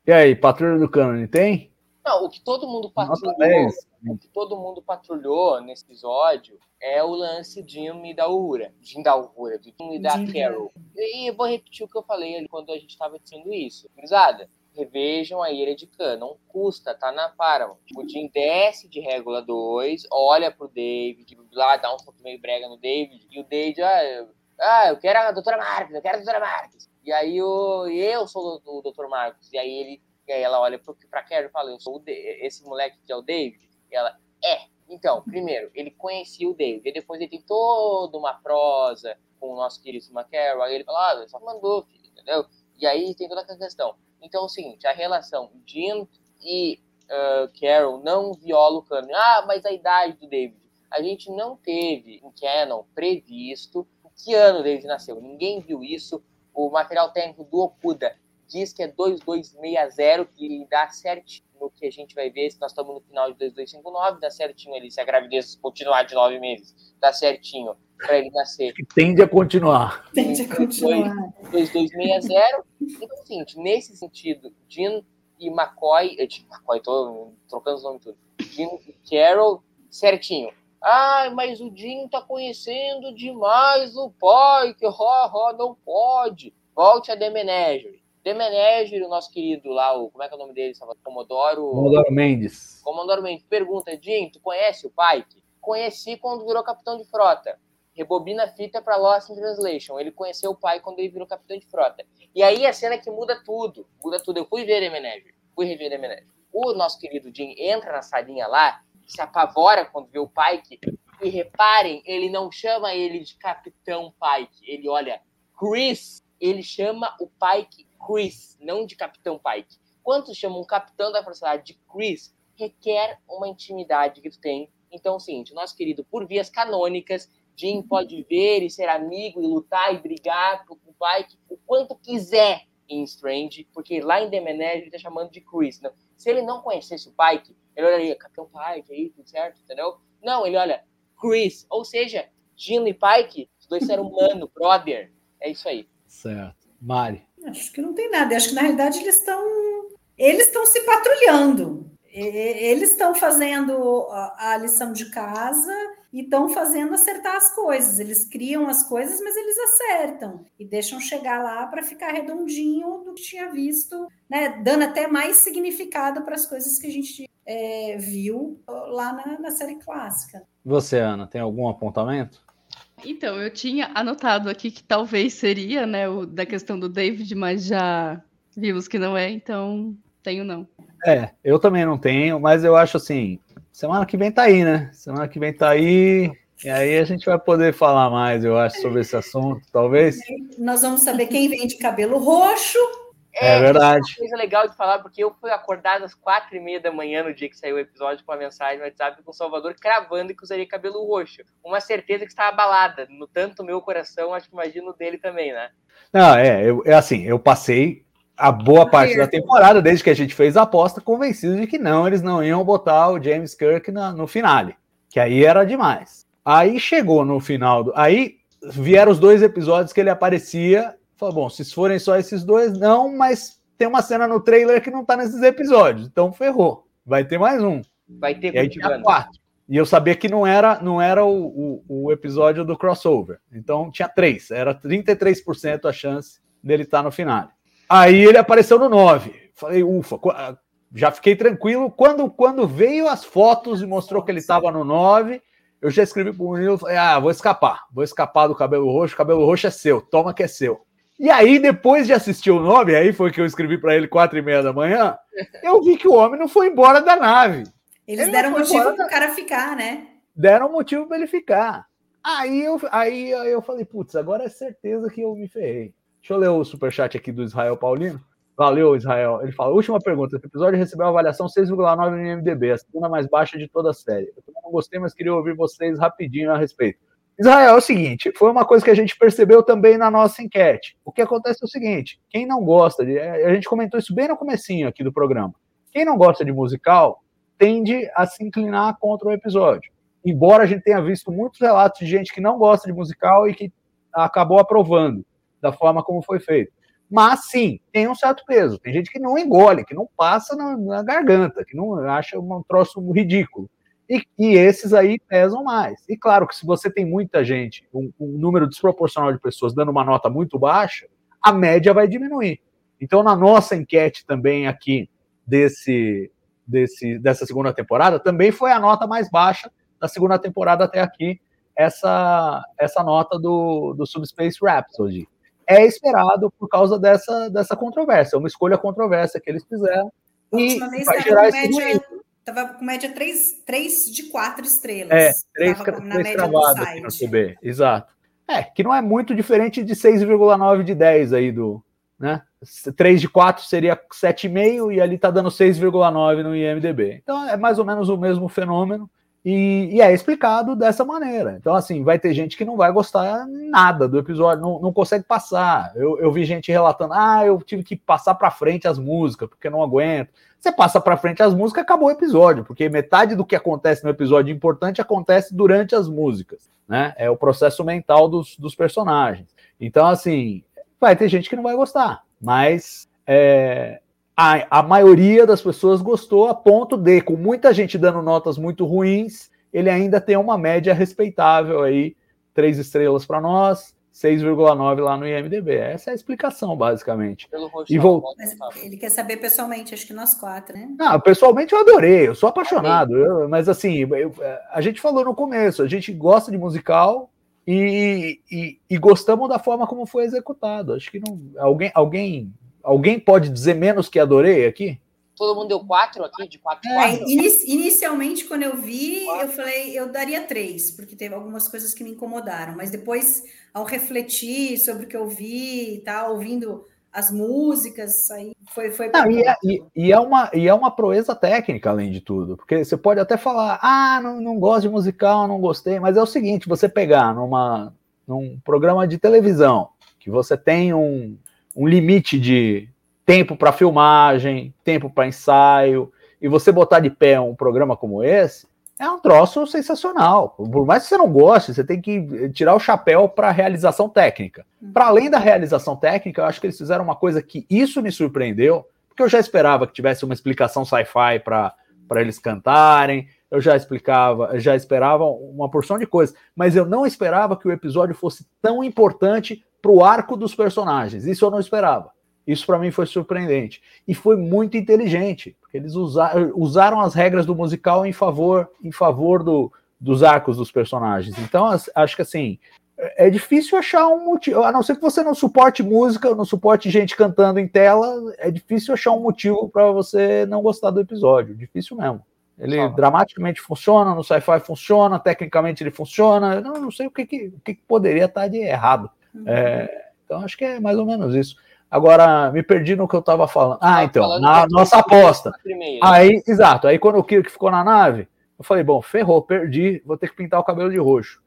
E aí, Patrulha do Cânone, tem? Não, o que todo mundo patrulhou, 10. o que todo mundo patrulhou nesse episódio é o lance Jim e da Uhura. Jim da Uhura, do Jim e da e Carol. E eu vou repetir o que eu falei ali quando a gente estava dizendo isso. Cruzada, revejam a Ilha de Khan. Não custa, tá na Paramount. O Jim desce de Régula 2, olha pro David, lá dá um soco meio brega no David, e o David, ah, eu, ah, eu quero a doutora Marques, eu quero a doutora Marques. E aí o, eu sou o, doutor Marcos. E aí ele e aí ela olha pro, pra Carol e fala, eu sou o esse moleque que é o David. E ela, é. Então, primeiro, ele conhecia o David. E depois ele tem toda uma prosa com o nosso querido Carol. Aí ele fala, ah, só mandou, filho, entendeu? E aí tem toda essa questão. Então, é o seguinte, a relação Jim e ah, Carol não viola o canon. Ah, mas a idade do David. A gente não teve em canon previsto que ano o David nasceu. Ninguém viu isso. O material técnico do Okuda diz que é 2260, que dá certinho no que a gente vai ver, se nós estamos no final de 2259, dá certinho ali, se a gravidez continuar de nove meses, dá certinho para ele nascer Que tende a continuar. Tende a continuar. 2260. Então, assim, nesse sentido, Jean e McCoy, eh, de- McCoy, tô trocando os nomes tudo. Jean e Carol, certinho. Ah, mas o Jim tá conhecendo demais o pai, que ó, ó, não pode. Volte a The Menagerie. The Menagerie, o nosso querido lá, o, como é que é o nome dele? Salvador? Comodoro. Comodoro Mendes. Comandante Mendes pergunta, Jim, tu conhece o Pike? Conheci quando virou capitão de frota. Rebobina a fita para Lost in Translation. Ele conheceu o pai quando ele virou capitão de frota. E aí a cena que muda tudo, muda tudo. Eu fui ver The Manager, fui rever The Manager. O nosso querido Jim entra na salinha lá, se apavora quando vê o Pike, e reparem, ele não chama ele de Capitão Pike, ele olha, Chris, ele chama o Pike Chris, não de Capitão Pike. Quantos chamam um capitão da Força de Chris, requer uma intimidade que tu tem. Então, é o seguinte, nosso querido, por vias canônicas, Jim pode ver e ser amigo e lutar e brigar com o Pike o quanto quiser em Strange, porque lá em The Menage ele tá chamando de Chris. Não. Se ele não conhecesse o Pike, ele olharia, Capitão Pike, aí, tudo certo, entendeu? Não, ele olha, Chris, ou seja, Jim e Pike, os dois eram humano, (laughs) brother. É isso aí. Certo. Mari. Acho que não tem nada. Acho que na realidade eles estão eles estão se patrulhando. Eles estão fazendo a lição de casa e estão fazendo acertar as coisas. Eles criam as coisas, mas eles acertam e deixam chegar lá para ficar redondinho do que tinha visto, né? Dando até mais significado para as coisas que a gente é, viu lá na, na série clássica. Você, Ana, tem algum apontamento? Então, eu tinha anotado aqui que talvez seria, né, o da questão do David, mas já vimos que não é, então tenho não. É, eu também não tenho, mas eu acho assim, semana que vem tá aí, né? Semana que vem tá aí, e aí a gente vai poder falar mais, eu acho, sobre esse assunto, talvez. Nós vamos saber quem vem de cabelo roxo. É, é verdade. Uma coisa legal de falar, porque eu fui acordado às quatro e meia da manhã no dia que saiu o episódio com uma mensagem no WhatsApp com o Salvador cravando que usaria cabelo roxo. Uma certeza que estava abalada. No tanto meu coração, acho que imagino dele também, né? Não, é, eu, é assim, eu passei a boa parte da temporada, desde que a gente fez a aposta, convencido de que não, eles não iam botar o James Kirk na, no finale. Que aí era demais. Aí chegou no final do. Aí vieram os dois episódios que ele aparecia Falou, bom, se forem só esses dois, não, mas tem uma cena no trailer que não tá nesses episódios, então ferrou. Vai ter mais um. Vai ter e aí tinha quatro. E eu sabia que não era, não era o, o, o episódio do crossover. Então tinha três. Era 33% a chance dele estar tá no final. Aí ele apareceu no 9. Falei, ufa, já fiquei tranquilo. Quando, quando veio as fotos e mostrou que ele estava no 9, eu já escrevi para o Murilo, falei, ah, vou escapar. Vou escapar do cabelo roxo, o cabelo roxo é seu, toma que é seu. E aí, depois de assistir o nome, aí foi que eu escrevi para ele quatro e meia da manhã, (laughs) eu vi que o homem não foi embora da nave. Eles ele deram motivo para o cara ficar, né? Deram motivo para ele ficar. Aí eu, aí eu falei, putz, agora é certeza que eu me ferrei. Deixa eu ler o superchat aqui do Israel Paulino. Valeu, Israel. Ele fala: última pergunta. Esse episódio recebeu uma avaliação 6,9 no IMDB, a segunda mais baixa de toda a série. Eu não gostei, mas queria ouvir vocês rapidinho a respeito. Israel, é o seguinte, foi uma coisa que a gente percebeu também na nossa enquete. O que acontece é o seguinte, quem não gosta de, é, a gente comentou isso bem no comecinho aqui do programa. Quem não gosta de musical tende a se inclinar contra o episódio. Embora a gente tenha visto muitos relatos de gente que não gosta de musical e que acabou aprovando da forma como foi feito. Mas sim, tem um certo peso. Tem gente que não engole, que não passa na, na garganta, que não acha um troço ridículo. E, e, esses aí pesam mais. E claro que se você tem muita gente, um, um, número desproporcional de pessoas dando uma nota muito baixa, a média vai diminuir. Então, na nossa enquete também aqui desse, desse, dessa segunda temporada, também foi a nota mais baixa da segunda temporada até aqui, essa, essa nota do, do Subspace Rhapsody. É esperado por causa dessa, dessa controvérsia, uma escolha controversa que eles fizeram. E vai gerar esse média... Tava com média 3, 3 de 4 estrelas. É, 3, Tava na 3 média do site. no CB, exato. É, que não é muito diferente de 6,9 de 10 aí do, né? 3 de 4 seria 7,5 e ali tá dando 6,9 no IMDB. Então é mais ou menos o mesmo fenômeno. E, e, é explicado dessa maneira. Então, assim, vai ter gente que não vai gostar nada do episódio, não, não consegue passar. Eu, eu vi gente relatando: ah, eu tive que passar para frente as músicas, porque não aguento. Você passa para frente as músicas, acabou o episódio, porque metade do que acontece no episódio importante acontece durante as músicas, né? É o processo mental dos, dos personagens. Então, assim, vai ter gente que não vai gostar, mas é, a, a maioria das pessoas gostou a ponto de, com muita gente dando notas muito ruins, ele ainda tem uma média respeitável aí, três estrelas para nós, 6,9 lá no IMDB. Essa é a explicação, basicamente. e vou... ele quer saber pessoalmente, acho que nós quatro, né? Não, pessoalmente eu adorei, eu sou apaixonado. Eu, mas assim, eu, a gente falou no começo, a gente gosta de musical e, e, e, gostamos da forma como foi executado. Acho que não, alguém, alguém, alguém pode dizer menos que adorei aqui? Todo mundo deu quatro aqui, de quatro, é, quatro. Inicialmente, quando eu vi, quatro. eu falei, eu daria três, porque teve algumas coisas que me incomodaram, mas depois, ao refletir sobre o que eu vi e tal, ouvindo as músicas, aí foi. foi não, e, é, e, e, é uma, e é uma proeza técnica, além de tudo, porque você pode até falar, ah, não, não gosto de musical, não gostei, mas é o seguinte: você pegar numa, num programa de televisão que você tem um, um limite de tempo para filmagem, tempo para ensaio, e você botar de pé um programa como esse, é um troço sensacional. Por mais que você não goste, você tem que tirar o chapéu para a realização técnica. Uhum. Para além da realização técnica, eu acho que eles fizeram uma coisa que isso me surpreendeu, porque eu já esperava que tivesse uma explicação sci-fi para eles cantarem, eu já explicava, já esperava uma porção de coisas, mas eu não esperava que o episódio fosse tão importante para o arco dos personagens. Isso eu não esperava. Isso para mim foi surpreendente. E foi muito inteligente, porque eles usaram, usaram as regras do musical em favor, em favor do, dos arcos dos personagens. Então, acho que assim, é difícil achar um motivo, a não ser que você não suporte música, não suporte gente cantando em tela, é difícil achar um motivo para você não gostar do episódio. Difícil mesmo. Ele dramaticamente funciona, no sci-fi funciona, tecnicamente ele funciona. Eu não, não sei o que, que, o que poderia estar de errado. Uhum. É, então, acho que é mais ou menos isso. Agora, me perdi no que eu estava falando. Ah, então, na nossa aposta. Aí, exato. Aí, quando o Kirk ficou na nave, eu falei, bom, ferrou, perdi, vou ter que pintar o cabelo de roxo.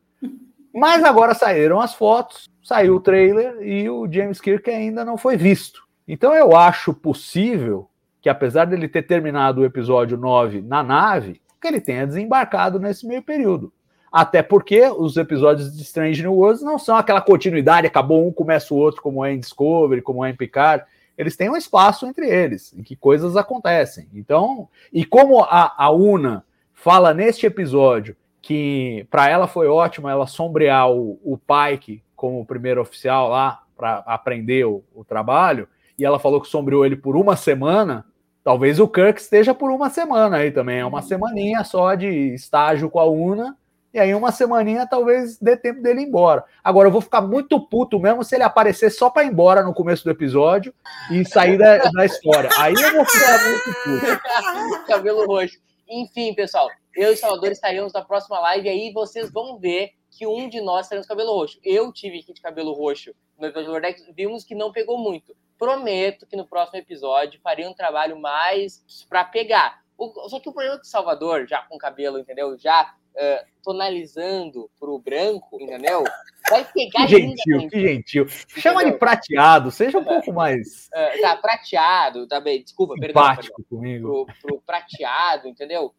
Mas agora saíram as fotos, saiu o trailer e o James Kirk ainda não foi visto. Então, eu acho possível que, apesar dele ter terminado o episódio 9 na nave, que ele tenha desembarcado nesse meio período. Até porque os episódios de Strange New Worlds não são aquela continuidade, acabou um, começa o outro, como é em Discovery, como é em Picard. Eles têm um espaço entre eles, em que coisas acontecem. Então, e como a, a Una fala neste episódio que para ela foi ótimo ela sombrear o, o Pike como primeiro oficial lá para aprender o, o trabalho, e ela falou que sombreou ele por uma semana, talvez o Kirk esteja por uma semana aí também. É uma semaninha só de estágio com a Una e aí, uma semaninha talvez dê tempo dele ir embora. Agora, eu vou ficar muito puto mesmo se ele aparecer só para ir embora no começo do episódio e sair da, da história. Aí eu vou ficar muito puto. Cabelo roxo. Enfim, pessoal, eu e o Salvador estaremos na próxima live aí vocês vão ver que um de nós teremos cabelo roxo. Eu tive aqui de cabelo roxo no episódio do Vortex, vimos que não pegou muito. Prometo que no próximo episódio farei um trabalho mais para pegar. O, só que o problema é que o Salvador, já com cabelo, entendeu? Já uh, tonalizando pro branco, entendeu? Vai pegar que gentil, que gentil. Chama de prateado, seja um pouco mais. Uh, tá, prateado, tá bem, desculpa, perdão. perdão. comigo. Pro, pro prateado, entendeu?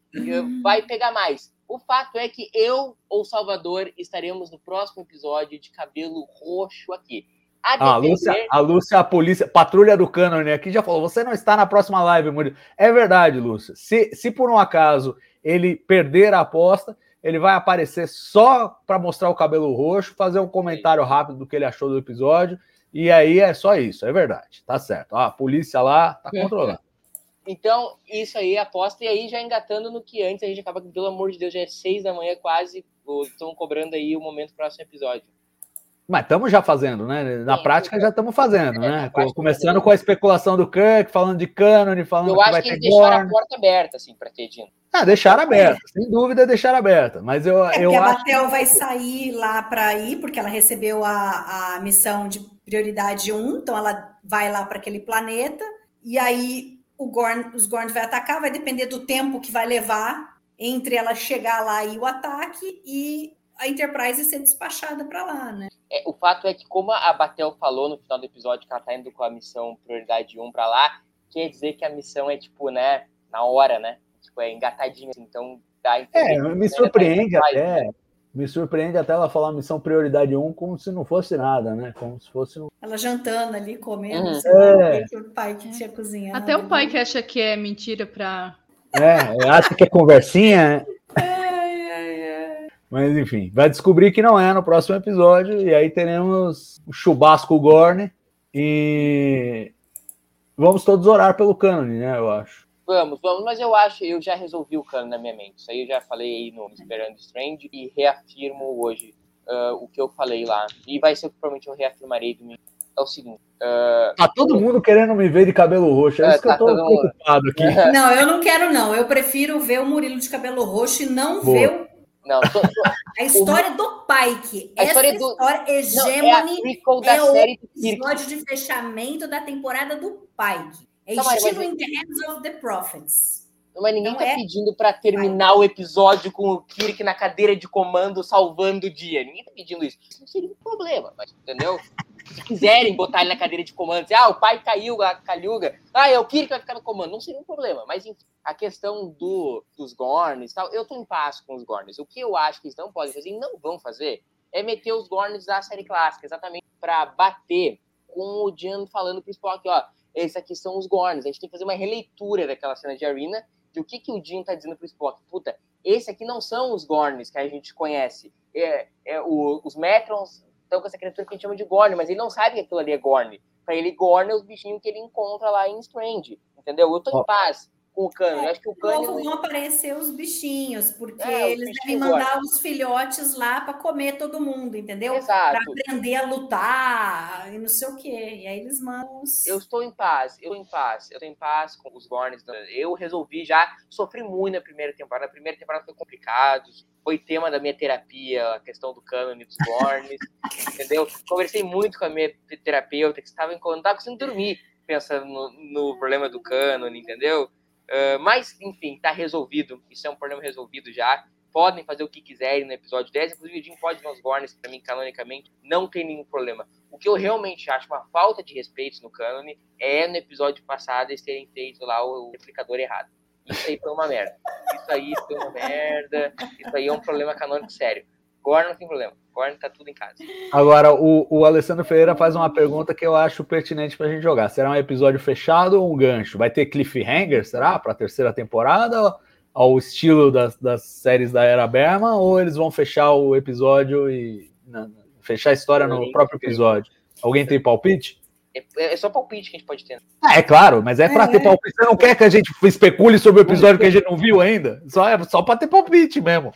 Vai pegar mais. O fato é que eu ou Salvador estaremos no próximo episódio de cabelo roxo aqui. A, ah, a, Lúcia, a Lúcia, a polícia, patrulha do cânone aqui já falou: você não está na próxima live, Murilo. É verdade, Lúcia. Se, se por um acaso ele perder a aposta, ele vai aparecer só para mostrar o cabelo roxo, fazer um comentário rápido do que ele achou do episódio, e aí é só isso, é verdade, tá certo. Ah, a polícia lá tá controlando. Então, isso aí, aposta, e aí já engatando no que antes, a gente acaba, pelo amor de Deus, já é seis da manhã quase, estão cobrando aí o momento do próximo episódio. Mas estamos já fazendo, né? Na Sim, prática já estamos fazendo, é, né? Começando com a especulação do Kirk, falando de Canon, falando Eu que acho que eles deixaram a porta aberta, assim, para ter Dino. Ah, deixar aberta, sem dúvida deixar aberta. Mas eu, é eu acho. A Batel vai sair lá para ir, porque ela recebeu a, a missão de prioridade 1, então ela vai lá para aquele planeta, e aí o Gorn, os Gorn vai atacar, vai depender do tempo que vai levar entre ela chegar lá e o ataque, e a Enterprise ser despachada para lá, né? É, o fato é que, como a Batel falou no final do episódio que ela tá indo com a missão prioridade 1 para lá, quer dizer que a missão é, tipo, né, na hora, né? Tipo, é engatadinha, assim, então dá É, me surpreende até. Me surpreende até ela falar missão prioridade 1 como se não fosse nada, né? Como se fosse um... Ela jantando ali, comendo, uhum. é. o pai que tinha cozinhado. Até o pai que acha que é mentira pra. É, acha que é conversinha, né? Mas enfim, vai descobrir que não é no próximo episódio. E aí teremos o chubasco Gorne. E vamos todos orar pelo cânone, né? Eu acho. Vamos, vamos, mas eu acho, eu já resolvi o cano na minha mente. Isso aí eu já falei aí no Esperando Strange e reafirmo hoje uh, o que eu falei lá, e vai ser o que provavelmente eu reafirmarei domingo, é o seguinte. Uh, tá todo mundo querendo me ver de cabelo roxo, é, isso que tá eu tô preocupado aqui. Não, eu não quero, não. Eu prefiro ver o Murilo de cabelo roxo e não Boa. ver o. Não, tô, tô... (laughs) a história o... do Pike. A Essa história, do... história hegemony não, é, é o episódio de fechamento da temporada do Pike. É não, estilo mas... In the Hands of the Prophets. Mas ninguém não tá é? pedindo para terminar o episódio com o Kirk na cadeira de comando salvando o dia. Ninguém tá pedindo isso. Isso não seria um problema, mas, entendeu? Se quiserem botar ele na cadeira de comando, dizer, ah, o pai caiu, a Calhuga, ah, é o Kirk que vai ficar no comando, não seria um problema. Mas, enfim, a questão do, dos Gorns tal, eu tô em paz com os Gorns. O que eu acho que eles não podem fazer e não vão fazer é meter os Gorns da série clássica, exatamente para bater com o Jan falando pro Spock, ó, esses aqui são os Gorns. A gente tem que fazer uma releitura daquela cena de Arena de o que, que o Jim tá dizendo pro Spock. Puta, esse aqui não são os Gorns que a gente conhece. É, é o, os Metrons estão com essa criatura que a gente chama de Gorn, mas ele não sabe que aquilo ali é Gorn. Pra ele, Gorn é os bichinhos que ele encontra lá em Strange. Entendeu? Eu tô em paz com o cano. É, acho que o cano. Não vão aparecer os bichinhos, porque é, eles devem mandar os filhotes lá para comer todo mundo, entendeu? Para aprender a lutar e não sei o quê. E aí eles mandam. Os... Eu estou em paz, eu em paz, eu estou em paz com os Gorns. Eu resolvi já, sofri muito na primeira temporada. Na primeira temporada foi complicado. Foi tema da minha terapia, a questão do cânone dos Gorns, (laughs) entendeu? Conversei muito com a minha terapeuta, que estava, não estava conseguindo dormir pensando no, no problema do cânone, entendeu? Uh, mas, enfim, tá resolvido. Isso é um problema resolvido já. Podem fazer o que quiserem no episódio 10. Inclusive, o Jim pode ver os Gorns, pra mim, canonicamente, não tem nenhum problema. O que eu realmente acho uma falta de respeito no cânone é no episódio passado eles terem feito lá o replicador errado. Isso aí foi uma merda. Isso aí foi uma merda. Isso aí é um problema canônico sério. Gorn não tem problema. Gorn tá tudo em casa. Agora, o, o Alessandro Ferreira faz uma pergunta que eu acho pertinente pra gente jogar. Será um episódio fechado ou um gancho? Vai ter cliffhanger, será? Pra terceira temporada? Ao estilo das, das séries da Era Berma? Ou eles vão fechar o episódio e. Não, fechar a história no próprio episódio? Alguém tem palpite? É, é, só palpite que a gente pode ter. Ah, é claro, mas é para é. ter palpite. Você não quer que a gente especule sobre o episódio que a gente não viu ainda? Só é só para ter palpite mesmo.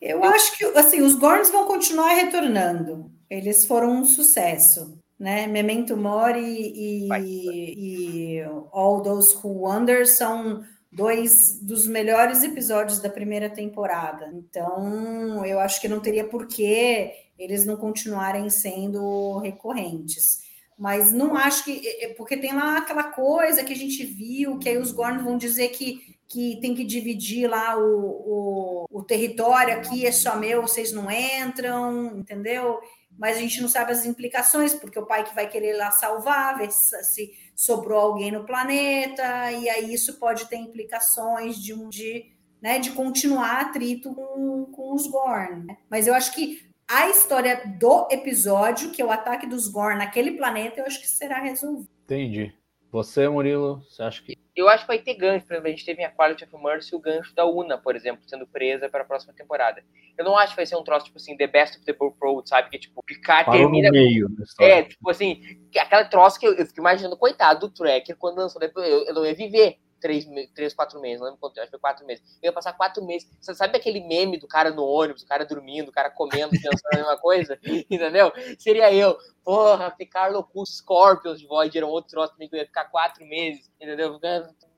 Eu acho que assim, os Gorns vão continuar retornando. Eles foram um sucesso. Né? Memento Mori e, e All Those Who Wonder são dois dos melhores episódios da primeira temporada. Então, eu acho que não teria por que eles não continuarem sendo recorrentes. Mas não acho que. Porque tem lá aquela coisa que a gente viu, que aí os Gorns vão dizer que que tem que dividir lá o, o, o, território aqui é só meu, vocês não entram, entendeu? Mas a gente não sabe as implicações, porque o pai que vai querer lá salvar, ver se sobrou alguém no planeta, e aí isso pode ter implicações de um de, né, de continuar atrito com, com os Gorn. Né? Mas eu acho que a história do episódio, que é o ataque dos Gorn naquele planeta, eu acho que será resolvido. Entendi. Você, Murilo, você acha que. Eu acho que vai ter gancho. Por exemplo, a gente teve em a Quality of Mercy o gancho da Una, por exemplo, sendo presa para a próxima temporada. Eu não acho que vai ser um troço, tipo assim, The Best of the Both Road, sabe? Que, tipo, Picard Parou termina. No meio é, tipo assim, aquela troço que eu, eu fico imaginando, coitado do Tracker, quando lançou, eu, eu não ia viver três, três, quatro meses, não lembro quanto, acho que foi quatro meses. Eu ia passar quatro meses. Você sabe aquele meme do cara no ônibus, o cara dormindo, o cara comendo, pensando a mesma coisa? (laughs) Entendeu? Seria eu. Porra, ficar louco, Scorpions de Void era um outro troço também que eu ia ficar quatro meses, entendeu?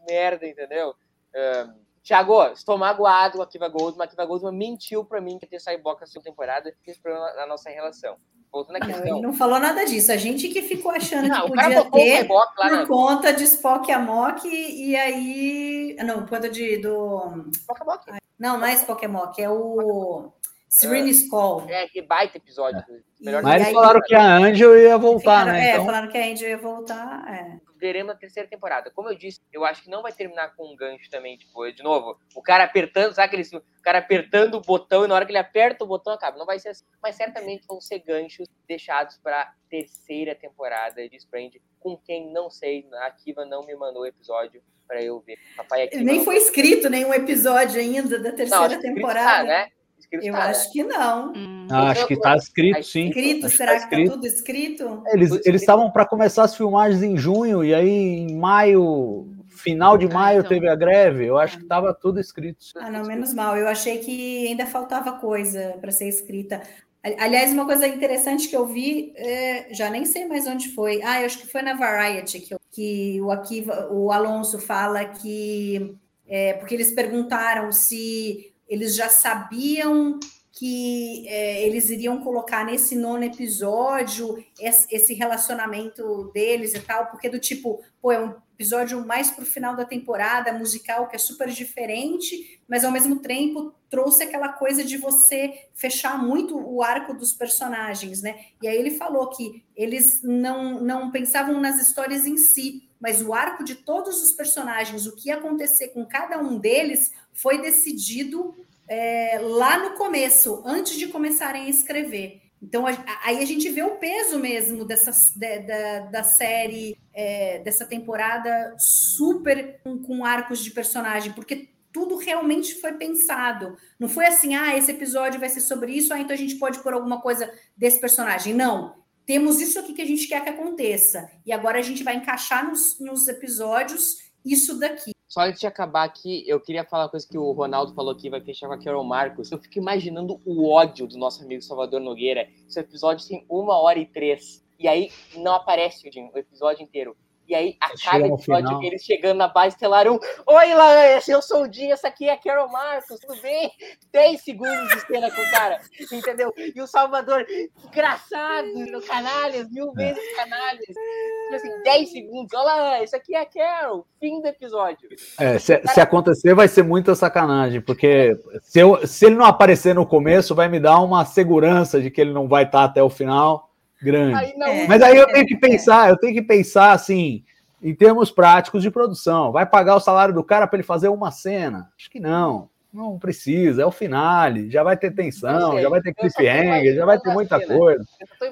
Merda, entendeu? Um, Thiago, estou magoado com a Kiva Goldman. A Kiva Goldman mentiu pra mim que ia ter Cyborg na segunda temporada, fez problema na nossa relação. Voltando à questão. Não, ele não falou nada disso. A gente que ficou achando não, que podia ter por na... conta de Spock e Amok, e aí. Não, por conta de. Do... Spock Amok. Não, não é Spock Amok, é o. Serene Skull. É, que baita episódio. É. Mas eles falaram que a Angel ia voltar, falaram, né? É, então... falaram que a Angel ia voltar. É veremos na terceira temporada. Como eu disse, eu acho que não vai terminar com um gancho também, tipo, de novo, o cara apertando, sabe aquele o cara apertando o botão e na hora que ele aperta o botão acaba. Não vai ser assim, mas certamente vão ser ganchos deixados para terceira temporada de Sprint, com quem não sei, a Kiva não me mandou o episódio para eu ver. Papai Akiva Nem foi escrito nenhum episódio ainda da terceira não, temporada. Tá, né? Escrito eu tá, acho né? que não. Hum. Ah, acho que está escrito, sim. Escrito, será que está tudo escrito? Eles eles estavam para começar as filmagens em junho e aí em maio, final de ah, maio então. teve a greve. Eu acho que estava tudo escrito. Ah, não, menos mal. Eu achei que ainda faltava coisa para ser escrita. Aliás, uma coisa interessante que eu vi, é, já nem sei mais onde foi. Ah, eu acho que foi na Variety que, eu, que o, Akiva, o Alonso fala que. É, porque eles perguntaram se eles já sabiam que é, eles iriam colocar nesse nono episódio esse relacionamento deles e tal, porque do tipo, pô, é um episódio mais para o final da temporada, musical, que é super diferente, mas ao mesmo tempo trouxe aquela coisa de você fechar muito o arco dos personagens, né? E aí ele falou que eles não, não pensavam nas histórias em si, mas o arco de todos os personagens, o que ia acontecer com cada um deles, foi decidido é, lá no começo, antes de começarem a escrever. Então, aí a gente vê o peso mesmo dessa, da, da série, é, dessa temporada super com, com, arcos de personagem, porque tudo realmente foi pensado. Não foi assim, ah, esse episódio vai ser sobre isso, ah, então a gente pode pôr alguma coisa desse personagem. Não. Temos isso aqui que a gente quer que aconteça. E agora a gente vai encaixar nos, nos episódios isso daqui. Só antes de acabar aqui, eu queria falar uma coisa que o Ronaldo falou aqui, vai fechar com a Carol Marcos. Eu fico imaginando o ódio do nosso amigo Salvador Nogueira. Esse episódio tem uma hora e três. E aí não aparece o episódio inteiro. E aí, a cada episódio, eles chegando na base estelar 1. Oi, Laércio, eu sou o Dinho, essa aqui é a Carol Marcos, tudo bem? 10 segundos de cena com o cara, entendeu? E o Salvador, engraçado, no canalhas, mil vezes canalhas. Tipo assim, 10 segundos. Olha isso aqui é a Carol, fim do episódio. É, se, cara... se acontecer, vai ser muita sacanagem, porque se, eu, se ele não aparecer no começo, vai me dar uma segurança de que ele não vai estar até o final grande. Aí é. Mas aí eu tenho que pensar, eu tenho que pensar assim, em termos práticos de produção. Vai pagar o salário do cara para ele fazer uma cena? Acho que não. Não precisa, é o finale, já vai ter tensão, sei, já vai ter cliffhanger, já vai ter muita cena. coisa.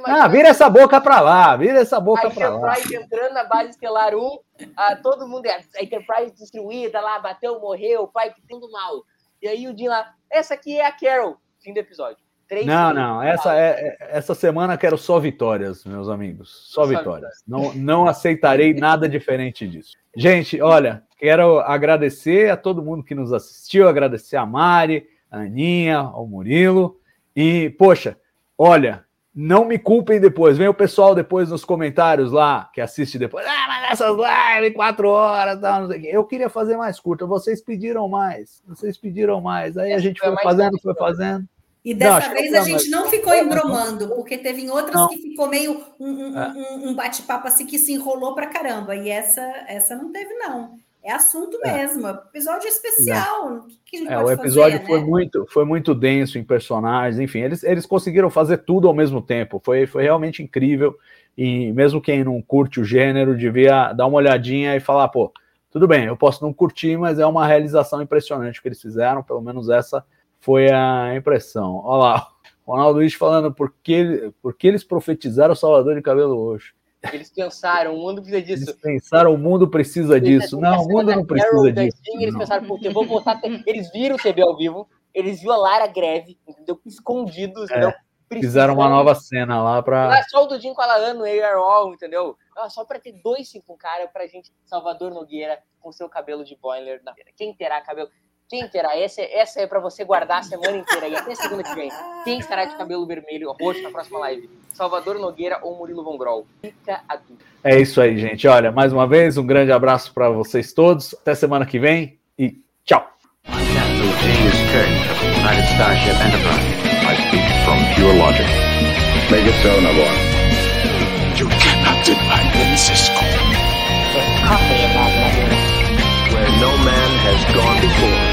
Ah, vira essa boca para lá, vira essa boca para lá. A Enterprise entrando na base estelar 1, ah, todo mundo, é, a Enterprise destruída lá, bateu, morreu, o pai tudo mal. E aí o Jim lá, essa aqui é a Carol, fim do episódio. Três não, não. Essa, é, é, essa semana quero só vitórias, meus amigos. Só, só vitórias. Não, não aceitarei nada diferente disso. Gente, olha, quero agradecer a todo mundo que nos assistiu, agradecer a Mari, a Aninha, ao Murilo. E, poxa, olha, não me culpem depois. Vem o pessoal depois nos comentários lá, que assiste depois. Ah, mas essas lives, quatro horas, tal, não sei o quê. Eu queria fazer mais curta. Vocês pediram mais. Vocês pediram mais. Aí a gente foi fazendo, foi fazendo. E dessa não, vez a gente não ficou embromando, porque teve em outras não. que ficou meio um, um, é. um, bate-papo assim que se enrolou pra caramba. E essa, essa não teve, não. É assunto é. mesmo, episódio especial. O, que é, o episódio fazer, foi, né? muito, foi muito denso em personagens, enfim, eles, eles conseguiram fazer tudo ao mesmo tempo. Foi, foi realmente incrível. E mesmo quem não curte o gênero devia dar uma olhadinha e falar, pô, tudo bem, eu posso não curtir, mas é uma realização impressionante o que eles fizeram, pelo menos essa foi a impressão. Olha lá, Ronaldo Luiz falando por que, por que eles profetizaram o Salvador de cabelo roxo. Eles pensaram, o mundo precisa disso. Eles pensaram, o mundo precisa disso. Não, o mundo não precisa disso. Eles não. pensaram, porque vou botar. Eles viram o CB ao vivo, eles viram a Lara greve, entendeu? Escondidos, é, Fizeram uma nova cena lá pra. só o Dudinho com a Laano, AR All, entendeu? Só pra ter dois cinco cara pra gente, Salvador Nogueira, com seu cabelo de boiler na feira. Quem terá cabelo? Quem Essa, essa é para você guardar a semana inteira e até segunda que vem. Quem estará de cabelo vermelho ou roxo na próxima live? Salvador Nogueira ou Murilo Von Grol? Fica a dúvida. É isso aí, gente. Olha, mais uma vez, um grande abraço para vocês todos. Até semana que vem e tchau. no man has gone before.